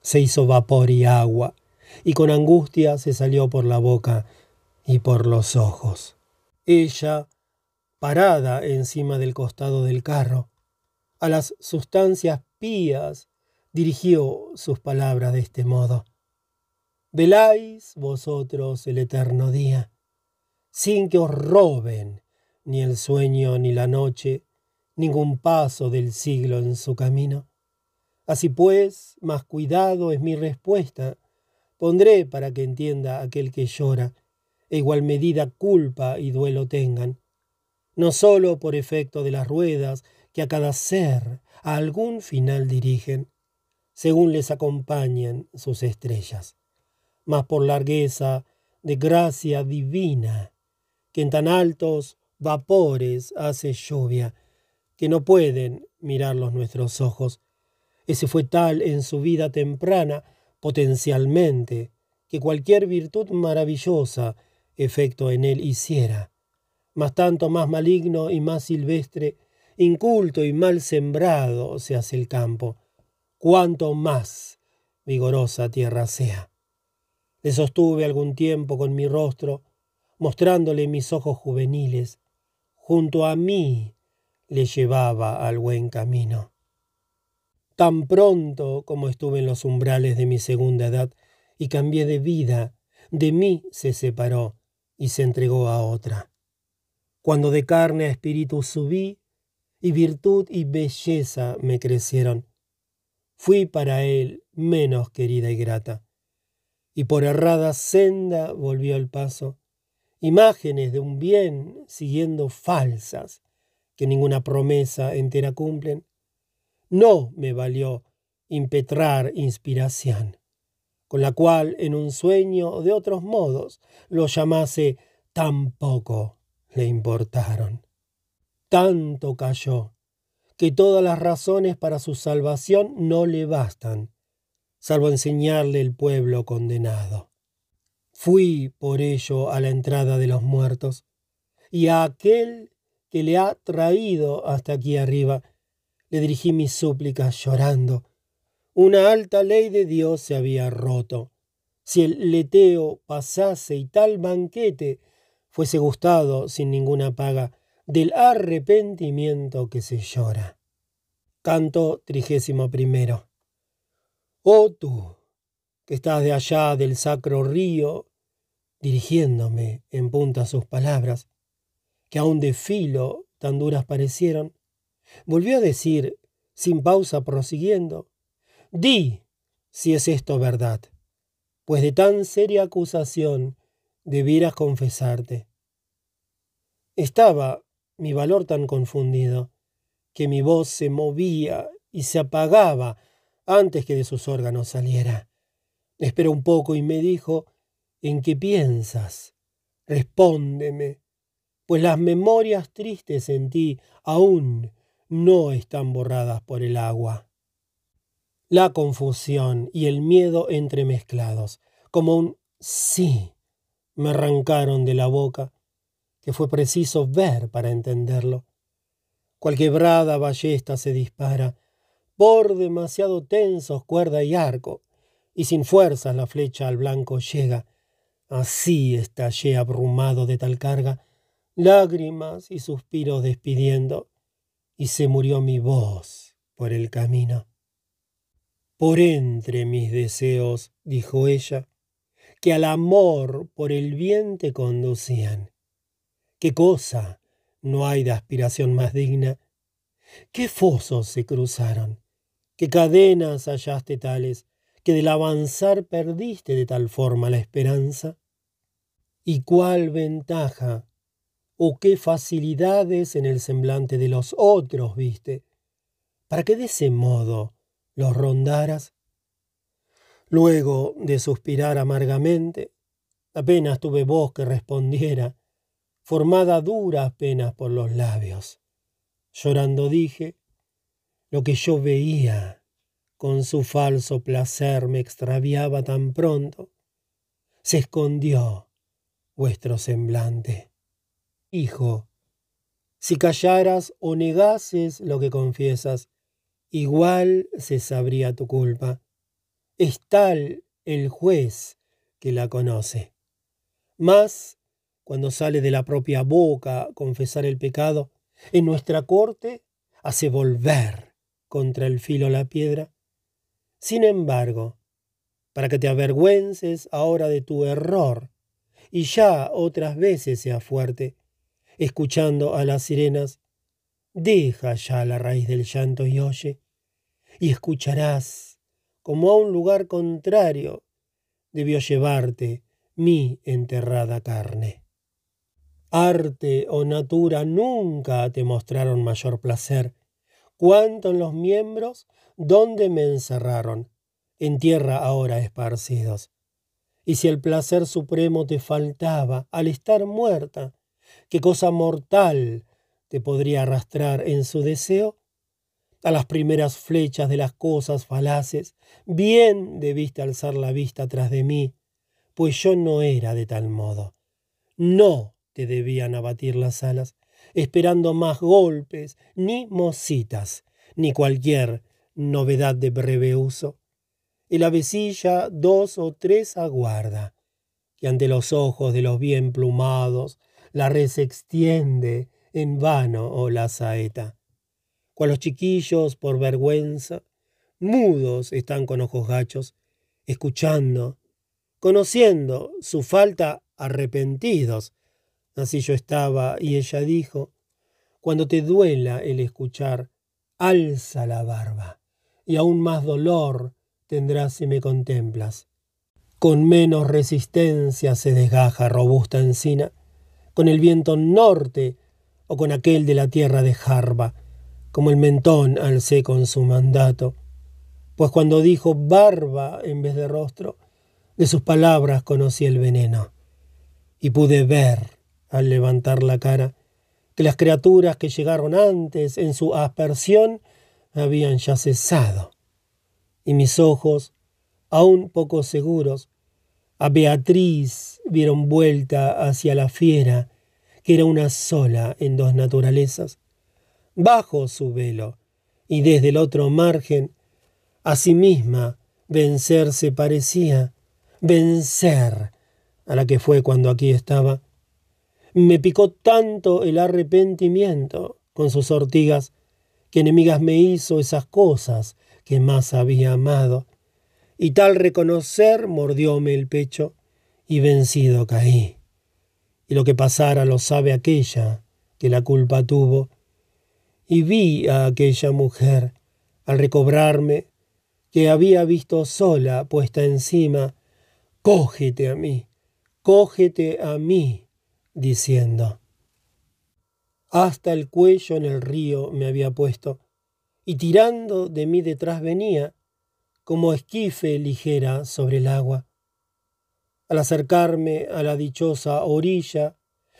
se hizo vapor y agua, y con angustia se salió por la boca y por los ojos. Ella, parada encima del costado del carro, a las sustancias pías dirigió sus palabras de este modo. Veláis vosotros el eterno día, sin que os roben ni el sueño ni la noche, ningún paso del siglo en su camino. Así pues, más cuidado es mi respuesta, pondré para que entienda aquel que llora, e igual medida culpa y duelo tengan, no sólo por efecto de las ruedas que a cada ser a algún final dirigen, según les acompañen sus estrellas, mas por largueza de gracia divina, que en tan altos vapores hace lluvia, que no pueden mirarlos nuestros ojos. Ese fue tal en su vida temprana, potencialmente, que cualquier virtud maravillosa efecto en él hiciera, mas tanto más maligno y más silvestre, inculto y mal sembrado se hace el campo, cuanto más vigorosa tierra sea. Le sostuve algún tiempo con mi rostro, mostrándole mis ojos juveniles, junto a mí le llevaba al buen camino. Tan pronto como estuve en los umbrales de mi segunda edad y cambié de vida, de mí se separó y se entregó a otra. Cuando de carne a espíritu subí, y virtud y belleza me crecieron, fui para él menos querida y grata, y por errada senda volvió el paso, imágenes de un bien siguiendo falsas, que ninguna promesa entera cumplen, no me valió impetrar inspiración, con la cual en un sueño de otros modos lo llamase tampoco le importaron. Tanto cayó que todas las razones para su salvación no le bastan, salvo enseñarle el pueblo condenado. Fui por ello a la entrada de los muertos, y a aquel que le ha traído hasta aquí arriba. Le dirigí mis súplicas llorando. Una alta ley de Dios se había roto. Si el leteo pasase y tal banquete fuese gustado sin ninguna paga del arrepentimiento que se llora. Canto trigésimo primero. Oh tú, que estás de allá del sacro río, dirigiéndome en punta sus palabras, que aun de filo tan duras parecieron, volvió a decir, sin pausa prosiguiendo, Di si es esto verdad, pues de tan seria acusación debieras confesarte. Estaba mi valor tan confundido, que mi voz se movía y se apagaba antes que de sus órganos saliera. Esperó un poco y me dijo, ¿en qué piensas? Respóndeme pues las memorias tristes en ti aún no están borradas por el agua. La confusión y el miedo entremezclados, como un sí, me arrancaron de la boca, que fue preciso ver para entenderlo. Cual quebrada ballesta se dispara, por demasiado tensos cuerda y arco, y sin fuerzas la flecha al blanco llega. Así estallé abrumado de tal carga, lágrimas y suspiros despidiendo, y se murió mi voz por el camino. Por entre mis deseos, dijo ella, que al amor por el bien te conducían. ¿Qué cosa no hay de aspiración más digna? ¿Qué fosos se cruzaron? ¿Qué cadenas hallaste tales que del avanzar perdiste de tal forma la esperanza? ¿Y cuál ventaja o qué facilidades en el semblante de los otros viste, para que de ese modo los rondaras? Luego de suspirar amargamente, apenas tuve voz que respondiera, formada duras penas por los labios. Llorando dije, lo que yo veía con su falso placer me extraviaba tan pronto. Se escondió vuestro semblante. Hijo, si callaras o negases lo que confiesas, igual se sabría tu culpa. Es tal el juez que la conoce. Mas, cuando sale de la propia boca confesar el pecado, en nuestra corte hace volver contra el filo la piedra. Sin embargo, para que te avergüences ahora de tu error, y ya otras veces sea fuerte, escuchando a las sirenas, deja ya la raíz del llanto y oye, y escucharás como a un lugar contrario debió llevarte mi enterrada carne. Arte o natura nunca te mostraron mayor placer, cuanto en los miembros donde me encerraron, en tierra ahora esparcidos. Y si el placer supremo te faltaba al estar muerta, ¿qué cosa mortal te podría arrastrar en su deseo? A las primeras flechas de las cosas falaces, bien debiste alzar la vista tras de mí, pues yo no era de tal modo. No te debían abatir las alas, esperando más golpes, ni mositas, ni cualquier novedad de breve uso. Y la vecilla dos o tres aguarda, que ante los ojos de los bien plumados la red se extiende en vano o la saeta. Cual los chiquillos, por vergüenza, mudos están con ojos gachos, escuchando, conociendo su falta arrepentidos, Así yo estaba, y ella dijo, Cuando te duela el escuchar, alza la barba, y aún más dolor tendrás si me contemplas. Con menos resistencia se desgaja robusta encina, con el viento norte o con aquel de la tierra de Jarba, como el mentón alcé con su mandato. Pues cuando dijo barba en vez de rostro, de sus palabras conocí el veneno, y pude ver al levantar la cara, que las criaturas que llegaron antes en su aspersión habían ya cesado. Y mis ojos, aún poco seguros, a Beatriz vieron vuelta hacia la fiera, que era una sola en dos naturalezas, bajo su velo, y desde el otro margen, a sí misma vencerse parecía, vencer a la que fue cuando aquí estaba, me picó tanto el arrepentimiento con sus ortigas, que enemigas me hizo esas cosas que más había amado, y tal reconocer mordióme el pecho, y vencido caí. Y lo que pasara lo sabe aquella que la culpa tuvo, y vi a aquella mujer, al recobrarme, que había visto sola puesta encima, cógete a mí, cógete a mí, diciendo, hasta el cuello en el río me había puesto, y tirando de mí detrás venía, como esquife ligera sobre el agua. Al acercarme a la dichosa orilla,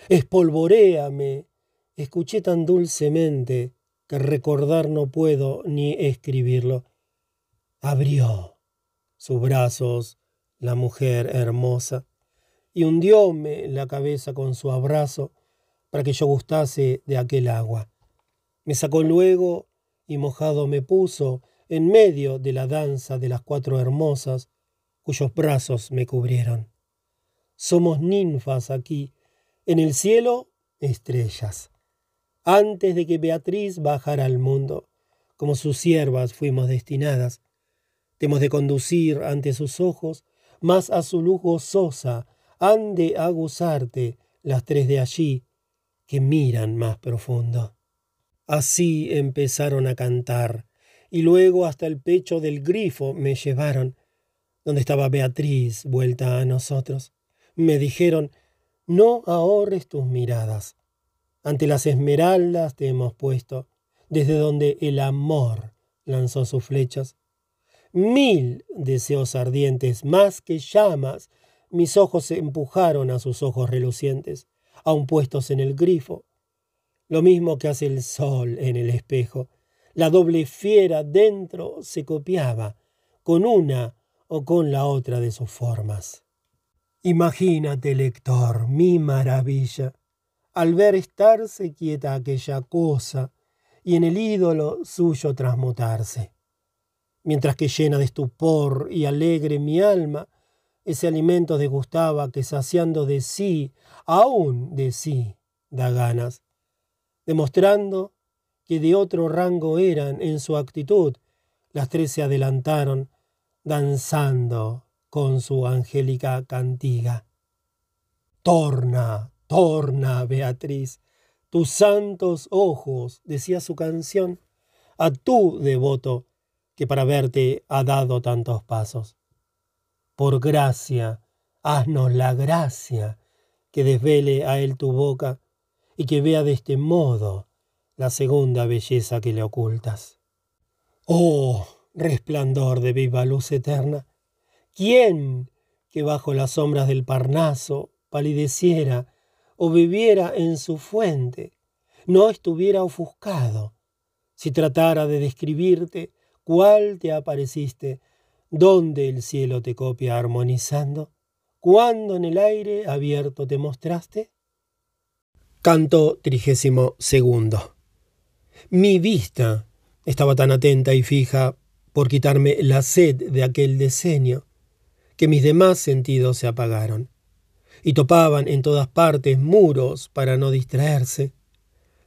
espolvoréame, escuché tan dulcemente que recordar no puedo ni escribirlo. Abrió sus brazos la mujer hermosa, y hundióme la cabeza con su abrazo para que yo gustase de aquel agua. Me sacó luego y mojado me puso en medio de la danza de las cuatro hermosas, cuyos brazos me cubrieron. Somos ninfas aquí, en el cielo estrellas. Antes de que Beatriz bajara al mundo, como sus siervas fuimos destinadas, temos de conducir ante sus ojos, más a su luz gozosa han de aguzarte las tres de allí, que miran más profundo. Así empezaron a cantar, y luego hasta el pecho del grifo me llevaron, donde estaba Beatriz vuelta a nosotros. Me dijeron, no ahorres tus miradas. Ante las esmeraldas te hemos puesto, desde donde el amor lanzó sus flechas. Mil deseos ardientes, más que llamas, mis ojos se empujaron a sus ojos relucientes, aun puestos en el grifo. Lo mismo que hace el sol en el espejo. La doble fiera dentro se copiaba, con una o con la otra de sus formas. Imagínate, lector, mi maravilla, al ver estarse quieta aquella cosa y en el ídolo suyo transmutarse mientras que llena de estupor y alegre mi alma, ese alimento degustaba que saciando de sí, aún de sí, da ganas, demostrando que de otro rango eran en su actitud, las tres se adelantaron, danzando con su angélica cantiga. Torna, torna, Beatriz, tus santos ojos, decía su canción, a tu devoto que para verte ha dado tantos pasos. Por gracia, haznos la gracia que desvele a él tu boca y que vea de este modo la segunda belleza que le ocultas. Oh, resplandor de viva luz eterna, ¿quién que bajo las sombras del Parnaso palideciera o viviera en su fuente, no estuviera ofuscado, si tratara de describirte ¿Cuál te apareciste? ¿Dónde el cielo te copia armonizando? ¿Cuándo en el aire abierto te mostraste? Canto trigésimo segundo. Mi vista estaba tan atenta y fija por quitarme la sed de aquel desenio, que mis demás sentidos se apagaron, y topaban en todas partes muros para no distraerse.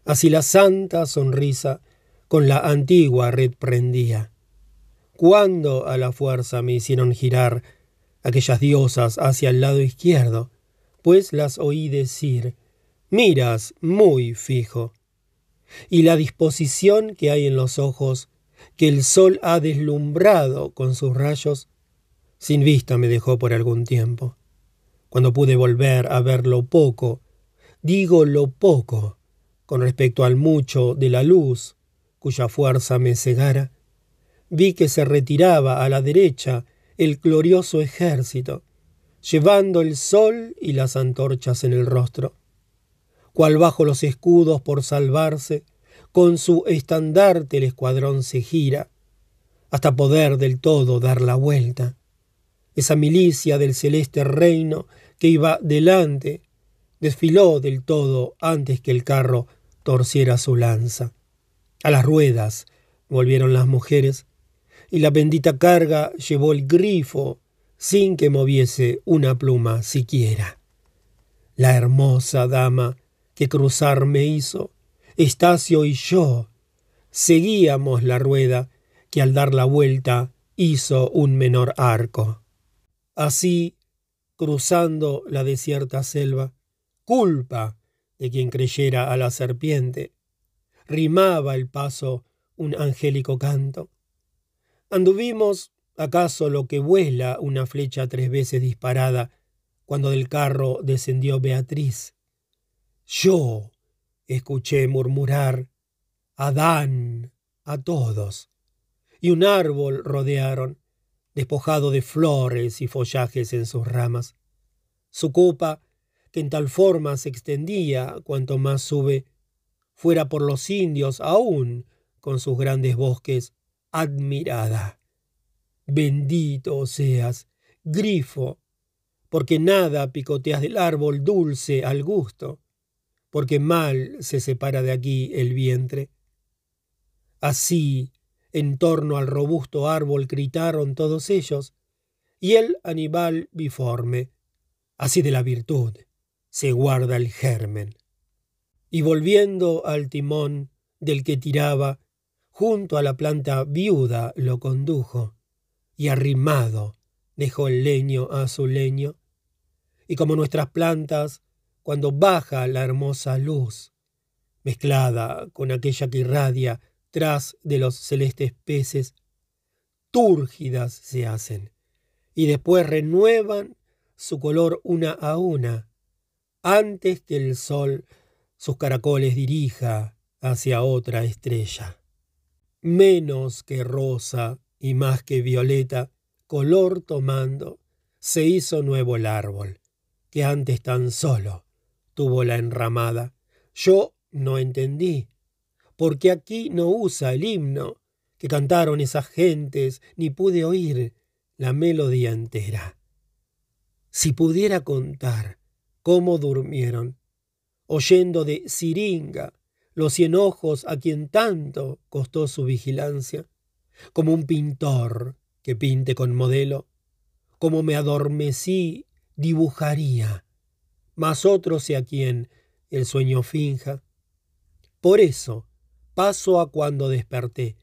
Así la santa sonrisa con la antigua red prendía cuando a la fuerza me hicieron girar aquellas diosas hacia el lado izquierdo, pues las oí decir, miras muy fijo. Y la disposición que hay en los ojos, que el sol ha deslumbrado con sus rayos, sin vista me dejó por algún tiempo. Cuando pude volver a ver lo poco, digo lo poco, con respecto al mucho de la luz, cuya fuerza me cegara, vi que se retiraba a la derecha el glorioso ejército, llevando el sol y las antorchas en el rostro, cual bajo los escudos por salvarse, con su estandarte el escuadrón se gira, hasta poder del todo dar la vuelta. Esa milicia del celeste reino que iba delante desfiló del todo antes que el carro torciera su lanza. A las ruedas volvieron las mujeres, y la bendita carga llevó el grifo sin que moviese una pluma siquiera. La hermosa dama que cruzar me hizo, Estacio y yo, seguíamos la rueda que al dar la vuelta hizo un menor arco. Así, cruzando la desierta selva, culpa de quien creyera a la serpiente, rimaba el paso un angélico canto Anduvimos acaso lo que vuela una flecha tres veces disparada cuando del carro descendió Beatriz. Yo escuché murmurar Adán a todos, y un árbol rodearon, despojado de flores y follajes en sus ramas. Su copa, que en tal forma se extendía cuanto más sube, fuera por los indios aún con sus grandes bosques, admirada. Bendito seas, grifo, porque nada picoteas del árbol dulce al gusto, porque mal se separa de aquí el vientre. Así, En torno al robusto árbol gritaron todos ellos, y el animal biforme, así de la virtud, se guarda el germen. Y volviendo al timón del que tiraba, junto a la planta viuda lo condujo, y arrimado dejó el leño a su leño. Y como nuestras plantas, cuando baja la hermosa luz, mezclada con aquella que irradia tras de los celestes peces, túrgidas se hacen, y después renuevan su color una a una, antes que el sol sus caracoles dirija hacia otra estrella. Menos que rosa y más que violeta, color tomando, se hizo nuevo el árbol, que antes tan solo tuvo la enramada. Yo no entendí, porque aquí no usa el himno que cantaron esas gentes, ni pude oír la melodía entera. Si pudiera contar cómo durmieron, oyendo de Siringa los cien ojos a quien tanto costó su vigilancia, como un pintor que pinte con modelo, como me adormecí, dibujaría, mas otro sea quien el sueño finja. Por eso paso a cuando desperté,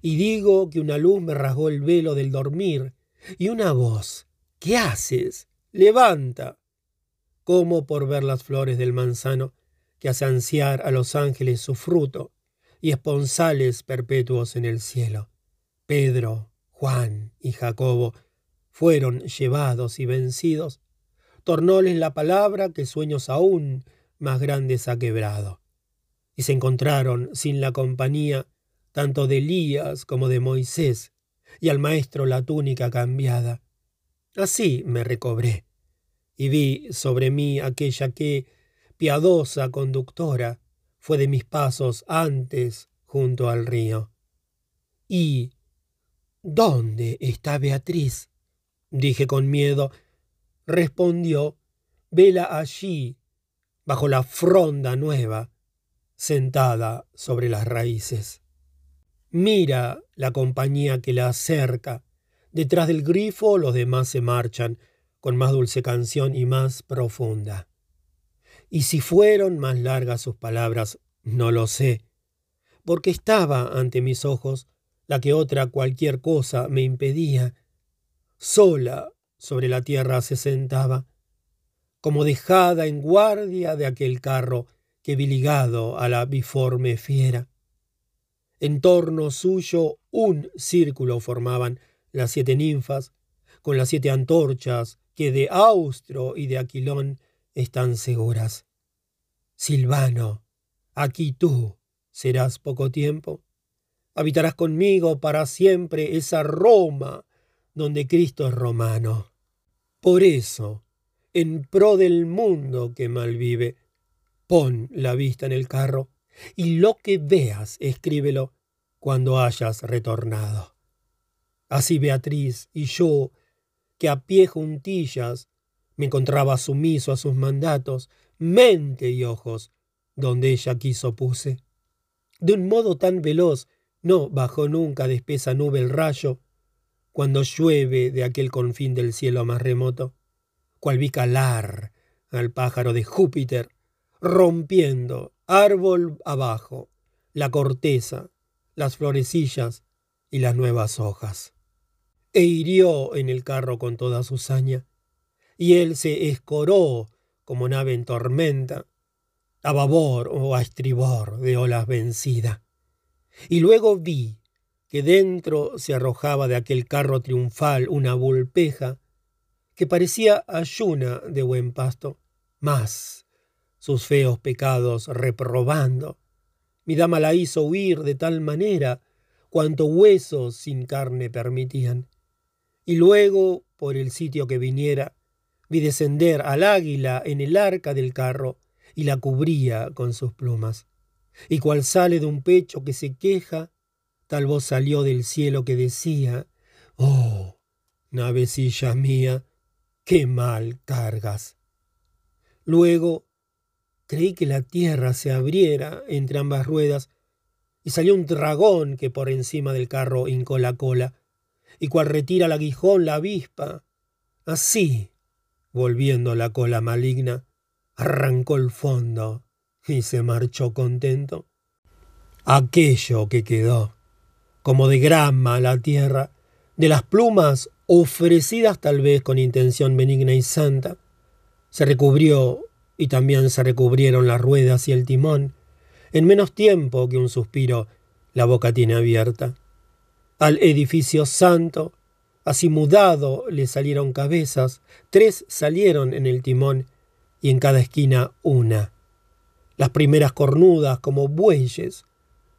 y digo que una luz me rasgó el velo del dormir, y una voz, ¿qué haces? Levanta. Como por ver las flores del manzano, que hace ansiar a los ángeles su fruto, y esponsales perpetuos en el cielo. Pedro, Juan y Jacobo fueron llevados y vencidos. Tornóles la palabra que sueños aún más grandes ha quebrado. Y se encontraron sin la compañía tanto de Elías como de Moisés, y al maestro la túnica cambiada. Así me recobré, y vi sobre mí aquella que, piadosa conductora, fue de mis pasos antes junto al río. Y ¿Dónde está Beatriz? dije con miedo. Respondió, vela allí, bajo la fronda nueva, sentada sobre las raíces. Mira la compañía que la acerca. Detrás del grifo los demás se marchan, con más dulce canción y más profunda. Y si fueron más largas sus palabras, no lo sé, porque estaba ante mis ojos la que otra cualquier cosa me impedía. Sola sobre la tierra se sentaba, como dejada en guardia de aquel carro que vi ligado a la biforme fiera. En torno suyo un círculo formaban las siete ninfas, con las siete antorchas que de Austro y de Aquilón están seguras. Silvano, aquí tú serás poco tiempo habitarás conmigo para siempre esa Roma donde Cristo es romano. Por eso, en pro del mundo que malvive, pon la vista en el carro y lo que veas escríbelo cuando hayas retornado. Así Beatriz y yo, que a pie juntillas me encontraba sumiso a sus mandatos, mente y ojos, donde ella quiso puse. De un modo tan veloz no bajó nunca de espesa nube el rayo, cuando llueve de aquel confín del cielo más remoto, cual vi calar al pájaro de Júpiter, rompiendo árbol abajo la corteza, las florecillas y las nuevas hojas. E hirió en el carro con toda su saña, y él se escoró como nave en tormenta, a babor o a estribor de olas vencida. Y luego vi que dentro se arrojaba de aquel carro triunfal una vulpeja que parecía ayuna de buen pasto, más sus feos pecados reprobando. Mi dama la hizo huir de tal manera cuanto huesos sin carne permitían. Y luego, por el sitio que viniera, vi descender al águila en el arca del carro y la cubría con sus plumas y cual sale de un pecho que se queja, tal voz salió del cielo que decía, Oh, navecilla mía, qué mal cargas. Luego creí que la tierra se abriera entre ambas ruedas, y salió un dragón que por encima del carro hincó la cola, y cual retira el aguijón la avispa, así, volviendo la cola maligna, arrancó el fondo y se marchó contento. Aquello que quedó, como de grama la tierra, de las plumas ofrecidas tal vez con intención benigna y santa, se recubrió y también se recubrieron las ruedas y el timón, en menos tiempo que un suspiro la boca tiene abierta. Al edificio santo, así mudado, le salieron cabezas, tres salieron en el timón y en cada esquina una. Las primeras cornudas como bueyes,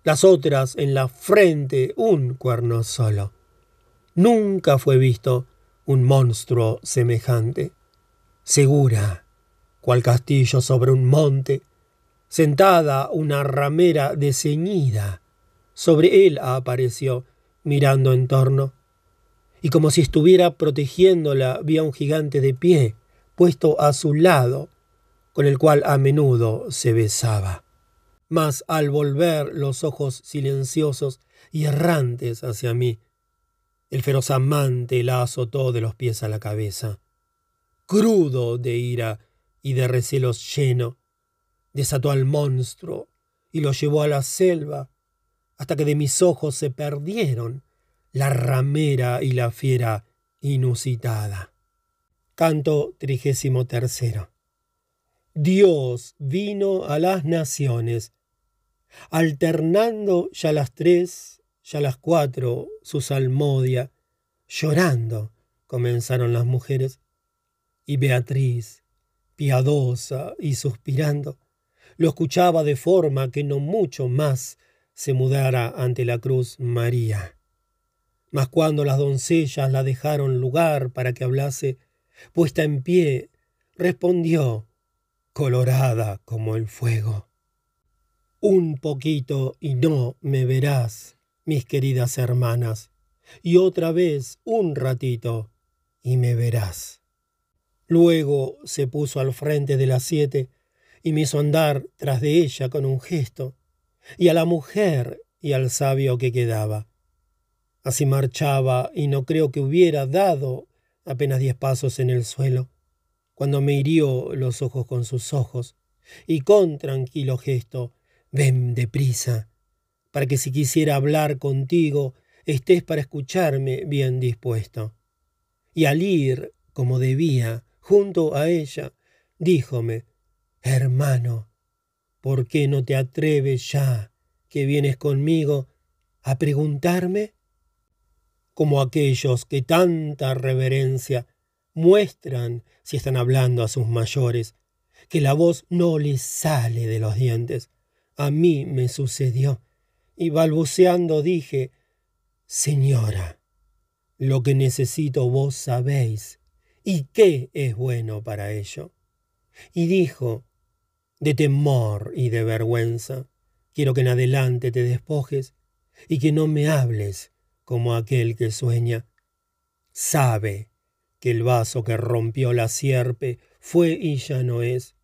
las otras en la frente un cuerno solo. Nunca fue visto un monstruo semejante. Segura, cual castillo sobre un monte, sentada una ramera desceñida. Sobre él apareció, mirando en torno, y como si estuviera protegiéndola, vi a un gigante de pie, puesto a su lado, con el cual a menudo se besaba. Mas al volver los ojos silenciosos y errantes hacia mí, el feroz amante la azotó de los pies a la cabeza. Crudo de ira y de recelos lleno, desató al monstruo y lo llevó a la selva, hasta que de mis ojos se perdieron la ramera y la fiera inusitada. Canto trigésimo tercero. Dios vino a las naciones, alternando ya las tres, ya las cuatro, su salmodia, llorando comenzaron las mujeres, y Beatriz, piadosa y suspirando, lo escuchaba de forma que no mucho más se mudara ante la cruz María. Mas cuando las doncellas la dejaron lugar para que hablase, puesta en pie, respondió, colorada como el fuego. Un poquito y no me verás, mis queridas hermanas, y otra vez un ratito y me verás. Luego se puso al frente de las siete y me hizo andar tras de ella con un gesto, y a la mujer y al sabio que quedaba. Así marchaba y no creo que hubiera dado apenas diez pasos en el suelo, cuando me hirió los ojos con sus ojos, y con tranquilo gesto, ven deprisa, para que si quisiera hablar contigo, estés para escucharme bien dispuesto. Y al ir, como debía, junto a ella, díjome, Hermano, ¿por qué no te atreves ya que vienes conmigo a preguntarme? Como aquellos que tanta reverencia muestran si están hablando a sus mayores, que la voz no les sale de los dientes. A mí me sucedió, y balbuceando dije, Señora, lo que necesito vos sabéis, y qué es bueno para ello. Y dijo, de temor y de vergüenza. Quiero que en adelante te despojes y que no me hables como aquel que sueña. Sabe que el vaso que rompió la sierpe fue y ya no es.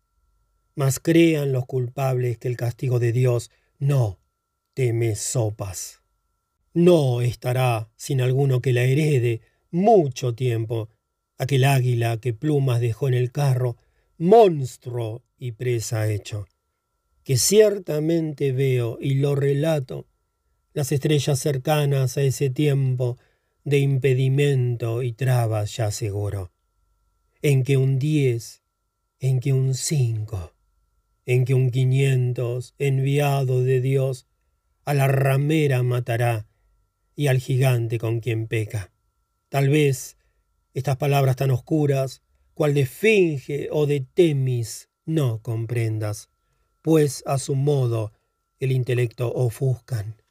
Mas crean los culpables que el castigo de Dios no teme sopas. No estará sin alguno que la herede mucho tiempo. Aquel águila que plumas dejó en el carro, monstruo y presa hecho, que ciertamente veo y lo relato, las estrellas cercanas a ese tiempo de impedimento y trabas ya seguro, en que un diez, en que un cinco, en que un quinientos enviado de Dios a la ramera matará y al gigante con quien peca. Tal vez estas palabras tan oscuras, cual de Finge o de Temis, no comprendas, pues a su modo el intelecto ofuscan.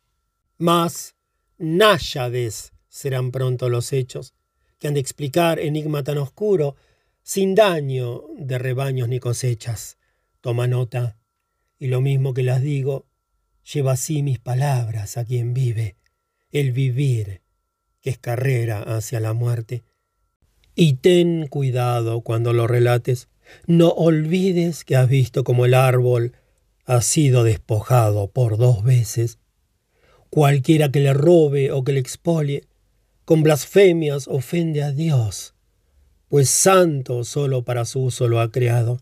Mas náyades serán pronto los hechos, que han de explicar enigma tan oscuro, sin daño de rebaños ni cosechas. Toma nota, y lo mismo que las digo, lleva así mis palabras a quien vive, el vivir, que es carrera hacia la muerte. Y ten cuidado cuando lo relates, no olvides que has visto como el árbol ha sido despojado por dos veces, Cualquiera que le robe o que le expolie, con blasfemias ofende a Dios, pues santo solo para su uso lo ha creado.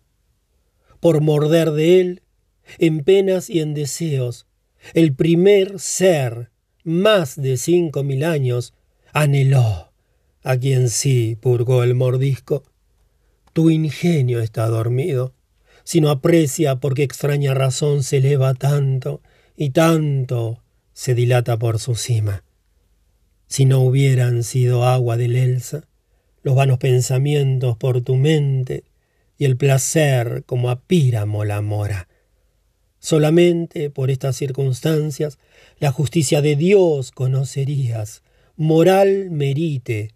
Por morder de él, en penas y en deseos, el primer ser, más de cinco mil años, anheló a quien sí purgó el mordisco. Tu ingenio está dormido, si no aprecia por qué extraña razón se eleva tanto y tanto se dilata por su cima. Si no hubieran sido agua del Elsa, los vanos pensamientos por tu mente y el placer como a píramo la mora. Solamente por estas circunstancias la justicia de Dios conocerías, moral merite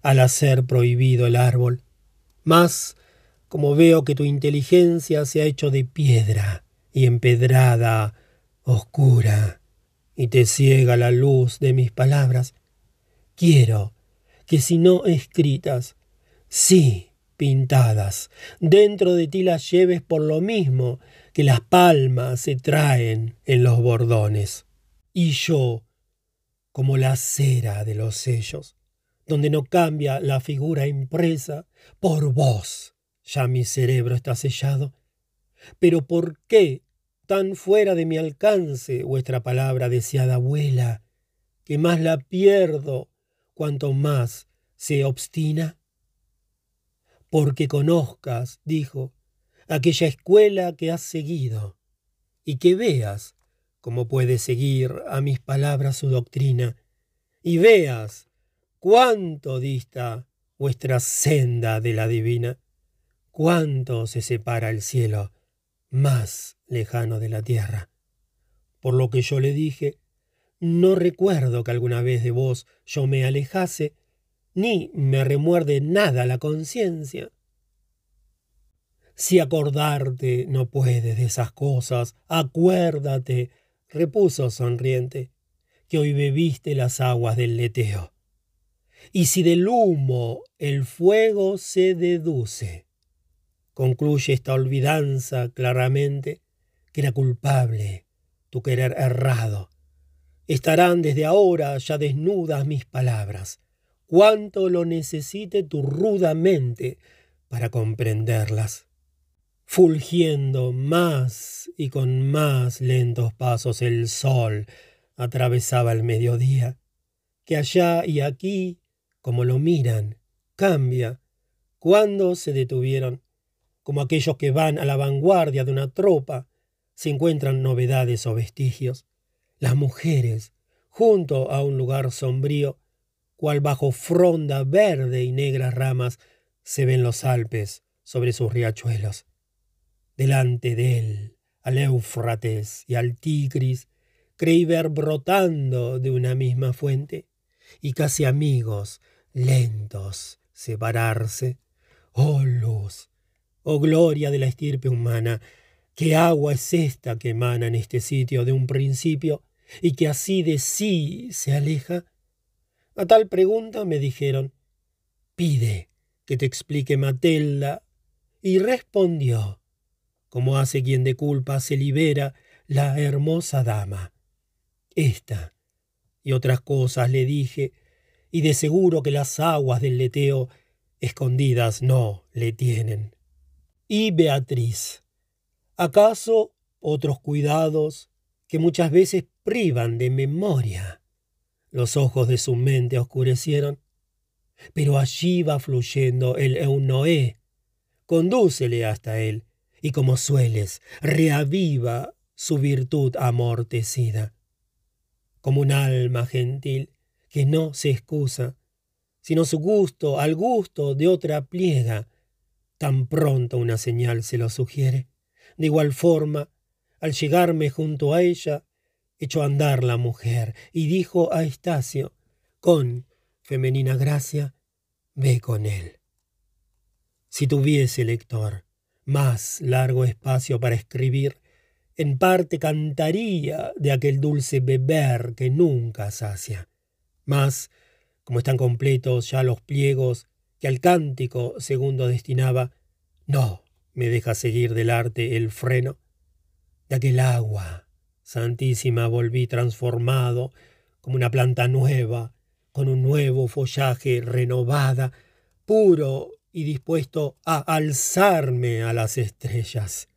al hacer prohibido el árbol. Mas, como veo que tu inteligencia se ha hecho de piedra y empedrada, oscura, y te ciega la luz de mis palabras, quiero que si no escritas, sí pintadas, dentro de ti las lleves por lo mismo que las palmas se traen en los bordones. Y yo, como la cera de los sellos, donde no cambia la figura impresa, por vos ya mi cerebro está sellado. Pero ¿por qué tan fuera de mi alcance vuestra palabra deseada vuela, que más la pierdo cuanto más se obstina? Porque conozcas, dijo, aquella escuela que has seguido, y que veas cómo puede seguir a mis palabras su doctrina, y veas cuánto dista vuestra senda de la divina, cuánto se separa el cielo más lejano de la tierra. Por lo que yo le dije, no recuerdo que alguna vez de vos yo me alejase, ni me remuerde nada la conciencia. Si acordarte no puedes de esas cosas, acuérdate, repuso sonriente, que hoy bebiste las aguas del leteo. Y si del humo el fuego se deduce, concluye esta olvidanza claramente, que era culpable tu querer errado. Estarán desde ahora ya desnudas mis palabras, cuanto lo necesite tu ruda mente para comprenderlas. Fulgiendo más y con más lentos pasos el sol atravesaba el mediodía, que allá y aquí como lo miran, cambia. ¿Cuándo se detuvieron? Como aquellos que van a la vanguardia de una tropa, se encuentran novedades o vestigios. Las mujeres, junto a un lugar sombrío, cual bajo fronda verde y negras ramas, se ven los Alpes sobre sus riachuelos. Delante de él, al Éufrates y al Tigris, creí ver brotando de una misma fuente, y casi amigos lentos separarse. Oh luz, oh gloria de la estirpe humana, qué agua es esta que emana en este sitio de un principio y que así de sí se aleja. A tal pregunta me dijeron, pide que te explique Matelda, y respondió, como hace quien de culpa se libera la hermosa dama. Esta y otras cosas le dije, y de seguro que las aguas del leteo escondidas no le tienen. Y Beatriz, ¿acaso otros cuidados que muchas veces privan de memoria? Los ojos de su mente oscurecieron, pero allí va fluyendo el Eunoé. Condúcele hasta él, y como sueles, reaviva su virtud amortecida. Como un alma gentil, que no se excusa, sino su gusto al gusto de otra pliega, tan pronto una señal se lo sugiere. De igual forma, al llegarme junto a ella, echó a andar la mujer y dijo a Estacio, con femenina gracia, ve con él. Si tuviese lector más largo espacio para escribir, en parte cantaría de aquel dulce beber que nunca sacia. Mas, como están completos ya los pliegos que al cántico segundo destinaba, no me deja seguir del arte el freno de aquel agua Santísima, volví transformado como una planta nueva, con un nuevo follaje renovada, puro y dispuesto a alzarme a las estrellas.